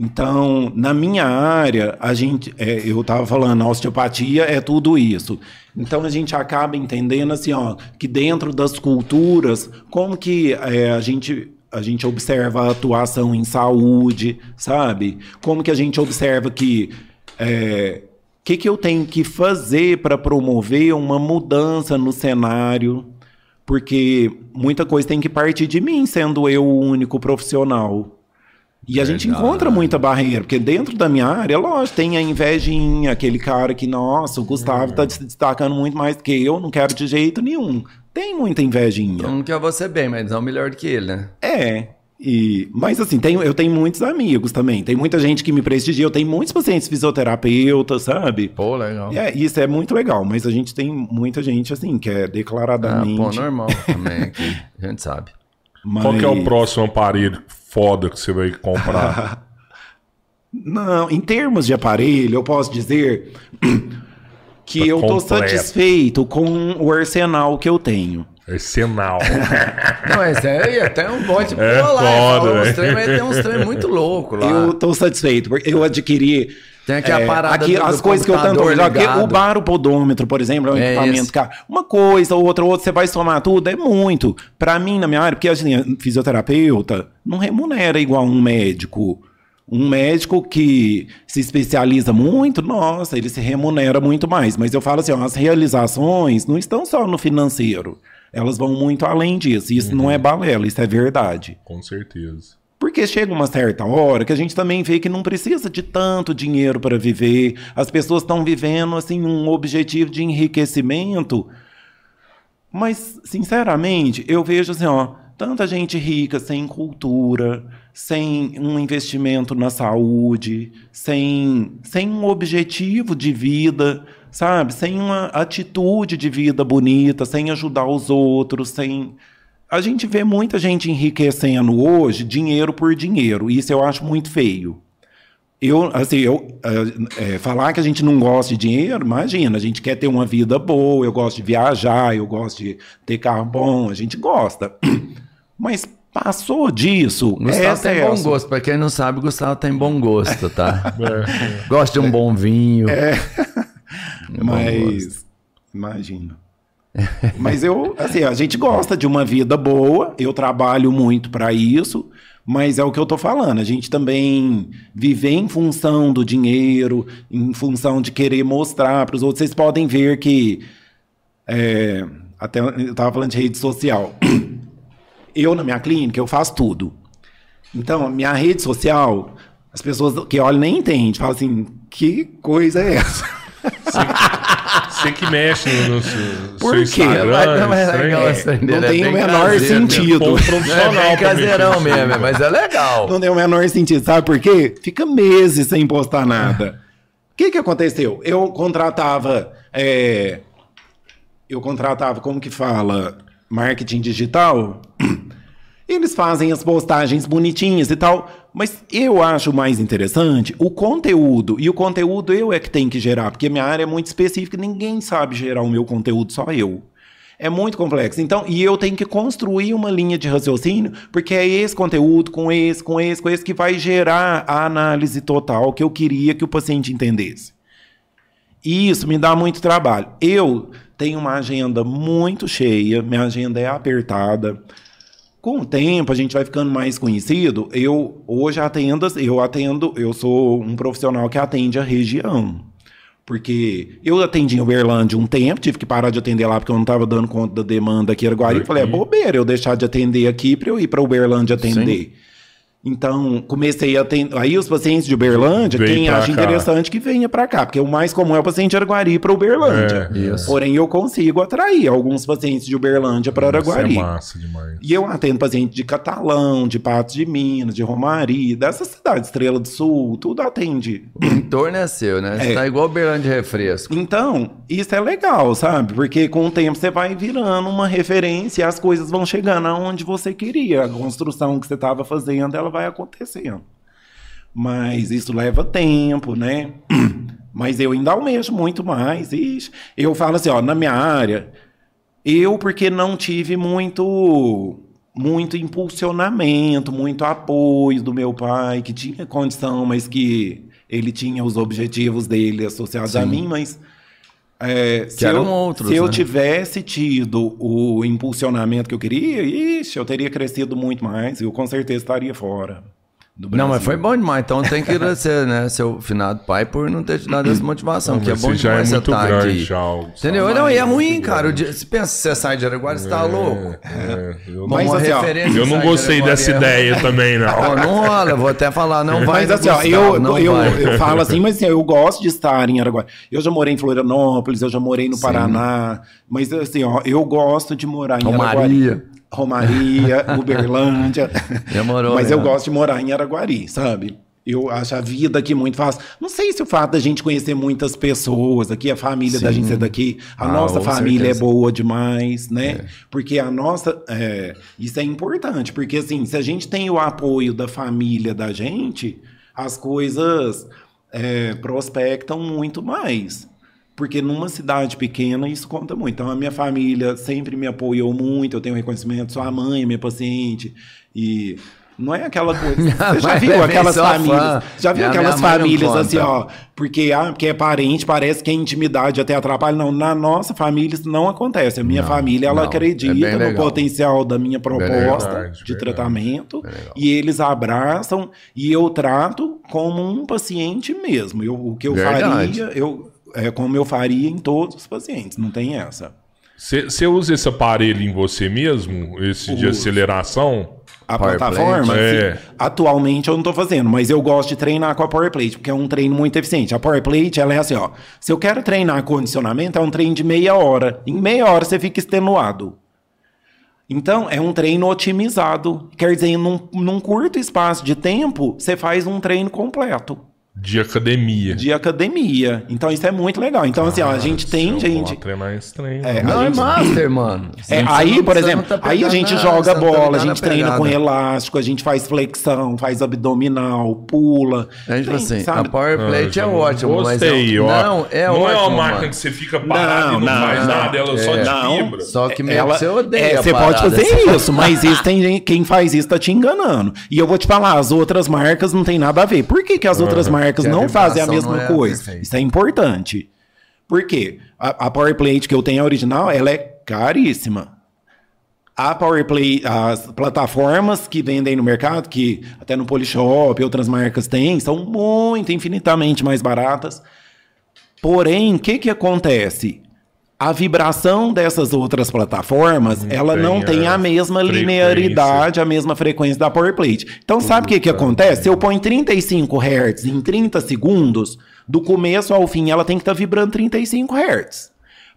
[SPEAKER 3] Então, na minha área, a gente, é, eu estava falando, a osteopatia é tudo isso. Então, a gente acaba entendendo assim, ó, que dentro das culturas, como que é, a gente a gente observa a atuação em saúde, sabe? Como que a gente observa que é, o que, que eu tenho que fazer para promover uma mudança no cenário? Porque muita coisa tem que partir de mim, sendo eu o único profissional. E a gente encontra muita barreira, porque dentro da minha área, lógico, tem a invejinha, aquele cara que, nossa, o Gustavo tá se destacando muito mais do que eu, não quero de jeito nenhum. Tem muita invejinha.
[SPEAKER 2] Eu não quero você bem, mas não melhor do que ele, né?
[SPEAKER 3] É. E, mas assim, tenho, eu tenho muitos amigos também. Tem muita gente que me prestigia. Eu tenho muitos pacientes fisioterapeutas, sabe?
[SPEAKER 2] Pô, legal.
[SPEAKER 3] É, isso é muito legal, mas a gente tem muita gente assim, que é
[SPEAKER 2] Ah,
[SPEAKER 3] declaradamente.
[SPEAKER 2] pô, normal também aqui. A gente sabe.
[SPEAKER 3] mas-
[SPEAKER 1] Qual que é o próximo aparelho foda que você vai comprar?
[SPEAKER 3] Não, em termos de aparelho, eu posso dizer que
[SPEAKER 1] Tá
[SPEAKER 3] eu tô
[SPEAKER 1] completo.
[SPEAKER 3] satisfeito com o arsenal que eu tenho.
[SPEAKER 1] Arsenal.
[SPEAKER 2] Não, esse aí até um bote
[SPEAKER 1] É
[SPEAKER 2] pô lá.
[SPEAKER 1] foda,
[SPEAKER 2] falou uns trem, mas tem uns trem muito louco lá.
[SPEAKER 3] Eu tô satisfeito, porque eu adquiri.
[SPEAKER 2] Tem aqui a parada do-
[SPEAKER 3] as
[SPEAKER 2] do
[SPEAKER 3] coisas que eu tanto já, porque. O baropodômetro, por exemplo, é um
[SPEAKER 2] É
[SPEAKER 3] equipamento
[SPEAKER 2] esse.
[SPEAKER 3] caro. Uma coisa, outra, outra, você vai somar tudo, é muito. Pra mim, na minha área, porque assim, fisioterapeuta não remunera igual um médico. Um médico que se especializa muito, nossa, ele se remunera muito mais. Mas eu falo assim, ó, as realizações não estão só no financeiro. Elas vão muito além disso. Isso não é balela, isso é verdade.
[SPEAKER 1] Com certeza.
[SPEAKER 3] Porque chega uma certa hora que a gente também vê que não precisa de tanto dinheiro para viver. As pessoas estão vivendo assim um objetivo de enriquecimento. Mas, sinceramente, eu vejo assim, ó, tanta gente rica sem cultura, sem um investimento na saúde, sem, sem um objetivo de vida, sabe? Sem uma atitude de vida bonita, sem ajudar os outros, sem a gente vê muita gente enriquecendo hoje dinheiro por dinheiro. Isso eu acho muito feio. Eu, assim, eu, é, é, falar que a gente não gosta de dinheiro, imagina, a gente quer ter uma vida boa, eu gosto de viajar, eu gosto de ter carro bom, a gente gosta. Mas passou disso.
[SPEAKER 2] Gustavo tem bom gosto. Pra quem não sabe, o Gustavo tem bom gosto, tá?
[SPEAKER 1] É.
[SPEAKER 2] Gosta de um bom vinho. Bom
[SPEAKER 3] Mas, imagina. Mas eu, assim, a gente gosta de uma vida boa, eu trabalho muito para isso, mas é o que eu tô falando, a gente também viver em função do dinheiro, em função de querer mostrar para os outros. Vocês podem ver que, é, até eu tava falando de rede social, eu na minha clínica, eu faço tudo. Então, minha rede social, as pessoas que olham nem entendem, falam assim, que coisa é essa?
[SPEAKER 1] Você que mexe no, no seu,
[SPEAKER 3] Por
[SPEAKER 1] seu
[SPEAKER 3] quê?
[SPEAKER 1] Instagram.
[SPEAKER 2] Mas não é
[SPEAKER 3] não
[SPEAKER 2] é
[SPEAKER 3] tem o menor
[SPEAKER 2] caseiro
[SPEAKER 3] sentido.
[SPEAKER 2] É
[SPEAKER 1] mim.
[SPEAKER 2] caseirão mesmo, mas é legal.
[SPEAKER 3] Não tem o menor sentido. Sabe por quê? Fica meses sem postar nada. que, que aconteceu? Eu contratava. é, eu contratava, como que fala? Marketing digital. Eles fazem as postagens bonitinhas e tal, mas eu acho mais interessante o conteúdo. E o conteúdo eu é que tenho que gerar, porque minha área é muito específica, ninguém sabe gerar o meu conteúdo, só eu. É muito complexo. Então, e eu tenho que construir uma linha de raciocínio, porque é esse conteúdo com esse, com esse, com esse que vai gerar a análise total que eu queria que o paciente entendesse. E isso me dá muito trabalho. Eu tenho uma agenda muito cheia, minha agenda é apertada. Com o tempo, a gente vai ficando mais conhecido. Eu hoje atendo, eu atendo, eu sou um profissional que atende a região. Porque eu atendi em Uberlândia um tempo, tive que parar de atender lá porque eu não estava dando conta da demanda aqui em Araguari. Falei, é bobeira eu deixar de atender aqui para eu ir para Uberlândia atender. Então, comecei a atender. Aí, os pacientes de Uberlândia,
[SPEAKER 1] Vem
[SPEAKER 3] quem acha
[SPEAKER 1] cá.
[SPEAKER 3] interessante que venha para cá, porque o mais comum é o paciente de Araguari para Uberlândia.
[SPEAKER 1] É,
[SPEAKER 2] Isso.
[SPEAKER 3] Porém, eu consigo atrair alguns pacientes de Uberlândia para
[SPEAKER 1] Isso é
[SPEAKER 3] Araguari.
[SPEAKER 1] massa demais.
[SPEAKER 3] E eu atendo paciente de Catalão, de Patos de Minas, de Romaria, dessa cidade, Estrela do Sul, tudo atende.
[SPEAKER 2] O entorno é seu, né? Você
[SPEAKER 3] É.
[SPEAKER 2] tá igual de refresco.
[SPEAKER 3] Então, isso é legal, sabe? Porque com o tempo você vai virando uma referência e as coisas vão chegando aonde você queria. A construção que você estava fazendo, ela vai acontecendo. Mas isso leva tempo, né? Mas eu ainda almejo muito mais. Eu falo assim, ó, na minha área, eu porque não tive muito muito impulsionamento, muito apoio do meu pai, que tinha condição, mas que ele tinha os objetivos dele associados a mim, mas é, se,
[SPEAKER 2] eram
[SPEAKER 3] eu,
[SPEAKER 2] outros,
[SPEAKER 3] se eu
[SPEAKER 2] né?
[SPEAKER 3] tivesse tido o impulsionamento que eu queria, ixi, eu teria crescido muito mais, eu com certeza estaria fora. Do
[SPEAKER 2] Não, mas
[SPEAKER 3] Brasil.
[SPEAKER 2] foi bom demais. Então tem que agradecer, né? Seu finado pai por não ter te dado essa motivação.
[SPEAKER 1] Não,
[SPEAKER 2] que é bom
[SPEAKER 1] é
[SPEAKER 2] demais você
[SPEAKER 1] muito
[SPEAKER 2] estar aqui.
[SPEAKER 1] já.
[SPEAKER 2] Entendeu? Não, e é ruim, cara. Dia- Você pensa que você sai de Araguari, você tá louco.
[SPEAKER 1] É, eu,
[SPEAKER 2] Bom,
[SPEAKER 3] Mas assim, ó,
[SPEAKER 2] referência
[SPEAKER 1] eu
[SPEAKER 2] de
[SPEAKER 1] não
[SPEAKER 2] de
[SPEAKER 1] gostei
[SPEAKER 2] Araguari
[SPEAKER 1] dessa
[SPEAKER 2] é-
[SPEAKER 1] ideia também, não.
[SPEAKER 2] Ó, não rola, eu vou até falar, não vai.
[SPEAKER 3] Mas assim, ó, eu,
[SPEAKER 2] não
[SPEAKER 3] eu,
[SPEAKER 2] vai.
[SPEAKER 3] eu falo assim, mas assim, eu gosto de estar em Araguari. Eu já morei em Florianópolis, eu já morei no Paraná, mas assim, ó, eu gosto de morar em
[SPEAKER 2] Romaria.
[SPEAKER 3] Araguari. Romaria, Uberlândia.
[SPEAKER 2] Já morou,
[SPEAKER 3] Mas
[SPEAKER 2] né?
[SPEAKER 3] eu gosto de morar em Araguari, sabe? Eu acho a vida aqui muito fácil. Não sei se o fato da gente conhecer muitas pessoas aqui, a família da gente ser daqui, a
[SPEAKER 2] Ah,
[SPEAKER 3] nossa família
[SPEAKER 2] certeza.
[SPEAKER 3] é boa demais, né? Porque a nossa. é, isso é importante, porque assim, se a gente tem o apoio da família da gente, as coisas é, prospectam muito mais. Porque numa cidade pequena isso conta muito. Então a minha família sempre me apoiou muito, eu tenho reconhecimento, sua mãe é minha paciente. E não é aquela coisa. Você já
[SPEAKER 2] mãe
[SPEAKER 3] viu
[SPEAKER 2] é
[SPEAKER 3] aquelas famílias?
[SPEAKER 2] fã.
[SPEAKER 3] Já viu
[SPEAKER 2] Minha-
[SPEAKER 3] aquelas
[SPEAKER 2] minha mãe
[SPEAKER 3] famílias assim, ó, porque, ah, porque é parente, parece que a intimidade até atrapalha. Não, na nossa família isso não acontece. A minha
[SPEAKER 2] Não,
[SPEAKER 3] família, ela
[SPEAKER 2] não, é
[SPEAKER 3] acredita
[SPEAKER 2] bem
[SPEAKER 3] no
[SPEAKER 2] legal.
[SPEAKER 3] potencial da minha proposta
[SPEAKER 1] verdade,
[SPEAKER 3] de tratamento e eles abraçam e eu trato como um paciente mesmo. Eu, o que eu
[SPEAKER 2] Verdade.
[SPEAKER 3] faria, eu, é como eu faria em todos os pacientes, não tem essa.
[SPEAKER 1] Você usa esse aparelho em você mesmo? Esse de
[SPEAKER 3] Uso.
[SPEAKER 1] aceleração?
[SPEAKER 3] A
[SPEAKER 2] Power
[SPEAKER 3] plataforma,
[SPEAKER 1] plate?
[SPEAKER 3] assim,
[SPEAKER 1] É.
[SPEAKER 3] atualmente eu não tô fazendo, mas eu gosto de treinar com a Power Plate, porque é um treino muito eficiente. A Power Plate, ela é assim, ó. Se eu quero treinar condicionamento, é um treino de meia hora. Em meia hora você fica extenuado. Então, é um treino otimizado. Quer dizer, num, num curto espaço de tempo, você faz um treino completo
[SPEAKER 1] De academia.
[SPEAKER 3] de academia. Então, isso é muito legal. Então, assim, ó, a gente tem gente.
[SPEAKER 1] Treinar esse treino.
[SPEAKER 3] É,
[SPEAKER 2] Não, é
[SPEAKER 3] gente-
[SPEAKER 2] master, mano.
[SPEAKER 3] É, aí, por exemplo,
[SPEAKER 2] tá
[SPEAKER 3] aí a gente joga
[SPEAKER 2] não tá
[SPEAKER 3] bola, a gente treina
[SPEAKER 2] pegada.
[SPEAKER 3] com elástico, a gente faz flexão, faz abdominal, pula.
[SPEAKER 2] É tipo
[SPEAKER 3] Tem,
[SPEAKER 2] assim,
[SPEAKER 3] sabe?
[SPEAKER 2] a Power Plate é ótimo, mas
[SPEAKER 1] Gostei,
[SPEAKER 2] é, um-
[SPEAKER 1] ó.
[SPEAKER 2] não, é
[SPEAKER 1] não
[SPEAKER 2] ótimo,
[SPEAKER 1] é uma
[SPEAKER 2] mano.
[SPEAKER 1] máquina que você fica parado
[SPEAKER 3] Não,
[SPEAKER 1] e não,
[SPEAKER 3] não,
[SPEAKER 1] faz nada, ela só
[SPEAKER 2] É.
[SPEAKER 3] Não.
[SPEAKER 1] vibra.
[SPEAKER 2] Só que meio
[SPEAKER 3] Ela-
[SPEAKER 2] que você odeia
[SPEAKER 3] é, você pode fazer isso, mas isso tem gente, quem faz isso tá te enganando. E eu vou te falar, as outras marcas não tem nada a ver. Por que, que as outras marcas
[SPEAKER 2] Que a
[SPEAKER 3] não fazem a mesma
[SPEAKER 2] é
[SPEAKER 3] coisa?
[SPEAKER 2] perfeita.
[SPEAKER 3] Isso é importante. Por quê? A, a Power que eu tenho a original, ela é caríssima. A PowerPlay, as plataformas que vendem no mercado, que até no Polishop e outras marcas têm, são muito, infinitamente mais baratas. Porém, o que, que acontece? A vibração dessas outras plataformas, ela
[SPEAKER 1] tem
[SPEAKER 3] não tem
[SPEAKER 1] a
[SPEAKER 3] mesma
[SPEAKER 1] frequência.
[SPEAKER 3] linearidade, a mesma frequência da PowerPlate. Então, sabe o que, que acontece? Se eu ponho 35 Hz em 30 segundos, do começo ao fim, ela tem que estar vibrando 35 Hz.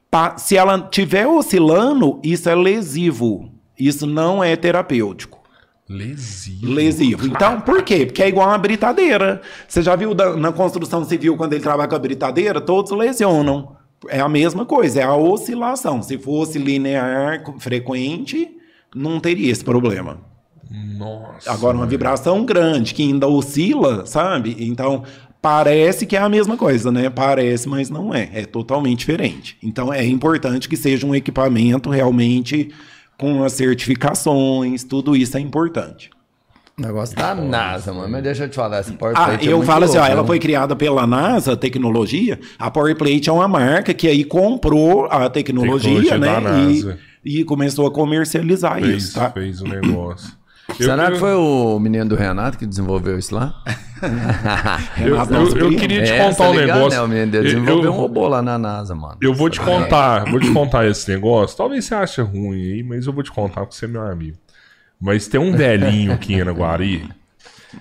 [SPEAKER 3] Pa- Se ela estiver oscilando, isso é lesivo. Isso não é terapêutico.
[SPEAKER 1] Lesivo.
[SPEAKER 3] Lesivo. Então, por quê? Porque é igual uma britadeira. Você já viu da- na construção civil, quando ele trabalha com a britadeira, todos lesionam. É a mesma coisa, é a oscilação. Se fosse linear, frequente, não teria esse problema.
[SPEAKER 1] Nossa.
[SPEAKER 3] Agora, uma vibração grande que ainda oscila, sabe? Então, parece que é a mesma coisa, né? Parece, mas não é. É totalmente diferente. Então, é importante que seja um equipamento realmente com as certificações, tudo isso é importante.
[SPEAKER 2] O negócio da NASA, mano. Mas deixa eu te falar, essa
[SPEAKER 3] Ah,
[SPEAKER 2] PowerPoint é
[SPEAKER 3] eu
[SPEAKER 2] muito
[SPEAKER 3] falo assim, ó, ela
[SPEAKER 2] né?
[SPEAKER 3] foi criada pela NASA, tecnologia. A PowerPlate é uma marca que aí comprou a tecnologia,
[SPEAKER 1] Tecnologia
[SPEAKER 3] né?
[SPEAKER 1] da NASA.
[SPEAKER 3] E, e começou a comercializar
[SPEAKER 1] Fez,
[SPEAKER 3] isso, tá?
[SPEAKER 1] fez o negócio.
[SPEAKER 2] Será
[SPEAKER 1] Eu-
[SPEAKER 2] que foi o menino do Renato que desenvolveu isso lá?
[SPEAKER 1] Eu, eu- eu queria te
[SPEAKER 2] É,
[SPEAKER 1] contar
[SPEAKER 2] tá
[SPEAKER 1] um
[SPEAKER 2] ligado,
[SPEAKER 1] negócio.
[SPEAKER 2] Né? O menino dele desenvolveu
[SPEAKER 1] eu-
[SPEAKER 2] um robô lá na NASA, mano.
[SPEAKER 1] Eu vou te contar, vou te contar esse negócio. Talvez você ache ruim aí, mas eu vou te contar porque você é meu amigo. Mas tem um velhinho aqui em Araguari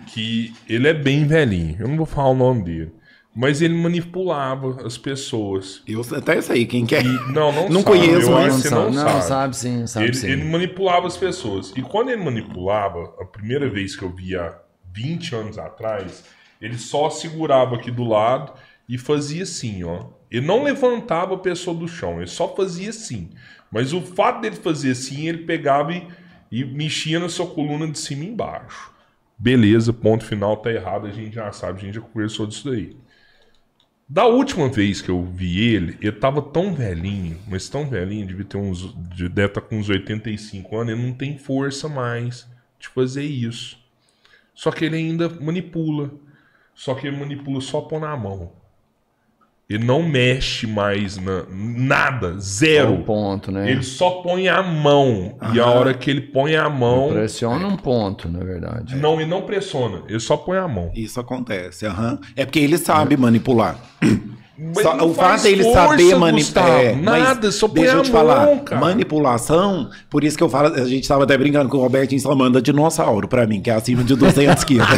[SPEAKER 1] que ele é bem velhinho. Eu não vou falar o nome dele. Mas ele manipulava as pessoas.
[SPEAKER 3] Eu até sei quem que é.
[SPEAKER 1] E- não, não,
[SPEAKER 3] Não
[SPEAKER 1] sabe,
[SPEAKER 3] conheço,
[SPEAKER 1] eu
[SPEAKER 3] mas
[SPEAKER 1] que você não,
[SPEAKER 2] não,
[SPEAKER 1] sabe.
[SPEAKER 2] sabe sim, sabe
[SPEAKER 1] ele,
[SPEAKER 2] sim.
[SPEAKER 1] ele manipulava as pessoas. E quando ele manipulava, a primeira vez que eu vi há 20 anos atrás, ele só segurava aqui do lado e fazia assim, ó. Ele não levantava a pessoa do chão, ele só fazia assim. Mas o fato dele fazer assim, ele pegava e, e mexia na sua coluna de cima e embaixo. Beleza, ponto final, tá errado, a gente já sabe, a gente já conversou disso daí. Da última vez que eu vi ele, ele tava tão velhinho, mas tão velhinho, devia ter uns. Deve estar com uns 85 anos, ele não tem força mais de fazer isso. Só que ele ainda manipula. Só que ele manipula só pôr na mão. Ele não mexe mais na nada,
[SPEAKER 2] É o
[SPEAKER 1] zero.
[SPEAKER 2] ponto, né?
[SPEAKER 1] Ele só põe a mão. E a hora que ele põe a mão.
[SPEAKER 2] Pressiona um ponto, na verdade.
[SPEAKER 1] Não, ele não pressiona, ele só põe a mão.
[SPEAKER 3] Isso acontece, aham. É porque ele sabe manipular.
[SPEAKER 1] Mas
[SPEAKER 3] Só- o fato dele
[SPEAKER 1] força,
[SPEAKER 3] saber manipular.
[SPEAKER 1] Nada, só põe
[SPEAKER 3] deixa
[SPEAKER 1] a
[SPEAKER 3] eu te
[SPEAKER 1] mão,
[SPEAKER 3] falar.
[SPEAKER 1] cara.
[SPEAKER 3] Manipulação, por isso que eu falo, a gente estava até brincando com o Robertinho só manda dinossauro pra mim, que é acima de 200 quilos.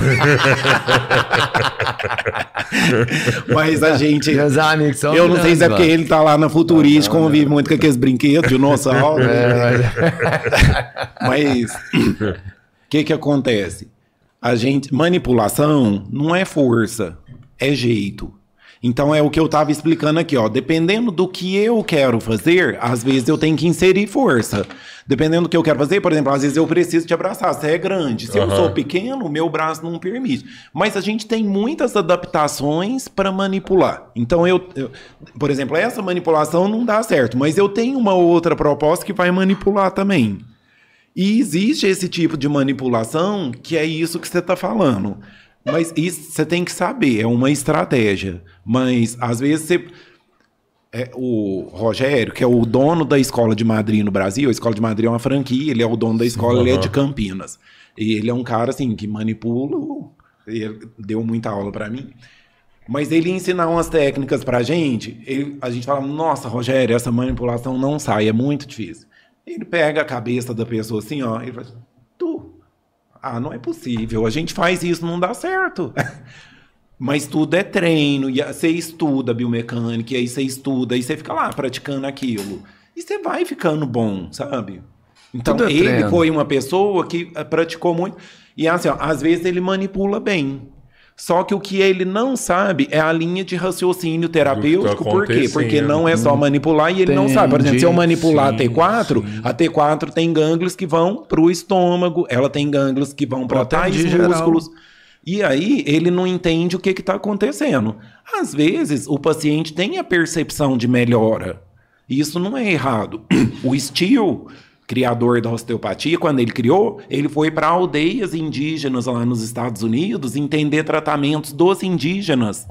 [SPEAKER 3] Mas a gente.
[SPEAKER 2] Meus amigos são
[SPEAKER 3] Eu não sei se é porque ele tá lá na Futurista, convive muito com aqueles brinquedos, dinossauro.
[SPEAKER 2] É, mas-
[SPEAKER 3] Mas o que que acontece? A gente manipulação não é força, é jeito. Então é o que eu estava explicando aqui, ó. Dependendo do que eu quero fazer, às vezes eu tenho que inserir força. Dependendo do que eu quero fazer, por exemplo, às vezes eu preciso te abraçar. Você é grande. Se eu
[SPEAKER 1] Aham.
[SPEAKER 3] sou pequeno, meu braço não permite. Mas a gente tem muitas adaptações para manipular. Então eu, eu- por exemplo, essa manipulação não dá certo, mas eu tenho uma outra proposta que vai manipular também. E existe esse tipo de manipulação que é isso que você está falando. Mas isso você tem que saber, é uma estratégia. Mas às vezes você. é, o Rogério, que é o dono da escola de Madrid no Brasil, a escola de Madrid é uma franquia, ele é o dono da escola, ele é de Campinas. E ele é um cara assim que manipula, ele deu muita aula para mim. Mas ele ensinar umas técnicas pra gente, ele- a gente fala, nossa, Rogério, essa manipulação não sai, é muito difícil. Ele pega a cabeça da pessoa assim, ó, e fala, tu, ah, não é possível, a gente faz isso, não dá certo. Mas tudo é treino, e você estuda biomecânica, e aí você estuda, e você fica lá praticando aquilo. E você vai ficando bom, sabe? Então,
[SPEAKER 2] Tudo é
[SPEAKER 3] ele
[SPEAKER 2] treino.
[SPEAKER 3] foi uma pessoa que praticou muito. E assim, ó, às vezes ele manipula bem. Só que o que ele não sabe é a linha de raciocínio terapêutico.
[SPEAKER 1] tá
[SPEAKER 3] Por quê? Porque não é só manipular e ele não sabe. Por exemplo, se eu
[SPEAKER 2] Entendi.
[SPEAKER 3] manipular
[SPEAKER 1] Sim,
[SPEAKER 3] a T4,
[SPEAKER 1] sim.
[SPEAKER 3] a T4 tem gânglios que vão pro estômago, ela tem gânglios que vão para tais músculos. E aí ele não entende o que está acontecendo. Às vezes o paciente tem a percepção de melhora. Isso não é errado. O Steele, criador da osteopatia, quando ele criou, ele foi para aldeias indígenas lá nos Estados Unidos entender tratamentos dos indígenas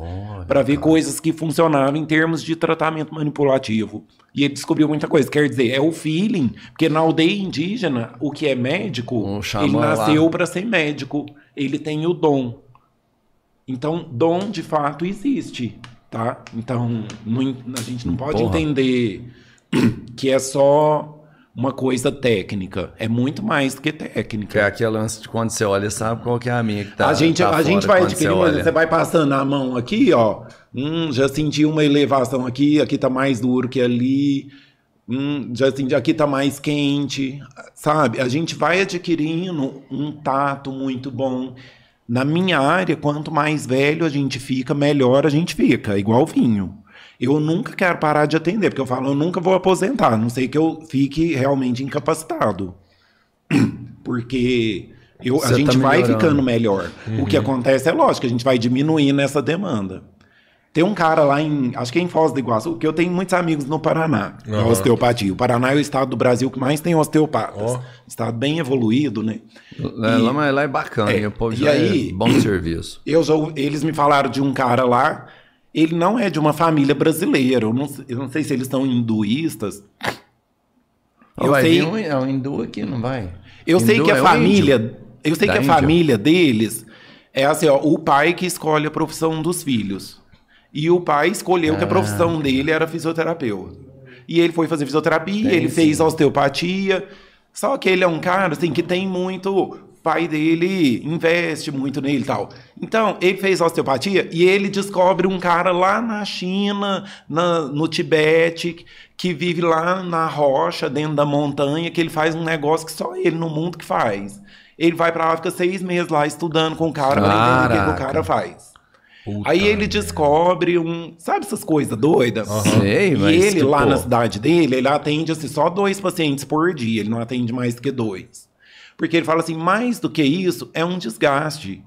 [SPEAKER 3] para ver coisas que funcionavam em termos de tratamento manipulativo. E ele descobriu muita coisa. Quer dizer, é o feeling, porque na aldeia indígena, o que é médico,
[SPEAKER 2] xamã
[SPEAKER 3] ele nasceu para ser médico. Ele tem o dom. Então, dom de fato existe, tá? Então, não- a gente não pode
[SPEAKER 2] Porra.
[SPEAKER 3] entender que é só uma coisa técnica. É muito mais do que técnica.
[SPEAKER 2] É aquele lance de quando você olha, sabe qual que é a minha que tá.
[SPEAKER 3] a gente,
[SPEAKER 2] tá
[SPEAKER 3] a
[SPEAKER 2] fora
[SPEAKER 3] gente vai
[SPEAKER 2] você
[SPEAKER 3] adquirindo,
[SPEAKER 2] olha.
[SPEAKER 3] você vai passando a mão aqui, ó. Hum, já senti uma elevação aqui, aqui tá mais duro que ali. Hum, já assim, aqui tá mais quente, sabe? A gente vai adquirindo um tato muito bom. Na minha área, quanto mais velho a gente fica, melhor a gente fica, igual vinho. Eu nunca quero parar de atender, porque eu falo, eu nunca vou aposentar, a não sei que eu fique realmente incapacitado. Porque eu, a gente
[SPEAKER 2] tá
[SPEAKER 3] vai ficando melhor. O que acontece é lógico, a gente vai diminuindo essa demanda. Tem um cara lá em, acho que é em Foz do Iguaçu, que eu tenho muitos amigos no Paraná, da
[SPEAKER 1] Aham.
[SPEAKER 3] osteopatia. O Paraná é o estado do Brasil que mais tem osteopatas.
[SPEAKER 1] Ó.
[SPEAKER 3] Estado bem evoluído, né?
[SPEAKER 2] Lá,
[SPEAKER 3] E-
[SPEAKER 2] lá, lá é bacana,
[SPEAKER 3] É,
[SPEAKER 2] o povo
[SPEAKER 3] e
[SPEAKER 2] já
[SPEAKER 3] aí-
[SPEAKER 2] é bom serviço.
[SPEAKER 3] Eu já, eles me falaram de um cara lá, ele não é de uma família brasileira. Eu não, sei- eu não sei se eles são hinduístas. Eu
[SPEAKER 2] vai
[SPEAKER 3] sei-
[SPEAKER 2] um, é um hindu aqui, não vai?
[SPEAKER 3] Eu sei
[SPEAKER 2] Hindu
[SPEAKER 3] que a
[SPEAKER 2] é
[SPEAKER 3] família, eu sei
[SPEAKER 2] Da
[SPEAKER 3] que a
[SPEAKER 2] Índia.
[SPEAKER 3] família deles é assim, ó, o pai que escolhe a profissão dos filhos. E o pai escolheu
[SPEAKER 2] Ah.
[SPEAKER 3] que a profissão dele era fisioterapeuta. E ele foi fazer fisioterapia,
[SPEAKER 2] Tem
[SPEAKER 3] ele
[SPEAKER 2] sim.
[SPEAKER 3] fez osteopatia. Só que ele é um cara assim que tem muito pai dele investe muito nele e tal. Então, ele fez osteopatia e ele descobre um cara lá na China, na- no Tibete, que vive lá na rocha, dentro da montanha, que ele faz um negócio que só ele no mundo que faz. Ele vai pra lá, fica seis meses lá estudando com o cara, pra entender o que que o cara faz.
[SPEAKER 1] Puta
[SPEAKER 3] Aí ele descobre um. Sabe essas coisas doidas?
[SPEAKER 2] Sei,
[SPEAKER 3] E
[SPEAKER 2] mas,
[SPEAKER 3] ele,
[SPEAKER 2] tipo,
[SPEAKER 3] lá na cidade dele, ele atende assim, só dois pacientes por dia, ele não atende mais que dois. Porque ele fala assim: mais do que isso, é um desgaste.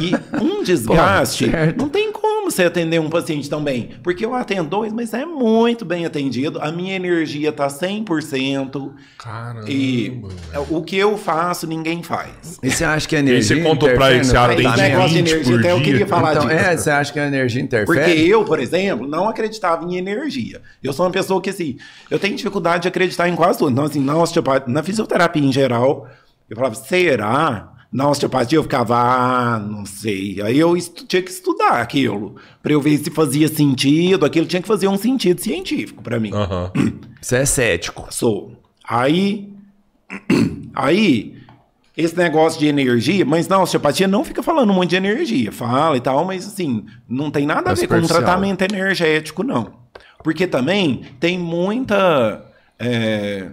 [SPEAKER 3] E um desgaste,
[SPEAKER 2] certo.
[SPEAKER 3] não tem como você atender um paciente tão bem. Porque eu atendo dois, mas é muito bem atendido. A minha energia tá 100%.
[SPEAKER 1] Caramba.
[SPEAKER 3] E
[SPEAKER 1] velho.
[SPEAKER 3] o que eu faço, ninguém faz.
[SPEAKER 2] E você acha que a
[SPEAKER 1] E
[SPEAKER 2] energia.
[SPEAKER 1] você contou pra ele você atende
[SPEAKER 3] Esse negócio de
[SPEAKER 1] 20
[SPEAKER 3] energia, até eu queria falar
[SPEAKER 2] Então,
[SPEAKER 3] disso.
[SPEAKER 2] é, você acha que a energia interfere?
[SPEAKER 3] Porque eu, por exemplo, não acreditava em energia. Eu sou uma pessoa que, assim, eu tenho dificuldade de acreditar em quase tudo. Então, assim, na osteopatia, na fisioterapia em geral, eu falava, será? Na osteopatia eu ficava, ah, não sei. Aí eu tinha que estudar aquilo, pra eu ver se fazia sentido. Aquilo tinha que fazer um sentido científico pra mim.
[SPEAKER 1] Aham.
[SPEAKER 2] Você é cético.
[SPEAKER 3] Sou. Aí, aí, esse negócio de energia, mas na osteopatia não fica falando muito de energia, fala e tal, mas assim, não tem nada a ver com tratamento energético, não. Porque também tem muita. é,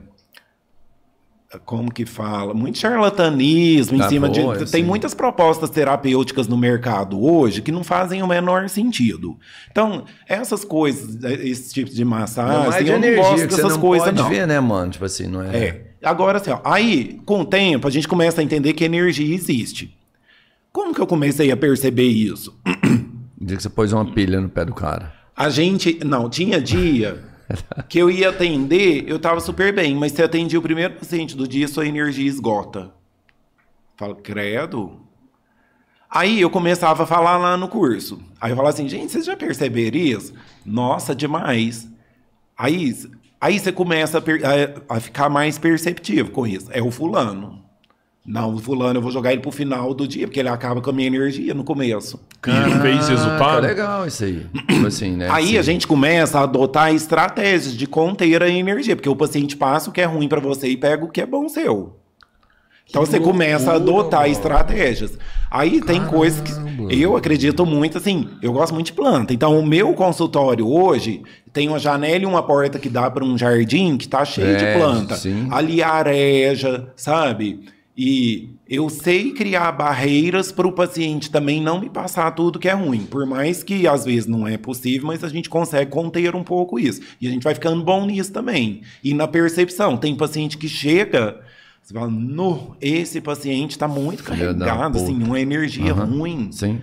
[SPEAKER 3] como que fala? Muito charlatanismo em
[SPEAKER 2] Ah,
[SPEAKER 3] cima
[SPEAKER 2] pô,
[SPEAKER 3] de. Tem muitas propostas terapêuticas no mercado hoje que não fazem o menor sentido. Então, essas coisas, esse tipo de massagem,
[SPEAKER 2] não é de
[SPEAKER 3] eu não gosto dessas
[SPEAKER 2] não
[SPEAKER 3] coisas,
[SPEAKER 2] pode
[SPEAKER 3] não.
[SPEAKER 2] ver, né, mano? Tipo assim, não é...
[SPEAKER 3] É. Agora, assim, ó, aí, com o tempo, a gente começa a entender que energia existe. Como que eu comecei a perceber isso?
[SPEAKER 2] Diz que você pôs uma pilha no pé do cara.
[SPEAKER 3] A gente. Não, tinha dia que eu ia atender, eu tava super bem, mas você atendia o primeiro paciente do dia, sua energia esgota. Fala, credo. Aí eu começava a falar lá no curso. Aí eu falava assim, gente, vocês já perceberam isso? Nossa, demais. Aí, aí você começa a, a- a ficar mais perceptivo com isso. É o fulano. Não, o fulano eu vou jogar ele pro final do dia, porque ele acaba com a minha energia no começo.
[SPEAKER 1] E fez resultado?
[SPEAKER 2] Caraca, legal isso aí. Tipo assim, né?
[SPEAKER 3] Aí
[SPEAKER 2] Assim,
[SPEAKER 3] a gente começa a adotar estratégias de conter a energia, porque o paciente passa o que é ruim pra você e pega o que é bom seu. Então você começa a adotar estratégias. Aí tem coisas que eu acredito muito assim, eu gosto muito de planta. Então o meu consultório hoje tem uma janela e uma porta que dá para um jardim que tá cheio
[SPEAKER 2] É,
[SPEAKER 3] de planta.
[SPEAKER 2] sim.
[SPEAKER 3] Ali areja, sabe? E eu sei criar barreiras para o paciente também não me passar tudo que é ruim. Por mais que às vezes não é possível, mas a gente consegue conter um pouco isso. E a gente vai ficando bom nisso também. E na percepção, tem paciente que chega, você fala, no, esse paciente está muito carregado, assim, uma energia
[SPEAKER 2] Aham.
[SPEAKER 3] ruim.
[SPEAKER 2] Sim.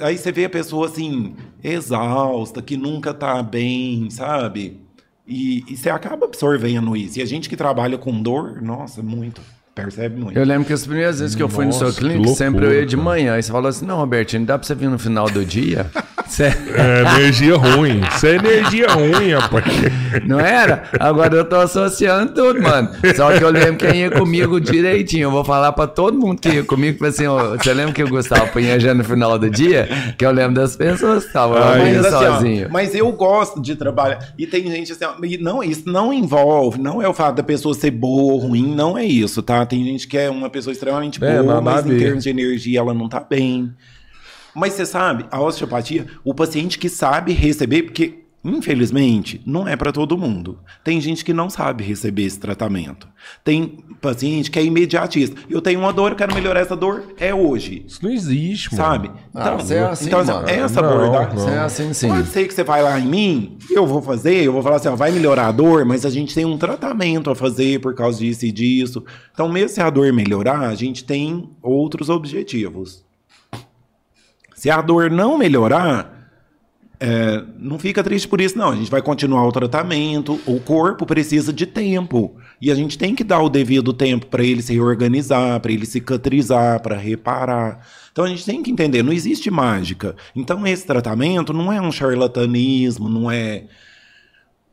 [SPEAKER 3] Aí você vê a pessoa assim, exausta, que nunca tá bem, sabe? E, e você acaba absorvendo isso. E a gente que trabalha com dor, nossa, muito. Percebe muito.
[SPEAKER 2] Eu lembro que as primeiras vezes que eu fui no seu
[SPEAKER 1] Nossa,
[SPEAKER 2] clínico,
[SPEAKER 1] loucura,
[SPEAKER 2] sempre eu ia de manhã. E você falou assim: não, Robertinho, dá pra você vir no final do dia? Você-
[SPEAKER 1] É energia ruim. Isso é energia ruim, rapaz.
[SPEAKER 2] Não era? Agora eu tô associando tudo, mano. Só que eu lembro quem ia comigo direitinho. Eu vou falar pra todo mundo que ia comigo, assim, ó, você lembra que o Gustavo punha já no final do dia? Que eu lembro das pessoas que estavam indo
[SPEAKER 3] Mas, assim, ó,
[SPEAKER 2] sozinho.
[SPEAKER 3] mas eu gosto de trabalhar. E tem gente assim, ó, e não, isso não envolve, não é o fato da pessoa ser boa ou ruim, não é isso, tá? Tem gente que é uma pessoa extremamente
[SPEAKER 1] É,
[SPEAKER 3] boa, mas em termos de energia ela não tá bem. Mas você sabe, a osteopatia, o paciente que sabe receber, porque Infelizmente, não é para todo mundo. Tem gente que não sabe receber esse tratamento. Tem paciente que é imediatista. Eu tenho uma dor, eu quero melhorar essa dor, é hoje.
[SPEAKER 1] Isso não existe, mano.
[SPEAKER 3] Sabe?
[SPEAKER 2] Ah, você é assim,
[SPEAKER 3] então
[SPEAKER 2] mano.
[SPEAKER 3] essa
[SPEAKER 1] Não,
[SPEAKER 3] abordagem.
[SPEAKER 1] não.
[SPEAKER 2] É assim, sim.
[SPEAKER 3] Pode ser que você vai lá em mim, eu vou fazer, eu vou falar assim, ó, vai melhorar a dor, mas a gente tem um tratamento a fazer por causa disso e disso. Então, mesmo se a dor melhorar, a gente tem outros objetivos. Se a dor não melhorar, é, não fica triste por isso, não. A gente vai continuar o tratamento. O corpo precisa de tempo. E a gente tem que dar o devido tempo para ele se reorganizar, para ele cicatrizar, para reparar. Então a gente tem que entender, não existe mágica. Então esse tratamento não é um charlatanismo, não é.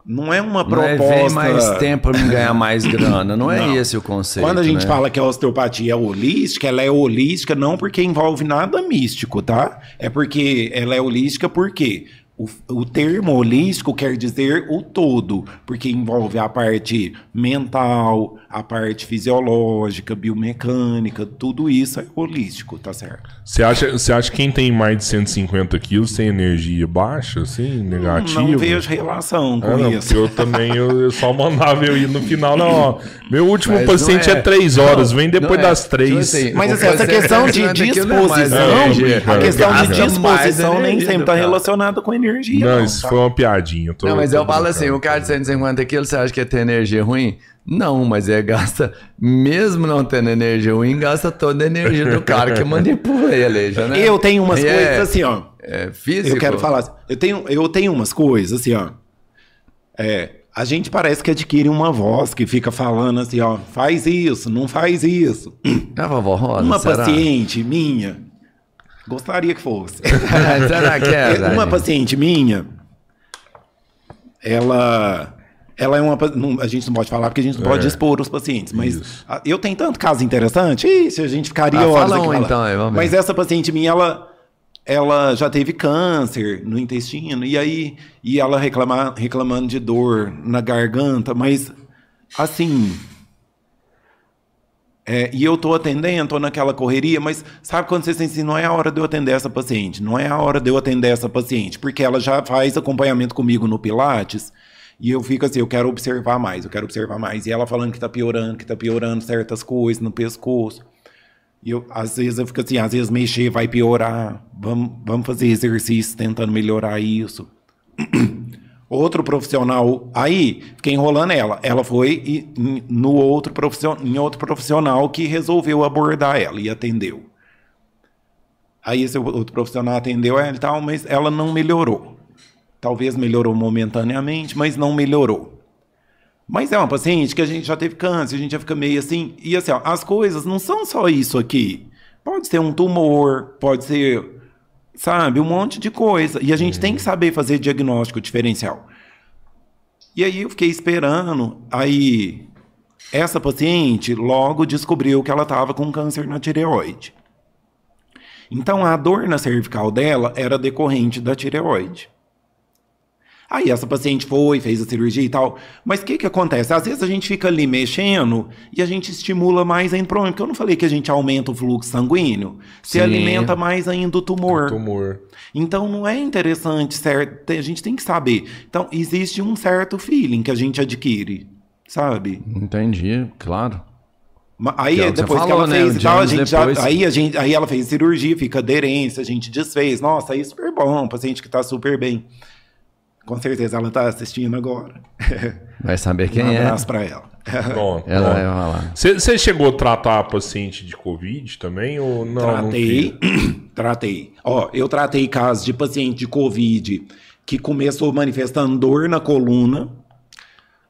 [SPEAKER 3] Não é uma
[SPEAKER 2] Não é
[SPEAKER 3] proposta.
[SPEAKER 2] vem mais tempo pra me ganhar mais grana. Não é esse o conceito.
[SPEAKER 3] Quando a gente
[SPEAKER 2] né?
[SPEAKER 3] fala que a osteopatia é holística, ela é holística não porque envolve nada místico, tá? É porque ela é holística porque o, o termo holístico quer dizer o todo, porque envolve a parte mental, a parte fisiológica, biomecânica, tudo isso é holístico, tá certo?
[SPEAKER 1] Você acha, você acha que quem tem mais de 150 quilos tem energia baixa, assim, negativa?
[SPEAKER 3] Não vejo relação com
[SPEAKER 1] Ah, não,
[SPEAKER 3] isso.
[SPEAKER 1] porque eu também eu, eu só mandava eu ir no final, não, ó. Meu último
[SPEAKER 2] Mas
[SPEAKER 1] paciente
[SPEAKER 2] não
[SPEAKER 1] é, três horas,
[SPEAKER 2] Não,
[SPEAKER 1] vem depois
[SPEAKER 2] não é.
[SPEAKER 1] das três.
[SPEAKER 2] Tipo assim,
[SPEAKER 3] Mas assim, essa questão de
[SPEAKER 2] 150 quilos não é
[SPEAKER 3] disposição, a questão de
[SPEAKER 2] mais
[SPEAKER 3] disposição nem sempre está
[SPEAKER 2] cara.
[SPEAKER 3] relacionada com energia.
[SPEAKER 1] Não,
[SPEAKER 3] não,
[SPEAKER 1] isso
[SPEAKER 3] tá?
[SPEAKER 1] foi uma piadinha. tô-
[SPEAKER 2] Não, mas
[SPEAKER 1] tô
[SPEAKER 2] eu falo assim, o cara de 150 quilos, você acha que é ter energia ruim? Não, mas é gasta, mesmo não tendo energia ruim, gasta toda a energia do cara que manipula ele, já, né?
[SPEAKER 3] Eu tenho umas
[SPEAKER 2] E é-
[SPEAKER 3] coisas assim, ó.
[SPEAKER 2] É físico.
[SPEAKER 3] Eu quero falar assim, eu tenho, eu tenho umas coisas assim, ó. É, a gente parece que adquire uma voz que fica falando assim, ó, faz isso, não faz isso.
[SPEAKER 2] É a vovó Rosa,
[SPEAKER 3] uma
[SPEAKER 2] será?
[SPEAKER 3] paciente minha, gostaria que fosse.
[SPEAKER 2] será que é?
[SPEAKER 3] uma paciente minha, ela, ela é uma, não, a gente não pode falar porque a gente não pode expor os pacientes, mas
[SPEAKER 1] Isso.
[SPEAKER 3] eu tenho tanto caso interessante, Ixi, a gente ficaria
[SPEAKER 2] Ah,
[SPEAKER 3] horas
[SPEAKER 2] fala um então vamos.
[SPEAKER 3] Mas essa paciente minha, ela, ela já teve câncer no intestino e aí e ela reclama, reclamando de dor na garganta, mas assim, é, e eu tô atendendo, tô naquela correria, mas sabe quando você sente assim, não é a hora de eu atender essa paciente, não é a hora de eu atender essa paciente, porque ela já faz acompanhamento comigo no Pilates, e eu fico assim, eu quero observar mais, eu quero observar mais. E ela falando que tá piorando, que tá piorando certas coisas no pescoço. E eu, às vezes eu fico assim, às vezes mexer vai piorar, vamos, vamos fazer exercício tentando melhorar isso. Outro profissional, aí, fiquei enrolando ela. Ela foi e- no outro profissional, em outro profissional que resolveu abordar ela e atendeu. Aí esse outro profissional atendeu ela e tal, mas ela não melhorou. Talvez melhorou momentaneamente, mas não melhorou. Mas é uma paciente que a gente já teve câncer, a gente já fica meio assim. E assim, ó, as coisas não são só isso aqui. Pode ser um tumor, pode ser, sabe, um monte de coisa. E a gente tem que saber fazer diagnóstico diferencial. E aí eu fiquei esperando. Aí essa paciente logo descobriu que ela estava com câncer na tireoide. Então a dor na cervical dela era decorrente da tireoide. Aí essa paciente foi, fez a cirurgia e tal. Mas o que que acontece? Às vezes a gente fica ali mexendo e a gente estimula mais ainda o problema. Porque eu não falei que a gente aumenta o fluxo sanguíneo. Se alimenta mais ainda o tumor.
[SPEAKER 1] Tumor.
[SPEAKER 3] Então não é interessante, certo? A gente tem que saber. Então existe um certo feeling que a gente adquire, sabe?
[SPEAKER 2] Entendi, claro.
[SPEAKER 3] Aí
[SPEAKER 2] Que é o que
[SPEAKER 3] depois
[SPEAKER 2] você
[SPEAKER 3] que ela
[SPEAKER 2] falou, né?
[SPEAKER 3] fez e tal, a gente já,
[SPEAKER 2] depois.
[SPEAKER 3] aí a gente, aí ela fez cirurgia, fica aderência, a gente desfez. Nossa, aí é super bom, paciente que tá super bem. Com certeza ela tá assistindo agora.
[SPEAKER 2] Vai saber quem
[SPEAKER 3] um
[SPEAKER 2] é.
[SPEAKER 3] abraço pra ela.
[SPEAKER 1] Pronto.
[SPEAKER 2] Ela vai falar.
[SPEAKER 1] Você chegou a tratar a paciente de Covid também? Ou não? não
[SPEAKER 3] tratei,
[SPEAKER 1] fez?
[SPEAKER 3] tratei. Ó, eu tratei casos de paciente de Covid que começou manifestando dor na coluna.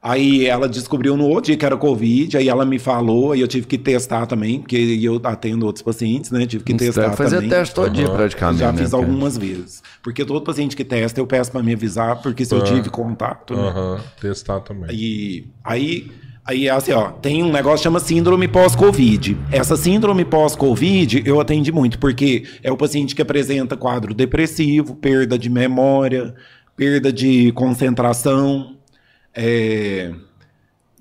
[SPEAKER 3] Aí ela descobriu no outro dia que era Covid, aí ela me falou, aí eu tive que testar também, porque eu atendo outros pacientes, né? Tive que
[SPEAKER 2] Você
[SPEAKER 3] testar
[SPEAKER 2] deve fazer
[SPEAKER 3] também.
[SPEAKER 2] teste todo dia praticamente.
[SPEAKER 3] Já
[SPEAKER 2] né,
[SPEAKER 3] fiz
[SPEAKER 2] cara?
[SPEAKER 3] algumas vezes. Porque todo paciente que testa, eu peço pra me avisar, porque se eu
[SPEAKER 1] Ah.
[SPEAKER 3] tive contato. né?
[SPEAKER 1] Aham, testar também.
[SPEAKER 3] E aí, aí assim, ó, tem um negócio que chama síndrome pós-Covid. Essa síndrome pós-Covid eu atendi muito, porque é o paciente que apresenta quadro depressivo, perda de memória, perda de concentração, é,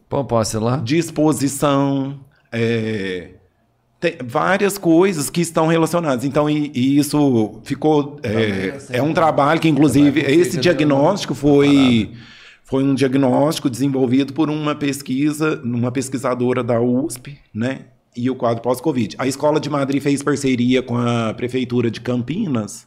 [SPEAKER 2] Pô, posso ir lá?
[SPEAKER 3] disposição, é, tem várias coisas que estão relacionadas. Então, e, e isso ficou. É, é, um trabalho que, inclusive, esse diagnóstico foi. Foi um diagnóstico desenvolvido por uma pesquisa, uma pesquisadora da USP, né? E o quadro pós-Covid. A Escola de Madrid fez parceria com a Prefeitura de Campinas.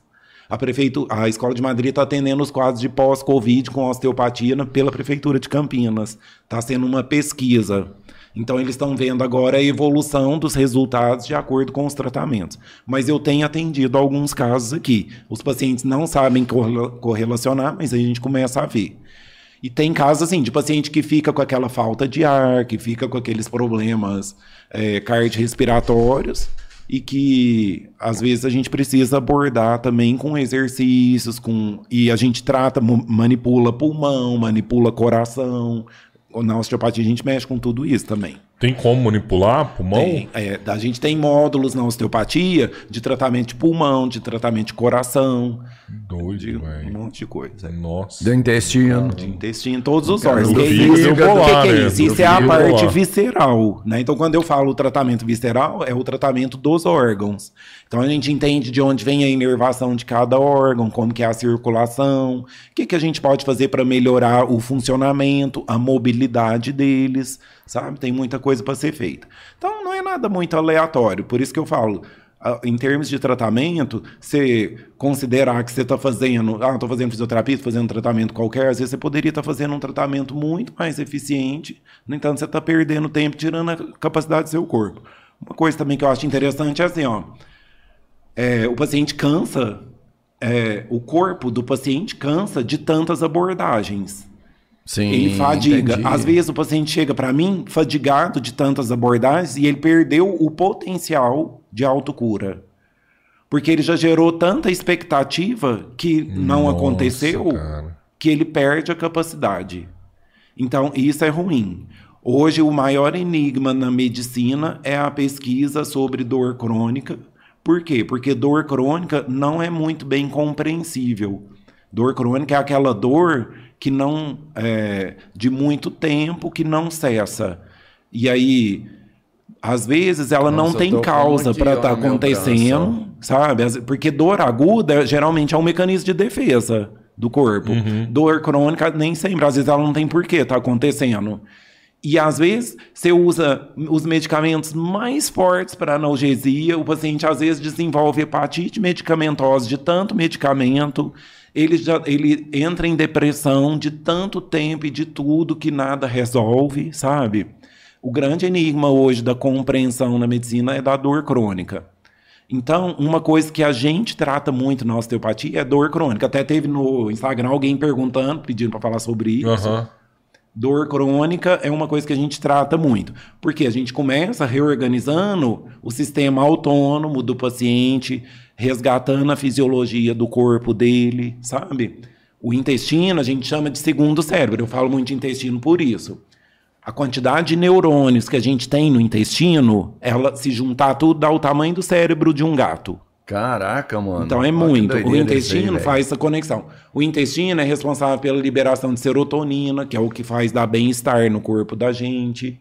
[SPEAKER 3] A, prefeitura, a Escola de Madrid está atendendo os quadros de pós-Covid com osteopatia pela Prefeitura de Campinas. Está sendo uma pesquisa. Então, eles estão vendo agora a evolução dos resultados de acordo com os tratamentos. Mas eu tenho atendido alguns casos aqui. Os pacientes não sabem correlacionar, mas a gente começa a ver. E tem casos assim, de paciente que fica com aquela falta de ar, que fica com aqueles problemas é, cardiorrespiratórios e que às vezes a gente precisa abordar também com exercícios, com e a gente trata, manipula pulmão, manipula coração, na osteopatia a gente mexe com tudo isso também.
[SPEAKER 1] Tem como manipular pulmão?
[SPEAKER 3] Tem, é, a gente tem módulos na osteopatia de tratamento de pulmão, de tratamento de coração.
[SPEAKER 1] Doido, de
[SPEAKER 3] Um monte de coisa.
[SPEAKER 1] Nossa.
[SPEAKER 2] Do intestino.
[SPEAKER 3] De intestino, todos os órgãos.
[SPEAKER 1] O
[SPEAKER 3] que, isso?
[SPEAKER 1] lá,
[SPEAKER 3] que, que é isso?
[SPEAKER 1] Do
[SPEAKER 3] Isso é a parte
[SPEAKER 1] lá.
[SPEAKER 3] visceral. Né? Então, quando eu falo tratamento visceral, é o tratamento dos órgãos. Então, a gente entende de onde vem a inervação de cada órgão, como que é a circulação, o que, que a gente pode fazer para melhorar o funcionamento, a mobilidade deles, sabe? Tem muita coisa para ser feita. Então, não é nada muito aleatório. Por isso que eu falo, em termos de tratamento, você considerar que você está fazendo, ah, estou fazendo fisioterapia, estou fazendo um tratamento qualquer, às vezes você poderia estar fazendo um tratamento muito mais eficiente, no entanto, você está perdendo tempo, tirando a capacidade do seu corpo. Uma coisa também que eu acho interessante é assim, ó, é, o paciente cansa, é, o corpo do paciente cansa de tantas abordagens.
[SPEAKER 2] Sim.
[SPEAKER 3] Ele fadiga.
[SPEAKER 2] entendi.
[SPEAKER 3] Às vezes o paciente chega para mim fadigado de tantas abordagens e ele perdeu o potencial de autocura. Porque ele já gerou tanta expectativa que não
[SPEAKER 1] Nossa,
[SPEAKER 3] aconteceu
[SPEAKER 1] cara.
[SPEAKER 3] que ele perde a capacidade. Então, isso é ruim. Hoje, o maior enigma na medicina é a pesquisa sobre dor crônica. Por quê? Porque dor crônica não é muito bem compreensível. Dor crônica é aquela dor que não é de muito tempo que não cessa. E aí, às vezes, ela
[SPEAKER 2] Nossa,
[SPEAKER 3] não tem causa para estar
[SPEAKER 2] meu
[SPEAKER 3] acontecendo, sabe? Porque dor aguda geralmente é um mecanismo de defesa do corpo. Dor crônica nem sempre, às vezes ela não tem porquê tá acontecendo. E às vezes você usa os medicamentos mais fortes para analgesia, o paciente às vezes desenvolve hepatite medicamentosa de tanto medicamento, ele, já, ele entra em depressão de tanto tempo e de tudo que nada resolve, sabe? O grande enigma hoje da compreensão na medicina é da dor crônica. Então, uma coisa que a gente trata muito na osteopatia é dor crônica. Até teve no Instagram alguém perguntando, pedindo para falar sobre isso.
[SPEAKER 1] Aham.
[SPEAKER 3] Dor crônica é uma coisa que a gente trata muito, porque a gente começa reorganizando o sistema autônomo do paciente, resgatando a fisiologia do corpo dele, sabe? O intestino a gente chama de segundo cérebro, eu falo muito de intestino por isso. A quantidade de neurônios que a gente tem no intestino, ela se juntar tudo dá o tamanho do cérebro de um gato.
[SPEAKER 2] Caraca, mano.
[SPEAKER 3] Então é muito. O
[SPEAKER 2] aí,
[SPEAKER 3] intestino
[SPEAKER 2] velho.
[SPEAKER 3] faz essa conexão. O intestino é responsável pela liberação de serotonina, que é o que faz dar bem-estar no corpo da gente.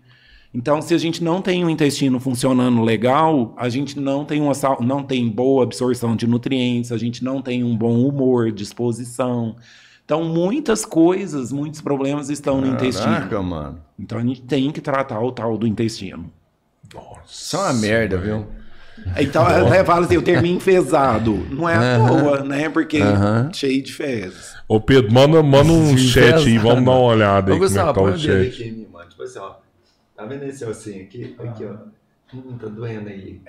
[SPEAKER 3] Então, se a gente não tem o intestino funcionando legal, a gente não tem, uma, não tem boa absorção de nutrientes, a gente não tem um bom humor, disposição. Então, muitas coisas, muitos problemas estão no intestino.
[SPEAKER 2] Caraca, mano.
[SPEAKER 3] Então, a gente tem que tratar o tal do intestino.
[SPEAKER 2] Isso é uma merda, viu?
[SPEAKER 3] Então, até fala assim, o termo enfesado. Não é à toa, né? Porque
[SPEAKER 2] Aham.
[SPEAKER 3] cheio de fezes.
[SPEAKER 1] Ô, Pedro, manda, manda um
[SPEAKER 2] Sim,
[SPEAKER 1] chat aí, vamos dar uma olhada aí
[SPEAKER 2] Ô,
[SPEAKER 1] como é
[SPEAKER 2] Gustavo,
[SPEAKER 1] que tá
[SPEAKER 2] põe
[SPEAKER 1] o
[SPEAKER 2] dedo aqui mano. Tipo assim, ó. Tá vendo esse ossinho aqui? Aqui, ó. Hum, tá doendo aí.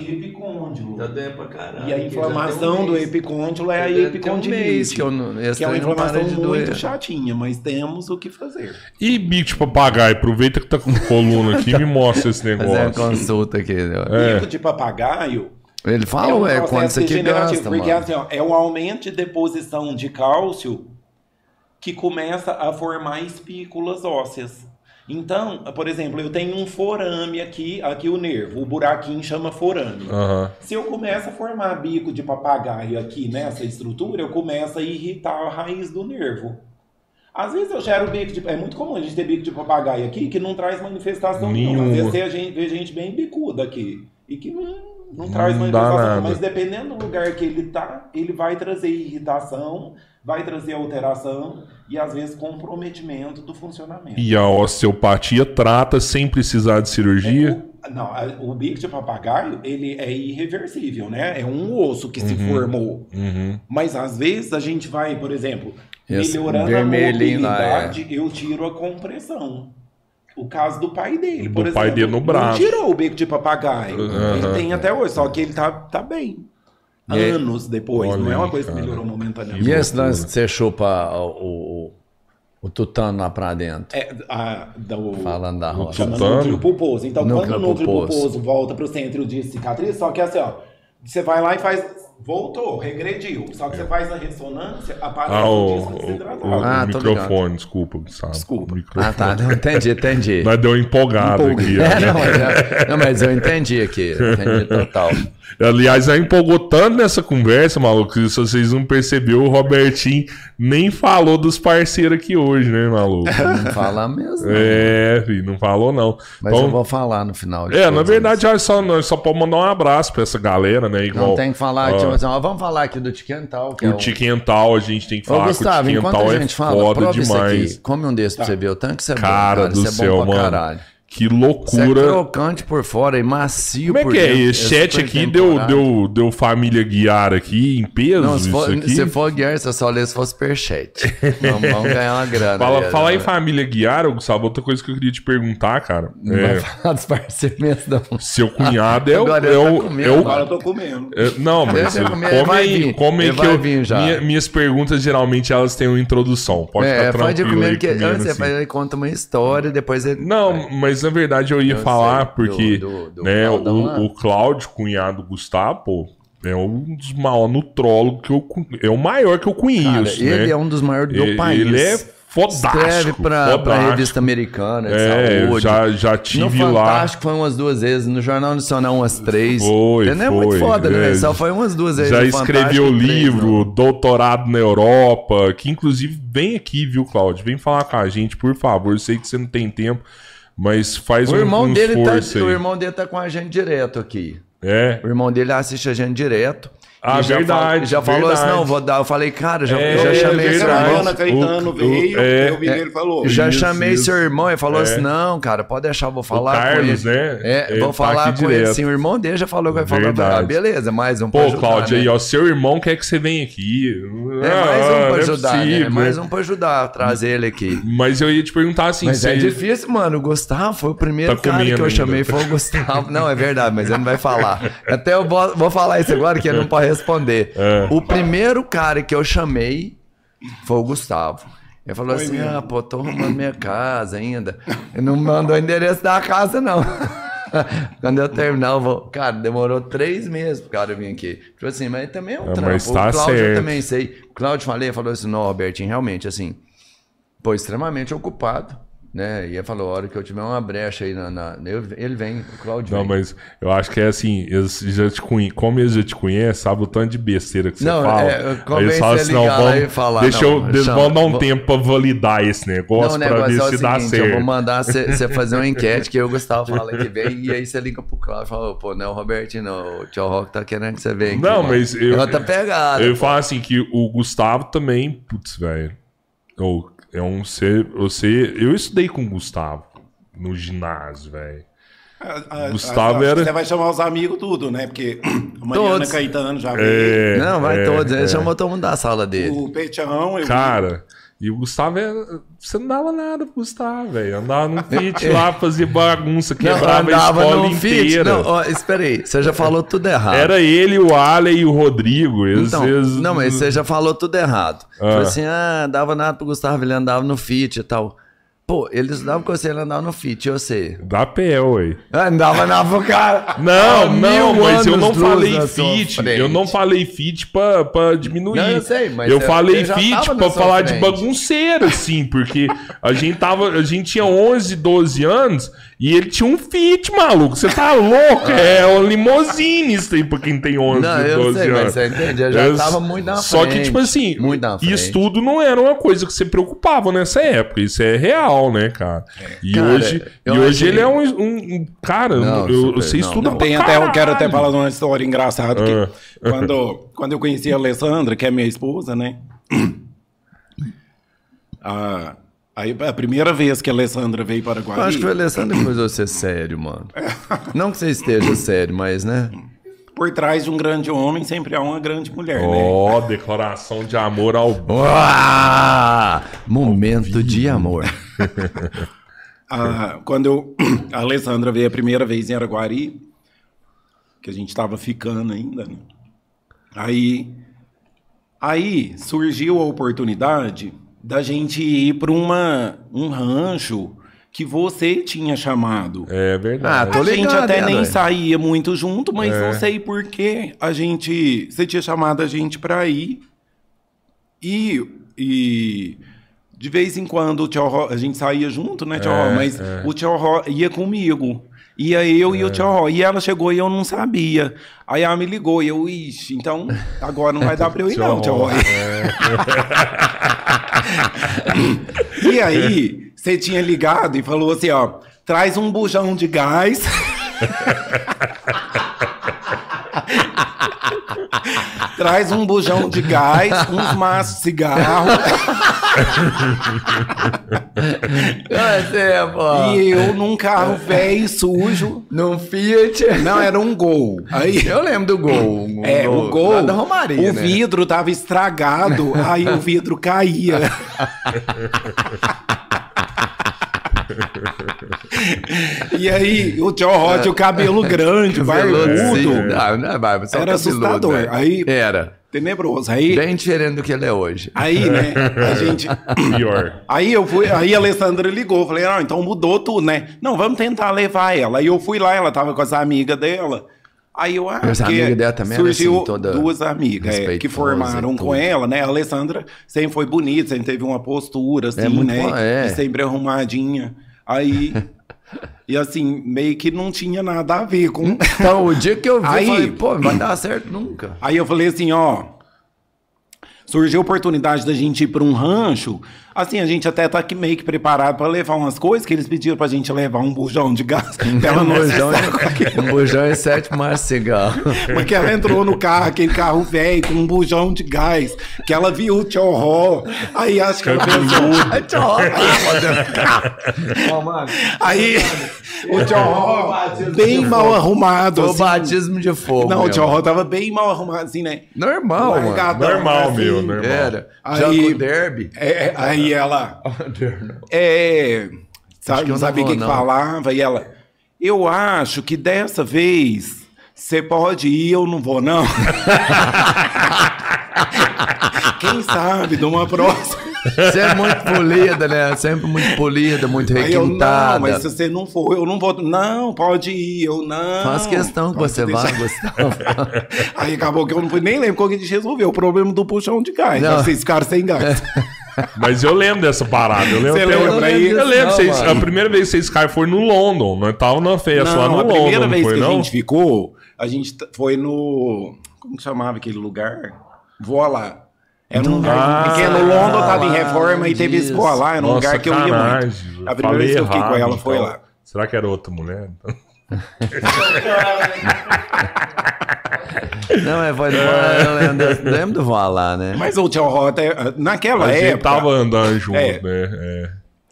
[SPEAKER 3] epicôndilo.
[SPEAKER 2] Tá doendo pra caralho.
[SPEAKER 3] E a inflamação do epicôndilo é a
[SPEAKER 2] Tem um
[SPEAKER 3] epicondilite.
[SPEAKER 2] que, eu não,
[SPEAKER 3] Que é uma
[SPEAKER 2] para
[SPEAKER 3] inflamação
[SPEAKER 2] de
[SPEAKER 3] muito
[SPEAKER 2] doer.
[SPEAKER 3] chatinha, mas temos o que fazer.
[SPEAKER 1] E bico de papagaio, aproveita que tá com coluna aqui e me mostra esse
[SPEAKER 2] Fazer uma
[SPEAKER 1] negócio.
[SPEAKER 2] consulta aqui. ó.
[SPEAKER 1] É.
[SPEAKER 3] Bico de papagaio
[SPEAKER 2] Ele fala,
[SPEAKER 3] é um
[SPEAKER 2] é, quanto
[SPEAKER 3] processo
[SPEAKER 2] você que gasta,
[SPEAKER 3] porque
[SPEAKER 2] mano.
[SPEAKER 3] assim, ó, é o aumento de deposição de cálcio que começa a formar espículas ósseas. Então, por exemplo, eu tenho um forame aqui, aqui o nervo, o buraquinho chama forame.
[SPEAKER 1] Aham.
[SPEAKER 3] Se eu começo a formar bico de papagaio aqui nessa estrutura, eu começo a irritar a raiz do nervo. Às vezes eu gero bico de. É muito comum a gente ter bico de papagaio aqui que não traz manifestação
[SPEAKER 1] Nenhuma.
[SPEAKER 3] Às vezes tem a gente, vê gente bem bicuda aqui. E que não, não,
[SPEAKER 1] Não
[SPEAKER 3] traz manifestação. Mas dependendo do lugar que ele tá, ele vai trazer irritação, vai trazer alteração e às vezes comprometimento do funcionamento.
[SPEAKER 1] E a osteopatia trata sem precisar de cirurgia?
[SPEAKER 3] O- não, o bico de papagaio, ele é irreversível, né? É um osso que se formou.
[SPEAKER 1] Uhum.
[SPEAKER 3] Mas às vezes a gente vai, por exemplo,
[SPEAKER 2] Esse
[SPEAKER 3] melhorando a
[SPEAKER 2] é.
[SPEAKER 3] mobilidade, eu tiro a compressão. O caso do pai dele,
[SPEAKER 1] Do
[SPEAKER 3] por
[SPEAKER 1] pai
[SPEAKER 3] exemplo.
[SPEAKER 1] dele no braço.
[SPEAKER 3] Não tirou o bico de papagaio.
[SPEAKER 1] Aham.
[SPEAKER 3] Ele tem até hoje, só que ele tá, tá bem.
[SPEAKER 2] E aí-
[SPEAKER 3] Anos depois,
[SPEAKER 1] Olha
[SPEAKER 3] não é uma coisa que
[SPEAKER 1] cara.
[SPEAKER 3] melhorou momentaneamente.
[SPEAKER 2] E esse lance que você chupa o, o, o tutano lá pra dentro?
[SPEAKER 3] É, a, do,
[SPEAKER 2] Falando da roça.
[SPEAKER 3] chama
[SPEAKER 1] Tutano?
[SPEAKER 3] núcleo pulposo. Então,
[SPEAKER 2] Núcleo
[SPEAKER 3] quando o núcleo
[SPEAKER 2] pulposo.
[SPEAKER 3] pulposo volta pro centro de cicatriz, só que assim, ó, você vai lá e faz. Voltou, regrediu. Só que você faz a ressonância, aparece
[SPEAKER 1] Ah,
[SPEAKER 3] o
[SPEAKER 1] o,
[SPEAKER 3] disco
[SPEAKER 1] o-
[SPEAKER 3] desidratado.
[SPEAKER 1] o
[SPEAKER 2] Ah,
[SPEAKER 1] microfone, desculpa, Gustavo.
[SPEAKER 3] Desculpa.
[SPEAKER 1] O.
[SPEAKER 2] Ah, tá. Não, entendi, entendi.
[SPEAKER 1] Nós deu uma empolgada
[SPEAKER 3] Empolguei.
[SPEAKER 1] aqui.
[SPEAKER 2] É,
[SPEAKER 1] ó.
[SPEAKER 2] não, mas, é- não, mas eu entendi aqui. Entendi total.
[SPEAKER 1] Aliás, já empolgou tanto nessa conversa, maluco, que se vocês não perceberam, o Robertinho nem falou dos parceiros aqui hoje, né, maluco?
[SPEAKER 2] Não fala mesmo.
[SPEAKER 1] É, filho, não falou não.
[SPEAKER 2] Mas
[SPEAKER 1] Então,
[SPEAKER 2] eu vou falar no final.
[SPEAKER 1] É, na verdade, nós só, nós só podemos mandar um abraço pra essa galera, né? Igual
[SPEAKER 2] Não tem que falar,
[SPEAKER 1] ó,
[SPEAKER 2] tipo assim, ó, vamos falar aqui do Tiquental, que é
[SPEAKER 1] o Tiquental, a gente tem que
[SPEAKER 2] Ô,
[SPEAKER 1] falar
[SPEAKER 2] Gustavo,
[SPEAKER 1] que o
[SPEAKER 2] enquanto
[SPEAKER 1] Tiquental
[SPEAKER 2] a gente
[SPEAKER 1] é
[SPEAKER 2] fala,
[SPEAKER 1] foda demais.
[SPEAKER 2] aqui. Come um desses pra você ver o tanto que isso é bom,
[SPEAKER 1] Cara
[SPEAKER 2] cara.
[SPEAKER 1] do
[SPEAKER 2] Isso é
[SPEAKER 1] céu,
[SPEAKER 2] bom pra
[SPEAKER 1] mano.
[SPEAKER 2] caralho.
[SPEAKER 1] Que
[SPEAKER 2] Isso é
[SPEAKER 1] loucura.
[SPEAKER 2] crocante por fora e macio
[SPEAKER 1] Como é
[SPEAKER 2] por
[SPEAKER 1] que é?
[SPEAKER 2] dentro.
[SPEAKER 1] Esse chat
[SPEAKER 2] super
[SPEAKER 1] aqui deu, deu, deu família guiar aqui em peso?
[SPEAKER 2] Não, se
[SPEAKER 1] isso
[SPEAKER 2] for,
[SPEAKER 1] aqui?
[SPEAKER 2] se for guiar, você só lê se for superchat. Vamos, vamos ganhar uma grana.
[SPEAKER 1] Fala,
[SPEAKER 2] aí,
[SPEAKER 1] falar em família guiar, Gustavo, outra coisa que eu queria te perguntar, cara.
[SPEAKER 2] Vai
[SPEAKER 1] É,
[SPEAKER 2] falar dos parceiros da
[SPEAKER 1] seu cunhado é o.
[SPEAKER 2] Agora
[SPEAKER 1] É
[SPEAKER 2] tá
[SPEAKER 1] o,
[SPEAKER 2] comendo,
[SPEAKER 1] é o-
[SPEAKER 3] Agora eu tô comendo.
[SPEAKER 1] é- não, mas
[SPEAKER 2] Deixa eu
[SPEAKER 1] come
[SPEAKER 2] comer, vai
[SPEAKER 1] que
[SPEAKER 2] vai
[SPEAKER 1] eu, minha- minhas perguntas geralmente elas têm uma introdução. Pode
[SPEAKER 2] É,
[SPEAKER 1] ficar
[SPEAKER 2] pode
[SPEAKER 1] tranquilo
[SPEAKER 2] comer,
[SPEAKER 1] aí
[SPEAKER 2] que
[SPEAKER 1] comendo,
[SPEAKER 2] antes você
[SPEAKER 1] assim.
[SPEAKER 2] faz, ele conta uma história, depois ele.
[SPEAKER 1] Não, mas na verdade eu ia
[SPEAKER 2] Eu
[SPEAKER 1] falar
[SPEAKER 2] sei,
[SPEAKER 1] porque
[SPEAKER 2] do- do- do
[SPEAKER 1] né, o, o Cláudio, cunhado do Gustavo, pô, é um dos maiores nutrólogos que eu é o maior que eu conheço,
[SPEAKER 2] Cara,
[SPEAKER 1] né?
[SPEAKER 2] ele é um dos maiores do
[SPEAKER 1] Ele-
[SPEAKER 2] país.
[SPEAKER 1] Ele é fodástico.
[SPEAKER 2] Escreve pra, pra revista americana de
[SPEAKER 1] É,
[SPEAKER 2] saúde.
[SPEAKER 1] já, já
[SPEAKER 2] No
[SPEAKER 1] tive lá.
[SPEAKER 2] Fantástico foi umas duas vezes, no Jornal Nacional umas três.
[SPEAKER 1] Foi,
[SPEAKER 2] Ele é muito
[SPEAKER 1] foi,
[SPEAKER 2] foda, né?
[SPEAKER 1] é.
[SPEAKER 2] Só foi umas duas vezes.
[SPEAKER 1] Já
[SPEAKER 2] no
[SPEAKER 1] escreveu
[SPEAKER 2] três,
[SPEAKER 1] livro,
[SPEAKER 2] não.
[SPEAKER 1] doutorado na Europa, que inclusive vem aqui, viu, Cláudio? Vem falar com a gente, por favor. Eu sei que você não tem tempo, mas faz
[SPEAKER 2] O
[SPEAKER 1] um,
[SPEAKER 2] irmão,
[SPEAKER 1] um
[SPEAKER 2] dele tá,
[SPEAKER 1] esforço
[SPEAKER 2] o
[SPEAKER 1] aí.
[SPEAKER 2] irmão dele tá com a gente direto aqui.
[SPEAKER 1] É.
[SPEAKER 2] O irmão dele assiste a gente direto.
[SPEAKER 1] Ah,
[SPEAKER 2] E já
[SPEAKER 1] verdade,
[SPEAKER 2] já falou assim,
[SPEAKER 1] verdade.
[SPEAKER 2] não, vou dar. Eu falei, cara, já,
[SPEAKER 1] É,
[SPEAKER 2] já
[SPEAKER 1] é
[SPEAKER 2] chamei seu irmão.
[SPEAKER 3] Ana Caetano
[SPEAKER 1] O-
[SPEAKER 3] veio,
[SPEAKER 1] o- é,
[SPEAKER 3] eu vi ele falou.
[SPEAKER 2] Já
[SPEAKER 1] Isso,
[SPEAKER 2] chamei
[SPEAKER 1] isso.
[SPEAKER 2] seu irmão e falou
[SPEAKER 1] É.
[SPEAKER 2] assim: não, cara, pode deixar, vou falar
[SPEAKER 1] Carlos,
[SPEAKER 2] com ele.
[SPEAKER 1] né?
[SPEAKER 2] É,
[SPEAKER 1] Ele
[SPEAKER 2] vou
[SPEAKER 1] tá
[SPEAKER 2] falar com ele
[SPEAKER 1] direto.
[SPEAKER 2] assim. O irmão dele já falou que vai falar.
[SPEAKER 1] Verdade.
[SPEAKER 2] Ah, beleza, mais um pra
[SPEAKER 1] Pô,
[SPEAKER 2] ajudar,
[SPEAKER 1] Cláudio,
[SPEAKER 2] né?
[SPEAKER 1] aí, ó, seu irmão quer que você venha aqui.
[SPEAKER 2] É mais um pra
[SPEAKER 1] é
[SPEAKER 2] ajudar, né? É
[SPEAKER 1] possível,
[SPEAKER 2] mais
[SPEAKER 1] né?
[SPEAKER 2] um pra ajudar, trazer ele aqui.
[SPEAKER 1] Mas eu ia te perguntar assim,
[SPEAKER 2] Mas é difícil, mano. O Gustavo foi o primeiro
[SPEAKER 1] Tá
[SPEAKER 2] cara que eu chamei, foi o Gustavo. Não, é verdade, mas ele não vai falar. Até eu vou, vou falar isso agora, que ele não pode responder.
[SPEAKER 1] É.
[SPEAKER 2] O primeiro cara que eu chamei foi o Gustavo. Ele falou assim:
[SPEAKER 3] mesmo.
[SPEAKER 2] ah, pô, tô arrumando minha casa ainda. Ele não mandou o endereço da casa, não. Quando eu terminar, eu vou. Cara, demorou três meses pro cara vir aqui. Tipo assim, mas também é um
[SPEAKER 1] É,
[SPEAKER 2] trampo.
[SPEAKER 1] mas
[SPEAKER 2] o
[SPEAKER 1] tá
[SPEAKER 2] Cláudio eu
[SPEAKER 1] certo.
[SPEAKER 2] também sei. O Cláudio falei, falou assim: não, Robertinho, realmente, assim, pô, extremamente ocupado, né? E ele falou, a hora que eu tiver uma brecha aí na... na- eu- ele vem, o Claudio
[SPEAKER 1] Não,
[SPEAKER 2] vem.
[SPEAKER 1] mas eu acho que é assim, eles já te conhe... como eles já te conhecem, sabe o tanto de besteira que você
[SPEAKER 2] Não,
[SPEAKER 1] fala.
[SPEAKER 2] é,
[SPEAKER 1] Aí eles falam assim, não, vamos,
[SPEAKER 2] falar,
[SPEAKER 1] deixa
[SPEAKER 2] não,
[SPEAKER 1] eu, eles vão dar um
[SPEAKER 2] vou-
[SPEAKER 1] tempo pra validar esse negócio,
[SPEAKER 2] Não,
[SPEAKER 1] pra ver
[SPEAKER 2] é
[SPEAKER 1] se dá certo.
[SPEAKER 2] eu vou mandar você fazer uma enquete que eu o Gustavo fala que vem, e aí você liga pro Claudio e fala, pô, não, Robertinho, não, o Tio Rock tá querendo que você venha aqui.
[SPEAKER 1] Não,
[SPEAKER 2] mano.
[SPEAKER 1] mas eu-
[SPEAKER 2] Ela tá pegada.
[SPEAKER 1] Eu
[SPEAKER 2] pô.
[SPEAKER 1] falo assim que o Gustavo também, putz, velho. ou É um ser. Você. Eu estudei com o Gustavo no ginásio, velho.
[SPEAKER 3] A- a-
[SPEAKER 1] Gustavo
[SPEAKER 3] a-
[SPEAKER 1] era-
[SPEAKER 3] Você vai chamar os amigos tudo, né? Porque a Mariana
[SPEAKER 2] Todos.
[SPEAKER 3] Caetano já veio.
[SPEAKER 1] É,
[SPEAKER 2] Não, vai
[SPEAKER 1] é,
[SPEAKER 2] todos, ele
[SPEAKER 1] é.
[SPEAKER 2] chamou todo mundo da sala dele.
[SPEAKER 3] O Petião, eu
[SPEAKER 1] Cara, e o Gustavo é. Você não dava nada pro Gustavo, velho. Andava no fit lá, fazia bagunça,
[SPEAKER 2] Não,
[SPEAKER 1] quebrava a
[SPEAKER 2] andava
[SPEAKER 1] escola inteira.
[SPEAKER 2] Não, ó, espera aí, você já falou tudo errado.
[SPEAKER 1] Era ele, o Ale e o Rodrigo. Eles,
[SPEAKER 2] Então,
[SPEAKER 1] eles-
[SPEAKER 2] não, mas você já falou tudo errado.
[SPEAKER 1] Ah.
[SPEAKER 2] Falou assim, ah, dava nada pro Gustavo, ele andava no fit e tal. Pô, eles davam você andar no fit, eu sei.
[SPEAKER 1] Dá pé, ué.
[SPEAKER 2] Andava na cara.
[SPEAKER 1] Não, não, mas eu não falei fit.
[SPEAKER 2] frente.
[SPEAKER 1] Eu não falei fit pra, pra diminuir.
[SPEAKER 2] Não, eu sei, mas
[SPEAKER 1] eu
[SPEAKER 2] eu-
[SPEAKER 1] falei
[SPEAKER 2] eu
[SPEAKER 1] fit pra falar de
[SPEAKER 2] frente.
[SPEAKER 1] bagunceiro, assim, porque a gente tava. A gente tinha 11, 12 anos e ele tinha um fit, maluco. Você tá louco? É uma limousine isso aí pra quem tem 11,
[SPEAKER 2] Não, eu
[SPEAKER 1] 12
[SPEAKER 2] sei,
[SPEAKER 1] anos.
[SPEAKER 2] mas você entende, eu já tava muito na
[SPEAKER 1] Só que,
[SPEAKER 2] frente,
[SPEAKER 1] tipo assim,
[SPEAKER 2] muito na frente.
[SPEAKER 1] isso tudo não era uma coisa que você preocupava nessa época. Isso é real, né, cara? E
[SPEAKER 2] Cara,
[SPEAKER 1] hoje, e hoje
[SPEAKER 2] achei-
[SPEAKER 1] ele é um, um- um- cara,
[SPEAKER 2] Não,
[SPEAKER 1] eu,
[SPEAKER 2] super,
[SPEAKER 1] você
[SPEAKER 2] não,
[SPEAKER 1] estuda
[SPEAKER 2] não.
[SPEAKER 1] pra
[SPEAKER 3] Tem até, eu quero até falar de uma história engraçada. Que
[SPEAKER 1] Ah.
[SPEAKER 3] quando, quando eu conheci a Alessandra, que é minha esposa, né? A, aí, a primeira vez que a Alessandra veio para
[SPEAKER 2] Eu
[SPEAKER 3] Guari...
[SPEAKER 2] acho que o Alessandro fez você sério, mano. Não que você esteja sério, mas, né?
[SPEAKER 3] Por trás de um grande homem sempre há uma grande mulher, né?
[SPEAKER 1] Ó, declaração de amor ao.
[SPEAKER 2] Uá! Momento de amor.
[SPEAKER 3] Ah, quando eu, a Alessandra veio a primeira vez em Araguari, que a gente estava ficando ainda, né? Aí, aí surgiu a oportunidade da gente ir para uma um rancho que você tinha chamado.
[SPEAKER 1] É verdade.
[SPEAKER 2] Ah, tô
[SPEAKER 3] a gente
[SPEAKER 2] ligado,
[SPEAKER 3] até
[SPEAKER 2] é,
[SPEAKER 3] nem saía muito junto, mas
[SPEAKER 1] É.
[SPEAKER 3] não sei por que a gente. Você tinha chamado a gente pra ir. E, e de vez em quando o Tio Ró, a gente saía junto, né, Tio
[SPEAKER 1] É,
[SPEAKER 3] Ró? Mas
[SPEAKER 1] é.
[SPEAKER 3] o Tio Ró ia comigo. Ia eu e o Tio Ró. E ela chegou e eu não sabia. Aí ela me ligou e eu, ixi, então agora não vai dar pra eu ir, não, Tio Ró. E aí, você tinha ligado e falou assim, ó, traz um bujão de gás. traz um bujão de gás, uns maços de cigarro
[SPEAKER 2] Você, pô.
[SPEAKER 3] e eu num carro velho, sujo.
[SPEAKER 2] Num Fiat.
[SPEAKER 3] Não, era um gol. Aí,
[SPEAKER 2] Eu lembro do gol.
[SPEAKER 3] é, o gol,
[SPEAKER 2] da Romaria,
[SPEAKER 3] o
[SPEAKER 2] né?
[SPEAKER 3] vidro tava estragado, aí o vidro caía. E aí, o tio Rod, o cabelo grande,
[SPEAKER 2] Veludo.
[SPEAKER 3] barbudo,
[SPEAKER 2] Ah, não é barba, só
[SPEAKER 3] Era
[SPEAKER 2] cabeludo,
[SPEAKER 3] assustador.
[SPEAKER 2] né?
[SPEAKER 3] Aí-
[SPEAKER 2] Era.
[SPEAKER 3] tenebroso. Aí,
[SPEAKER 2] Bem diferente do que ele é hoje.
[SPEAKER 3] aí, né, a gente...
[SPEAKER 1] Pior.
[SPEAKER 3] Aí eu fui, aí a Alessandra ligou, falei, não, então mudou tudo, né? Não, vamos tentar levar ela. Aí eu fui lá, ela tava com as amigas dela. Aí eu, ah,
[SPEAKER 2] As
[SPEAKER 3] porque
[SPEAKER 2] amigas dela também eram,
[SPEAKER 3] surgiu
[SPEAKER 2] assim,
[SPEAKER 3] duas amigas é, que formaram com ela, né? A Alessandra sempre foi bonita, sempre teve uma postura, assim,
[SPEAKER 2] muito
[SPEAKER 3] né?
[SPEAKER 2] é.
[SPEAKER 3] Sempre arrumadinha. Aí, e assim, meio que não tinha nada a ver com...
[SPEAKER 2] Então, o dia que eu vi,
[SPEAKER 3] Aí-
[SPEAKER 2] eu falei, pô, não vai dar certo nunca.
[SPEAKER 3] Aí eu falei assim, ó. Surgiu a oportunidade da gente ir para um rancho. Assim, a gente até tá aqui meio que preparado para levar umas coisas que eles pediram pra gente levar um bujão de gás. pra ela
[SPEAKER 2] Um bujão,
[SPEAKER 3] acessar.
[SPEAKER 2] um bujão e sete de cigarro.
[SPEAKER 3] Porque ela entrou no carro, aquele carro velho, com um bujão de gás, que ela viu o tio Ró. Aí acho que ela pensou.
[SPEAKER 2] Mano.
[SPEAKER 3] Aí o tio Ró, bem mal arrumado.
[SPEAKER 2] Foi o
[SPEAKER 3] assim.
[SPEAKER 2] batismo de fogo.
[SPEAKER 3] Não, o
[SPEAKER 2] mesmo.
[SPEAKER 3] tio Ró tava bem mal arrumado, assim, né?
[SPEAKER 2] Normal.
[SPEAKER 3] Largadão,
[SPEAKER 1] Normal,
[SPEAKER 3] assim.
[SPEAKER 1] meu, normal.
[SPEAKER 2] Era.
[SPEAKER 3] Aí-
[SPEAKER 2] Já com o derby.
[SPEAKER 3] É, é, aí ela. É. Sabe,
[SPEAKER 2] que eu
[SPEAKER 3] não sabia o que,
[SPEAKER 2] não.
[SPEAKER 3] falava. E ela. Eu acho que dessa vez você pode ir, eu não vou, não. Quem sabe, de uma próxima.
[SPEAKER 2] Você é muito polida, né? Sempre muito polida, muito
[SPEAKER 3] Aí eu, não,
[SPEAKER 2] requintada.
[SPEAKER 3] mas se você não for, eu não vou. Não, pode ir, eu não.
[SPEAKER 2] Faz questão que
[SPEAKER 3] Pode
[SPEAKER 2] você vá, Gustavo.
[SPEAKER 3] Aí acabou que eu não fui, nem lembro como que a gente resolveu o problema do puxão de gás.
[SPEAKER 2] Não.
[SPEAKER 3] Vocês ficaram sem gás.
[SPEAKER 1] Mas eu lembro dessa parada. Eu lembro,
[SPEAKER 3] Você lembra aí?
[SPEAKER 1] Eu lembro.
[SPEAKER 2] Não,
[SPEAKER 1] vocês- a primeira vez que vocês caíram foi no London. Nós tava na festa lá no
[SPEAKER 3] Não, a
[SPEAKER 1] London.
[SPEAKER 3] primeira
[SPEAKER 1] não
[SPEAKER 3] vez
[SPEAKER 1] foi,
[SPEAKER 3] que
[SPEAKER 1] não?
[SPEAKER 3] a gente ficou, a gente foi no. Como que chamava aquele lugar? Voa lá. Era um lugar
[SPEAKER 1] Ah,
[SPEAKER 3] pequeno. London tava em
[SPEAKER 2] lá,
[SPEAKER 3] reforma e teve escola lá. Era um
[SPEAKER 1] Nossa,
[SPEAKER 3] lugar que eu ia muito. A primeira vez que eu fiquei com
[SPEAKER 1] errado,
[SPEAKER 3] ela foi
[SPEAKER 1] então.
[SPEAKER 3] lá.
[SPEAKER 1] Será que era outra mulher?
[SPEAKER 2] Não, é, foi do... lembro, do vó lá, né?
[SPEAKER 3] Mas o Tio Rota, naquela
[SPEAKER 1] A gente
[SPEAKER 3] época,
[SPEAKER 1] tava andando junto,
[SPEAKER 3] É.
[SPEAKER 1] né? É.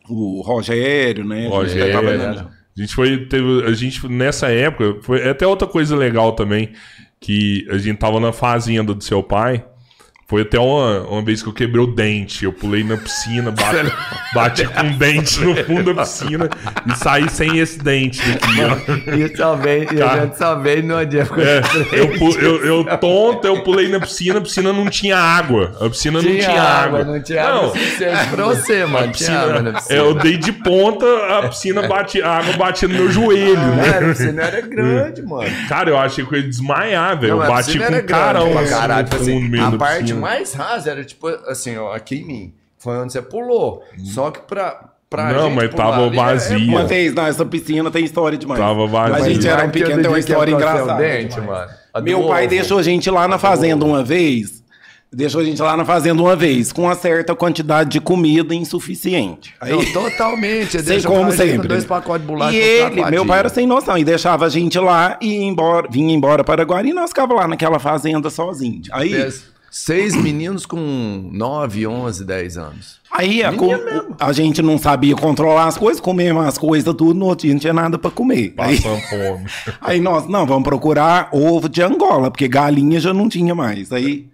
[SPEAKER 3] o Rogério, né?
[SPEAKER 1] Rogério.
[SPEAKER 3] tava
[SPEAKER 1] A gente foi. Teve, a gente, nessa época, foi até outra coisa legal também. Que a gente tava na fazenda do seu pai. Foi até uma, uma vez que eu quebrei o dente. Eu pulei na piscina, bati, bati com o dente no fundo da piscina e saí sem esse dente daqui.
[SPEAKER 2] E só vem, e a gente só vem no dia
[SPEAKER 1] É, eu, eu, eu tonto, eu pulei na piscina, a piscina não tinha água. A piscina não tinha água.
[SPEAKER 2] Não tinha água suficiente pra você, mano. Tinha água na piscina.
[SPEAKER 1] É, eu dei de ponta, a piscina bate, a água batia no meu joelho,
[SPEAKER 2] Não era, a
[SPEAKER 1] né?
[SPEAKER 2] piscina era grande, mano.
[SPEAKER 1] Cara, eu achei que eu ia desmaiar, velho. Eu
[SPEAKER 2] Não, a
[SPEAKER 1] bati
[SPEAKER 2] piscina
[SPEAKER 1] com um carão assim, no
[SPEAKER 2] tipo assim,
[SPEAKER 1] mesmo
[SPEAKER 2] A
[SPEAKER 1] da
[SPEAKER 2] parte mais rasa era tipo assim, ó, aqui em mim. Foi onde você pulou. Só que pra, pra
[SPEAKER 1] Não,
[SPEAKER 2] gente
[SPEAKER 1] mas tava
[SPEAKER 2] é-
[SPEAKER 1] vazia.
[SPEAKER 2] é-
[SPEAKER 3] Uma vez nessa piscina tem história demais.
[SPEAKER 1] Tava vazio.
[SPEAKER 3] A gente era um pequeno, tem uma história engraçada.
[SPEAKER 2] dente, mano.
[SPEAKER 3] Meu pai deixou a gente lá na fazenda uma vez. Deixou a gente lá na fazenda uma vez, com uma certa quantidade de comida insuficiente. Aí,
[SPEAKER 2] Não, totalmente. Deixa
[SPEAKER 3] como sempre.
[SPEAKER 2] dois pacotes de bolacha
[SPEAKER 3] e ele, meu pai era sem noção, e deixava a gente lá e ia embora, vinha embora para Guarani e nós ficava lá naquela fazenda sozinho. Aí,
[SPEAKER 2] Seis meninos com 9, 11, 10 anos.
[SPEAKER 3] aí a, co- a gente não sabia controlar as coisas, comemos as coisas tudo, no outro dia não tinha nada para comer. Aí,
[SPEAKER 1] Passando fome.
[SPEAKER 3] Aí nós, não, vamos procurar ovo de Angola, porque galinha já não tinha mais. Aí,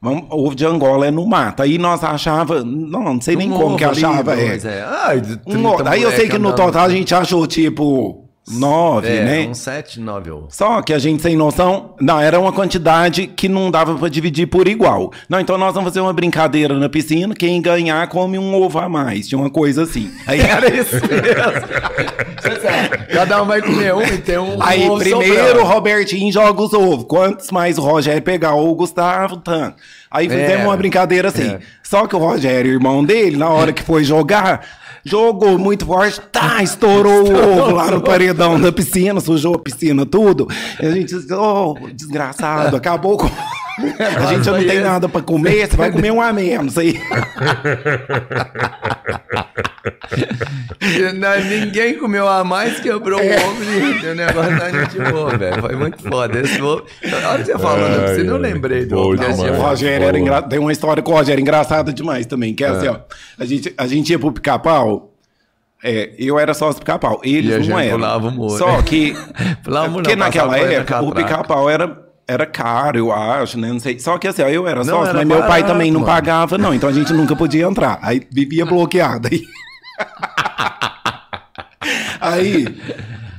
[SPEAKER 3] vamos, ovo de Angola é no mato. Aí nós achava, não, não sei nem
[SPEAKER 2] Um
[SPEAKER 3] como que
[SPEAKER 2] ali,
[SPEAKER 3] achava. é.
[SPEAKER 2] dois, é. Ai,
[SPEAKER 3] Um
[SPEAKER 2] 30
[SPEAKER 3] ovo. aí eu sei que no total a gente achou tipo nove,
[SPEAKER 2] É,
[SPEAKER 3] né?
[SPEAKER 2] uns 7, 9 ovos.
[SPEAKER 3] Só que a gente sem noção, não, era uma quantidade que não dava pra dividir por igual. Não, então nós vamos fazer uma brincadeira na piscina, quem ganhar come um ovo a mais, tinha uma coisa assim. Aí
[SPEAKER 2] Era isso mesmo. Cada um vai comer um e tem um
[SPEAKER 3] Aí
[SPEAKER 2] ovo
[SPEAKER 3] primeiro o. Robertinho joga os ovos. Quantos mais o Rogério pegar ou o Gustavo, tanto. Aí fizemos
[SPEAKER 2] É.
[SPEAKER 3] uma brincadeira assim.
[SPEAKER 2] É.
[SPEAKER 3] Só que o Rogério, irmão dele, na hora que foi jogar, jogou muito forte, tá, estourou o ovo lá no paredão da piscina, sujou a piscina tudo. E a gente disse, oh, desgraçado, acabou com... A gente já não tem nada pra comer, você vai comer um a menos aí.
[SPEAKER 2] Não- Ninguém comeu a mais, quebrou
[SPEAKER 3] É.
[SPEAKER 2] o ovo e o negócio da gente boa, velho. Foi muito foda. Esse ovo... A hora que você
[SPEAKER 1] Ai,
[SPEAKER 2] piscina, eu
[SPEAKER 1] ai,
[SPEAKER 2] lembrei do ovo.
[SPEAKER 3] Rogério era engra... tem uma história com o Rogério engraçada demais também, que é, assim, ó. A gente, a gente ia pro pica-pau. É, eu era sócio do pica-pau. Eles
[SPEAKER 2] E a
[SPEAKER 3] não
[SPEAKER 2] gente
[SPEAKER 3] eram.
[SPEAKER 2] pulava o muro,
[SPEAKER 3] Só que.
[SPEAKER 2] Pulava o muro,
[SPEAKER 3] porque
[SPEAKER 2] não,
[SPEAKER 3] naquela época
[SPEAKER 2] na
[SPEAKER 3] o pica-pau era. Era caro, eu acho, né? Não sei. Só que assim, eu era sócio, mas meu pai também não
[SPEAKER 2] mano.
[SPEAKER 3] pagava, não. Então a gente nunca podia entrar. Aí vivia bloqueado. Aí. aí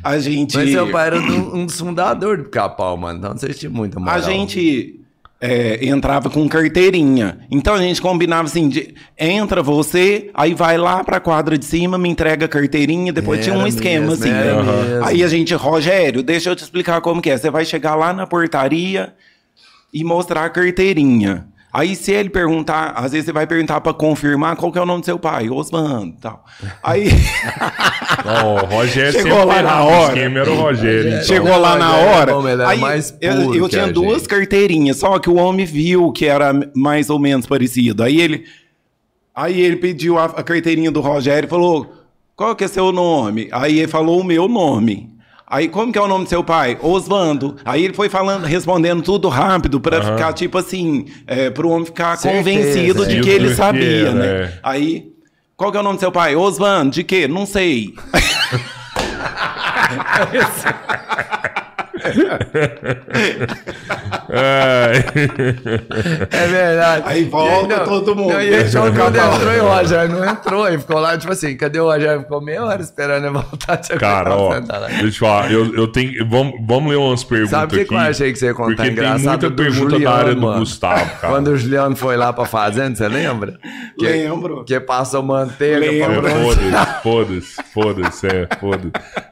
[SPEAKER 3] a gente.
[SPEAKER 2] Mas seu pai era um dos fundadores do Capau, mano. Então vocês tinham muita moral.
[SPEAKER 3] A gente é, entrava com carteirinha. Então a gente combinava assim: de- entra você, aí vai lá pra quadra de cima, me entrega a carteirinha, depois tinha um
[SPEAKER 2] Era
[SPEAKER 3] esquema
[SPEAKER 2] mesmo,
[SPEAKER 3] assim.
[SPEAKER 2] era mesmo.
[SPEAKER 3] Aí a gente, Rogério, deixa eu te explicar como que é. Você vai chegar lá na portaria e mostrar a carteirinha. Aí se ele perguntar, às vezes você vai perguntar pra confirmar qual que é o nome do seu pai, Osvaldo, tal. Aí
[SPEAKER 1] Ó, o Rogério
[SPEAKER 3] Chegou lá na
[SPEAKER 1] o
[SPEAKER 3] hora.
[SPEAKER 1] esquema era o Rogério. então.
[SPEAKER 3] Chegou lá na hora.
[SPEAKER 2] era
[SPEAKER 3] aí
[SPEAKER 2] mais
[SPEAKER 3] eu,
[SPEAKER 2] puro
[SPEAKER 3] eu tinha
[SPEAKER 2] a
[SPEAKER 3] duas
[SPEAKER 2] gente.
[SPEAKER 3] carteirinhas, só que o homem viu que era mais ou menos parecido. Aí ele, aí ele pediu a, a carteirinha do Rogério e falou: qual que é seu nome? Aí ele falou o meu nome. Aí, como que é o nome do seu pai? Osvando. Aí ele foi falando, respondendo tudo rápido, pra ficar, tipo assim, é, pro homem ficar
[SPEAKER 2] Certeza,
[SPEAKER 3] convencido de que ele sabia, né?
[SPEAKER 1] é.
[SPEAKER 3] Aí, qual que é o nome do seu pai? Osvando, de quê? Não sei.
[SPEAKER 2] É verdade.
[SPEAKER 3] Aí volta todo mundo.
[SPEAKER 2] Não, e ele achou que quando
[SPEAKER 3] Acabou.
[SPEAKER 2] entrou e o Rogério não entrou. E ficou lá, tipo assim, cadê o Rogério? Ficou meia hora esperando ele voltar. Tinha
[SPEAKER 1] Cara, ó, deixa eu te falar, eu, eu tenho. Vamos, vamos ler umas perguntas
[SPEAKER 2] Sabe o que
[SPEAKER 1] aqui.
[SPEAKER 2] que eu achei que você ia contar
[SPEAKER 1] Porque tem
[SPEAKER 2] engraçado
[SPEAKER 1] muita
[SPEAKER 2] do
[SPEAKER 1] pergunta
[SPEAKER 2] Juliano,
[SPEAKER 1] da área do
[SPEAKER 2] mano?
[SPEAKER 1] Gustavo, cara.
[SPEAKER 2] Quando o Juliano foi lá pra fazenda, você lembra? Que,
[SPEAKER 3] Lembro.
[SPEAKER 2] Que passou manteiga
[SPEAKER 3] Lembro.
[SPEAKER 2] pra.
[SPEAKER 1] Foda-se, foda-se, foda-se, é, foda-se.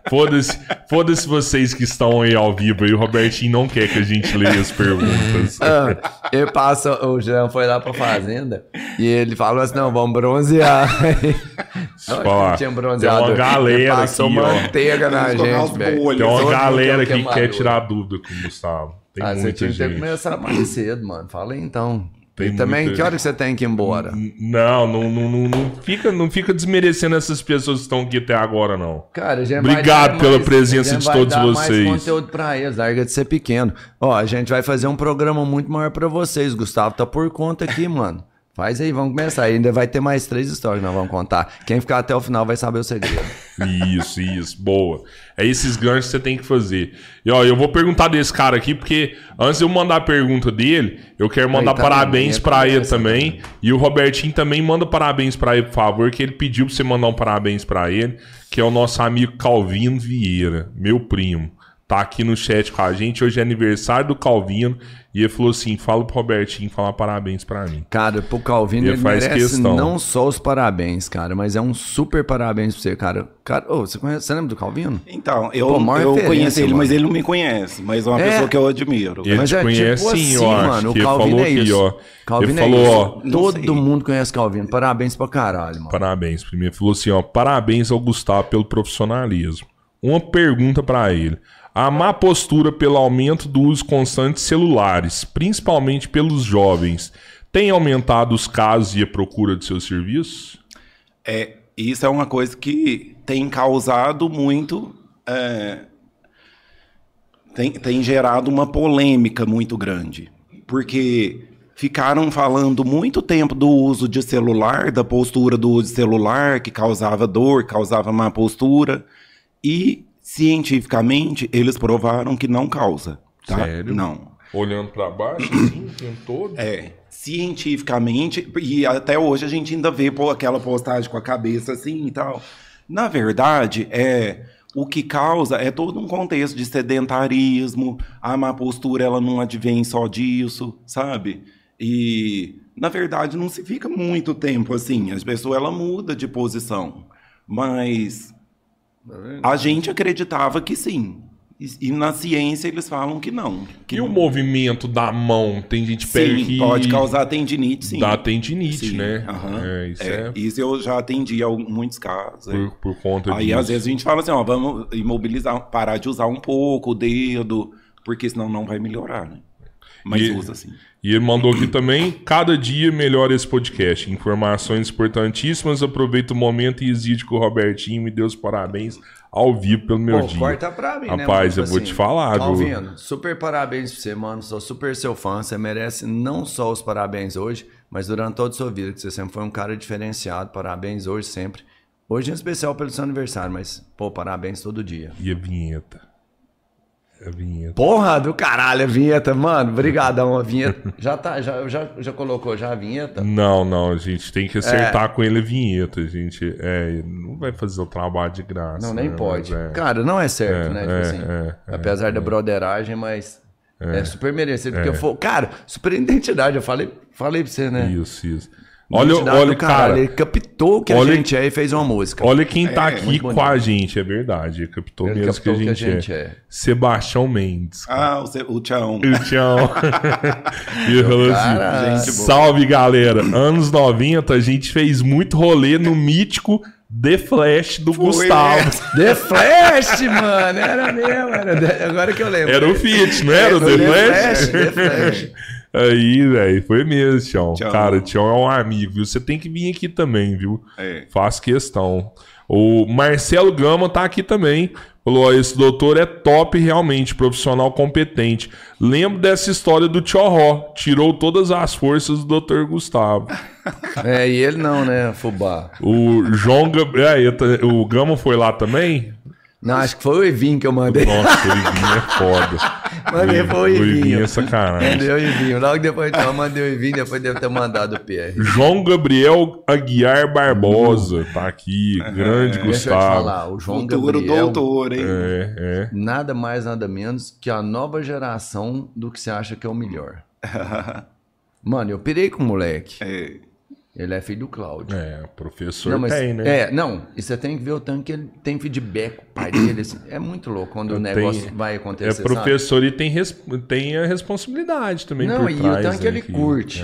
[SPEAKER 1] Foda-se, foda-se vocês que estão aí ao vivo aí. O Robertinho não quer que a gente leia as perguntas.
[SPEAKER 2] Ah, ele passa, o Jean foi lá pra fazenda e ele falou assim: não, vamos bronzear.
[SPEAKER 1] Deixa eu
[SPEAKER 2] Não,
[SPEAKER 1] falar.
[SPEAKER 2] tinha
[SPEAKER 1] Tem
[SPEAKER 2] bronzeador.
[SPEAKER 1] uma galera
[SPEAKER 2] Ele passou
[SPEAKER 1] aqui, ó.
[SPEAKER 2] manteiga na gente, velho.
[SPEAKER 1] Tem uma galera aqui que quer tirar dúvida com o Gustavo. Tem
[SPEAKER 2] Ah, você tinha que ter começado mais cedo, mano. Fala aí então.
[SPEAKER 1] Tem
[SPEAKER 2] e também,
[SPEAKER 1] muita-
[SPEAKER 2] que hora que você tem que ir embora?
[SPEAKER 1] Não, não, não, não, não fica, não fica desmerecendo essas pessoas que estão aqui até agora, não.
[SPEAKER 2] Cara, a
[SPEAKER 1] Obrigado pela
[SPEAKER 2] mais-
[SPEAKER 1] presença de todos
[SPEAKER 2] dar
[SPEAKER 1] vocês.
[SPEAKER 2] mais conteúdo pra eles, larga de ser pequeno. Ó, a gente vai fazer um programa muito maior pra vocês. Gustavo tá por conta aqui, mano. Faz aí, vamos começar. Ainda vai ter mais três histórias que nós vamos contar. Quem ficar até o final vai saber o segredo.
[SPEAKER 1] Isso, isso, boa. É esses ganchos que você tem que fazer. E ó, eu vou perguntar desse cara aqui, porque antes de eu mandar a pergunta dele, eu quero mandar
[SPEAKER 2] tá
[SPEAKER 1] parabéns
[SPEAKER 2] vendo?
[SPEAKER 1] pra ele também. E o Robertinho também manda parabéns pra ele, por favor, que ele pediu pra você mandar um parabéns pra ele, que é o nosso amigo Calvino Vieira, meu primo. Tá aqui no chat com a gente. Hoje é aniversário do Calvino. E ele falou assim: fala pro Robertinho falar parabéns pra mim.
[SPEAKER 2] Cara, pro Calvino
[SPEAKER 1] Ele
[SPEAKER 2] ele,
[SPEAKER 1] faz
[SPEAKER 2] merece
[SPEAKER 1] questão.
[SPEAKER 2] não só os parabéns, cara, mas é um super parabéns pra você, cara. Cara, ô, você, conhece, você lembra do Calvino?
[SPEAKER 3] Então, eu,
[SPEAKER 2] Pô,
[SPEAKER 3] eu conheço ele,
[SPEAKER 2] mano.
[SPEAKER 3] mas ele não me conhece. Mas é uma
[SPEAKER 2] É.
[SPEAKER 3] pessoa que eu admiro.
[SPEAKER 1] Ele
[SPEAKER 2] Mas
[SPEAKER 1] te
[SPEAKER 2] é
[SPEAKER 1] conhece
[SPEAKER 2] tipo
[SPEAKER 1] sim,
[SPEAKER 2] assim,
[SPEAKER 1] eu acho.
[SPEAKER 2] mano, o Calvino
[SPEAKER 1] falou
[SPEAKER 2] é
[SPEAKER 1] aqui,
[SPEAKER 2] isso.
[SPEAKER 1] ó.
[SPEAKER 2] Calvino
[SPEAKER 1] ele
[SPEAKER 2] é
[SPEAKER 1] falou,
[SPEAKER 2] isso.
[SPEAKER 1] ó.
[SPEAKER 2] Todo mundo conhece Calvino. Parabéns pra caralho, mano.
[SPEAKER 1] Parabéns. Primeiro falou assim, ó, parabéns ao Gustavo pelo profissionalismo. Uma pergunta pra ele. A má postura pelo aumento do uso constante de celulares, principalmente pelos jovens, tem aumentado os casos e a procura de seus serviços?
[SPEAKER 3] É, isso é uma coisa que tem causado muito. é, tem, tem gerado uma polêmica muito grande. Porque ficaram falando muito tempo do uso de celular, da postura do uso de celular, que causava dor, causava má postura. E, cientificamente, eles provaram que não causa. Tá?
[SPEAKER 1] Sério?
[SPEAKER 3] Não.
[SPEAKER 1] Olhando pra baixo, assim, o tempo todo?
[SPEAKER 3] É, cientificamente, e até hoje a gente ainda vê pô, aquela postagem com a cabeça assim e tal. Na verdade, é o que causa é todo um contexto de sedentarismo, a má postura ela não advém só disso, sabe? E na verdade não se fica muito tempo assim, as pessoas ela muda de posição, mas a gente acreditava que sim. E, na ciência eles falam que não. Que
[SPEAKER 1] E o
[SPEAKER 3] não.
[SPEAKER 1] movimento da mão? Tem gente
[SPEAKER 3] Sim,
[SPEAKER 1] que
[SPEAKER 3] pode causar tendinite, sim.
[SPEAKER 1] dá tendinite,
[SPEAKER 3] Sim,
[SPEAKER 1] né?
[SPEAKER 3] aham.
[SPEAKER 1] É, isso
[SPEAKER 3] É,
[SPEAKER 1] é,
[SPEAKER 3] Isso eu já atendi em muitos casos. é.
[SPEAKER 1] por, por conta
[SPEAKER 3] Aí
[SPEAKER 1] disso.
[SPEAKER 3] às vezes a gente fala assim, ó, vamos imobilizar, parar de usar um pouco o dedo, porque senão não vai melhorar, né? Mas
[SPEAKER 1] E-
[SPEAKER 3] usa assim.
[SPEAKER 1] E ele mandou aqui também, cada dia melhora esse podcast. Informações importantíssimas. Aproveita o momento e exige que o Robertinho me dê os parabéns ao vivo pelo meu
[SPEAKER 2] Pô,
[SPEAKER 1] dia.
[SPEAKER 2] corta pra mim, né,
[SPEAKER 1] Rapaz,
[SPEAKER 2] mano?
[SPEAKER 1] eu vou
[SPEAKER 2] Tipo
[SPEAKER 1] te falar, viu?
[SPEAKER 2] Calvino, super parabéns pra você, mano. Sou super seu fã. Você merece não só os parabéns hoje, mas durante toda a sua vida, que você sempre foi um cara diferenciado. Parabéns hoje, sempre. Hoje em especial pelo seu aniversário, mas, pô, parabéns todo dia.
[SPEAKER 1] E a vinheta? A vinheta.
[SPEAKER 2] Porra do caralho, a vinheta, mano. Obrigadão, a vinheta. Já tá, já, já, já colocou já a vinheta?
[SPEAKER 1] Não, não, a gente tem que acertar
[SPEAKER 2] É.
[SPEAKER 1] com ele a vinheta. A gente é, não vai fazer o trabalho de graça.
[SPEAKER 2] Não, nem
[SPEAKER 1] né?
[SPEAKER 2] pode.
[SPEAKER 1] É.
[SPEAKER 2] Cara, não é certo,
[SPEAKER 1] É,
[SPEAKER 2] né? Tipo
[SPEAKER 1] é,
[SPEAKER 2] assim,
[SPEAKER 1] é,
[SPEAKER 2] apesar da broderagem, mas é, super merecido. Porque eu for, cara, super identidade, eu falei, falei pra você, né?
[SPEAKER 1] Isso, isso. Olha, olha, cara.
[SPEAKER 2] ele captou o que
[SPEAKER 1] olha-
[SPEAKER 2] a gente é e fez uma música.
[SPEAKER 1] Olha quem tá
[SPEAKER 3] É,
[SPEAKER 1] aqui com a gente, é verdade. Ele captou
[SPEAKER 2] Ele
[SPEAKER 1] mesmo
[SPEAKER 2] captou
[SPEAKER 1] que a gente, é.
[SPEAKER 2] é.
[SPEAKER 1] Sebastião Mendes.
[SPEAKER 3] Ah, o, o tchão.
[SPEAKER 1] Tchau. e ele falou
[SPEAKER 2] cara,
[SPEAKER 1] assim:
[SPEAKER 3] gente.
[SPEAKER 1] Salve galera. Anos 90 a gente fez muito rolê no mítico The Flash do Gustavo.
[SPEAKER 2] The Flash, mano, era mesmo, era agora que eu lembro.
[SPEAKER 1] Era o Fit, não era o The,
[SPEAKER 2] The
[SPEAKER 1] Flash?
[SPEAKER 2] Flash, The Flash.
[SPEAKER 1] Aí, velho, foi mesmo, Tião.
[SPEAKER 3] Tchau.
[SPEAKER 1] Cara, Tião é um amigo, viu? Você tem que vir aqui também, viu?
[SPEAKER 3] É.
[SPEAKER 1] Faz questão. O Marcelo Gama tá aqui também. Falou: ó, esse doutor é top realmente, profissional competente. Lembro dessa história do Tchorró. Tirou todas as forças do doutor Gustavo.
[SPEAKER 2] É, e ele não, né, Fubá?
[SPEAKER 1] O João Gabriel. é, o Gama foi lá também?
[SPEAKER 2] Não, acho que foi o Evinho que eu mandei.
[SPEAKER 1] Nossa, o Ivinho é foda.
[SPEAKER 2] Mandei foi o
[SPEAKER 1] o Ivinho
[SPEAKER 2] Ivinho.
[SPEAKER 1] é sacanagem.
[SPEAKER 2] Mandei o Evinho. Logo depois eu mandei o Evinho, depois deve ter mandado o PR.
[SPEAKER 1] João Gabriel Aguiar Barbosa tá aqui. Grande
[SPEAKER 2] Deixa eu te
[SPEAKER 1] Gustavo.
[SPEAKER 2] falar, o João
[SPEAKER 3] Futuro
[SPEAKER 2] Gabriel,
[SPEAKER 3] doutor, hein?
[SPEAKER 1] É, é.
[SPEAKER 2] nada mais, nada menos que a nova geração do que você acha que é o melhor. Mano, eu pirei com o moleque.
[SPEAKER 3] É.
[SPEAKER 2] Ele é filho do Cláudio.
[SPEAKER 1] É, professor
[SPEAKER 2] Não, mas,
[SPEAKER 1] tem, né?
[SPEAKER 2] É, não, e você tem que ver o tanto que ele tem feedback com o pai dele. assim, é muito louco quando o
[SPEAKER 1] Tem-
[SPEAKER 2] negócio vai
[SPEAKER 1] É
[SPEAKER 2] acontecer. sabe?
[SPEAKER 1] professor e tem, res- tem a responsabilidade também
[SPEAKER 2] Não,
[SPEAKER 1] por
[SPEAKER 2] e
[SPEAKER 1] trás.
[SPEAKER 2] o tanto que
[SPEAKER 1] né,
[SPEAKER 2] ele curte.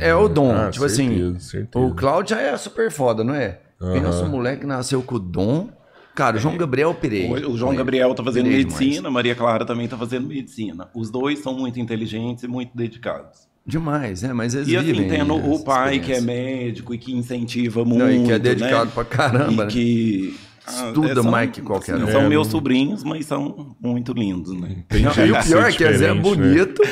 [SPEAKER 2] É, o dom.
[SPEAKER 1] Ah,
[SPEAKER 2] tipo assim,
[SPEAKER 1] certeza, certeza.
[SPEAKER 2] o Cláudio já é super foda, não é? Pensa um moleque que nasceu com o dom. Cara, o João Gabriel eu pirei.
[SPEAKER 3] O, o João. Gabriel tá fazendo
[SPEAKER 2] Pirei
[SPEAKER 3] medicina,
[SPEAKER 2] demais.
[SPEAKER 3] Maria Clara também tá fazendo medicina. Os dois são muito inteligentes e muito dedicados.
[SPEAKER 2] Demais, é, mas eles
[SPEAKER 3] E assim,
[SPEAKER 2] vivem
[SPEAKER 3] tendo o pai que é médico e que incentiva muito.
[SPEAKER 2] Não, e que é dedicado
[SPEAKER 3] né?
[SPEAKER 2] pra caramba,
[SPEAKER 3] E
[SPEAKER 2] né?
[SPEAKER 3] que. ah,
[SPEAKER 2] Estuda
[SPEAKER 3] são-
[SPEAKER 2] mais que qualquer
[SPEAKER 3] sim,
[SPEAKER 2] um.
[SPEAKER 3] São
[SPEAKER 1] É,
[SPEAKER 3] meus sobrinhos, mas são muito lindos, né?
[SPEAKER 1] Tem
[SPEAKER 2] Não, e o pior é que é
[SPEAKER 1] diferente, né?
[SPEAKER 2] bonito.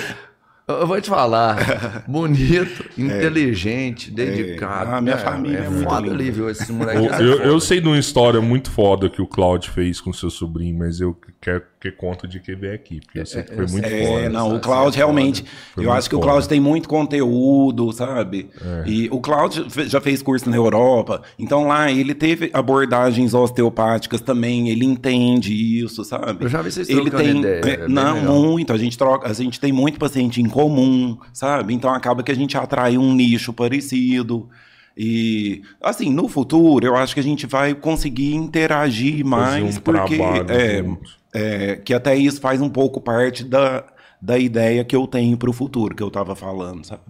[SPEAKER 2] Eu vou te falar, bonito, inteligente, dedicado.
[SPEAKER 3] Ah, minha
[SPEAKER 2] É,
[SPEAKER 3] família é
[SPEAKER 2] é
[SPEAKER 3] muito
[SPEAKER 2] foda
[SPEAKER 3] linda.
[SPEAKER 2] ali, viu? Esse
[SPEAKER 1] Eu,
[SPEAKER 2] moleque é
[SPEAKER 1] eu,
[SPEAKER 2] foda.
[SPEAKER 1] eu sei de uma história muito foda que o Claudio fez com seu sobrinho, mas eu quero que conta de quem vem aqui, porque eu sei que foi
[SPEAKER 2] eu
[SPEAKER 1] muito
[SPEAKER 2] sei.
[SPEAKER 1] foda.
[SPEAKER 3] É, não, o Cláudio
[SPEAKER 2] é
[SPEAKER 3] realmente.
[SPEAKER 1] Foi
[SPEAKER 3] eu acho que o. Cláudio tem muito conteúdo, sabe? E o Cláudio já fez curso na Europa, então lá ele teve abordagens osteopáticas também, ele entende isso, sabe?
[SPEAKER 2] Eu já vi vocês
[SPEAKER 3] ele tem,
[SPEAKER 2] ideia,
[SPEAKER 3] é,
[SPEAKER 2] é
[SPEAKER 3] não,
[SPEAKER 2] legal.
[SPEAKER 3] muito. A gente troca, a gente tem muito paciente em comum, sabe? Então acaba que a gente atrai um nicho parecido. E assim, no futuro, eu acho que a gente vai conseguir interagir mais,
[SPEAKER 1] um
[SPEAKER 3] porque
[SPEAKER 1] trabalho
[SPEAKER 3] é,
[SPEAKER 1] junto.
[SPEAKER 3] É, que até isso faz um pouco parte da, da ideia que eu tenho para o futuro, que eu estava falando, sabe?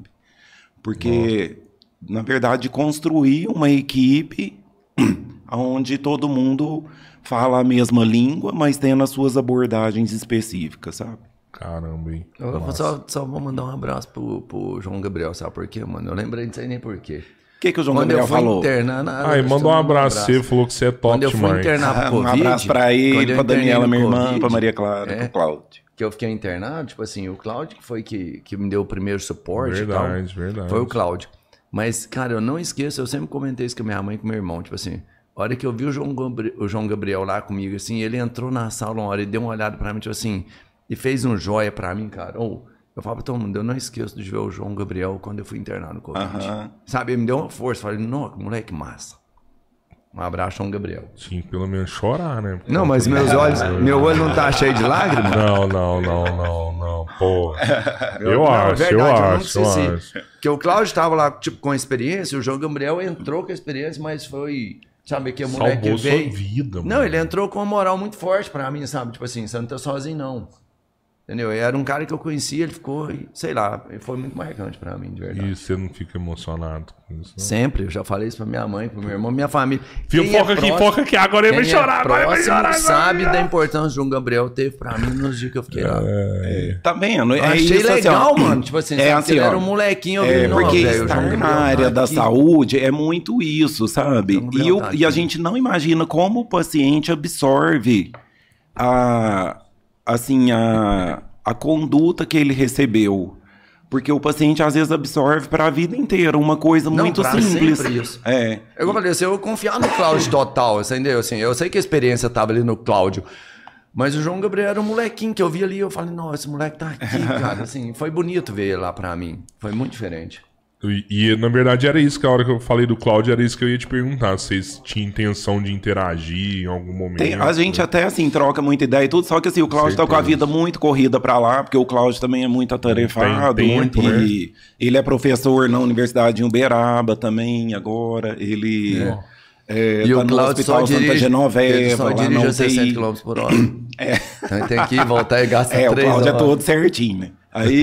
[SPEAKER 3] Porque, na verdade, construir uma equipe onde todo mundo fala a mesma língua, mas tendo as suas abordagens específicas, sabe?
[SPEAKER 1] Caramba, hein?
[SPEAKER 2] Eu só, só vou mandar um abraço pro, pro João Gabriel, sabe por quê, mano? Eu lembrei, não sei nem por quê.
[SPEAKER 3] O que, que o João
[SPEAKER 2] Quando
[SPEAKER 3] Gabriel
[SPEAKER 2] eu fui
[SPEAKER 3] falou?
[SPEAKER 2] internar na.
[SPEAKER 1] Aí, mandou um abraço, você falou que você é top
[SPEAKER 2] Quando eu fui
[SPEAKER 1] demais.
[SPEAKER 2] internar pro
[SPEAKER 3] um
[SPEAKER 2] Covid.
[SPEAKER 3] abraço para
[SPEAKER 2] quando
[SPEAKER 3] ele,
[SPEAKER 2] internei
[SPEAKER 3] Daniela, minha irmã,
[SPEAKER 2] Covid,
[SPEAKER 3] para Maria Clara,
[SPEAKER 2] é,
[SPEAKER 3] para Cláudio.
[SPEAKER 2] Que eu fiquei internado, tipo assim, o Cláudio que foi que, que me deu o primeiro suporte e tal.
[SPEAKER 1] Verdade, verdade.
[SPEAKER 2] Foi o Cláudio. Mas, cara, eu não esqueço, eu sempre comentei isso com a minha mãe e com meu irmão, tipo assim, a hora que eu vi o João, Gabri- o João Gabriel lá comigo, assim, ele entrou na sala uma hora e deu uma olhada pra mim, tipo assim, e fez um joia pra mim, cara. Ou, eu falo pra todo mundo, eu não esqueço de ver o João Gabriel quando eu fui internado no Covid.
[SPEAKER 3] Aham.
[SPEAKER 2] Sabe, ele me deu uma força, falei, nossa, moleque massa. Um abraço, João Gabriel.
[SPEAKER 1] Sim, pelo menos chorar, né?
[SPEAKER 2] Não, mas meus olhos, meu olho não tá cheio de lágrimas?
[SPEAKER 1] Não, não, não, não, não, pô. Eu
[SPEAKER 2] Não, é
[SPEAKER 1] acho, eu
[SPEAKER 2] verdade, eu nunca
[SPEAKER 1] acho, eu
[SPEAKER 2] esqueci.
[SPEAKER 1] acho.
[SPEAKER 2] Porque o Cláudio estava lá, tipo, com a experiência, o João Gabriel entrou com a experiência, mas foi, sabe, que o moleque
[SPEAKER 1] Salvou sua
[SPEAKER 2] veio...
[SPEAKER 1] vida, mano.
[SPEAKER 2] Não, ele entrou com uma moral muito forte pra mim, sabe? Tipo assim, você não tá sozinho, não. Entendeu? E Era um cara que eu conhecia, ele ficou, sei lá, ele foi muito marcante pra mim, de verdade.
[SPEAKER 1] E você não fica emocionado com isso, não?
[SPEAKER 2] Sempre, eu já falei isso pra minha mãe, pro meu irmão, minha família.
[SPEAKER 1] Fio,
[SPEAKER 2] Quem
[SPEAKER 1] foca
[SPEAKER 2] é
[SPEAKER 1] aqui, foca aqui. Agora ele vai
[SPEAKER 2] quem
[SPEAKER 1] chorar,
[SPEAKER 2] é
[SPEAKER 1] agora ele vai
[SPEAKER 2] próximo
[SPEAKER 1] chorar.
[SPEAKER 2] sabe da importância que o João Gabriel teve pra mim nos dias que eu fiquei lá.
[SPEAKER 3] Tá vendo?
[SPEAKER 2] Eu
[SPEAKER 3] é
[SPEAKER 2] achei
[SPEAKER 3] isso, assim,
[SPEAKER 2] legal,
[SPEAKER 3] ó.
[SPEAKER 2] mano. Tipo assim,
[SPEAKER 3] é assim,
[SPEAKER 2] era um molequinho, eu vi,
[SPEAKER 3] É,
[SPEAKER 2] não,
[SPEAKER 3] porque
[SPEAKER 2] velho,
[SPEAKER 3] estar
[SPEAKER 2] Gabriel
[SPEAKER 3] na área da
[SPEAKER 2] aqui.
[SPEAKER 3] saúde é muito isso, sabe?
[SPEAKER 2] Gabriel
[SPEAKER 3] E, eu-
[SPEAKER 2] tá
[SPEAKER 3] e a gente não imagina como o paciente absorve a, assim, a, a conduta que ele recebeu. Porque o paciente às vezes absorve para a vida inteira uma coisa
[SPEAKER 2] Não,
[SPEAKER 3] muito simples.
[SPEAKER 2] sempre isso.
[SPEAKER 3] É.
[SPEAKER 2] Eu falei assim, eu confiar no Cláudio total, entendeu? Assim, eu sei que a experiência tava ali no Cláudio, mas o João Gabriel era um molequinho que eu vi ali, eu falei, não, esse moleque tá aqui, cara. Assim, foi bonito ver ele lá pra mim. Foi muito diferente.
[SPEAKER 1] E, e, na verdade era isso que a hora que eu falei do Cláudio era isso que eu ia te perguntar. Vocês tinham intenção de interagir em algum momento.
[SPEAKER 3] Tem- a gente até assim troca muita ideia e tudo, só que assim, o Cláudio tá com a vida muito corrida pra lá, porque o Cláudio também é muito atarefado.
[SPEAKER 1] Tem tempo,
[SPEAKER 3] e
[SPEAKER 1] né?
[SPEAKER 3] ele é professor na Universidade de Uberaba também agora. Ele é,
[SPEAKER 2] E
[SPEAKER 3] tá
[SPEAKER 2] o
[SPEAKER 3] no
[SPEAKER 2] Cláudio só
[SPEAKER 3] Hospital Santa
[SPEAKER 2] dirige,
[SPEAKER 3] Genoveva.
[SPEAKER 2] só dirige a 60
[SPEAKER 3] UTI.
[SPEAKER 2] km por hora. Então ele tem que voltar e gastar
[SPEAKER 3] É, o
[SPEAKER 2] três
[SPEAKER 3] Cláudio é
[SPEAKER 2] horas.
[SPEAKER 3] todo certinho, né? Aí,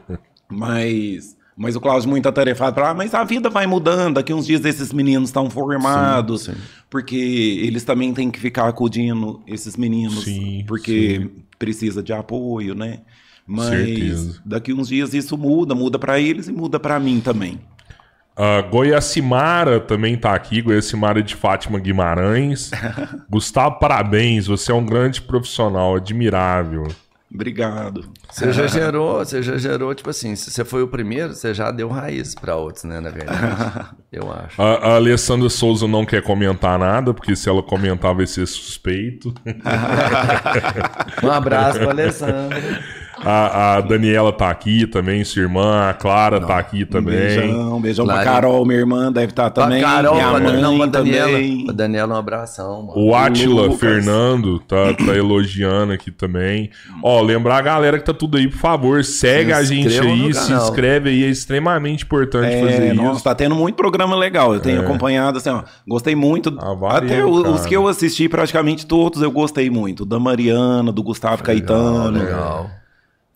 [SPEAKER 3] mas, mas o Cláudio muito atarefado pra lá, mas a vida vai mudando. Daqui uns dias esses meninos estão formados,
[SPEAKER 2] Sim, sim.
[SPEAKER 3] porque eles também têm que ficar acudindo esses meninos,
[SPEAKER 1] Sim,
[SPEAKER 3] porque precisa de apoio, né? Mas
[SPEAKER 1] Certeza.
[SPEAKER 3] daqui uns dias isso muda, muda pra eles e muda pra mim também.
[SPEAKER 1] A Goiacimara também tá aqui, Goiacimara de Fátima Guimarães. Gustavo, parabéns, você é um grande profissional, admirável.
[SPEAKER 3] Obrigado.
[SPEAKER 2] Você já gerou, você já gerou, tipo assim, se você foi o primeiro, você já deu raiz pra outros, né, na verdade. eu acho.
[SPEAKER 1] A, a Alessandra Souza não quer comentar nada, porque se ela comentar vai ser suspeito.
[SPEAKER 2] Um abraço pra Alessandro.
[SPEAKER 1] A, a Daniela tá aqui também, sua irmã. A Clara tá aqui
[SPEAKER 3] Um
[SPEAKER 1] também.
[SPEAKER 3] beijão, beijão pra
[SPEAKER 2] Claro.
[SPEAKER 3] Carol, minha irmã, deve estar também.
[SPEAKER 2] pra Carol,
[SPEAKER 3] minha
[SPEAKER 2] pra,
[SPEAKER 3] mãe
[SPEAKER 2] não, pra Daniela.
[SPEAKER 3] também.
[SPEAKER 2] Pra Daniela, um abração, mano.
[SPEAKER 1] O Atila
[SPEAKER 3] Lucas.
[SPEAKER 1] Fernando tá, tá elogiando aqui também. Ó, lembrar a galera que tá tudo aí, por favor, segue
[SPEAKER 2] Se
[SPEAKER 1] a gente aí, se inscreve aí, é extremamente importante fazer
[SPEAKER 3] É,
[SPEAKER 1] isso.
[SPEAKER 3] nossa, tá tendo muito programa legal. Eu tenho acompanhado, assim, ó. Gostei muito.
[SPEAKER 1] Ah, valeu,
[SPEAKER 3] Até o- os que eu assisti, praticamente todos, eu gostei muito. Da Mariana, do Gustavo Caetano.
[SPEAKER 2] Legal.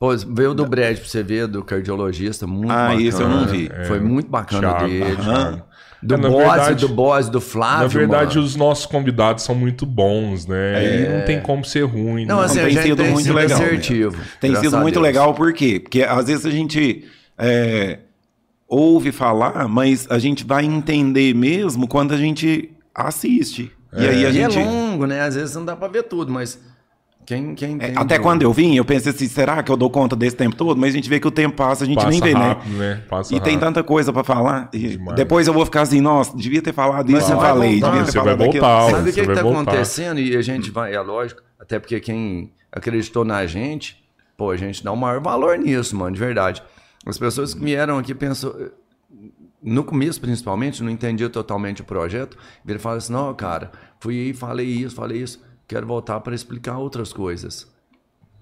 [SPEAKER 2] Pô, veio do Brad pra você ver, do cardiologista, muito
[SPEAKER 3] Ah,
[SPEAKER 2] bacana.
[SPEAKER 3] isso eu não vi.
[SPEAKER 2] Foi muito bacana
[SPEAKER 1] Thiago,
[SPEAKER 2] dele.
[SPEAKER 1] Thiago.
[SPEAKER 2] Do
[SPEAKER 1] É,
[SPEAKER 2] Bose, do Bose, do Flávio,
[SPEAKER 1] Na verdade,
[SPEAKER 2] mano.
[SPEAKER 1] os nossos convidados são muito bons, né? E não tem como ser ruim.
[SPEAKER 2] Não,
[SPEAKER 1] né?
[SPEAKER 2] assim,
[SPEAKER 3] tem
[SPEAKER 2] a gente
[SPEAKER 3] sido
[SPEAKER 2] tem
[SPEAKER 3] muito
[SPEAKER 2] sido
[SPEAKER 3] legal,
[SPEAKER 2] assertivo.
[SPEAKER 3] Tem sido muito legal, por quê? Porque às vezes a gente é, ouve falar, mas a gente vai entender mesmo quando a gente assiste. E aí a
[SPEAKER 2] E
[SPEAKER 3] gente.
[SPEAKER 2] é longo, né? Às vezes não dá pra ver tudo, mas Quem, quem
[SPEAKER 3] É,
[SPEAKER 2] tem
[SPEAKER 3] até
[SPEAKER 2] do-
[SPEAKER 3] quando eu vim, eu pensei assim, será que eu dou conta desse tempo todo? Mas a gente vê que o tempo passa, a gente
[SPEAKER 1] Passa
[SPEAKER 3] nem vê,
[SPEAKER 1] rápido,
[SPEAKER 3] né?
[SPEAKER 1] né? Passa
[SPEAKER 3] E tem
[SPEAKER 1] rápido.
[SPEAKER 3] tanta coisa pra falar. e depois eu vou ficar assim, nossa, devia ter falado isso,
[SPEAKER 2] Mas
[SPEAKER 3] eu
[SPEAKER 2] você vai
[SPEAKER 3] falei,
[SPEAKER 2] voltar,
[SPEAKER 3] devia ter
[SPEAKER 1] você vai
[SPEAKER 3] falado aquilo.
[SPEAKER 1] voltar,
[SPEAKER 2] Sabe o que,
[SPEAKER 1] vai
[SPEAKER 2] tá
[SPEAKER 1] voltar.
[SPEAKER 2] acontecendo? E a gente vai, é lógico, até porque quem acreditou na gente, pô, a gente dá o maior valor nisso, mano, de verdade. As pessoas que vieram aqui pensou. No começo, principalmente, não entendia totalmente o projeto. Ele fala assim: não, cara, fui aí, falei isso, falei isso, quero voltar para explicar outras coisas.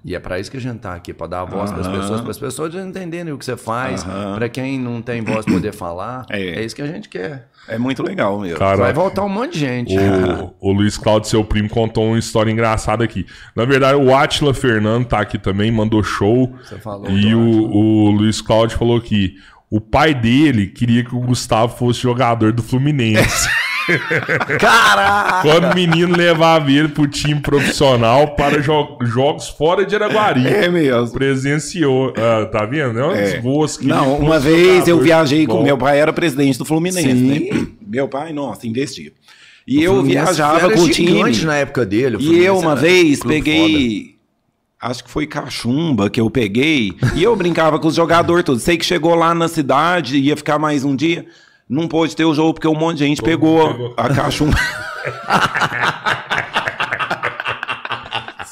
[SPEAKER 2] E é para isso que a gente tá aqui, para dar a voz para as pessoas, para as pessoas entenderem o que você faz,
[SPEAKER 3] Aham.
[SPEAKER 2] para quem não tem voz poder falar.
[SPEAKER 3] É.
[SPEAKER 2] É. isso que a gente quer.
[SPEAKER 3] É muito legal mesmo.
[SPEAKER 1] Cara,
[SPEAKER 2] Vai voltar um monte de gente.
[SPEAKER 1] O, o Luiz Cláudio, seu primo, contou uma história engraçada aqui. Na verdade, o Atila Fernando tá aqui também, mandou show.
[SPEAKER 2] Você falou
[SPEAKER 1] E o, o Luiz Cláudio falou que o pai dele queria que o Gustavo fosse jogador do Fluminense.
[SPEAKER 2] Caraca!
[SPEAKER 1] Quando o menino levava ele pro time profissional para jo- jogos fora de Araguari.
[SPEAKER 3] É mesmo.
[SPEAKER 1] Presenciou. Ah, tá vendo? É um
[SPEAKER 3] É.
[SPEAKER 1] desgosto.
[SPEAKER 3] Não, uma vez eu
[SPEAKER 1] jogador
[SPEAKER 3] viajei com meu pai, era presidente do Fluminense,
[SPEAKER 2] Sim.
[SPEAKER 3] né? Meu pai, nossa, investia. E
[SPEAKER 2] O
[SPEAKER 3] eu
[SPEAKER 2] Fluminense
[SPEAKER 3] viajava
[SPEAKER 2] era
[SPEAKER 3] com o time.
[SPEAKER 2] na época dele. o
[SPEAKER 3] E eu uma vez peguei. Acho que foi cachumba que eu peguei. e eu brincava com os jogadores todos. Sei que chegou lá na cidade, ia ficar mais um dia. Não pôde ter o jogo porque um monte de gente pegou,
[SPEAKER 1] pegou.
[SPEAKER 3] a cachumba.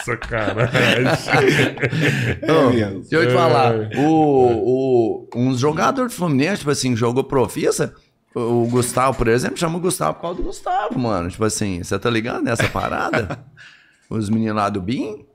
[SPEAKER 1] Sacanagem.
[SPEAKER 2] Deixa eu te
[SPEAKER 1] É.
[SPEAKER 2] falar. O, o, um jogador do Fluminense, tipo assim, jogou profissa. O Gustavo, por exemplo, chama o Gustavo por causa do Gustavo, mano. Tipo assim, você tá ligado nessa parada? Os meninos lá do BIM?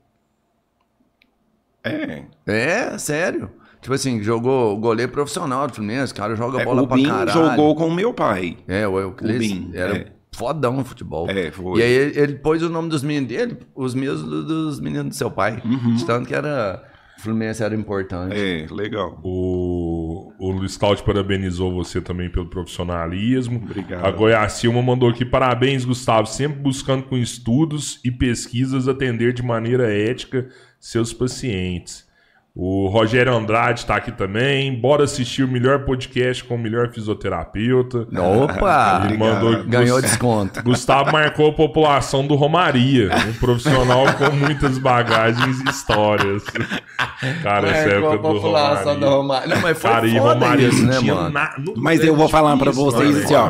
[SPEAKER 3] É.
[SPEAKER 2] É, sério. Tipo assim, jogou goleiro profissional do Fluminense, o cara joga
[SPEAKER 3] é
[SPEAKER 2] bola
[SPEAKER 3] o
[SPEAKER 2] pra
[SPEAKER 3] Bin
[SPEAKER 2] caralho.
[SPEAKER 3] jogou com o meu pai.
[SPEAKER 2] É, o Euclides
[SPEAKER 3] Bin,
[SPEAKER 2] era
[SPEAKER 3] é.
[SPEAKER 2] fodão no futebol.
[SPEAKER 3] É, foi.
[SPEAKER 2] E aí ele, ele pôs o nome dos meninos dele, os mesmos do- dos meninos do seu pai. De tanto que era. O Fluminense era importante.
[SPEAKER 3] É, legal.
[SPEAKER 1] O, o Luiz Cláudio parabenizou você também pelo profissionalismo.
[SPEAKER 3] Obrigado.
[SPEAKER 1] A Goiacilma mandou aqui parabéns, Gustavo, sempre buscando com estudos e pesquisas atender de maneira ética seus pacientes. O Rogério Andrade está aqui também. Bora assistir o melhor podcast com o melhor fisioterapeuta.
[SPEAKER 2] Opa!
[SPEAKER 1] Ele mandou
[SPEAKER 2] Ganhou
[SPEAKER 1] Gus-
[SPEAKER 2] desconto.
[SPEAKER 1] Gustavo marcou a população do Romaria, um profissional com muitas bagagens e histórias. Cara, essa
[SPEAKER 2] Marcou
[SPEAKER 1] época
[SPEAKER 2] a
[SPEAKER 1] do
[SPEAKER 2] população
[SPEAKER 1] Romaria.
[SPEAKER 2] do Romário. Não, mas foi
[SPEAKER 1] Cara, e
[SPEAKER 2] foda
[SPEAKER 1] Romaria
[SPEAKER 2] isso, né, mano?
[SPEAKER 1] na-
[SPEAKER 3] Mas eu vou falar pra
[SPEAKER 1] difícil,
[SPEAKER 3] vocês
[SPEAKER 1] né,
[SPEAKER 3] assim, ó.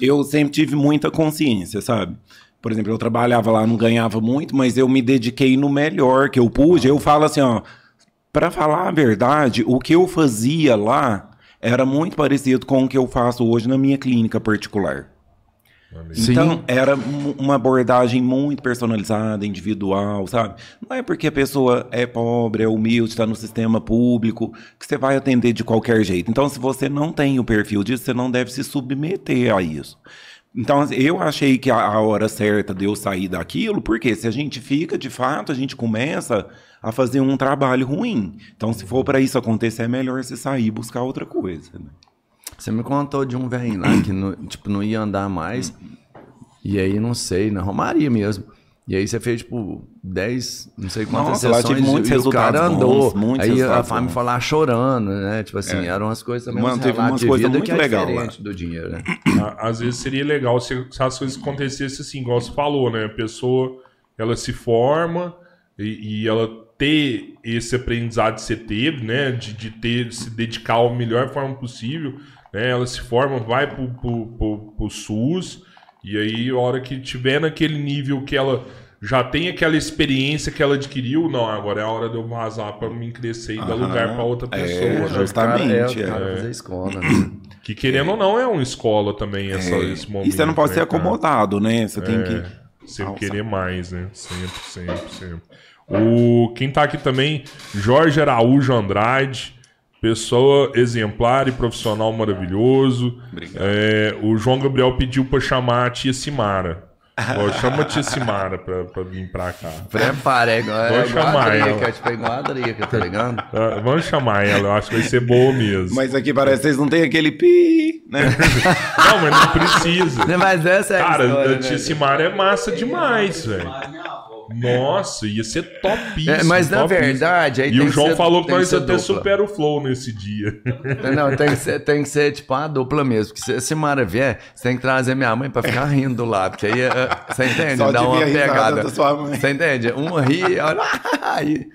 [SPEAKER 3] Eu sempre tive muita consciência, sabe? Por exemplo, eu trabalhava lá, não ganhava muito, mas eu me dediquei no melhor que eu pude. Eu falo assim, ó, Pra falar a verdade, o que eu fazia lá era muito parecido com o que eu faço hoje na minha clínica particular.
[SPEAKER 2] Sim.
[SPEAKER 3] Então, era uma abordagem muito personalizada, individual, sabe? Não é porque a pessoa é pobre, é humilde, está no sistema público, que você vai atender de qualquer jeito. Então, se você não tem o perfil disso, você não deve se submeter a isso. Então, assim, eu achei que a, a hora certa de eu sair daquilo, porque se a gente fica, de fato, a gente começa a fazer um trabalho ruim. Então, se for para isso acontecer, é melhor você sair e buscar outra coisa. Né?
[SPEAKER 2] Você me contou de um velho lá que não, tipo, não ia andar mais. E aí, não sei, na Romaria mesmo. E aí você fez, tipo, 10, não sei quantas
[SPEAKER 3] Nossa, lá
[SPEAKER 2] sessões
[SPEAKER 3] tive muitos
[SPEAKER 2] e o cara andou.
[SPEAKER 3] bons, muitos
[SPEAKER 2] aí a Fábio foi lá chorando, né? Tipo assim,
[SPEAKER 3] É.
[SPEAKER 2] eram umas coisas também,
[SPEAKER 3] Mano, teve umas coisas muito
[SPEAKER 2] é
[SPEAKER 3] legal lá.
[SPEAKER 2] do dinheiro, né?
[SPEAKER 1] Às vezes seria legal se, se as coisas acontecessem assim, igual você falou, né? A pessoa, ela se forma e, e ela ter esse aprendizado que você teve, né? De, de ter, se dedicar ao melhor forma possível, né? Ela se forma, vai pro, pro, pro, pro SUS e aí, a hora que tiver naquele nível que ela já tem aquela experiência que ela adquiriu, não, agora é a hora de eu vazar pra mim crescer e dar lugar pra outra
[SPEAKER 3] É,
[SPEAKER 1] pessoa, né?
[SPEAKER 3] justo. Justamente,
[SPEAKER 2] cara, é,
[SPEAKER 3] é.
[SPEAKER 2] fazer escola, né?
[SPEAKER 1] Que querendo ou não é uma escola também essa,
[SPEAKER 3] É,
[SPEAKER 1] esse momento.
[SPEAKER 3] e você não pode
[SPEAKER 1] né,
[SPEAKER 3] ser
[SPEAKER 1] cara?
[SPEAKER 3] acomodado, né? Você tem
[SPEAKER 1] É,
[SPEAKER 3] que.
[SPEAKER 1] Sempre
[SPEAKER 3] alçar.
[SPEAKER 1] querer mais, né? Sempre, sempre, sempre. O, quem tá aqui também, Jorge Araújo Andrade. Pessoa exemplar e profissional maravilhoso.
[SPEAKER 3] Obrigado.
[SPEAKER 1] É, o João Gabriel pediu pra chamar a tia Simara. Ó, chama a tia Simara pra, pra vir pra cá.
[SPEAKER 2] Prepara, é igual,
[SPEAKER 1] Vou
[SPEAKER 2] é igual
[SPEAKER 1] chamar
[SPEAKER 2] a
[SPEAKER 1] ela.
[SPEAKER 2] Tipo, é igual a Drica, tá ligado?
[SPEAKER 1] Ah, vamos chamar ela, eu acho que vai ser boa mesmo.
[SPEAKER 3] Mas aqui parece que vocês não têm aquele pi, né?
[SPEAKER 1] Não, mas não precisa.
[SPEAKER 2] Mas essa é a
[SPEAKER 1] Cara,
[SPEAKER 2] história,
[SPEAKER 1] a tia
[SPEAKER 2] né?
[SPEAKER 1] Simara é massa demais, velho. Nossa, ia ser topíssimo.
[SPEAKER 2] É, mas na
[SPEAKER 1] topíssimo.
[SPEAKER 2] verdade, aí
[SPEAKER 1] E
[SPEAKER 2] tem
[SPEAKER 1] o João
[SPEAKER 2] ser-
[SPEAKER 1] falou que nós
[SPEAKER 2] ser
[SPEAKER 1] até
[SPEAKER 2] dupla.
[SPEAKER 1] supera o flow nesse dia.
[SPEAKER 2] Não, tem que ser, tem que ser tipo a dupla mesmo. Porque se, se Mara vier, você tem que trazer minha mãe pra ficar rindo do lado. Porque aí é, você entende?
[SPEAKER 3] Só
[SPEAKER 2] Dá uma pegada. Você entende? Uma ri, olha. Aí.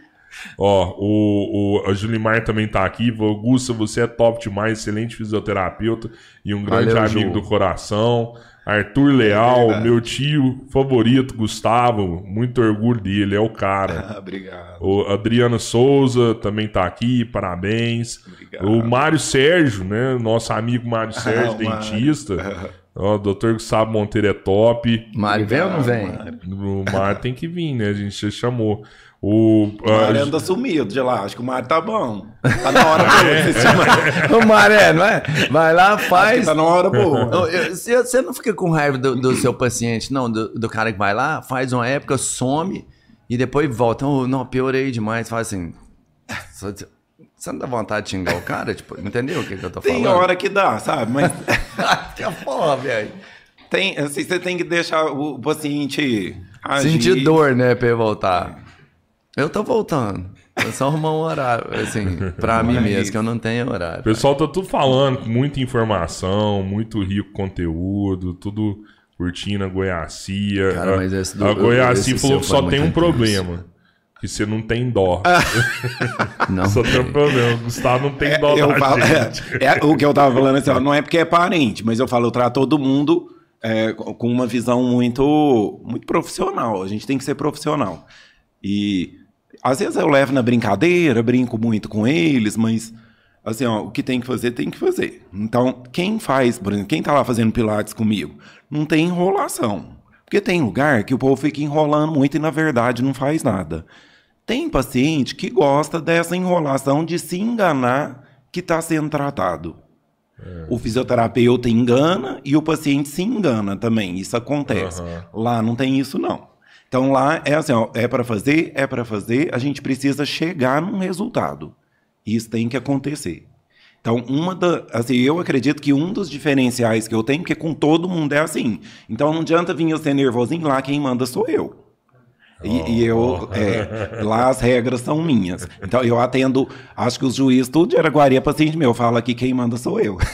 [SPEAKER 1] Ó, o, o a Julimar também tá aqui. Augusta, você é top demais, excelente fisioterapeuta e um grande
[SPEAKER 2] Valeu,
[SPEAKER 1] amigo
[SPEAKER 2] Ju.
[SPEAKER 1] do coração. Arthur Leal,
[SPEAKER 3] verdade.
[SPEAKER 1] meu tio favorito, Gustavo, muito orgulho dele, é o cara.
[SPEAKER 3] Ah, obrigado.
[SPEAKER 1] O Adriana Souza também tá aqui, parabéns.
[SPEAKER 3] Obrigado.
[SPEAKER 1] O Mário Sérgio, né? Nosso amigo Mário Sérgio,
[SPEAKER 3] Mário.
[SPEAKER 1] dentista. Ó, o doutor Gustavo Monteiro é top.
[SPEAKER 2] Mário, vem ou não vem?
[SPEAKER 1] O Mário tem que vir, né? A gente já chamou. O,
[SPEAKER 3] O
[SPEAKER 1] ah,
[SPEAKER 3] anda sumido de lá. Acho que o Mário tá bom. Tá na hora
[SPEAKER 1] É.
[SPEAKER 3] boa. Você chama-
[SPEAKER 2] Ô, Maré, não é? Vai lá,
[SPEAKER 3] Acho que
[SPEAKER 2] faz.
[SPEAKER 3] tá na hora boa.
[SPEAKER 2] Você você não fica com raiva do, do seu paciente, não, do, do cara que vai lá, faz uma época, some e depois volta. Ô, não, piorei demais. Faz assim. só- Você não dá vontade de xingar o cara? Tipo, entendeu o que, que eu tô
[SPEAKER 3] Tem
[SPEAKER 2] falando?
[SPEAKER 3] hora que dá, sabe? Mas
[SPEAKER 2] que porra, velho.
[SPEAKER 3] tem, assim, você tem que deixar o paciente agir.
[SPEAKER 2] Sentir dor, né, pra ele voltar. Eu tô voltando. Eu só arrumar um horário, assim, pra mim
[SPEAKER 3] é
[SPEAKER 2] mesmo, que eu não tenho horário.
[SPEAKER 1] O pessoal tá tudo falando, com muita informação, muito rico conteúdo, tudo curtindo a Goiacia.
[SPEAKER 2] Cara,
[SPEAKER 1] a,
[SPEAKER 2] mas esse do-
[SPEAKER 1] a Goiacia falou que só tem um
[SPEAKER 2] intenso.
[SPEAKER 1] problema. Que você não tem dó.
[SPEAKER 2] Não.
[SPEAKER 1] Só tem um problema. O Gustavo não tem dó
[SPEAKER 3] Eu
[SPEAKER 1] da
[SPEAKER 3] falo,
[SPEAKER 1] gente.
[SPEAKER 3] é, é o que eu tava falando assim, ó, não é porque é parente, mas eu falo, eu trato todo mundo é, com com uma visão muito, muito profissional. A gente tem que ser profissional. E às vezes eu levo na brincadeira, brinco muito com eles, mas assim, ó, o que tem que fazer, tem que fazer. Então, quem faz, por exemplo, quem tá lá fazendo pilates comigo, não tem enrolação. Porque tem lugar que o povo fica enrolando muito e na verdade não faz nada. Tem paciente que gosta dessa enrolação de se enganar que está sendo tratado. O fisioterapeuta engana e o paciente se engana também. Isso acontece.
[SPEAKER 1] Aham.
[SPEAKER 3] Lá não tem isso, não. Então lá é assim, ó, é para fazer, é para fazer, a gente precisa chegar num resultado. Isso tem que acontecer. Então, uma da, assim, eu acredito que um dos diferenciais que eu tenho, porque com todo mundo é assim. Então não adianta vir eu ser nervosinho lá, quem manda sou eu. E, e eu, é, lá as regras são minhas. Então eu atendo, acho que os juízes tudo de Araguari é paciente meu, fala que quem manda sou eu.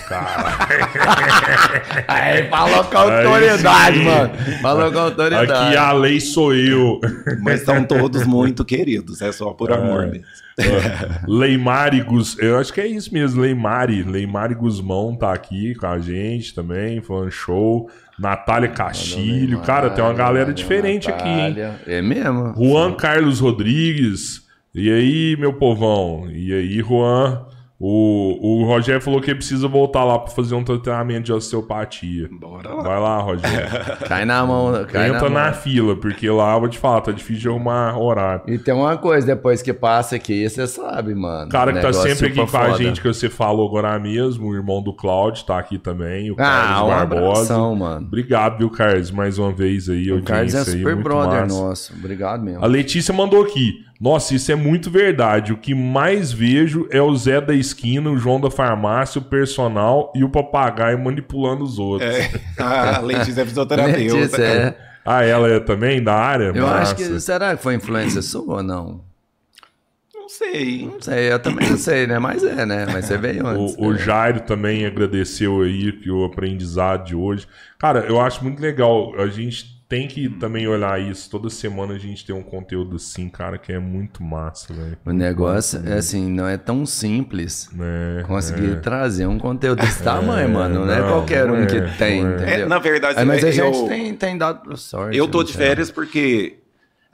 [SPEAKER 2] Aí, falou com autoridade,
[SPEAKER 1] sim.
[SPEAKER 2] mano. Falou com autoridade.
[SPEAKER 1] Aqui a lei sou eu.
[SPEAKER 3] Mas são todos muito queridos, é só por amor mesmo.
[SPEAKER 1] Leimari Gus, eu acho que é isso mesmo, Leimari. Leimari Guzmão tá aqui com a gente também, falando show. Natália Castilho, cara, tem uma galera diferente aqui, hein?
[SPEAKER 2] Natália. É mesmo?
[SPEAKER 1] Juan Carlos Rodrigues. E aí, meu povão? E aí, Juan? O, o Rogério falou que precisa voltar lá pra fazer um tratamento de osteopatia.
[SPEAKER 3] Bora lá.
[SPEAKER 1] Vai lá, Rogério.
[SPEAKER 2] Cai na mão. Cai
[SPEAKER 1] Entra
[SPEAKER 2] na
[SPEAKER 1] na
[SPEAKER 2] mão.
[SPEAKER 1] fila, porque lá, eu vou te falar, tá difícil de arrumar horário.
[SPEAKER 2] E tem uma coisa, depois que passa aqui, você sabe, mano.
[SPEAKER 1] O cara que tá sempre aqui com a gente, que você falou agora mesmo, o irmão do Cláudio tá aqui também, o
[SPEAKER 2] Ah,
[SPEAKER 1] Carlos
[SPEAKER 2] um
[SPEAKER 1] Barbosa.
[SPEAKER 2] abração, mano.
[SPEAKER 1] Obrigado, viu, Carlos, mais uma vez aí.
[SPEAKER 2] O Carlos é super brother
[SPEAKER 1] massa.
[SPEAKER 2] nosso. Obrigado mesmo.
[SPEAKER 1] A Letícia mandou aqui. Nossa, isso é muito verdade. O que mais vejo é o Zé da esquina, o João da farmácia, o personal e o papagaio manipulando os outros.
[SPEAKER 3] É, a Letícia é fisioterapeuta.
[SPEAKER 2] Letícia, é.
[SPEAKER 1] Ah, ela é também da área?
[SPEAKER 2] Eu
[SPEAKER 1] Massa.
[SPEAKER 2] acho que. Será que foi influência sua ou não?
[SPEAKER 3] Não sei.
[SPEAKER 2] Não sei, eu também não sei, né? Mas é, né? Mas você veio antes.
[SPEAKER 1] O, o
[SPEAKER 2] né?
[SPEAKER 1] Jairo também agradeceu aí que o aprendizado de hoje. Cara, eu acho muito legal. A gente tem que também olhar isso. Toda semana a gente tem um conteúdo assim, cara, que é muito massa, velho.
[SPEAKER 2] O negócio é assim, não é tão simples
[SPEAKER 1] Né?
[SPEAKER 2] conseguir trazer um conteúdo desse tamanho, mano. Não é
[SPEAKER 1] não,
[SPEAKER 2] qualquer
[SPEAKER 1] não
[SPEAKER 2] um
[SPEAKER 1] é,
[SPEAKER 2] que tem,
[SPEAKER 1] é.
[SPEAKER 2] entendeu?
[SPEAKER 3] É, na verdade,
[SPEAKER 2] É, mas a
[SPEAKER 3] eu-
[SPEAKER 2] gente tem, tem dado sorte.
[SPEAKER 3] Eu tô
[SPEAKER 2] não
[SPEAKER 3] de férias porque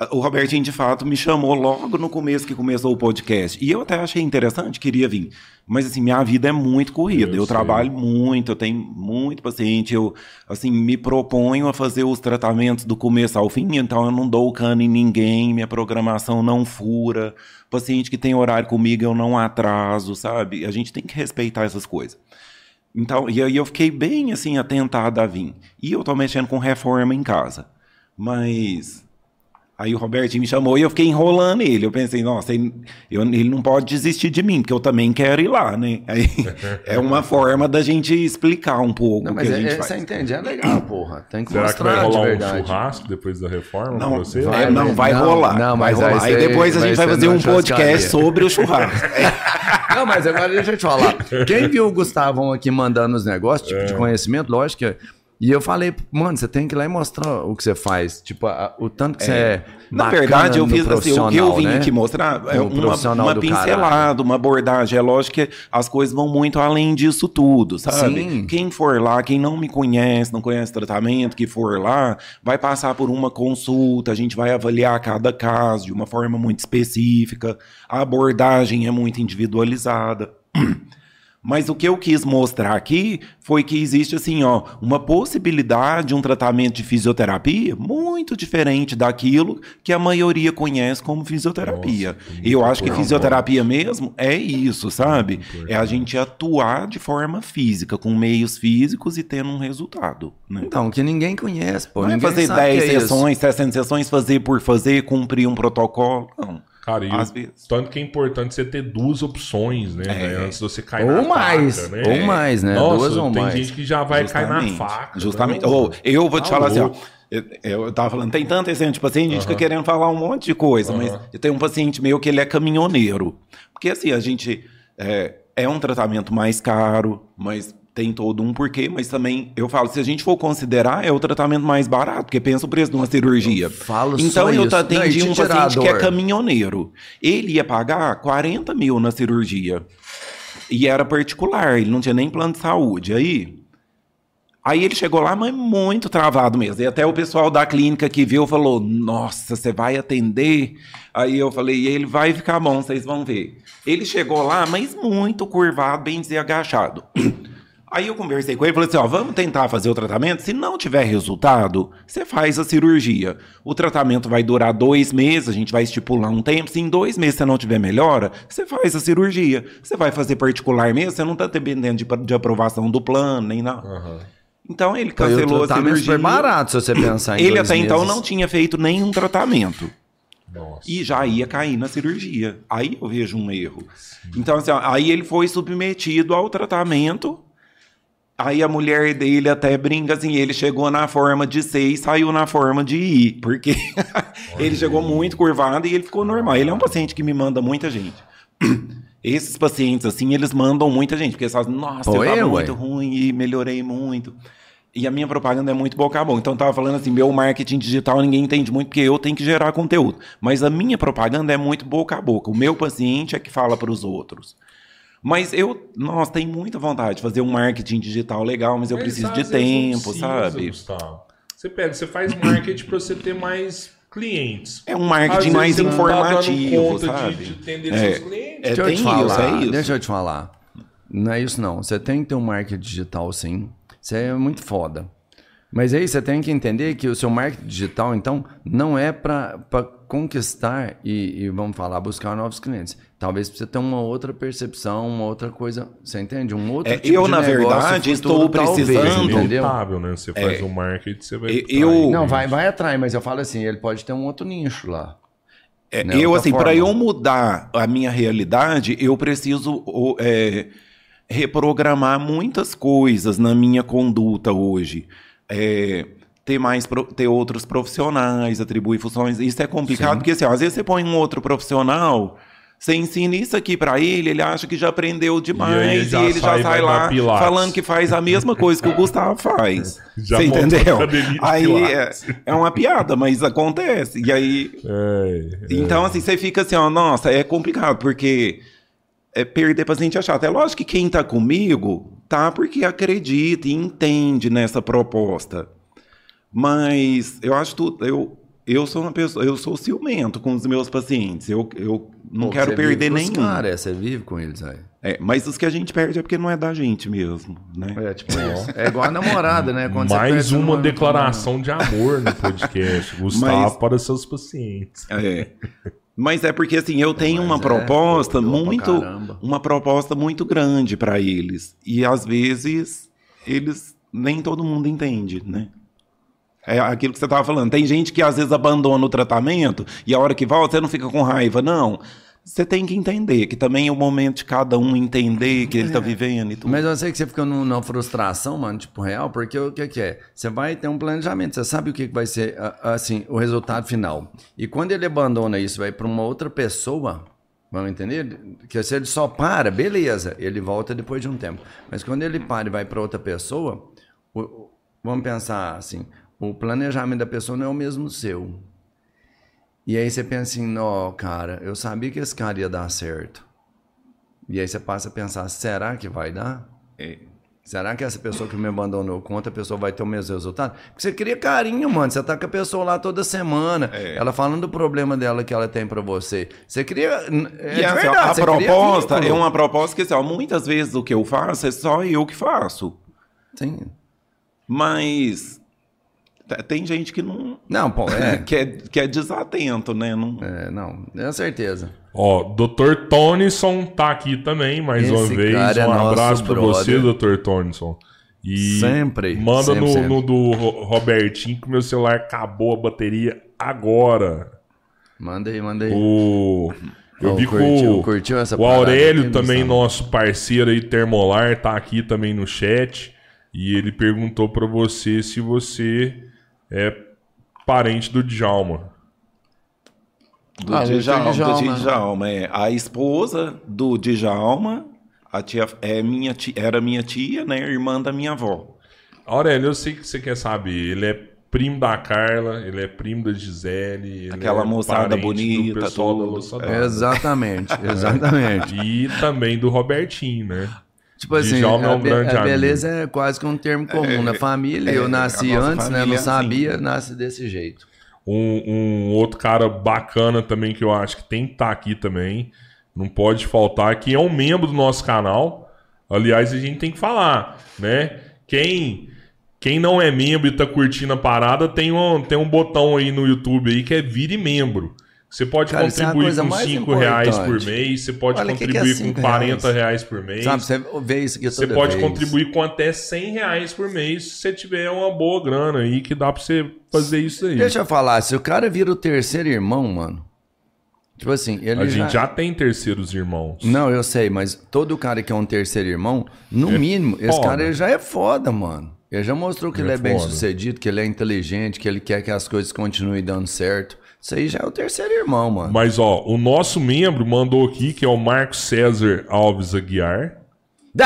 [SPEAKER 3] o Robertinho, de fato, me chamou logo no começo que começou o podcast. E eu até achei interessante, queria vir. Mas, assim, minha vida é muito corrida.
[SPEAKER 1] Eu
[SPEAKER 3] Eu, trabalho muito, eu tenho muito paciente. Eu, assim, me proponho a fazer os tratamentos do começo ao fim. Então, eu não dou cano em ninguém, minha programação não fura. Paciente que tem horário comigo, eu não atraso, sabe? A gente tem que respeitar essas coisas. Então, e aí eu fiquei bem assim atentado a vir. E eu tô mexendo com reforma em casa. Mas Aí o Robertinho me chamou e eu fiquei enrolando ele. Eu pensei, nossa, ele, eu, ele não pode desistir de mim, porque eu também quero ir lá, né? Aí é uma forma da gente explicar um pouco
[SPEAKER 2] Não,
[SPEAKER 3] o
[SPEAKER 2] mas
[SPEAKER 3] que a
[SPEAKER 2] é,
[SPEAKER 3] gente
[SPEAKER 2] é,
[SPEAKER 3] faz.
[SPEAKER 2] você entende? É legal, porra. Tem que
[SPEAKER 1] Será que
[SPEAKER 2] mostrar
[SPEAKER 1] vai rolar
[SPEAKER 2] de
[SPEAKER 1] um churrasco depois da reforma
[SPEAKER 3] Não,
[SPEAKER 1] pra você?
[SPEAKER 3] vai, não,
[SPEAKER 2] mas-
[SPEAKER 3] vai
[SPEAKER 2] não,
[SPEAKER 3] rolar.
[SPEAKER 2] não,
[SPEAKER 3] vai
[SPEAKER 2] mas aí
[SPEAKER 3] rolar. Aí depois a
[SPEAKER 2] vai
[SPEAKER 3] gente vai fazer um podcast sobre o churrasco.
[SPEAKER 2] Não, mas agora deixa eu te falar. Quem viu o Gustavão aqui mandando os negócios, tipo,
[SPEAKER 1] É.
[SPEAKER 2] de conhecimento, lógico que. E eu falei, mano, você tem que ir lá e mostrar o que você faz. Tipo, a- o tanto que você é.
[SPEAKER 3] Na verdade, eu fiz assim, o que eu vim
[SPEAKER 2] né?
[SPEAKER 3] aqui mostrar é uma, uma pincelada, uma abordagem. É lógico que as coisas vão muito além disso tudo, sabe?
[SPEAKER 2] Sim.
[SPEAKER 3] Quem for lá, quem não me conhece, não conhece tratamento, que for lá, vai passar por uma consulta, a gente vai avaliar cada caso de uma forma muito específica, a abordagem é muito individualizada. Mas o que eu quis mostrar aqui foi que existe assim, ó, uma possibilidade de um tratamento de fisioterapia muito diferente daquilo que a maioria conhece como fisioterapia.
[SPEAKER 1] Nossa,
[SPEAKER 3] E eu acho que fisioterapia mesmo é isso, sabe? É a gente atuar de forma física, com meios físicos e tendo um resultado, né?
[SPEAKER 2] Então, que ninguém conhece, pô.
[SPEAKER 3] Não é fazer
[SPEAKER 2] sabe
[SPEAKER 3] 10
[SPEAKER 2] que é isso.
[SPEAKER 3] sessões, 60 sessões, fazer por fazer, cumprir um protocolo. Não.
[SPEAKER 1] Cara, e
[SPEAKER 3] Às vezes.
[SPEAKER 1] tanto que é importante você ter duas opções, né?
[SPEAKER 3] É.
[SPEAKER 1] né, Antes de você cair
[SPEAKER 2] Ou
[SPEAKER 1] na
[SPEAKER 2] mais,
[SPEAKER 1] faca, né?
[SPEAKER 2] ou mais, né?
[SPEAKER 1] Nossa,
[SPEAKER 2] Duas ou
[SPEAKER 1] tem
[SPEAKER 2] mais.
[SPEAKER 1] gente que já vai cair na
[SPEAKER 3] Justamente,
[SPEAKER 1] faca.
[SPEAKER 3] Justamente.
[SPEAKER 1] né?
[SPEAKER 3] Ô, eu vou te
[SPEAKER 1] Tá
[SPEAKER 3] falar assim, ó.
[SPEAKER 1] louco.
[SPEAKER 3] Eu, eu tava falando, tem tanto exemplo de paciente, a gente fica querendo falar um monte de coisa, mas eu tenho um paciente meu que ele é caminhoneiro. Porque assim, a gente. É, é um tratamento mais caro, mas tem todo um porquê, mas também eu falo, se a gente for considerar, é o tratamento mais barato, porque pensa o preço de uma cirurgia.
[SPEAKER 2] falo
[SPEAKER 3] então eu
[SPEAKER 2] isso.
[SPEAKER 3] atendi
[SPEAKER 2] Não,
[SPEAKER 3] um paciente que é caminhoneiro. Ele ia pagar 40 mil na cirurgia. E era particular, ele não tinha nem plano de saúde. Aí, aí ele chegou lá, mas muito travado mesmo. E até o pessoal da clínica que viu falou: Nossa, você vai atender? Aí eu falei: Ele vai ficar bom, vocês vão ver. Ele chegou lá, mas muito curvado, bem dizer, agachado. Aí eu conversei com ele e falei assim: ó, vamos tentar fazer o tratamento. Se não tiver resultado, você faz a cirurgia. O tratamento vai durar dois meses, a gente vai estipular um tempo. Se em dois meses você não tiver melhora, você faz a cirurgia. Você vai fazer particular mesmo, você não está dependendo de, de aprovação do plano, nem nada.
[SPEAKER 1] Aham.
[SPEAKER 3] Então ele
[SPEAKER 2] Foi o
[SPEAKER 3] cancelou a
[SPEAKER 2] tratamento
[SPEAKER 3] cirurgia.
[SPEAKER 2] super barato, se você pensar em
[SPEAKER 3] Ele até então
[SPEAKER 2] meses.
[SPEAKER 3] não tinha feito nenhum tratamento
[SPEAKER 1] Nossa.
[SPEAKER 3] e já ia cair na cirurgia. Aí eu vejo um erro. Então, assim, ó, aí ele foi submetido ao tratamento. Aí a mulher dele até brinca assim, ele chegou na forma de ser e saiu na forma de ir, porque ele chegou muito curvado e ele ficou normal. Ele é um paciente que me manda muita gente. Esses pacientes, assim, eles mandam muita gente, porque eles falam, nossa,
[SPEAKER 2] Pô,
[SPEAKER 3] eu tava
[SPEAKER 2] eu,
[SPEAKER 3] muito
[SPEAKER 2] ué.
[SPEAKER 3] ruim e melhorei muito. E a minha propaganda é muito boca a boca. Então eu tava falando assim, meu marketing digital ninguém entende muito porque eu tenho que gerar conteúdo. Mas a minha propaganda é muito boca a boca. O meu paciente é que fala para os outros. Mas eu, nossa, tenho muita vontade de fazer um marketing digital legal, mas eu
[SPEAKER 1] Mas
[SPEAKER 3] preciso de tempo,
[SPEAKER 1] precisa,
[SPEAKER 3] sabe?
[SPEAKER 1] Gustavo. Você pega, você faz marketing pra você ter mais clientes.
[SPEAKER 3] É um marketing mais
[SPEAKER 1] tá
[SPEAKER 3] informativo,
[SPEAKER 1] de-
[SPEAKER 3] sabe?
[SPEAKER 1] De, atender
[SPEAKER 3] É.
[SPEAKER 1] seus clientes.
[SPEAKER 3] É,
[SPEAKER 2] Deixa eu
[SPEAKER 3] tem
[SPEAKER 2] te falar,
[SPEAKER 3] isso, é isso.
[SPEAKER 2] Deixa eu te falar. Não é isso não. Você tem que ter um marketing digital sim. Isso é muito foda. Mas aí você tem que entender que o seu marketing digital, então, não é para conquistar e, e, vamos falar, buscar novos clientes. Talvez você ter uma outra percepção, uma outra coisa. Você entende? Um outro
[SPEAKER 3] É,
[SPEAKER 2] tipo
[SPEAKER 3] eu,
[SPEAKER 2] de
[SPEAKER 3] na
[SPEAKER 2] negócio
[SPEAKER 3] verdade,
[SPEAKER 2] futuro,
[SPEAKER 3] estou
[SPEAKER 2] talvez,
[SPEAKER 3] precisando-
[SPEAKER 2] entendeu?
[SPEAKER 1] Notável, né? Você faz o marketing, você vai.
[SPEAKER 3] eu-
[SPEAKER 2] Não, vai, vai atrás, mas eu falo assim, ele pode ter um outro nicho lá.
[SPEAKER 3] É,
[SPEAKER 2] Né,
[SPEAKER 3] eu,
[SPEAKER 2] outra
[SPEAKER 3] assim, para eu mudar a minha realidade, eu preciso é, reprogramar muitas coisas na minha conduta hoje. É, ter mais ter outros profissionais, atribuir funções. Isso é complicado, porque assim, ó, às vezes você põe um outro profissional. Você ensina isso aqui pra ele, ele acha que já aprendeu demais
[SPEAKER 1] E ele já sai
[SPEAKER 3] lá falando que faz a mesma coisa que o Gustavo faz.
[SPEAKER 1] Já
[SPEAKER 3] você entendeu? Aí é, é uma piada, mas acontece. E aí
[SPEAKER 1] É, é.
[SPEAKER 3] então, assim, você fica assim, ó, nossa, é complicado, porque é perder paciente é chato. É lógico que quem tá comigo tá porque acredita e entende nessa proposta. Mas eu acho tudo. Eu, eu sou uma pessoa, eu sou ciumento com os meus pacientes. Eu, eu não
[SPEAKER 2] Pô,
[SPEAKER 3] quero
[SPEAKER 2] você
[SPEAKER 3] perder nenhum.
[SPEAKER 2] Cara, é, você vive com eles aí.
[SPEAKER 3] É, mas os que a gente perde é porque não é da gente mesmo, né?
[SPEAKER 2] É, tipo isso. É igual a namorada, né? Quando você
[SPEAKER 1] Mais
[SPEAKER 2] perde
[SPEAKER 1] uma declaração de amor no podcast. Gustavo
[SPEAKER 3] Mas-
[SPEAKER 1] para seus pacientes.
[SPEAKER 3] É. Mas é porque assim, eu tenho uma
[SPEAKER 2] Mas é,
[SPEAKER 3] proposta muito uma proposta muito grande para eles e às vezes eles nem todo mundo entende, né? É aquilo que você estava falando. Tem gente que às vezes abandona o tratamento e a hora que volta você não fica com raiva. Não. Você tem que entender que também é o momento de cada um entender que ele está vivendo e tudo.
[SPEAKER 2] Mas eu sei que você fica num- numa frustração, mano, tipo, real, porque o que, que é? Você vai ter um planejamento, você sabe o que, que vai ser, assim, o resultado final. E quando ele abandona isso, vai para uma outra pessoa, vamos entender? Que se ele só para, beleza, ele volta depois de um tempo. Mas quando ele para e vai para outra pessoa, vamos pensar assim, o planejamento da pessoa não é o mesmo seu. E aí você pensa assim, não, cara, eu sabia que esse cara ia dar certo. E aí você passa a pensar, será que vai dar?
[SPEAKER 3] É.
[SPEAKER 2] Será que essa pessoa que me abandonou com outra pessoa vai ter o mesmo resultado? Porque você cria carinho, mano. Você tá com a pessoa lá toda semana.
[SPEAKER 3] É.
[SPEAKER 2] Ela falando do problema dela que ela tem pra você. Você cria. É
[SPEAKER 3] e
[SPEAKER 2] de verdade,
[SPEAKER 3] a
[SPEAKER 2] você cria
[SPEAKER 3] proposta é uma proposta que assim, muitas vezes o que eu faço é só eu que faço.
[SPEAKER 2] Sim.
[SPEAKER 3] Mas tem gente que não.
[SPEAKER 2] Não, pô, é.
[SPEAKER 3] que, é, que é desatento, né? Não,
[SPEAKER 2] é não, é certeza.
[SPEAKER 1] Ó, Dr. Tonison tá aqui também, mais
[SPEAKER 2] Esse
[SPEAKER 1] uma vez.
[SPEAKER 2] cara é
[SPEAKER 1] um abraço pra você. Dr. Tonison. E
[SPEAKER 2] Sempre,
[SPEAKER 1] Manda
[SPEAKER 2] sempre,
[SPEAKER 1] no,
[SPEAKER 2] sempre.
[SPEAKER 1] no do Ro- Robertinho que meu celular acabou a bateria agora.
[SPEAKER 2] Manda aí, manda aí.
[SPEAKER 1] O. Eu
[SPEAKER 2] Oh,
[SPEAKER 1] vi que
[SPEAKER 2] curtiu-
[SPEAKER 1] o,
[SPEAKER 2] curtiu essa
[SPEAKER 1] o Aurélio também, nosso parceiro aí, Termolar, tá aqui também no chat. E ele perguntou pra você se você é parente do Djalma.
[SPEAKER 3] Do
[SPEAKER 2] Ah, do
[SPEAKER 3] Djalma,
[SPEAKER 2] Djalma.
[SPEAKER 3] do Djalma, é. A esposa do Djalma, a tia, é minha tia, era minha tia, né? Irmã da minha avó.
[SPEAKER 1] Aurélio, eu sei que você quer saber. Ele é primo da Carla, ele é primo da Gisele. ele
[SPEAKER 3] Aquela
[SPEAKER 1] é
[SPEAKER 3] moçada bonita,
[SPEAKER 1] do pessoal da
[SPEAKER 3] tudo. É.
[SPEAKER 1] d'Água.
[SPEAKER 2] Exatamente, exatamente.
[SPEAKER 1] E também do Robertinho, né?
[SPEAKER 2] Tipo assim,
[SPEAKER 1] Djalma é um
[SPEAKER 2] a, be-
[SPEAKER 1] grande
[SPEAKER 2] a
[SPEAKER 1] amigo.
[SPEAKER 2] beleza é quase que um termo comum na família.
[SPEAKER 3] é,
[SPEAKER 2] eu nasci
[SPEAKER 3] a
[SPEAKER 2] antes, né? Não
[SPEAKER 3] é assim.
[SPEAKER 2] sabia, nasce desse jeito.
[SPEAKER 1] Um, um outro cara bacana também que eu acho que tem que estar aqui também, não pode faltar, que é um membro do nosso canal. Aliás, a gente tem que falar, né? Quem quem não é membro e tá curtindo a parada, tem um, tem um botão aí no YouTube aí que é vire membro. Você pode
[SPEAKER 2] Cara, é
[SPEAKER 1] contribuir
[SPEAKER 2] coisa
[SPEAKER 1] com
[SPEAKER 2] mais
[SPEAKER 1] 5 reais por mês, você pode
[SPEAKER 2] Olha, o que que é
[SPEAKER 1] contribuir com
[SPEAKER 2] cinco
[SPEAKER 1] 40
[SPEAKER 2] reais?
[SPEAKER 1] reais por mês.
[SPEAKER 2] Sabe, você vê isso aqui
[SPEAKER 1] Você pode
[SPEAKER 2] vez.
[SPEAKER 1] contribuir com até 100 reais por mês se você tiver uma boa grana aí que dá pra você fazer isso aí.
[SPEAKER 2] Deixa eu falar, se o cara vira o terceiro irmão, mano. Tipo assim, ele
[SPEAKER 1] A
[SPEAKER 2] já...
[SPEAKER 1] gente já tem terceiros irmãos.
[SPEAKER 2] Não, eu sei, mas todo cara que é um terceiro irmão, no mínimo, esse
[SPEAKER 1] foda.
[SPEAKER 2] cara ele já é foda, mano. Ele já mostrou que
[SPEAKER 1] Ele
[SPEAKER 2] ele,
[SPEAKER 1] é
[SPEAKER 2] é bem sucedido, que ele é inteligente, que ele quer que as coisas continuem dando certo. Isso aí já é o terceiro irmão, mano.
[SPEAKER 1] Mas, ó, o nosso membro mandou aqui, que é o Marcos César Alves Aguiar.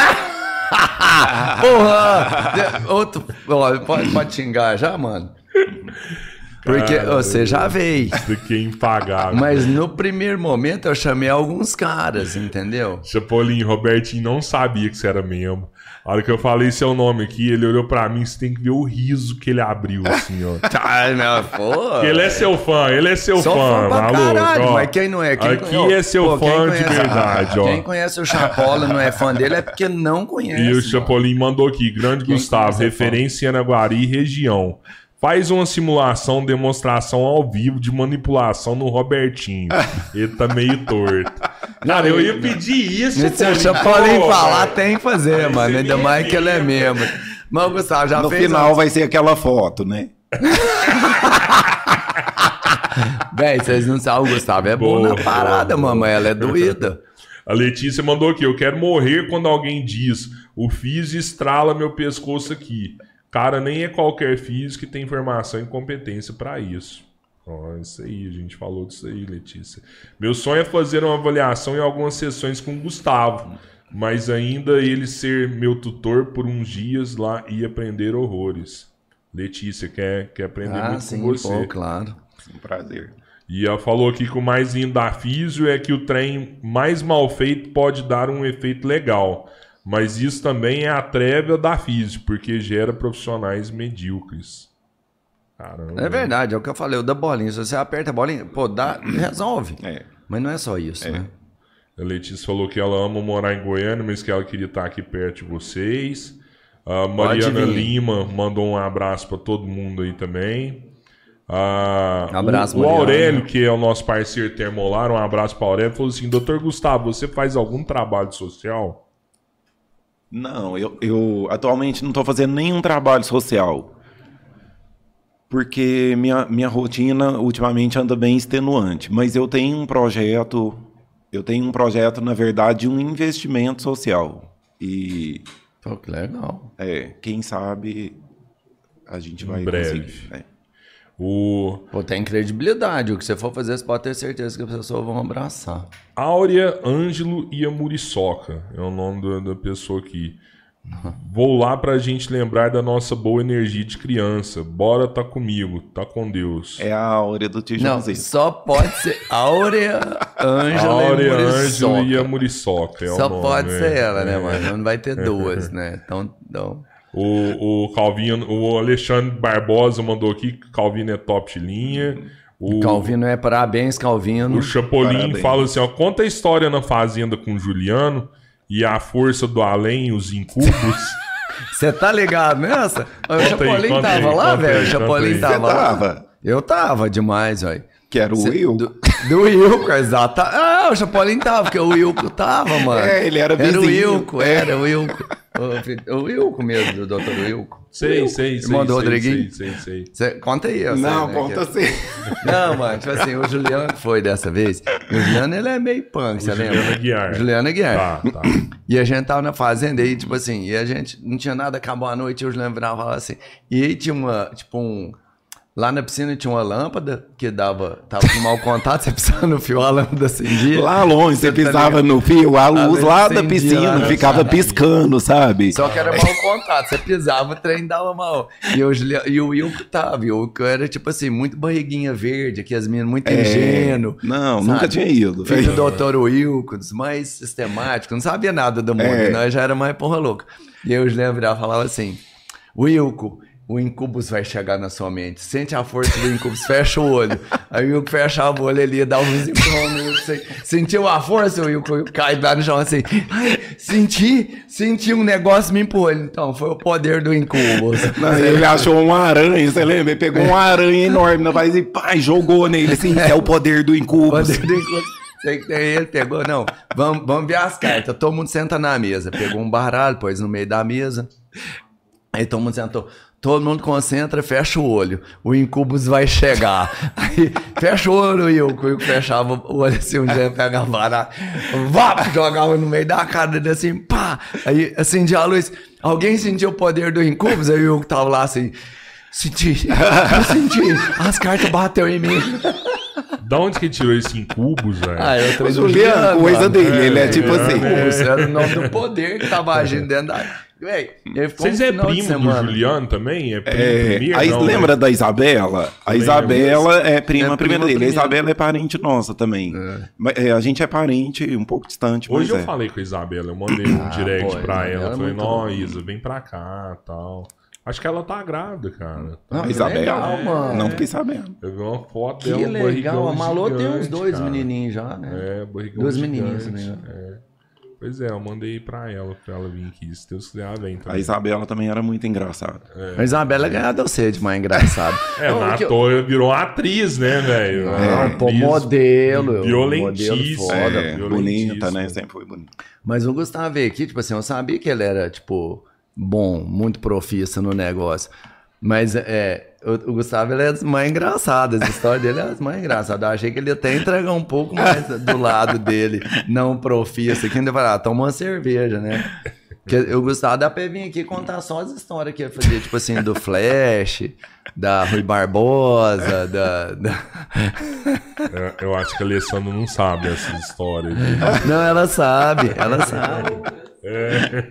[SPEAKER 2] Porra! Outro. ó, pode, pode xingar já, mano? Porque
[SPEAKER 1] Cara,
[SPEAKER 2] você já veio.
[SPEAKER 1] Isso daqui é impagável.
[SPEAKER 2] Mas no primeiro momento eu chamei alguns caras, entendeu?
[SPEAKER 1] Chapolin, Robertinho não sabia que você era membro. A hora que eu falei seu nome aqui, ele olhou pra mim, você tem que ver o riso que ele abriu, assim, ó.
[SPEAKER 2] Ai, meu, pô.
[SPEAKER 1] Ele é seu fã, ele é seu
[SPEAKER 2] Sou
[SPEAKER 1] fã,
[SPEAKER 2] fã
[SPEAKER 1] maluco.
[SPEAKER 2] caralho,
[SPEAKER 1] ó.
[SPEAKER 2] mas quem não é? Quem
[SPEAKER 1] aqui
[SPEAKER 2] conhe-
[SPEAKER 1] é seu
[SPEAKER 2] Pô,
[SPEAKER 1] fã de
[SPEAKER 2] conhece-
[SPEAKER 1] verdade, ó.
[SPEAKER 2] Quem conhece o Chapola e não é fã dele é porque não conhece.
[SPEAKER 1] E o. Chapolin mandou aqui, grande
[SPEAKER 2] Quem
[SPEAKER 1] Gustavo,
[SPEAKER 2] é
[SPEAKER 1] referência em Anaguari região. Faz uma simulação, demonstração ao vivo de manipulação no Robertinho. Ele tá meio torto. Cara, eu ia pedir isso,
[SPEAKER 2] Se
[SPEAKER 1] Chapolin,
[SPEAKER 2] Chapolin
[SPEAKER 1] pô,
[SPEAKER 2] falar, tem que fazer,
[SPEAKER 1] Vai
[SPEAKER 2] mano. Ainda mais que ele é
[SPEAKER 1] filha.
[SPEAKER 2] membro. Mas o Gustavo já
[SPEAKER 3] No
[SPEAKER 2] fez.
[SPEAKER 3] final vai ser aquela foto, né?
[SPEAKER 2] Véi, vocês não sabem, o Gustavo é bom
[SPEAKER 1] Boa,
[SPEAKER 2] na parada,
[SPEAKER 1] boa,
[SPEAKER 2] mamãe. Ela é doída.
[SPEAKER 1] A Letícia mandou aqui, eu quero morrer quando alguém diz o físico estrala meu pescoço aqui. Cara, nem é qualquer físico que tem formação e competência pra isso. Ó, isso aí, a gente falou disso aí, Letícia. Meu sonho é fazer uma avaliação em algumas sessões com o Gustavo, mas ainda ele ser meu tutor por uns dias lá e aprender horrores. Letícia, quer, quer aprender
[SPEAKER 2] Ah,
[SPEAKER 1] muito
[SPEAKER 2] sim,
[SPEAKER 1] com você.
[SPEAKER 2] pô, claro.
[SPEAKER 3] Um prazer.
[SPEAKER 1] E ela falou aqui que o mais lindo da físio é que o trem mais mal feito pode dar um efeito legal. Mas isso também é a treva da físio, porque gera profissionais medíocres. Caramba.
[SPEAKER 2] É verdade, é o que eu falei, o da bolinha. Se você aperta a bolinha, pô, dá, resolve.
[SPEAKER 3] É.
[SPEAKER 2] Mas não é só isso, né?
[SPEAKER 1] A Letícia falou que ela ama morar em Goiânia, mas que ela queria estar aqui perto de vocês. A Mariana. Lima mandou um abraço para todo mundo aí também. Ah,
[SPEAKER 2] Abraço,
[SPEAKER 1] o, o. Aurélio, que é o nosso parceiro Termolar, um abraço para Aurélio, falou assim: Doutor Gustavo, você faz algum trabalho social?
[SPEAKER 3] Não, eu, eu atualmente não estou fazendo nenhum trabalho social. Porque minha, minha rotina ultimamente anda bem extenuante. Mas eu tenho um projeto, eu tenho um projeto, na verdade, um investimento social. E
[SPEAKER 2] Pô, que legal.
[SPEAKER 3] é, quem sabe a gente vai
[SPEAKER 1] breve.
[SPEAKER 3] conseguir. né?
[SPEAKER 1] O
[SPEAKER 2] Pô, tem credibilidade. O que você for fazer, você pode ter certeza que as pessoas vão abraçar.
[SPEAKER 1] Áurea Ângelo e a Muriçoca é o nome da, da pessoa aqui. Vou lá pra gente lembrar da nossa boa energia de criança. Bora tá comigo, tá com Deus.
[SPEAKER 3] É a áurea do
[SPEAKER 2] Não,
[SPEAKER 3] tijolzinho.
[SPEAKER 2] só pode ser Áurea, Ângela e
[SPEAKER 1] Áurea Ângelo e a
[SPEAKER 2] Muriçoca.
[SPEAKER 1] É o
[SPEAKER 2] Só
[SPEAKER 1] nome,
[SPEAKER 2] pode
[SPEAKER 1] é.
[SPEAKER 2] ser ela, né, mano? Não vai ter duas, né? Então, então...
[SPEAKER 1] O, o Calvino, o Alexandre Barbosa mandou aqui que Calvino é top de linha. O,
[SPEAKER 2] Calvino é parabéns, Calvino.
[SPEAKER 1] o Chapolin
[SPEAKER 3] Parabéns.
[SPEAKER 1] fala assim: ó, conta a história na fazenda com o Juliano e a força do além, os incubos.
[SPEAKER 2] Você tá ligado nessa? O Chapolin tava lá, velho. O Chapolin tava lá.
[SPEAKER 3] tava?
[SPEAKER 2] Eu tava demais, velho.
[SPEAKER 3] Que era o
[SPEAKER 2] Cê-
[SPEAKER 3] Will?
[SPEAKER 2] Do, do Wilco, exato. Ah, o Chapolin tava, porque o Wilco tava, mano.
[SPEAKER 3] É, ele era
[SPEAKER 2] Era o
[SPEAKER 3] vizinho.
[SPEAKER 2] Wilco, era o Wilco. O, Wilco mesmo, do Dr. Wilco.
[SPEAKER 1] sei, sei, sei.
[SPEAKER 2] Irmão do Rodriguinho.
[SPEAKER 1] sei, sei, sei.
[SPEAKER 2] Cê- conta aí, eu sei,
[SPEAKER 3] Não,
[SPEAKER 2] né,
[SPEAKER 3] conta
[SPEAKER 2] que-
[SPEAKER 3] assim.
[SPEAKER 2] Não, mano, tipo assim, o Juliano foi dessa vez. O Juliano, ele é meio punk, você lembra?
[SPEAKER 1] Juliano Aguiar.
[SPEAKER 2] O Juliano Aguiar.
[SPEAKER 1] Tá, tá.
[SPEAKER 2] E a gente tava na fazenda aí, tipo assim, e a gente não tinha nada, acabou a noite, e o Juliano virava e falava assim. E aí tinha uma, tipo um. Lá na piscina tinha uma lâmpada que dava. Tava com mau contato, você pisava no fio, a lâmpada acendia.
[SPEAKER 3] Lá longe, você
[SPEAKER 2] Você tá
[SPEAKER 3] pisava
[SPEAKER 2] ligado?
[SPEAKER 3] no fio, a luz
[SPEAKER 2] luz
[SPEAKER 3] lá da piscina
[SPEAKER 2] lá
[SPEAKER 3] ficava piscando, sabe?
[SPEAKER 2] Só que era mau contato, você pisava, o trem dava mal. E o, Juliano, e o Wilco tava, e o Wilco era tipo assim, muito barriguinha verde, aqui as meninas muito ingênuo.
[SPEAKER 3] É. Não,
[SPEAKER 2] sabe?
[SPEAKER 3] nunca tinha ido.
[SPEAKER 2] Filho do doutor Wilco, mais sistemáticos, não sabia nada do mundo,
[SPEAKER 3] É.
[SPEAKER 2] nós já era mais porra louca. E aí o Juliano virava e falava assim: Wilco, o incubus vai chegar na sua mente. Sente a força do incubus, fecha o olho. Aí o Wilco fechava o olho ali, empurrão no Wilco. assim, Sentiu a força, o Wilco, o Wilco cai lá no chão assim. Ai, senti, senti um negócio me empurrou. Então, foi o poder do incubus.
[SPEAKER 3] Não, ele achou uma aranha, você lembra? Ele pegou uma aranha enorme na base e pá, jogou nele assim. É o poder do incubus.
[SPEAKER 2] Poder do incubus. Ele, pegou, não, vamos, vamos ver as cartas. Todo mundo senta na mesa. Pegou um baralho, pôs no meio da mesa. Aí todo mundo sentou. Todo mundo concentra, fecha o olho. O incubus vai chegar. Aí fecha o olho e o Cuico fechava o olho assim, um dia pegava o baralho, vá, jogava no meio da cara dele assim, pá. Aí acendia a luz. Alguém sentiu o poder do incubus? Aí o Hugo tava lá assim. Senti, eu senti, as cartas bateu em mim.
[SPEAKER 1] Da onde que tirou esse incubus, velho?
[SPEAKER 2] Ah, eu
[SPEAKER 3] O
[SPEAKER 2] treino
[SPEAKER 3] Juliano, coisa dele, ele é tipo
[SPEAKER 1] é,
[SPEAKER 3] assim.
[SPEAKER 2] Incubus, era o nome do poder que tava agindo dentro da. Véi, ficou
[SPEAKER 1] Vocês é primo do. Juliano também? É primo
[SPEAKER 3] É,
[SPEAKER 1] primeiro?
[SPEAKER 3] aí
[SPEAKER 1] Não,
[SPEAKER 3] lembra
[SPEAKER 1] né?
[SPEAKER 3] da Isabela? A. Isabela é prima
[SPEAKER 2] É
[SPEAKER 3] primeira
[SPEAKER 2] prima
[SPEAKER 3] dele. A
[SPEAKER 2] primeira.
[SPEAKER 3] Isabela é parente nossa também. Mas, é, a gente é parente um pouco distante,
[SPEAKER 1] Hoje
[SPEAKER 3] mas
[SPEAKER 1] eu
[SPEAKER 3] é.
[SPEAKER 1] falei com a Isabela, eu mandei um
[SPEAKER 2] Ah,
[SPEAKER 1] direct
[SPEAKER 2] pô,
[SPEAKER 1] pra
[SPEAKER 2] Isabela
[SPEAKER 1] ela.
[SPEAKER 2] é
[SPEAKER 1] Falei, não,
[SPEAKER 2] louca.
[SPEAKER 1] Isa, vem pra cá tal. Acho que ela tá grávida, cara.
[SPEAKER 2] Não,
[SPEAKER 3] A Isabela,
[SPEAKER 2] legal, mano.
[SPEAKER 3] não fiquei sabendo.
[SPEAKER 1] Eu vi uma foto
[SPEAKER 2] Que
[SPEAKER 1] dela, um
[SPEAKER 2] legal. A Malô tem uns dois
[SPEAKER 1] cara.
[SPEAKER 2] menininhos já, né?
[SPEAKER 1] É, barrigão gigante,
[SPEAKER 2] menininhas, né?
[SPEAKER 1] É. Pois é, eu mandei pra ela, pra ela vir aqui. Se Deus quiser, ela vem
[SPEAKER 3] A
[SPEAKER 1] também.
[SPEAKER 3] Isabela também era muito engraçada.
[SPEAKER 2] A Isabela ganhava de você de mais engraçado.
[SPEAKER 1] É,
[SPEAKER 2] Não,
[SPEAKER 1] na
[SPEAKER 2] que
[SPEAKER 1] toa virou atriz, né, velho?
[SPEAKER 2] Não, pô, modelo.
[SPEAKER 1] Violentíssima.
[SPEAKER 2] modelo foda.
[SPEAKER 3] É, bonita, né? Sempre foi bonita.
[SPEAKER 2] Mas o Gustavo veio aqui, tipo assim, eu sabia que ele era, tipo, bom, muito profissa no negócio. Mas é, o, o Gustavo ele é das mais engraçadas, a história dele é das mais engraçadas. Eu achei que ele ia até entregar um pouco mais do lado dele, não profissa, que ainda vai lá, toma uma cerveja, né? Porque o Gustavo dá pra vir aqui contar só as histórias que ele fazia, tipo assim, do Flash, da Rui Barbosa, da. da-
[SPEAKER 1] É, Eu acho que a Alessandra não sabe essas histórias.
[SPEAKER 2] Não, ela sabe, ela sabe.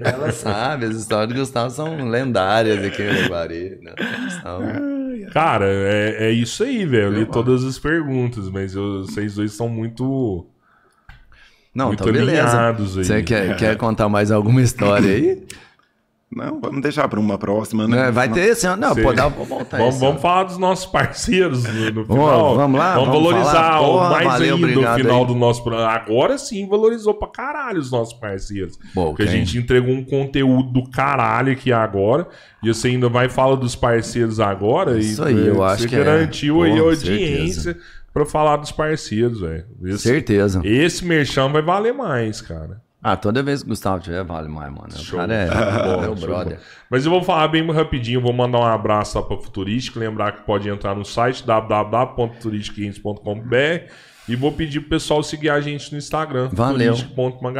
[SPEAKER 2] Ela sabe, as histórias do Gustavo são lendárias aqui no Guari. Né? São-
[SPEAKER 1] Cara, é, é isso aí, velho. Eu li todas as perguntas, mas eu- vocês dois são muito.
[SPEAKER 2] Não,
[SPEAKER 1] Muito
[SPEAKER 2] então beleza.
[SPEAKER 1] aí.
[SPEAKER 2] Você quer, quer contar mais alguma história aí?
[SPEAKER 3] Não, vamos deixar para uma próxima, né?
[SPEAKER 2] Não, Vai ter esse ano. Não,
[SPEAKER 1] Sei.
[SPEAKER 2] pô, dá pra voltar
[SPEAKER 1] Vamos, vamos falar dos nossos parceiros no, no
[SPEAKER 2] Ô,
[SPEAKER 1] final.
[SPEAKER 2] vamos lá,
[SPEAKER 1] Vamos,
[SPEAKER 2] vamos
[SPEAKER 1] valorizar
[SPEAKER 2] falar.
[SPEAKER 1] o
[SPEAKER 2] Porra,
[SPEAKER 1] mais
[SPEAKER 2] valeu,
[SPEAKER 1] ainda no
[SPEAKER 2] obrigado
[SPEAKER 1] final
[SPEAKER 2] aí.
[SPEAKER 1] do nosso programa. Agora sim valorizou pra caralho os nossos parceiros.
[SPEAKER 2] Bom,
[SPEAKER 1] Porque a
[SPEAKER 2] quem?
[SPEAKER 1] gente entregou um conteúdo do caralho aqui agora. E você ainda vai falar dos parceiros agora.
[SPEAKER 2] Isso
[SPEAKER 1] e,
[SPEAKER 2] aí, eu
[SPEAKER 1] é,
[SPEAKER 2] acho
[SPEAKER 1] você
[SPEAKER 2] que é.
[SPEAKER 1] garantiu aí a audiência pra falar dos parceiros, velho.
[SPEAKER 2] Certeza.
[SPEAKER 1] esse merchan vai valer mais, cara.
[SPEAKER 2] Ah, toda vez que o Gustavo tiver, vale mais, mano. O
[SPEAKER 1] Show.
[SPEAKER 2] cara é meu
[SPEAKER 1] show de
[SPEAKER 2] brother.
[SPEAKER 1] Mas eu vou falar bem rapidinho, vou mandar um abraço lá pra Futurística, lembrar que pode entrar no site www.turisticgames.com.br e vou pedir pro pessoal seguir a gente no Instagram,
[SPEAKER 2] Valeu.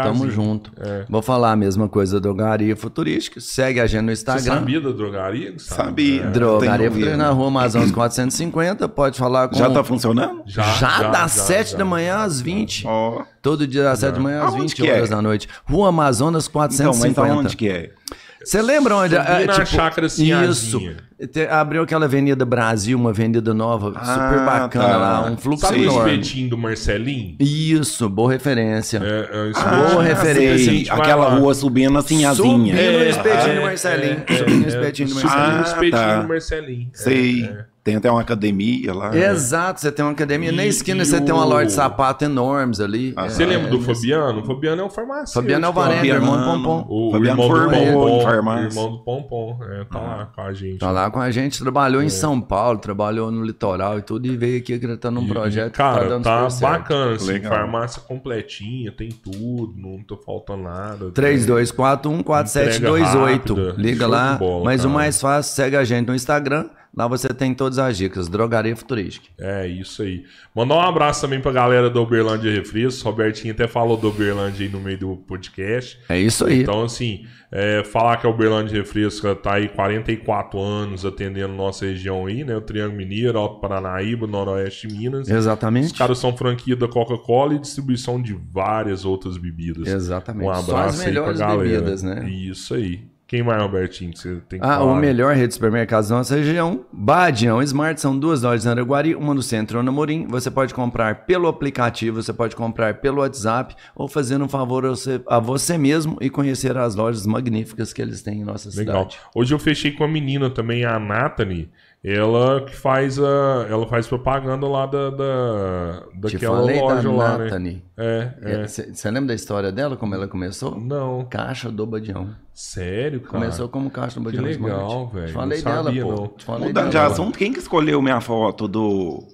[SPEAKER 2] Tamo junto.
[SPEAKER 1] É.
[SPEAKER 2] Vou falar a mesma coisa da Drogaria Futurística. Segue a gente no
[SPEAKER 1] Você
[SPEAKER 2] Instagram.
[SPEAKER 1] sabia da drogaria?
[SPEAKER 3] Sabia.
[SPEAKER 1] É.
[SPEAKER 2] Drogaria Futurística na rua Amazonas 450. Pode falar com.
[SPEAKER 3] Já tá funcionando?
[SPEAKER 1] Já,
[SPEAKER 2] Já, das 7
[SPEAKER 1] já.
[SPEAKER 2] da manhã às 20.
[SPEAKER 3] Ó.
[SPEAKER 2] Todo dia das 7 da manhã às
[SPEAKER 3] Aonde
[SPEAKER 2] 20
[SPEAKER 3] que é?
[SPEAKER 2] horas da noite. Rua Amazonas
[SPEAKER 3] Então, mas
[SPEAKER 2] 450.
[SPEAKER 3] aonde que é?
[SPEAKER 2] Você lembra onde?
[SPEAKER 1] Subi
[SPEAKER 2] é,
[SPEAKER 1] na Chácara Sinhazinha.
[SPEAKER 2] Isso. Te- Abriu aquela Avenida Brasil, uma avenida nova, super
[SPEAKER 3] Ah,
[SPEAKER 2] bacana
[SPEAKER 3] tá.
[SPEAKER 2] lá, um fluxo
[SPEAKER 1] Sabe o
[SPEAKER 2] enorme.
[SPEAKER 1] espetinho do Marcelinho?
[SPEAKER 2] Isso, boa referência.
[SPEAKER 1] É, é, esse
[SPEAKER 2] Ah, Boa referência, a
[SPEAKER 1] vai
[SPEAKER 3] Aquela
[SPEAKER 1] lá.
[SPEAKER 3] rua subindo assim, asinha.
[SPEAKER 2] Subindo no
[SPEAKER 1] É,
[SPEAKER 2] espetinho
[SPEAKER 1] é,
[SPEAKER 2] do Marcelinho.
[SPEAKER 1] é,
[SPEAKER 2] Subindo
[SPEAKER 1] é,
[SPEAKER 2] espetinho do
[SPEAKER 1] subindo
[SPEAKER 2] Marcelinho.
[SPEAKER 1] no
[SPEAKER 3] Ah,
[SPEAKER 1] espetinho
[SPEAKER 3] tá.
[SPEAKER 1] do Marcelinho.
[SPEAKER 3] Sei.
[SPEAKER 1] É, é.
[SPEAKER 3] Tem até uma academia lá.
[SPEAKER 2] Exato, você tem uma academia. Na
[SPEAKER 1] E-
[SPEAKER 2] esquina
[SPEAKER 1] e
[SPEAKER 2] você tem uma
[SPEAKER 1] o-
[SPEAKER 2] loja de sapato enormes ali.
[SPEAKER 3] Ah,
[SPEAKER 2] É,
[SPEAKER 1] Você lembra do
[SPEAKER 2] é,
[SPEAKER 1] Fabiano? O Fabiano é um farmacêutico.
[SPEAKER 2] Fabiano Alvarenga,
[SPEAKER 3] Fabiano.
[SPEAKER 2] irmão do Pompom.
[SPEAKER 1] O, o
[SPEAKER 3] Fabiano
[SPEAKER 1] irmão do Pompom.
[SPEAKER 3] farmácia.
[SPEAKER 1] irmão do Pompom. É, tá lá com a gente.
[SPEAKER 2] Tá lá com a gente, trabalhou
[SPEAKER 1] É.
[SPEAKER 2] em São Paulo, trabalhou no litoral e tudo, e veio aqui acreditando num
[SPEAKER 1] E-
[SPEAKER 2] projeto
[SPEAKER 1] e, cara,
[SPEAKER 2] que tá dando
[SPEAKER 1] tá bacana, assim,
[SPEAKER 3] Legal.
[SPEAKER 1] farmácia completinha, tem tudo, não tô faltando nada.
[SPEAKER 2] 32414728.
[SPEAKER 1] Entrega rápida.
[SPEAKER 2] Liga
[SPEAKER 1] Show
[SPEAKER 2] lá.
[SPEAKER 1] bola,
[SPEAKER 2] Mas o
[SPEAKER 1] cara.
[SPEAKER 2] mais fácil, segue a gente no Instagram. Lá você tem todas as dicas. Drogaria Futurística.
[SPEAKER 1] É, isso aí. Mandar um abraço também pra galera da Uberlândia Refrescos. Robertinho até falou da Uberlândia aí no meio do podcast.
[SPEAKER 2] É isso aí.
[SPEAKER 1] Então, assim, é, falar que a Uberlândia Refresca tá aí 44 anos atendendo nossa região aí, né? O Triângulo Mineiro, Alto Paranaíba, Noroeste Minas. Os
[SPEAKER 2] Exatamente.
[SPEAKER 1] caras são franquia da Coca-Cola e distribuição de várias outras bebidas.
[SPEAKER 2] Exatamente.
[SPEAKER 1] Um
[SPEAKER 2] Só
[SPEAKER 1] abraço
[SPEAKER 2] as
[SPEAKER 1] aí pra
[SPEAKER 2] melhores
[SPEAKER 1] galera.
[SPEAKER 2] bebidas, né?
[SPEAKER 1] Isso aí. Quem mais, Robertinho, que você tem que
[SPEAKER 2] Ah,
[SPEAKER 1] falar?
[SPEAKER 2] o melhor rede de supermercados da nossa região, Badião Smart, são duas lojas em Araguari, uma no centro e uma no Morim. Você pode comprar pelo aplicativo, você pode comprar pelo WhatsApp ou fazer um favor a você, a você mesmo e conhecer as lojas magníficas que eles têm em nossa
[SPEAKER 1] Legal.
[SPEAKER 2] cidade.
[SPEAKER 1] Hoje eu fechei com a menina também, a Nathalie. Ela que faz a. Ela faz propaganda lá da. da
[SPEAKER 2] Te
[SPEAKER 1] daquela
[SPEAKER 2] falei da
[SPEAKER 1] loja lá, né?
[SPEAKER 2] Nathalie.
[SPEAKER 1] É, é.
[SPEAKER 2] Você lembra da história dela, como ela começou?
[SPEAKER 1] Não.
[SPEAKER 2] Caixa do Badião.
[SPEAKER 1] Sério, cara.
[SPEAKER 2] Começou como caixa do
[SPEAKER 1] Que
[SPEAKER 2] Badião
[SPEAKER 1] legal,
[SPEAKER 2] Smart.
[SPEAKER 1] velho.
[SPEAKER 2] Falei
[SPEAKER 1] Não
[SPEAKER 2] dela,
[SPEAKER 1] sabia,
[SPEAKER 2] pô.
[SPEAKER 1] não.
[SPEAKER 2] Falei
[SPEAKER 3] Mudando de assunto, quem que escolheu minha foto do,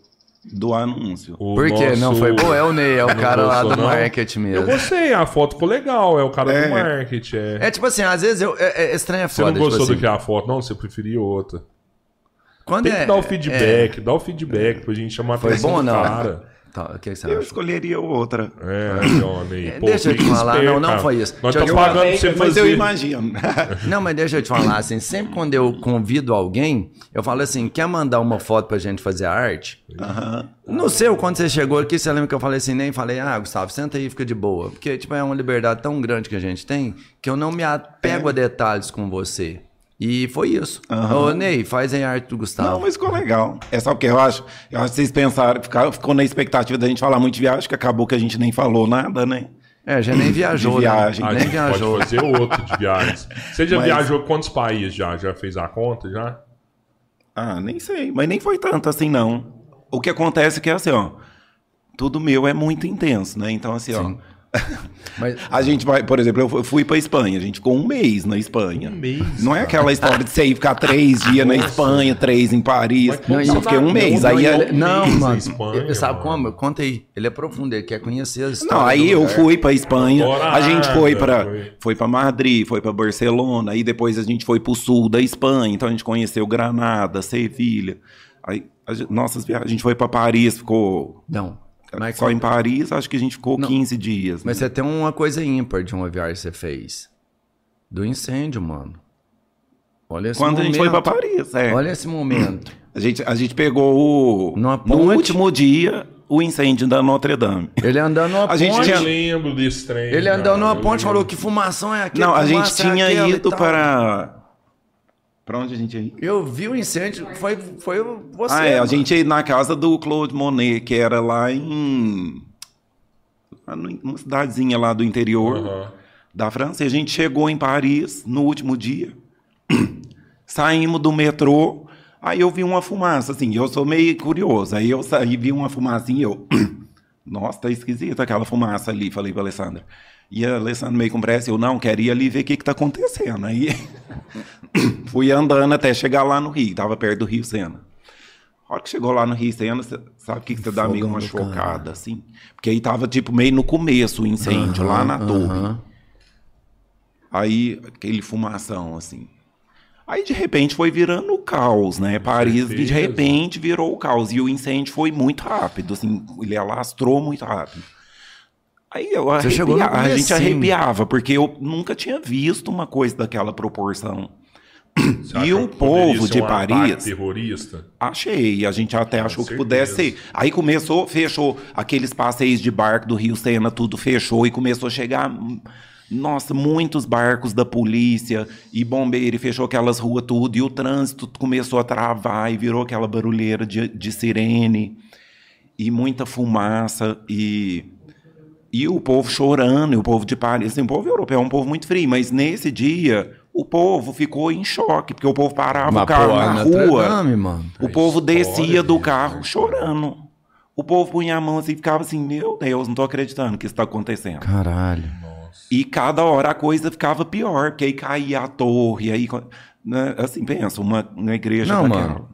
[SPEAKER 3] do anúncio?
[SPEAKER 1] O
[SPEAKER 2] Por quê? Não
[SPEAKER 1] nosso-
[SPEAKER 2] foi boa? É o Ney, é o
[SPEAKER 1] Não
[SPEAKER 2] cara lá do
[SPEAKER 1] não?
[SPEAKER 2] marketing
[SPEAKER 1] Eu
[SPEAKER 2] mesmo.
[SPEAKER 1] gostei, a foto ficou legal. É o cara
[SPEAKER 3] É.
[SPEAKER 1] do marketing. É.
[SPEAKER 2] É tipo assim, às vezes eu. É, é estranho é
[SPEAKER 1] Você
[SPEAKER 2] foda.
[SPEAKER 1] não gostou
[SPEAKER 2] tipo
[SPEAKER 1] do que
[SPEAKER 2] assim,
[SPEAKER 1] é a foto, não? Você preferia outra.
[SPEAKER 2] Quando
[SPEAKER 1] Tem
[SPEAKER 2] é,
[SPEAKER 1] que dar o
[SPEAKER 2] é-
[SPEAKER 1] feedback, dá o feedback pra gente chamar a
[SPEAKER 2] Foi
[SPEAKER 1] atenção
[SPEAKER 2] bom ou
[SPEAKER 1] do
[SPEAKER 2] não?
[SPEAKER 1] cara.
[SPEAKER 2] Tá, o que, que você
[SPEAKER 3] Eu
[SPEAKER 2] acha?
[SPEAKER 3] escolheria outra.
[SPEAKER 1] É, Johnny.
[SPEAKER 2] É, deixa eu te falar, não, não foi isso.
[SPEAKER 1] Nós estamos pagando pra você
[SPEAKER 3] Mas
[SPEAKER 1] fazer.
[SPEAKER 3] eu imagino.
[SPEAKER 2] Não, mas deixa eu te falar assim, sempre quando eu convido alguém, eu falo assim, quer mandar uma foto pra gente fazer a arte?
[SPEAKER 3] Aham.
[SPEAKER 2] No seu, quando você chegou aqui, você lembra que eu falei assim, nem falei, ah, Gustavo, senta aí e fica de boa. Porque, tipo, é uma liberdade tão grande que a gente tem, que eu não me apego a detalhes com você. E foi isso.
[SPEAKER 3] Aham.
[SPEAKER 2] Ô, Ney, faz a arte do Gustavo.
[SPEAKER 3] Não, mas ficou legal. É só porque eu acho. Eu acho que vocês pensaram, ficou, ficou na expectativa da gente falar muito de viagem, que acabou que a gente nem falou nada, né?
[SPEAKER 2] É, já nem viajou,
[SPEAKER 3] De viagem.
[SPEAKER 1] A
[SPEAKER 2] né? Nem
[SPEAKER 1] gente
[SPEAKER 2] viajou.
[SPEAKER 1] pode fazer outro de viagens. Você já
[SPEAKER 3] Mas-
[SPEAKER 1] viajou quantos países já? Já fez a conta já?
[SPEAKER 3] Ah, nem sei, mas nem foi tanto assim, não. O que acontece é que, assim, ó, tudo meu é muito intenso, né? Então, assim,
[SPEAKER 2] Sim.
[SPEAKER 3] ó,
[SPEAKER 2] Mas,
[SPEAKER 3] a gente vai, por exemplo, eu fui pra Espanha, a gente ficou um mês na Espanha.
[SPEAKER 1] Um mês,
[SPEAKER 3] Não é aquela história de você ir ficar três dias na. Espanha, três em Paris.
[SPEAKER 1] Mas
[SPEAKER 2] Não,
[SPEAKER 3] eu
[SPEAKER 1] você
[SPEAKER 3] fiquei
[SPEAKER 1] tá-
[SPEAKER 3] um mês.
[SPEAKER 1] não,
[SPEAKER 3] aí
[SPEAKER 1] não,
[SPEAKER 3] é-
[SPEAKER 1] não,
[SPEAKER 2] não, mano.
[SPEAKER 1] Espanha,
[SPEAKER 2] sabe
[SPEAKER 1] mano.
[SPEAKER 2] como? Conta aí. Ele é profundo, ele quer conhecer a história.
[SPEAKER 3] Não, aí eu
[SPEAKER 2] lugar.
[SPEAKER 3] fui pra Espanha, a gente foi para
[SPEAKER 1] foi.
[SPEAKER 3] foi para Madrid, foi pra Barcelona, aí depois a gente foi pro sul da Espanha, então a gente conheceu Granada, Sevilha. Aí a nossas viagens, a gente foi pra Paris, ficou
[SPEAKER 2] Não. Mas,
[SPEAKER 3] só em Paris, acho que a gente ficou
[SPEAKER 2] Não.
[SPEAKER 3] 15 dias.
[SPEAKER 2] mas
[SPEAKER 3] né?
[SPEAKER 2] você tem uma coisa ímpar de uma viagem que você fez. Do incêndio, mano. Olha esse
[SPEAKER 3] Quando a
[SPEAKER 2] momento.
[SPEAKER 3] gente foi pra Paris, é.
[SPEAKER 2] Olha esse momento.
[SPEAKER 3] A gente a gente pegou o
[SPEAKER 2] Numa
[SPEAKER 3] no
[SPEAKER 2] ponte.
[SPEAKER 3] último dia o incêndio da Notre Dame.
[SPEAKER 2] Ele andando numa
[SPEAKER 3] A gente
[SPEAKER 2] ponte.
[SPEAKER 1] Eu
[SPEAKER 3] tinha-
[SPEAKER 1] lembro desse trem.
[SPEAKER 2] Ele andando numa
[SPEAKER 1] eu
[SPEAKER 2] ponte
[SPEAKER 1] lembro.
[SPEAKER 2] falou que fumação é aquela.
[SPEAKER 3] Não, a gente
[SPEAKER 2] é
[SPEAKER 3] tinha
[SPEAKER 2] e
[SPEAKER 3] ido
[SPEAKER 2] tal.
[SPEAKER 3] para Pra onde a gente ia?
[SPEAKER 2] Eu vi o incêndio, foi, foi você.
[SPEAKER 3] ah, é, a
[SPEAKER 2] mano.
[SPEAKER 3] gente ia na casa do Claude Monet, que era lá em. Uma cidadezinha lá do interior
[SPEAKER 1] Aham.
[SPEAKER 3] da França. E a gente chegou em Paris no último dia. Saímos do metrô. Aí eu vi uma fumaça, assim, eu sou meio curioso. Aí eu saí, vi uma fumaça e eu. Nossa, tá esquisita aquela fumaça ali, falei pra Alessandra. E a Alessandra meio com pressa, eu não, quero ir ali ver o que que tá acontecendo. Aí fui andando até chegar lá no Rio, tava perto do Rio Sena. A hora que chegou lá no Rio Sena, cê- sabe o que, que você dá meio uma chocada, assim? Porque aí tava, tipo, meio no começo o incêndio, lá na torre. Aí, aquele fumação, assim. Aí, de repente, foi virando o caos, né? Paris, de
[SPEAKER 1] certeza.
[SPEAKER 3] repente, virou o caos. E o incêndio foi muito rápido, assim, ele alastrou muito rápido. Aí eu
[SPEAKER 2] Você chegou no
[SPEAKER 3] arrepia- a gente
[SPEAKER 2] comecinho.
[SPEAKER 3] arrepiava, porque eu nunca tinha visto uma coisa daquela proporção.
[SPEAKER 1] Você
[SPEAKER 3] E o povo de
[SPEAKER 1] um
[SPEAKER 3] Paris?
[SPEAKER 1] terrorista?
[SPEAKER 3] Achei, a gente até achou que
[SPEAKER 1] certeza.
[SPEAKER 3] pudesse ser. Aí começou, fechou aqueles passeios de barco do Rio Sena, tudo fechou e começou a chegar, nossa, muitos barcos da polícia e bombeiro, e fechou aquelas ruas tudo, e o trânsito começou a travar e virou aquela barulheira de, de sirene e muita fumaça e e o povo chorando, e o povo de Paris, assim, o povo europeu é um povo muito frio, mas nesse dia o povo ficou em choque, porque o povo parava
[SPEAKER 2] Mas,
[SPEAKER 3] o carro na rua.
[SPEAKER 2] Dame.
[SPEAKER 3] O povo descia do carro chorando. O povo punha a mão assim e ficava assim: Meu Deus, não tô acreditando que isso tá acontecendo.
[SPEAKER 2] Caralho.
[SPEAKER 3] E cada hora a coisa ficava pior, porque aí caía a torre, aí. né, assim, pensa, uma, uma igreja
[SPEAKER 2] Não,
[SPEAKER 3] daquela.
[SPEAKER 2] mano.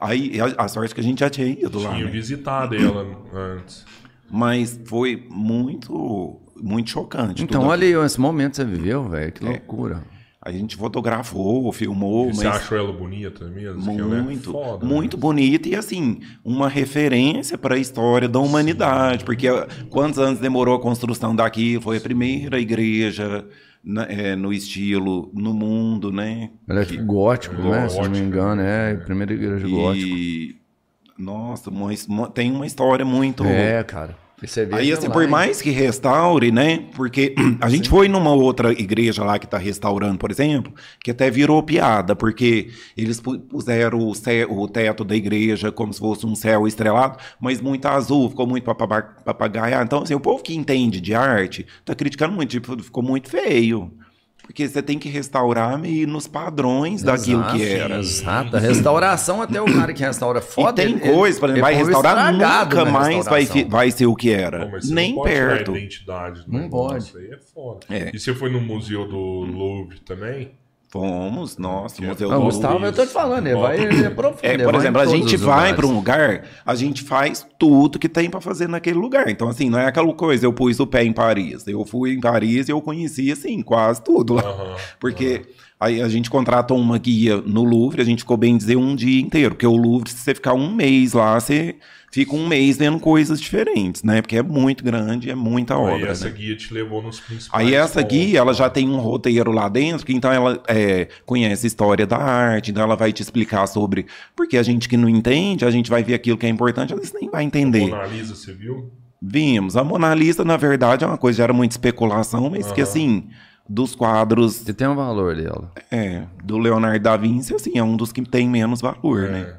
[SPEAKER 3] Aí a, a sorte que a gente já tinha ido lá.
[SPEAKER 1] Tinha
[SPEAKER 3] né?
[SPEAKER 1] visitado ela antes.
[SPEAKER 3] Mas foi muito, muito chocante.
[SPEAKER 2] Então, olha aí, esse momento que você viveu, velho. Que loucura.
[SPEAKER 3] A gente fotografou, filmou,
[SPEAKER 1] E Você
[SPEAKER 3] mas
[SPEAKER 1] achou ela bonita mesmo? Que ela é
[SPEAKER 3] muito,
[SPEAKER 1] foda, né?
[SPEAKER 3] muito bonita e assim, uma referência para a história da humanidade, porque ah, quantos anos demorou a construção daqui? Foi a primeira igreja né, é, no estilo no mundo, né?
[SPEAKER 2] Ela é tipo gótico, né? Se não me engano, é
[SPEAKER 1] né?
[SPEAKER 2] a primeira igreja gótica.
[SPEAKER 3] Nossa, uma- tem uma história muito
[SPEAKER 2] É, cara. Você vê
[SPEAKER 3] Aí, assim, por mais que restaure, né? Porque a gente foi numa outra igreja lá que tá restaurando, por exemplo, que até virou piada, porque eles pu- puseram o, cé- o teto da igreja como se fosse um céu estrelado, mas muito azul, ficou muito papagaiado. Então, assim, o povo que entende de arte tá criticando muito, tipo, ficou muito feio. Porque você tem que restaurar meio nos padrões daquilo que
[SPEAKER 2] Exato,
[SPEAKER 3] era.
[SPEAKER 2] Exato. A restauração, até o cara que restaura foda.
[SPEAKER 3] e tem
[SPEAKER 2] ele-
[SPEAKER 3] coisa, por exemplo, vai restaurar, nunca mais vai, vai ser o que era. Nem
[SPEAKER 1] não
[SPEAKER 3] perto.
[SPEAKER 1] do
[SPEAKER 2] Não
[SPEAKER 1] negócio,
[SPEAKER 2] pode.
[SPEAKER 1] Aí é foda.
[SPEAKER 3] É.
[SPEAKER 1] E você foi no Museu do Louvre também?
[SPEAKER 3] Fomos, nossa,
[SPEAKER 1] é
[SPEAKER 3] Museu
[SPEAKER 2] Não,
[SPEAKER 3] do
[SPEAKER 2] o Gustavo, eu tô te falando, ele vai ele é profundo.
[SPEAKER 3] É, por
[SPEAKER 2] vai
[SPEAKER 3] exemplo,
[SPEAKER 2] em
[SPEAKER 3] a gente vai para um lugar, a gente faz tudo que tem para fazer naquele lugar. Então, assim, não é aquela coisa, eu pus o pé em Paris. Eu fui em Paris e eu conheci, assim, quase tudo lá.
[SPEAKER 1] Aham,
[SPEAKER 3] Porque aí a gente contratou uma guia no Louvre, a gente ficou bem dizer um dia inteiro. Porque o Louvre, se você ficar um mês lá, você fica um mês vendo coisas diferentes, né? Porque é muito grande, é muita
[SPEAKER 1] Aí
[SPEAKER 3] obra,
[SPEAKER 1] essa
[SPEAKER 3] né?
[SPEAKER 1] guia te levou nos principais
[SPEAKER 3] Aí essa
[SPEAKER 1] pontos,
[SPEAKER 3] guia, ela já tem um roteiro lá dentro, que então ela é, conhece a história da arte, então ela vai te explicar sobre... Porque a gente que não entende, a gente vai ver aquilo que é importante, às vezes nem vai entender.
[SPEAKER 1] Mona Lisa, você viu?
[SPEAKER 3] Vimos. A Mona Lisa, na verdade, é uma coisa, gera muita especulação, mas que assim, dos quadros
[SPEAKER 2] Você tem um valor dela.
[SPEAKER 3] é, do Leonardo da Vinci, assim, é um dos que tem menos valor, né?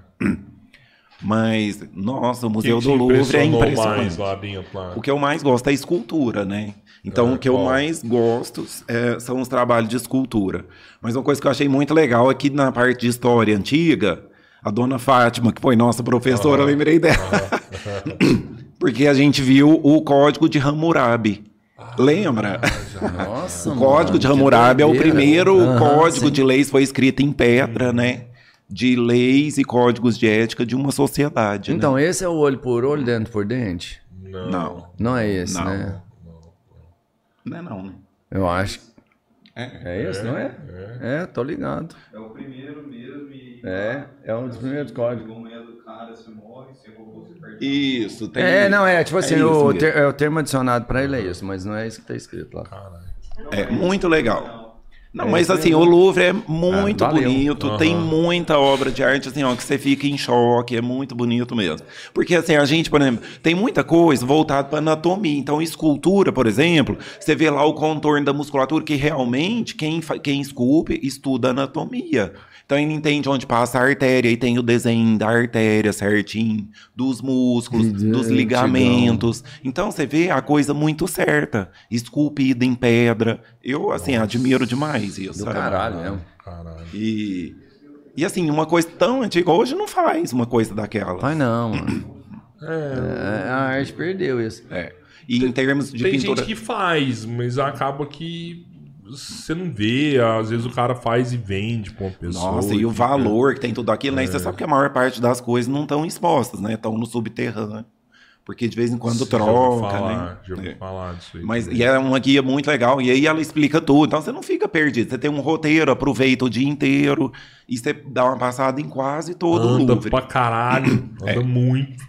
[SPEAKER 3] Mas, nossa, o
[SPEAKER 1] O
[SPEAKER 3] Museu
[SPEAKER 1] que
[SPEAKER 3] do Louvre é impressionante.
[SPEAKER 1] mais?
[SPEAKER 3] O que eu mais gosto é a escultura, né? Então,
[SPEAKER 1] Ah,
[SPEAKER 3] o que eu
[SPEAKER 1] qual?
[SPEAKER 3] mais gosto é, são os trabalhos de escultura. Mas uma coisa que eu achei muito legal é que na parte de história antiga, a dona Fátima, que foi nossa professora, eu lembrei dela. Porque a gente viu o código de Hammurabi. Lembra?
[SPEAKER 2] Nossa,
[SPEAKER 3] O Código de Hammurabi é o primeiro
[SPEAKER 2] Aham,
[SPEAKER 3] código
[SPEAKER 2] sim.
[SPEAKER 3] de leis, foi escrito em pedra, né? De leis e códigos de ética de uma sociedade. né?
[SPEAKER 2] Então, esse é o olho por olho, dente por dente?
[SPEAKER 1] Não.
[SPEAKER 3] Não,
[SPEAKER 2] Não é esse,
[SPEAKER 3] Não.
[SPEAKER 2] né?
[SPEAKER 3] não é não, né?
[SPEAKER 2] Eu acho.
[SPEAKER 3] É.
[SPEAKER 2] É esse, não é? É, tô ligado.
[SPEAKER 4] É o primeiro mesmo e.
[SPEAKER 2] É, é um dos primeiros códigos.
[SPEAKER 3] Isso, tem.
[SPEAKER 2] É, não, é, tipo assim,
[SPEAKER 3] isso
[SPEAKER 2] o, ter- é, o termo adicionado pra ele é isso, mas não é isso que tá escrito lá.
[SPEAKER 3] É muito legal. Não,
[SPEAKER 2] É,
[SPEAKER 3] mas assim,
[SPEAKER 2] mesmo.
[SPEAKER 3] o Louvre é muito
[SPEAKER 2] Ah,
[SPEAKER 3] bonito, tem muita obra de arte, assim, ó, que você fica em choque, é muito bonito mesmo. Porque, assim, a gente, por exemplo, tem muita coisa voltada para anatomia. Então, escultura, por exemplo, você vê lá o contorno da musculatura, que realmente quem, quem esculpe estuda anatomia. Então, ele entende onde passa a artéria, e tem o desenho da artéria certinho, dos músculos, dos ligamentos. Então, você vê a coisa muito certa, esculpida em pedra. Eu, assim, admiro demais isso.
[SPEAKER 2] Do
[SPEAKER 3] sabe?
[SPEAKER 2] caralho mesmo.
[SPEAKER 1] Caralho.
[SPEAKER 3] E, e assim, uma coisa tão antiga, hoje não faz uma coisa daquela.
[SPEAKER 2] Vai não, mano. É, a arte perdeu isso.
[SPEAKER 3] É. E em termos de
[SPEAKER 1] Tem
[SPEAKER 3] pintura.
[SPEAKER 1] gente que faz, mas acaba que você não vê. Às vezes o cara faz e vende pra uma pessoa.
[SPEAKER 3] Nossa, e o
[SPEAKER 1] fica-
[SPEAKER 3] valor que tem tudo aquilo, né? E
[SPEAKER 1] É.
[SPEAKER 3] Você sabe que a maior parte das coisas não estão expostas, né? Estão no subterrâneo. porque de vez em quando
[SPEAKER 1] ouvi
[SPEAKER 3] troca,
[SPEAKER 1] falar,
[SPEAKER 3] né? É.
[SPEAKER 1] falar disso aí.
[SPEAKER 3] Mas
[SPEAKER 1] também.
[SPEAKER 3] e é uma guia muito legal, e aí ela explica tudo. Então você não fica perdido. Você tem um roteiro, aproveita o dia inteiro e você dá uma passada em quase todo o
[SPEAKER 1] Anda
[SPEAKER 3] Louvre.
[SPEAKER 1] pra caralho.
[SPEAKER 3] É.
[SPEAKER 1] Anda muito.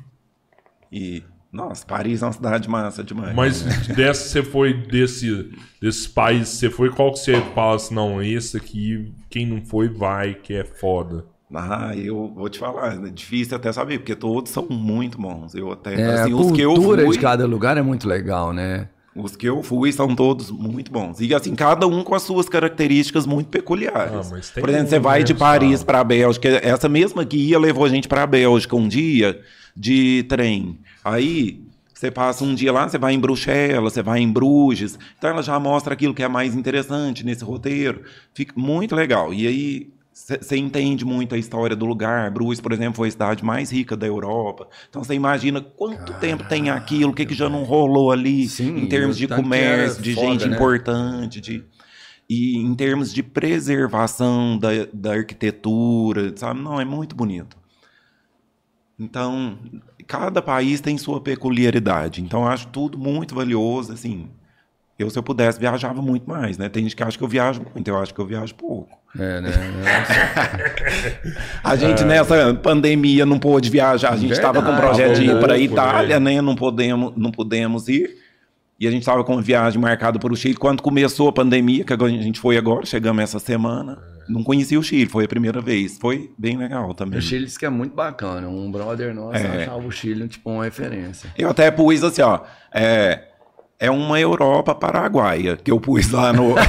[SPEAKER 3] E, nossa, Paris é uma cidade massa demais.
[SPEAKER 1] Mas dessa você foi desse, desses países, você foi qual que você fala assim, não, esse aqui, quem não foi, vai, que é foda.
[SPEAKER 3] Ah, eu vou te falar, é difícil até saber, porque todos são muito bons. Eu até,
[SPEAKER 2] É,
[SPEAKER 3] assim,
[SPEAKER 2] a
[SPEAKER 3] os que eu
[SPEAKER 2] cultura
[SPEAKER 3] fui,
[SPEAKER 2] de cada lugar é muito legal, né?
[SPEAKER 3] os que eu fui são todos muito bons. E assim, cada um com as suas características muito peculiares.
[SPEAKER 1] Ah, mas tem
[SPEAKER 3] Por exemplo,
[SPEAKER 1] um,
[SPEAKER 3] você vai
[SPEAKER 1] né,
[SPEAKER 3] de? Paris para a Bélgica, essa mesma guia levou a gente para a Bélgica um dia de trem. Aí você passa um dia lá, você vai em Bruxelas, você vai em Bruges. Então ela já mostra aquilo que é mais interessante nesse roteiro. Fica muito legal. E aí você entende muito a história do lugar. Bruges, por exemplo, foi a cidade mais rica da Europa. Então você imagina quanto tempo tem aquilo, o que, que já não rolou ali
[SPEAKER 2] Sim,
[SPEAKER 3] em termos de
[SPEAKER 2] que
[SPEAKER 3] comércio, de
[SPEAKER 2] foda,
[SPEAKER 3] gente
[SPEAKER 2] né?
[SPEAKER 3] importante, de e em termos de preservação da, da arquitetura, sabe? Não, é muito bonito. Então, cada país tem sua peculiaridade. Então, eu acho tudo muito valioso, assim. Eu, se eu pudesse, viajava muito mais, né? Tem gente que acha que eu viajo muito, eu acho que eu viajo pouco.
[SPEAKER 2] É, né?
[SPEAKER 3] A gente, nessa pandemia, não pôde viajar. A gente estava com um
[SPEAKER 2] Verdade.
[SPEAKER 3] projeto de ir para a
[SPEAKER 1] louco,
[SPEAKER 3] Itália, né? Não podemos, não pudemos ir. E a gente estava com uma viagem marcada para o Chile. Quando começou a pandemia, que a gente foi agora, chegamos essa semana. Não conhecia o Chile, foi a primeira vez. Foi bem legal também.
[SPEAKER 2] O Chile diz que é muito bacana. Um brother nosso
[SPEAKER 3] É.
[SPEAKER 2] achava o Chile tipo uma referência.
[SPEAKER 3] Eu até pus assim, ó. É, é uma Europa paraguaia que eu pus lá no.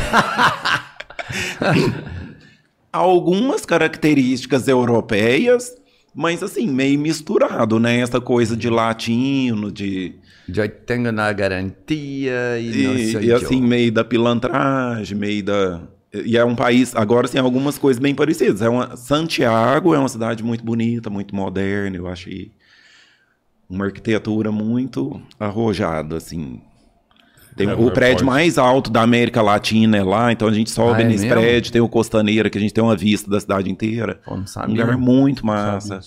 [SPEAKER 3] Algumas características europeias, mas assim, meio misturado, né? Essa coisa de latino, de.
[SPEAKER 2] Já tenho na garantia e, não
[SPEAKER 3] E,
[SPEAKER 2] sei
[SPEAKER 3] e assim, meio da pilantragem, meio da. E é um país, agora assim, algumas coisas bem parecidas. É uma, Santiago é uma cidade muito bonita, muito moderna, eu achei uma arquitetura muito arrojada, assim. Tem
[SPEAKER 1] É,
[SPEAKER 3] o prédio
[SPEAKER 1] pode-
[SPEAKER 3] mais alto da América Latina é lá, então a gente sobe
[SPEAKER 2] Ah, é
[SPEAKER 3] nesse
[SPEAKER 2] mesmo?
[SPEAKER 3] prédio, tem o Costaneira, que a gente tem uma vista da cidade inteira.
[SPEAKER 2] Pô, não
[SPEAKER 3] Um
[SPEAKER 2] sabia.
[SPEAKER 3] lugar muito massa.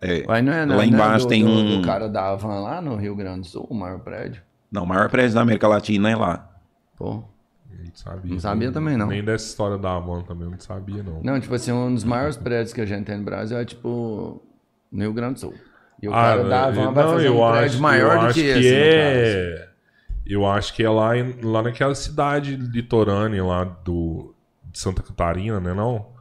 [SPEAKER 3] É.
[SPEAKER 2] Não é, não,
[SPEAKER 3] Lá
[SPEAKER 2] não é
[SPEAKER 3] embaixo
[SPEAKER 2] do,
[SPEAKER 3] tem
[SPEAKER 2] do-
[SPEAKER 3] um-
[SPEAKER 2] do cara da Havan lá no Rio Grande do Sul, o maior prédio.
[SPEAKER 3] Não, o maior prédio da América Latina é lá.
[SPEAKER 2] Pô.
[SPEAKER 1] não sabia.
[SPEAKER 2] Não sabia também, não.
[SPEAKER 1] Nem dessa história da Avon também, não sabia, não.
[SPEAKER 2] Não, tipo assim, um dos maiores prédios que a gente tem no Brasil é tipo no Rio Grande do Sul. E o
[SPEAKER 1] Ah,
[SPEAKER 2] cara da
[SPEAKER 1] eu-
[SPEAKER 2] Havan vai fazer um prédio maior do que
[SPEAKER 1] que
[SPEAKER 2] esse, no caso.
[SPEAKER 1] é... Eu acho que é lá, lá naquela cidade litorânea lá do, de Santa Catarina, né não?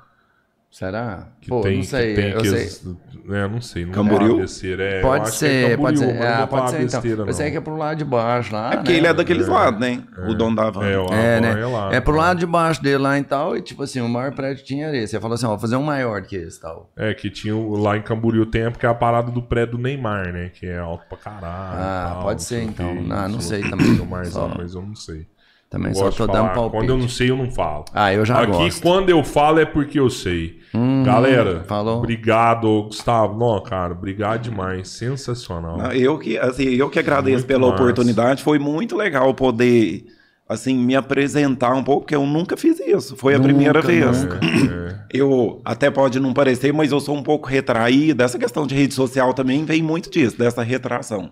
[SPEAKER 2] Será?
[SPEAKER 1] Que
[SPEAKER 2] Pô,
[SPEAKER 1] tem,
[SPEAKER 2] não sei.
[SPEAKER 1] que tem
[SPEAKER 2] eu
[SPEAKER 1] aqueles-
[SPEAKER 2] sei.
[SPEAKER 1] É, não sei. Não
[SPEAKER 3] Camboriú?
[SPEAKER 1] é,
[SPEAKER 2] Pode
[SPEAKER 1] que é
[SPEAKER 2] ser, pode
[SPEAKER 1] Camboriú,
[SPEAKER 2] ser.
[SPEAKER 1] não
[SPEAKER 2] Ah,
[SPEAKER 1] vou
[SPEAKER 2] pode ser então.
[SPEAKER 1] besteira,
[SPEAKER 2] Eu sei
[SPEAKER 1] não.
[SPEAKER 2] que é pro lado de baixo lá.
[SPEAKER 3] É porque
[SPEAKER 2] né?
[SPEAKER 3] ele é daqueles lados, né? O dono da van.
[SPEAKER 1] É,
[SPEAKER 2] É, né?
[SPEAKER 1] é lá.
[SPEAKER 2] É pro lado de baixo dele lá e tal, e tipo assim, o maior prédio tinha esse. Você falou assim, ó, vou fazer um maior que esse tal.
[SPEAKER 1] É, que tinha lá em Camboriú tem porque é a parada do prédio do Neymar, né? Que é alto pra caralho.
[SPEAKER 2] Ah,
[SPEAKER 1] tal,
[SPEAKER 2] pode ser, então.
[SPEAKER 1] quê,
[SPEAKER 2] Não, não sei também.
[SPEAKER 1] mas eu não sei.
[SPEAKER 2] Também
[SPEAKER 1] Eu
[SPEAKER 2] só
[SPEAKER 1] gosto
[SPEAKER 2] tô
[SPEAKER 1] de
[SPEAKER 2] dando
[SPEAKER 1] falar.
[SPEAKER 2] palpite.
[SPEAKER 1] Quando eu não sei, eu não falo.
[SPEAKER 2] Ah, eu já
[SPEAKER 1] Aqui,
[SPEAKER 2] gosto.
[SPEAKER 1] quando eu falo, é porque eu sei.
[SPEAKER 2] Uhum,
[SPEAKER 1] Galera,
[SPEAKER 2] falou.
[SPEAKER 1] obrigado, Gustavo. Não, cara, obrigado demais. Sensacional.
[SPEAKER 3] Não, Eu que, assim, eu que agradeço
[SPEAKER 1] Muito
[SPEAKER 3] pela
[SPEAKER 1] massa.
[SPEAKER 3] oportunidade. Foi muito legal poder, assim, me apresentar um pouco, porque eu nunca fiz isso. Foi a
[SPEAKER 2] Nunca,
[SPEAKER 3] primeira vez.
[SPEAKER 2] nunca.
[SPEAKER 1] É,
[SPEAKER 3] Eu até pode não parecer, mas eu sou um pouco retraído. Essa questão de rede social também vem muito disso, dessa retração.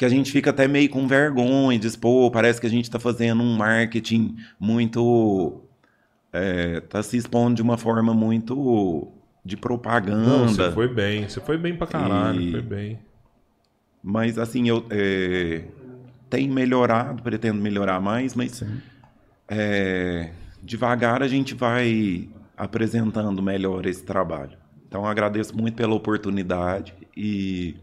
[SPEAKER 3] Que a gente fica até meio com vergonha de expor, parece que a gente está fazendo um marketing muito. Está se expondo de uma forma muito de
[SPEAKER 1] Não,
[SPEAKER 3] propaganda.
[SPEAKER 1] você foi bem. Você foi bem pra caralho.
[SPEAKER 3] E-
[SPEAKER 1] Foi bem.
[SPEAKER 3] Mas assim, eu é, tenho melhorado, pretendo melhorar mais, mas é, devagar a gente vai apresentando melhor esse trabalho. Então agradeço muito pela oportunidade e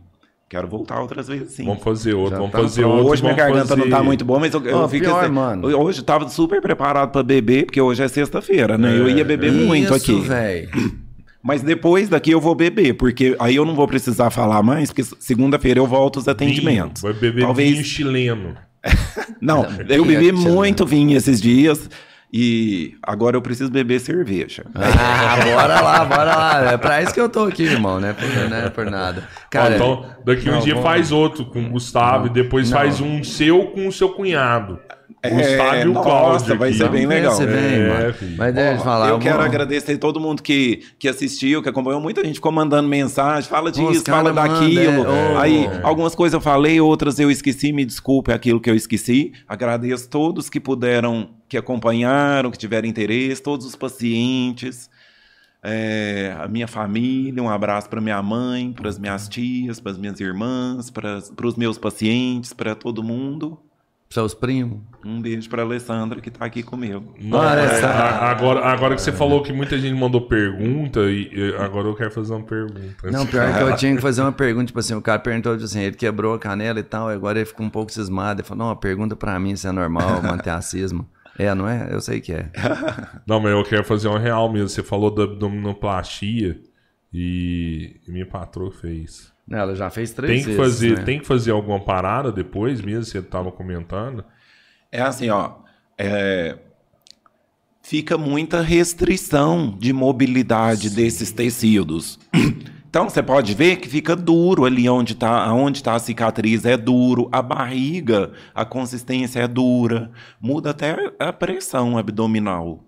[SPEAKER 3] quero voltar outras vezes, sim.
[SPEAKER 1] Vamos fazer outro.
[SPEAKER 2] Já
[SPEAKER 1] vamos
[SPEAKER 2] tá
[SPEAKER 1] fazer
[SPEAKER 2] pronto.
[SPEAKER 1] outro.
[SPEAKER 3] Hoje minha garganta não
[SPEAKER 1] fazer-
[SPEAKER 3] tá muito boa, mas eu, eu
[SPEAKER 2] Ó,
[SPEAKER 3] fico
[SPEAKER 2] pior,
[SPEAKER 3] assim,
[SPEAKER 2] mano.
[SPEAKER 3] Hoje eu tava super preparado para beber, porque hoje é sexta-feira, né? eu ia beber muito
[SPEAKER 2] Isso,
[SPEAKER 3] aqui.
[SPEAKER 2] velho.
[SPEAKER 3] Mas depois daqui eu vou beber, porque aí eu não vou precisar falar mais, porque segunda-feira eu volto os atendimentos.
[SPEAKER 1] Vinho. Vai beber
[SPEAKER 3] Talvez-
[SPEAKER 1] vinho chileno.
[SPEAKER 3] Não, eu bebi
[SPEAKER 2] é
[SPEAKER 3] muito vinho esses dias e agora eu preciso beber cerveja.
[SPEAKER 2] Ah, bora lá, bora lá. É pra isso que eu tô aqui, irmão, né? Por, não é por nada. Cara,
[SPEAKER 1] então, daqui um
[SPEAKER 2] não,
[SPEAKER 1] dia
[SPEAKER 2] vamos-
[SPEAKER 1] faz outro com o Gustavo e depois
[SPEAKER 2] Não.
[SPEAKER 1] faz um seu com o seu cunhado.
[SPEAKER 3] É,
[SPEAKER 1] Gustavo o
[SPEAKER 3] nossa,
[SPEAKER 1] Cláudio
[SPEAKER 3] vai
[SPEAKER 1] aqui.
[SPEAKER 3] ser bem legal.
[SPEAKER 2] se vem,
[SPEAKER 1] É.
[SPEAKER 2] Mas deixa eu falar.
[SPEAKER 3] eu quero agradecer todo mundo que, que assistiu, que acompanhou. Muita gente ficou mandando mensagem, fala
[SPEAKER 2] Os
[SPEAKER 3] disso, fala daquilo.
[SPEAKER 2] manda, é.
[SPEAKER 3] Aí,
[SPEAKER 1] É.
[SPEAKER 3] algumas coisas eu falei, outras eu esqueci, me desculpe aquilo que eu esqueci. Agradeço todos que puderam, que acompanharam, que tiveram interesse, todos os pacientes, é, a minha família, um abraço para minha mãe, para as minhas tias, para as minhas irmãs, para os meus pacientes, para todo mundo.
[SPEAKER 2] Seus primos.
[SPEAKER 3] Um beijo para Alessandra que está aqui comigo.
[SPEAKER 1] Não,
[SPEAKER 2] Olha essa-
[SPEAKER 1] a- agora, agora que você falou que muita gente mandou pergunta, e, e agora eu quero fazer uma pergunta.
[SPEAKER 2] Não, pior que eu tinha que fazer uma pergunta, tipo assim, o cara perguntou tipo assim, ele quebrou a canela e tal, agora ele ficou um pouco cismado. Ele falou, não, pergunta pra mim se é normal manter a cisma. É, não é? Eu sei que é.
[SPEAKER 1] Não, mas eu quero fazer uma real mesmo. Você falou da abdominoplastia e, e minha patroa fez.
[SPEAKER 2] Não, Ela já fez três
[SPEAKER 1] Tem que,
[SPEAKER 2] vezes,
[SPEAKER 1] fazer,
[SPEAKER 2] né?
[SPEAKER 1] tem que fazer alguma parada depois mesmo, você tava comentando.
[SPEAKER 3] É assim, ó. é, Fica muita restrição de mobilidade desses tecidos. Então você pode ver que fica duro ali onde está onde tá a cicatriz, é duro. A barriga, a consistência é dura. Muda até a pressão abdominal.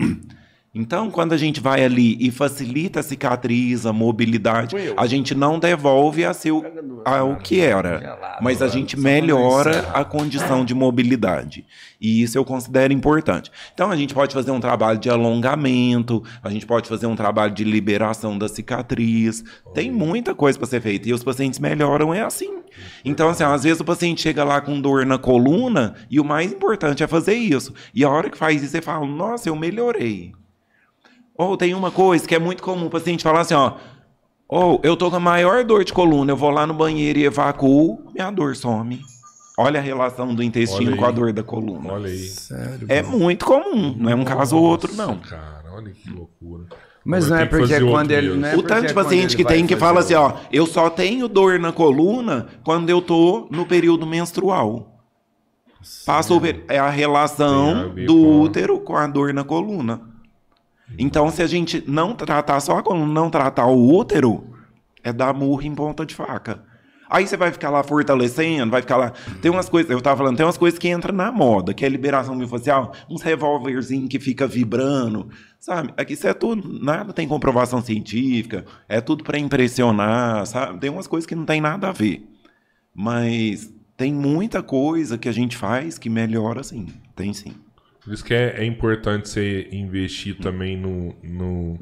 [SPEAKER 3] Então, quando a gente vai ali e facilita a cicatriz, a mobilidade, a gente não devolve a seu, ao que era, mas a gente melhora a condição de mobilidade. E isso eu considero importante. Então, a gente pode fazer um trabalho de alongamento, a gente pode fazer um trabalho de liberação da cicatriz. Tem muita coisa para ser feita. E os pacientes melhoram é assim. Então, assim, às vezes o paciente chega lá com dor na coluna e o mais importante é fazer isso. E a hora que faz isso, você fala: Nossa, eu melhorei. Ou tem uma coisa que é muito comum o paciente falar assim, ó. Ou eu tô com a maior dor de coluna, eu vou lá no banheiro e evacuo, minha dor some. Olha a relação do intestino com a dor da coluna.
[SPEAKER 1] Olha aí.
[SPEAKER 2] Sério.
[SPEAKER 3] É muito comum, não é um caso ou outro, não.
[SPEAKER 1] Nossa, Cara, olha que loucura.
[SPEAKER 2] Mas não é porque quando ele- não é
[SPEAKER 3] o tanto de paciente que tem que fala assim, ó, eu só tenho dor na coluna quando eu tô no período menstrual. Passa o per- é a relação do
[SPEAKER 1] com-
[SPEAKER 3] útero com a dor na coluna. Então, se a gente não tratar só coluna, não tratar o útero, é dar murro em ponta de faca. Aí você vai ficar lá fortalecendo, vai ficar lá. Tem umas coisas, eu tava falando, tem umas coisas que entram na moda, que é liberação miofascial, uns revólverzinhos que fica vibrando, sabe? Aqui isso é tudo, nada tem comprovação científica, é tudo para impressionar, sabe? Tem umas coisas que não tem nada a ver. Mas tem muita coisa que a gente faz que melhora sim. Tem sim.
[SPEAKER 1] Por isso que é, é importante você investir também no. no...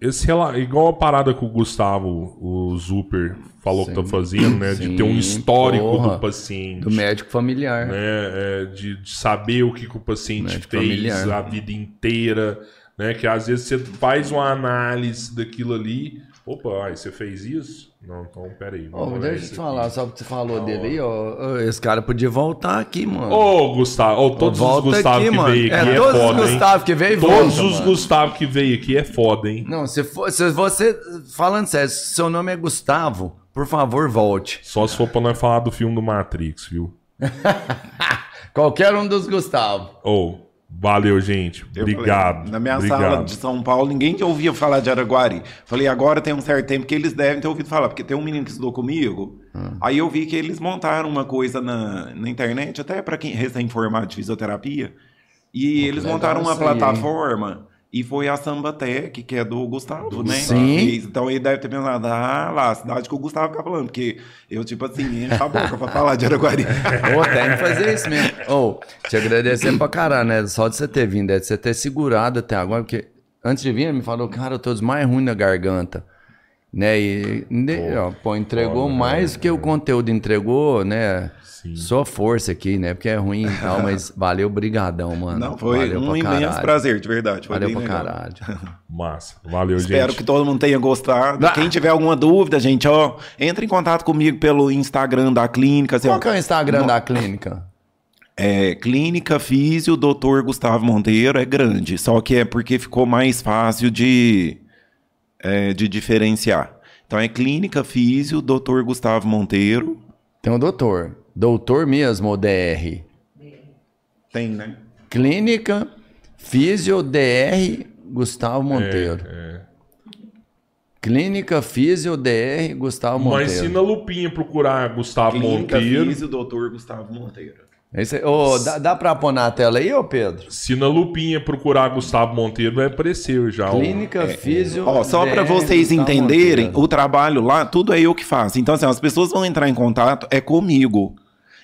[SPEAKER 1] Esse igual a parada que o Gustavo, o Zuper, falou que tá fazendo, né? de ter um
[SPEAKER 2] Sim,
[SPEAKER 1] histórico
[SPEAKER 2] porra.
[SPEAKER 1] do paciente.
[SPEAKER 2] Do médico familiar.
[SPEAKER 1] né? É, de, de saber o que, que o paciente
[SPEAKER 2] Médico
[SPEAKER 1] fez
[SPEAKER 2] familiar.
[SPEAKER 1] a vida inteira, né? Que às vezes você faz uma análise daquilo ali. Opa, ai, você fez isso? Não, então peraí.
[SPEAKER 2] Ô,
[SPEAKER 1] olhar
[SPEAKER 2] deixa eu te
[SPEAKER 1] aqui.
[SPEAKER 2] falar, só porque você falou dele aí, ó. Esse cara podia voltar aqui, mano.
[SPEAKER 1] Ô, Gustavo, ô, todos os Gustavo
[SPEAKER 2] aqui,
[SPEAKER 1] que
[SPEAKER 2] mano.
[SPEAKER 1] veio
[SPEAKER 2] É,
[SPEAKER 1] aqui é,
[SPEAKER 2] todos os
[SPEAKER 1] foda, hein?
[SPEAKER 2] Gustavo que veio
[SPEAKER 1] Todos
[SPEAKER 2] volta,
[SPEAKER 1] os
[SPEAKER 2] mano.
[SPEAKER 1] Gustavo que veio aqui é foda, hein?
[SPEAKER 2] Não, se, for, se você. Falando sério, se seu nome é Gustavo, por favor, volte.
[SPEAKER 1] Só se for pra nós falar do filme do Matrix, viu?
[SPEAKER 2] Qualquer um dos Gustavo.
[SPEAKER 1] Ô, valeu, gente. Obrigado.
[SPEAKER 3] falei, na minha
[SPEAKER 1] Obrigado.
[SPEAKER 3] sala de São Paulo, ninguém ouvia falar de Araguari. Falei, agora tem um certo tempo que eles devem ter ouvido falar, porque tem um menino que estudou comigo.
[SPEAKER 1] Hum.
[SPEAKER 3] Aí eu vi que eles montaram uma coisa na, na internet, até para quem recém-formado de fisioterapia. E eles montaram uma plataforma. E foi a Sambatec, que é do Gustavo, né?
[SPEAKER 2] Sim.
[SPEAKER 3] Então ele deve ter pensado, ah, lá, a cidade que o Gustavo fica falando, porque eu, tipo assim, encho a boca pra falar de Araguari.
[SPEAKER 2] Ô, tem que fazer isso mesmo. Ô, te agradecer pra caralho, né? Só de você ter vindo, é de você ter segurado até agora, porque antes de vir, ele me falou, cara, eu tô dos mais ruins na garganta. Né? E, ne- ó, pô, entregou
[SPEAKER 1] foda,
[SPEAKER 2] mais
[SPEAKER 1] né?
[SPEAKER 2] do que o conteúdo entregou, né?
[SPEAKER 1] Sim.
[SPEAKER 2] Só força aqui, né? Porque é ruim e tal, mas valeu, brigadão, mano.
[SPEAKER 3] Não, foi
[SPEAKER 2] valeu
[SPEAKER 3] um imenso prazer, de verdade. Foi
[SPEAKER 2] Valeu pra
[SPEAKER 3] legal.
[SPEAKER 2] caralho.
[SPEAKER 1] Massa. Valeu,
[SPEAKER 3] Espero
[SPEAKER 1] gente.
[SPEAKER 3] que todo mundo tenha gostado.
[SPEAKER 2] Ah.
[SPEAKER 3] Quem tiver alguma dúvida, gente, ó, entre em contato comigo pelo Instagram da clínica. Assim,
[SPEAKER 2] Qual que é o Instagram da clínica?
[SPEAKER 3] é, Clínica Físio Dr. Gustavo Monteiro é grande, só que é porque ficou mais fácil de, é, de diferenciar. Então é Clínica Físio Dr. Gustavo Monteiro.
[SPEAKER 2] Tem o doutor. Doutor mesmo, o DR.
[SPEAKER 3] Tem, né?
[SPEAKER 2] Clínica Físio DR Gustavo Monteiro.
[SPEAKER 1] É.
[SPEAKER 2] Clínica Físio DR Gustavo
[SPEAKER 1] Mas se
[SPEAKER 2] Monteiro.
[SPEAKER 1] na lupinha procurar Gustavo
[SPEAKER 3] Clínica
[SPEAKER 1] Monteiro.
[SPEAKER 3] Físio Dr. Gustavo Monteiro.
[SPEAKER 2] Esse, ô, dá, dá pra pôr na tela aí, ô Pedro?
[SPEAKER 1] Se na lupinha procurar Gustavo Monteiro, vai aparecer já.
[SPEAKER 2] Clínica Físio.
[SPEAKER 3] Ó, só para vocês
[SPEAKER 2] Gustavo
[SPEAKER 3] entenderem,
[SPEAKER 2] Monteiro.
[SPEAKER 3] o trabalho lá, tudo é eu que faço. Então, assim, as pessoas vão entrar em contato, é comigo.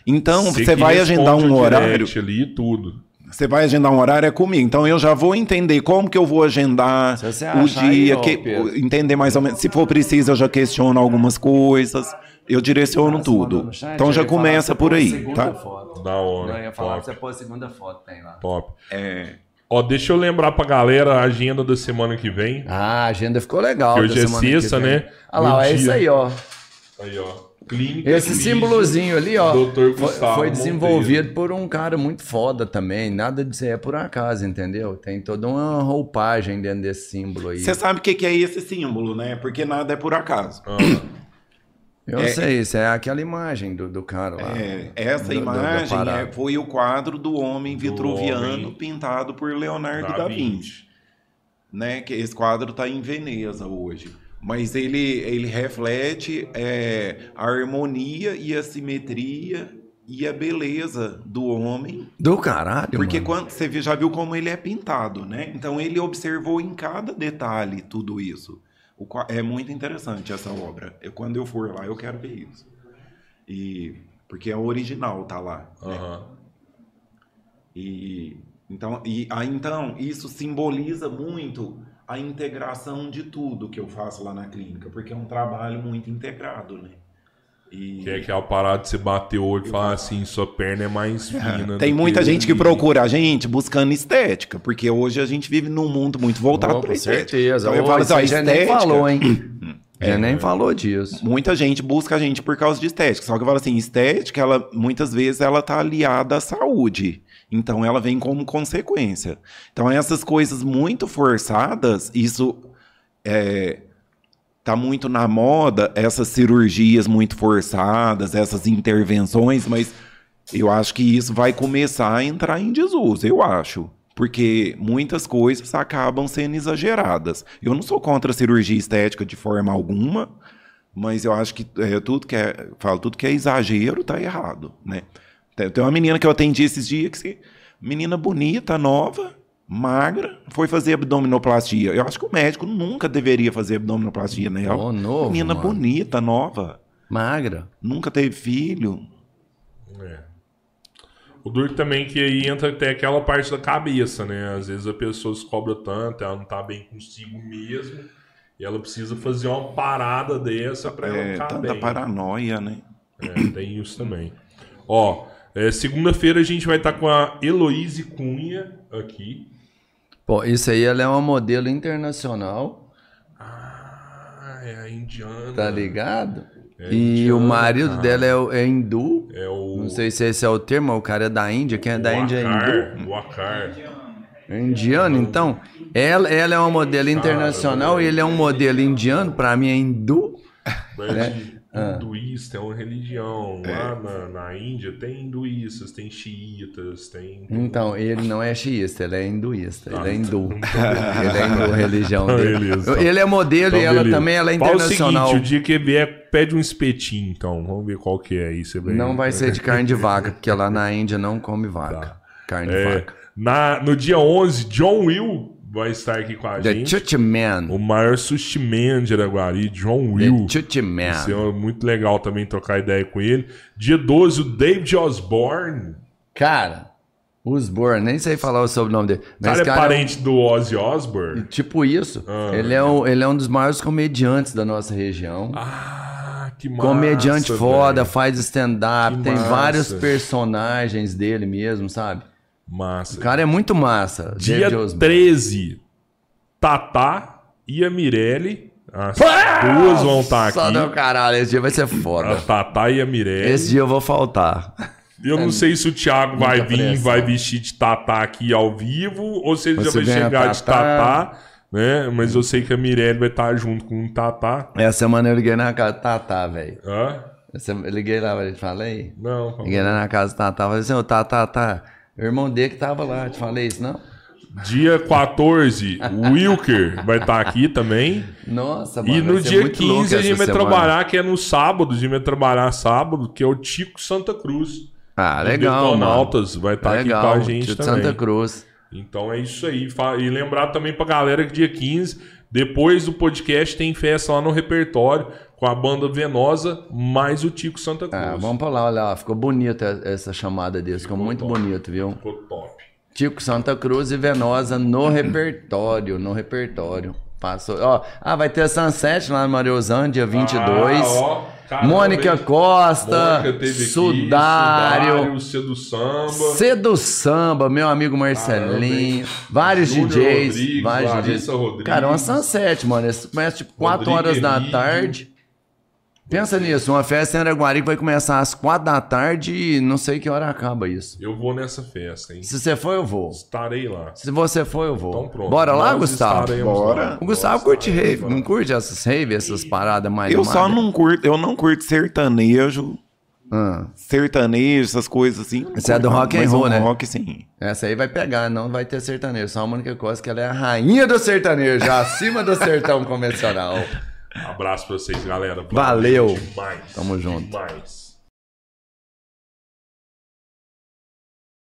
[SPEAKER 3] Então,
[SPEAKER 1] Você
[SPEAKER 3] vai agendar um horário.
[SPEAKER 1] ali e tudo.
[SPEAKER 3] Você vai agendar um horário é comigo. Então eu já vou entender como que eu vou agendar o
[SPEAKER 2] aí,
[SPEAKER 3] dia,
[SPEAKER 2] ó,
[SPEAKER 3] que, entender mais ou menos. Se for preciso, eu já questiono algumas coisas. Eu direciono tudo.
[SPEAKER 2] chat,
[SPEAKER 3] então já começa por aí,
[SPEAKER 2] segunda
[SPEAKER 3] tá?
[SPEAKER 2] Foto.
[SPEAKER 1] Da hora.
[SPEAKER 2] Eu ia falar pra
[SPEAKER 1] Top.
[SPEAKER 2] você pôr a segunda foto, tem lá.
[SPEAKER 1] Top.
[SPEAKER 3] É,
[SPEAKER 1] Ó, deixa eu lembrar pra galera a agenda da semana que vem.
[SPEAKER 2] Ah, a agenda ficou legal.
[SPEAKER 1] Que hoje
[SPEAKER 2] da
[SPEAKER 1] é
[SPEAKER 2] semana que
[SPEAKER 1] sexta, né?
[SPEAKER 2] Olha lá,
[SPEAKER 1] No
[SPEAKER 2] ó, é isso aí, ó.
[SPEAKER 1] Aí, ó. Clínica
[SPEAKER 2] Esse símbolozinho ali, ó,
[SPEAKER 1] Dr.
[SPEAKER 2] foi,
[SPEAKER 1] Gustavo
[SPEAKER 2] foi
[SPEAKER 1] Monteiro.
[SPEAKER 2] desenvolvido por um cara muito foda também. Nada disso aí é por acaso, entendeu? Tem toda uma roupagem dentro desse símbolo aí.
[SPEAKER 3] Você sabe o que que é esse símbolo, né? Porque nada é por acaso.
[SPEAKER 1] Ah,
[SPEAKER 2] Eu
[SPEAKER 3] é-
[SPEAKER 2] sei, isso é aquela imagem do, do cara lá.
[SPEAKER 3] É, essa
[SPEAKER 2] Do- do-
[SPEAKER 3] imagem
[SPEAKER 2] parada.
[SPEAKER 3] é- foi o quadro do homem vitruviano
[SPEAKER 1] homem
[SPEAKER 3] pintado por Leonardo
[SPEAKER 1] Da
[SPEAKER 3] da Vinci. né? Que esse quadro está em Veneza hoje. Mas ele, ele reflete é, a harmonia e a simetria e a beleza do homem.
[SPEAKER 2] Do caralho,
[SPEAKER 3] Porque
[SPEAKER 2] mano.
[SPEAKER 3] quando você já viu como ele é pintado, né? Então ele observou em cada detalhe tudo isso. É muito interessante essa obra. Eu, quando eu for lá, eu quero ver isso. E porque é original, tá lá. né?
[SPEAKER 1] aham.
[SPEAKER 3] E então, e, ah, então isso simboliza muito a integração de tudo que eu faço lá na clínica, porque é um trabalho muito integrado, né? E
[SPEAKER 1] Que é aquela parada de você bater o olho e falar assim, sua perna é mais fina.
[SPEAKER 3] tem
[SPEAKER 1] do
[SPEAKER 3] muita
[SPEAKER 1] que
[SPEAKER 3] gente que procura a gente buscando estética, porque hoje a gente vive num mundo muito voltado
[SPEAKER 2] Oh,
[SPEAKER 3] para
[SPEAKER 2] certeza.
[SPEAKER 3] Então eu falo assim,
[SPEAKER 2] gente nem falou, hein? Já
[SPEAKER 3] É.
[SPEAKER 2] nem falou disso.
[SPEAKER 3] Muita gente busca a gente por causa de estética. Só que eu falo assim, estética, ela muitas vezes ela tá aliada à saúde. Então ela vem como consequência. Então essas coisas muito forçadas, isso é, tá muito na moda, essas cirurgias muito forçadas, essas intervenções, mas eu acho que isso vai começar a entrar em desuso, eu acho. Porque muitas coisas acabam sendo exageradas. Eu não sou contra a cirurgia estética de forma alguma, mas eu acho que é, tudo que é, falo, tudo que é exagero tá errado, né? Tem, uma menina que eu atendi esses dias que menina bonita, nova, magra, foi fazer abdominoplastia. Eu acho que o médico nunca deveria fazer abdominoplastia nela.
[SPEAKER 2] Ô, novo,
[SPEAKER 3] menina
[SPEAKER 2] mano.
[SPEAKER 3] bonita, nova,
[SPEAKER 2] Magra.
[SPEAKER 3] nunca teve filho.
[SPEAKER 1] É. O duro também que aí entra até aquela parte da cabeça, né? Às vezes a pessoa se cobra tanto, ela não tá bem consigo mesmo, e ela precisa fazer uma parada dessa pra ela
[SPEAKER 3] É,
[SPEAKER 1] ficar
[SPEAKER 3] tanta
[SPEAKER 1] bem.
[SPEAKER 3] paranoia, né?
[SPEAKER 1] É, tem isso também. Ó, é, segunda-feira a gente vai estar com a Heloíse Cunha aqui.
[SPEAKER 2] Pô, isso aí ela é uma modelo internacional,
[SPEAKER 1] Ah, é a indiana.
[SPEAKER 2] tá ligado?
[SPEAKER 1] É
[SPEAKER 2] e
[SPEAKER 1] indiana,
[SPEAKER 2] o marido
[SPEAKER 1] cara.
[SPEAKER 2] dela é, é hindu.
[SPEAKER 1] É o.
[SPEAKER 2] Não sei se esse é o termo, o cara é da Índia. Quem é da Índia é hindu.
[SPEAKER 1] o Akar.
[SPEAKER 2] É indiano, então. Ela, ela é uma modelo internacional e ele é um modelo indiano. Pra mim é hindu.
[SPEAKER 1] Mas
[SPEAKER 2] Ah.
[SPEAKER 1] hinduísta é uma religião. Lá na, na Índia tem hinduístas, tem xiitas, tem.
[SPEAKER 2] Então, ele não é xiista, ele é hinduísta. Ele é
[SPEAKER 1] Ah,
[SPEAKER 2] hindu.
[SPEAKER 1] então-
[SPEAKER 2] Ele é hindu, a religião
[SPEAKER 1] Então,
[SPEAKER 2] dele.
[SPEAKER 1] beleza, então.
[SPEAKER 2] Ele é modelo
[SPEAKER 1] Então,
[SPEAKER 2] e ela
[SPEAKER 1] beleza.
[SPEAKER 2] também ela é internacional.
[SPEAKER 1] o seguinte, o dia que vier, pede um espetinho, então. Vamos ver qual que é aí. Você vai...
[SPEAKER 2] Não vai ser de carne de vaca, porque lá na Índia não come vaca. Carne de
[SPEAKER 1] É,
[SPEAKER 2] vaca.
[SPEAKER 1] na, no dia 11, John Will vai estar aqui com a
[SPEAKER 2] The
[SPEAKER 1] gente.
[SPEAKER 2] Chuchi Man.
[SPEAKER 1] O maior sushi man de Araguari, John Will.
[SPEAKER 2] The Chuchi Man.
[SPEAKER 1] Vai ser muito legal também trocar ideia com ele. Dia 12, o David Osborne.
[SPEAKER 2] Cara, Osborne, nem sei falar o sobrenome dele. Mas
[SPEAKER 1] cara é
[SPEAKER 2] cara,
[SPEAKER 1] parente do Ozzy Osbourne.
[SPEAKER 2] Tipo isso.
[SPEAKER 1] Ah.
[SPEAKER 2] ele, é um, ele é um dos maiores comediantes da nossa região.
[SPEAKER 1] Ah, que massa.
[SPEAKER 2] Comediante foda,
[SPEAKER 1] velho.
[SPEAKER 2] faz stand-up, tem
[SPEAKER 1] massa.
[SPEAKER 2] vários personagens dele mesmo, sabe?
[SPEAKER 1] Massa.
[SPEAKER 2] O cara é muito massa.
[SPEAKER 1] Dia
[SPEAKER 2] David Osborne.
[SPEAKER 1] 13, Tatá e a Mirelle. As duas vão estar
[SPEAKER 2] Só do
[SPEAKER 1] aqui.
[SPEAKER 2] caralho, esse dia vai ser
[SPEAKER 1] A
[SPEAKER 2] foda.
[SPEAKER 1] Tatá e a Mirelle.
[SPEAKER 2] Esse dia eu vou faltar.
[SPEAKER 1] Eu não sei se o Thiago vai vir,
[SPEAKER 2] pressão.
[SPEAKER 1] vai vestir de Tatá aqui ao vivo, ou se ele já
[SPEAKER 2] Você
[SPEAKER 1] vai
[SPEAKER 2] vem a
[SPEAKER 1] chegar de
[SPEAKER 2] Tatá.
[SPEAKER 1] Tatá, né? Mas eu sei que a Mirelle vai estar junto com o Tatá.
[SPEAKER 2] Essa semana eu liguei na casa do Tatá, velho.
[SPEAKER 1] Hã?
[SPEAKER 2] Eu liguei lá, te falei.
[SPEAKER 1] Não.
[SPEAKER 2] Liguei lá na casa do Tatá, falei assim, ô Tatá, tá. O irmão dele que tava lá, te falei isso, não?
[SPEAKER 1] Dia 14, o Wilker vai estar aqui também.
[SPEAKER 2] Nossa, mano.
[SPEAKER 1] E no dia
[SPEAKER 2] muito louco
[SPEAKER 1] 15 a gente vai
[SPEAKER 2] semana.
[SPEAKER 1] trabalhar, que é no sábado, a gente vai trabalhar sábado, que é o Tico Santa Cruz.
[SPEAKER 2] Ah,
[SPEAKER 1] O
[SPEAKER 2] legal, mano.
[SPEAKER 1] Detonautas vai estar aqui
[SPEAKER 2] legal,
[SPEAKER 1] com a gente
[SPEAKER 2] de
[SPEAKER 1] também.
[SPEAKER 2] Santa Cruz.
[SPEAKER 1] Então é isso aí. E lembrar também pra galera que dia 15, depois do podcast, tem festa lá no repertório com a banda Venosa mais o Tico Santa Cruz.
[SPEAKER 2] Ah, vamos pra lá, olha lá. Ficou bonita essa chamada desse, ficou muito
[SPEAKER 1] top.
[SPEAKER 2] bonito, viu?
[SPEAKER 1] Ficou top.
[SPEAKER 2] Tico Santa Cruz e Venosa no repertório, no repertório. Passou. Ó, ah, vai ter Sunset lá no Mariozão, dia 22.
[SPEAKER 1] Ah, ó, caramba,
[SPEAKER 2] Mônica? Costa,
[SPEAKER 1] Mônica teve aqui,
[SPEAKER 2] Sudário,
[SPEAKER 1] Sudário, Cedo Samba.
[SPEAKER 2] Cedo Samba, meu amigo Marcelinho, vários
[SPEAKER 1] Júnior
[SPEAKER 2] DJs,
[SPEAKER 1] Rodrigues,
[SPEAKER 2] vários
[SPEAKER 1] Larissa
[SPEAKER 2] DJs.
[SPEAKER 1] Rodrigues.
[SPEAKER 2] Cara, uma Sunset, mano. Começa tipo 4 horas da tarde. Pensa nisso, uma festa em Araguari que vai começar às 4 da tarde e não sei que hora acaba isso.
[SPEAKER 1] Eu vou nessa festa, hein?
[SPEAKER 2] Se você for, eu vou.
[SPEAKER 1] Estarei lá.
[SPEAKER 2] Se você for, eu vou.
[SPEAKER 1] Então pronto.
[SPEAKER 2] Bora lá,
[SPEAKER 1] Nós
[SPEAKER 2] Gustavo?
[SPEAKER 3] Bora.
[SPEAKER 1] lá.
[SPEAKER 2] O Gustavo
[SPEAKER 1] Nós
[SPEAKER 2] curte rave,
[SPEAKER 1] lá.
[SPEAKER 2] não curte essas rave, essas paradas mais
[SPEAKER 3] Eu só não curto, eu não curto sertanejo,
[SPEAKER 2] Ah,
[SPEAKER 3] sertanejo, essas coisas assim.
[SPEAKER 2] Você é do rock and roll,
[SPEAKER 3] um
[SPEAKER 2] né?
[SPEAKER 3] Rock sim.
[SPEAKER 2] essa aí vai pegar, não vai ter sertanejo. Só a Mônica Costa, que ela é a rainha do sertanejo, acima do sertão convencional.
[SPEAKER 1] Abraço pra vocês, galera.
[SPEAKER 2] Valeu.
[SPEAKER 1] Demais.
[SPEAKER 2] Tamo junto.
[SPEAKER 1] Demais.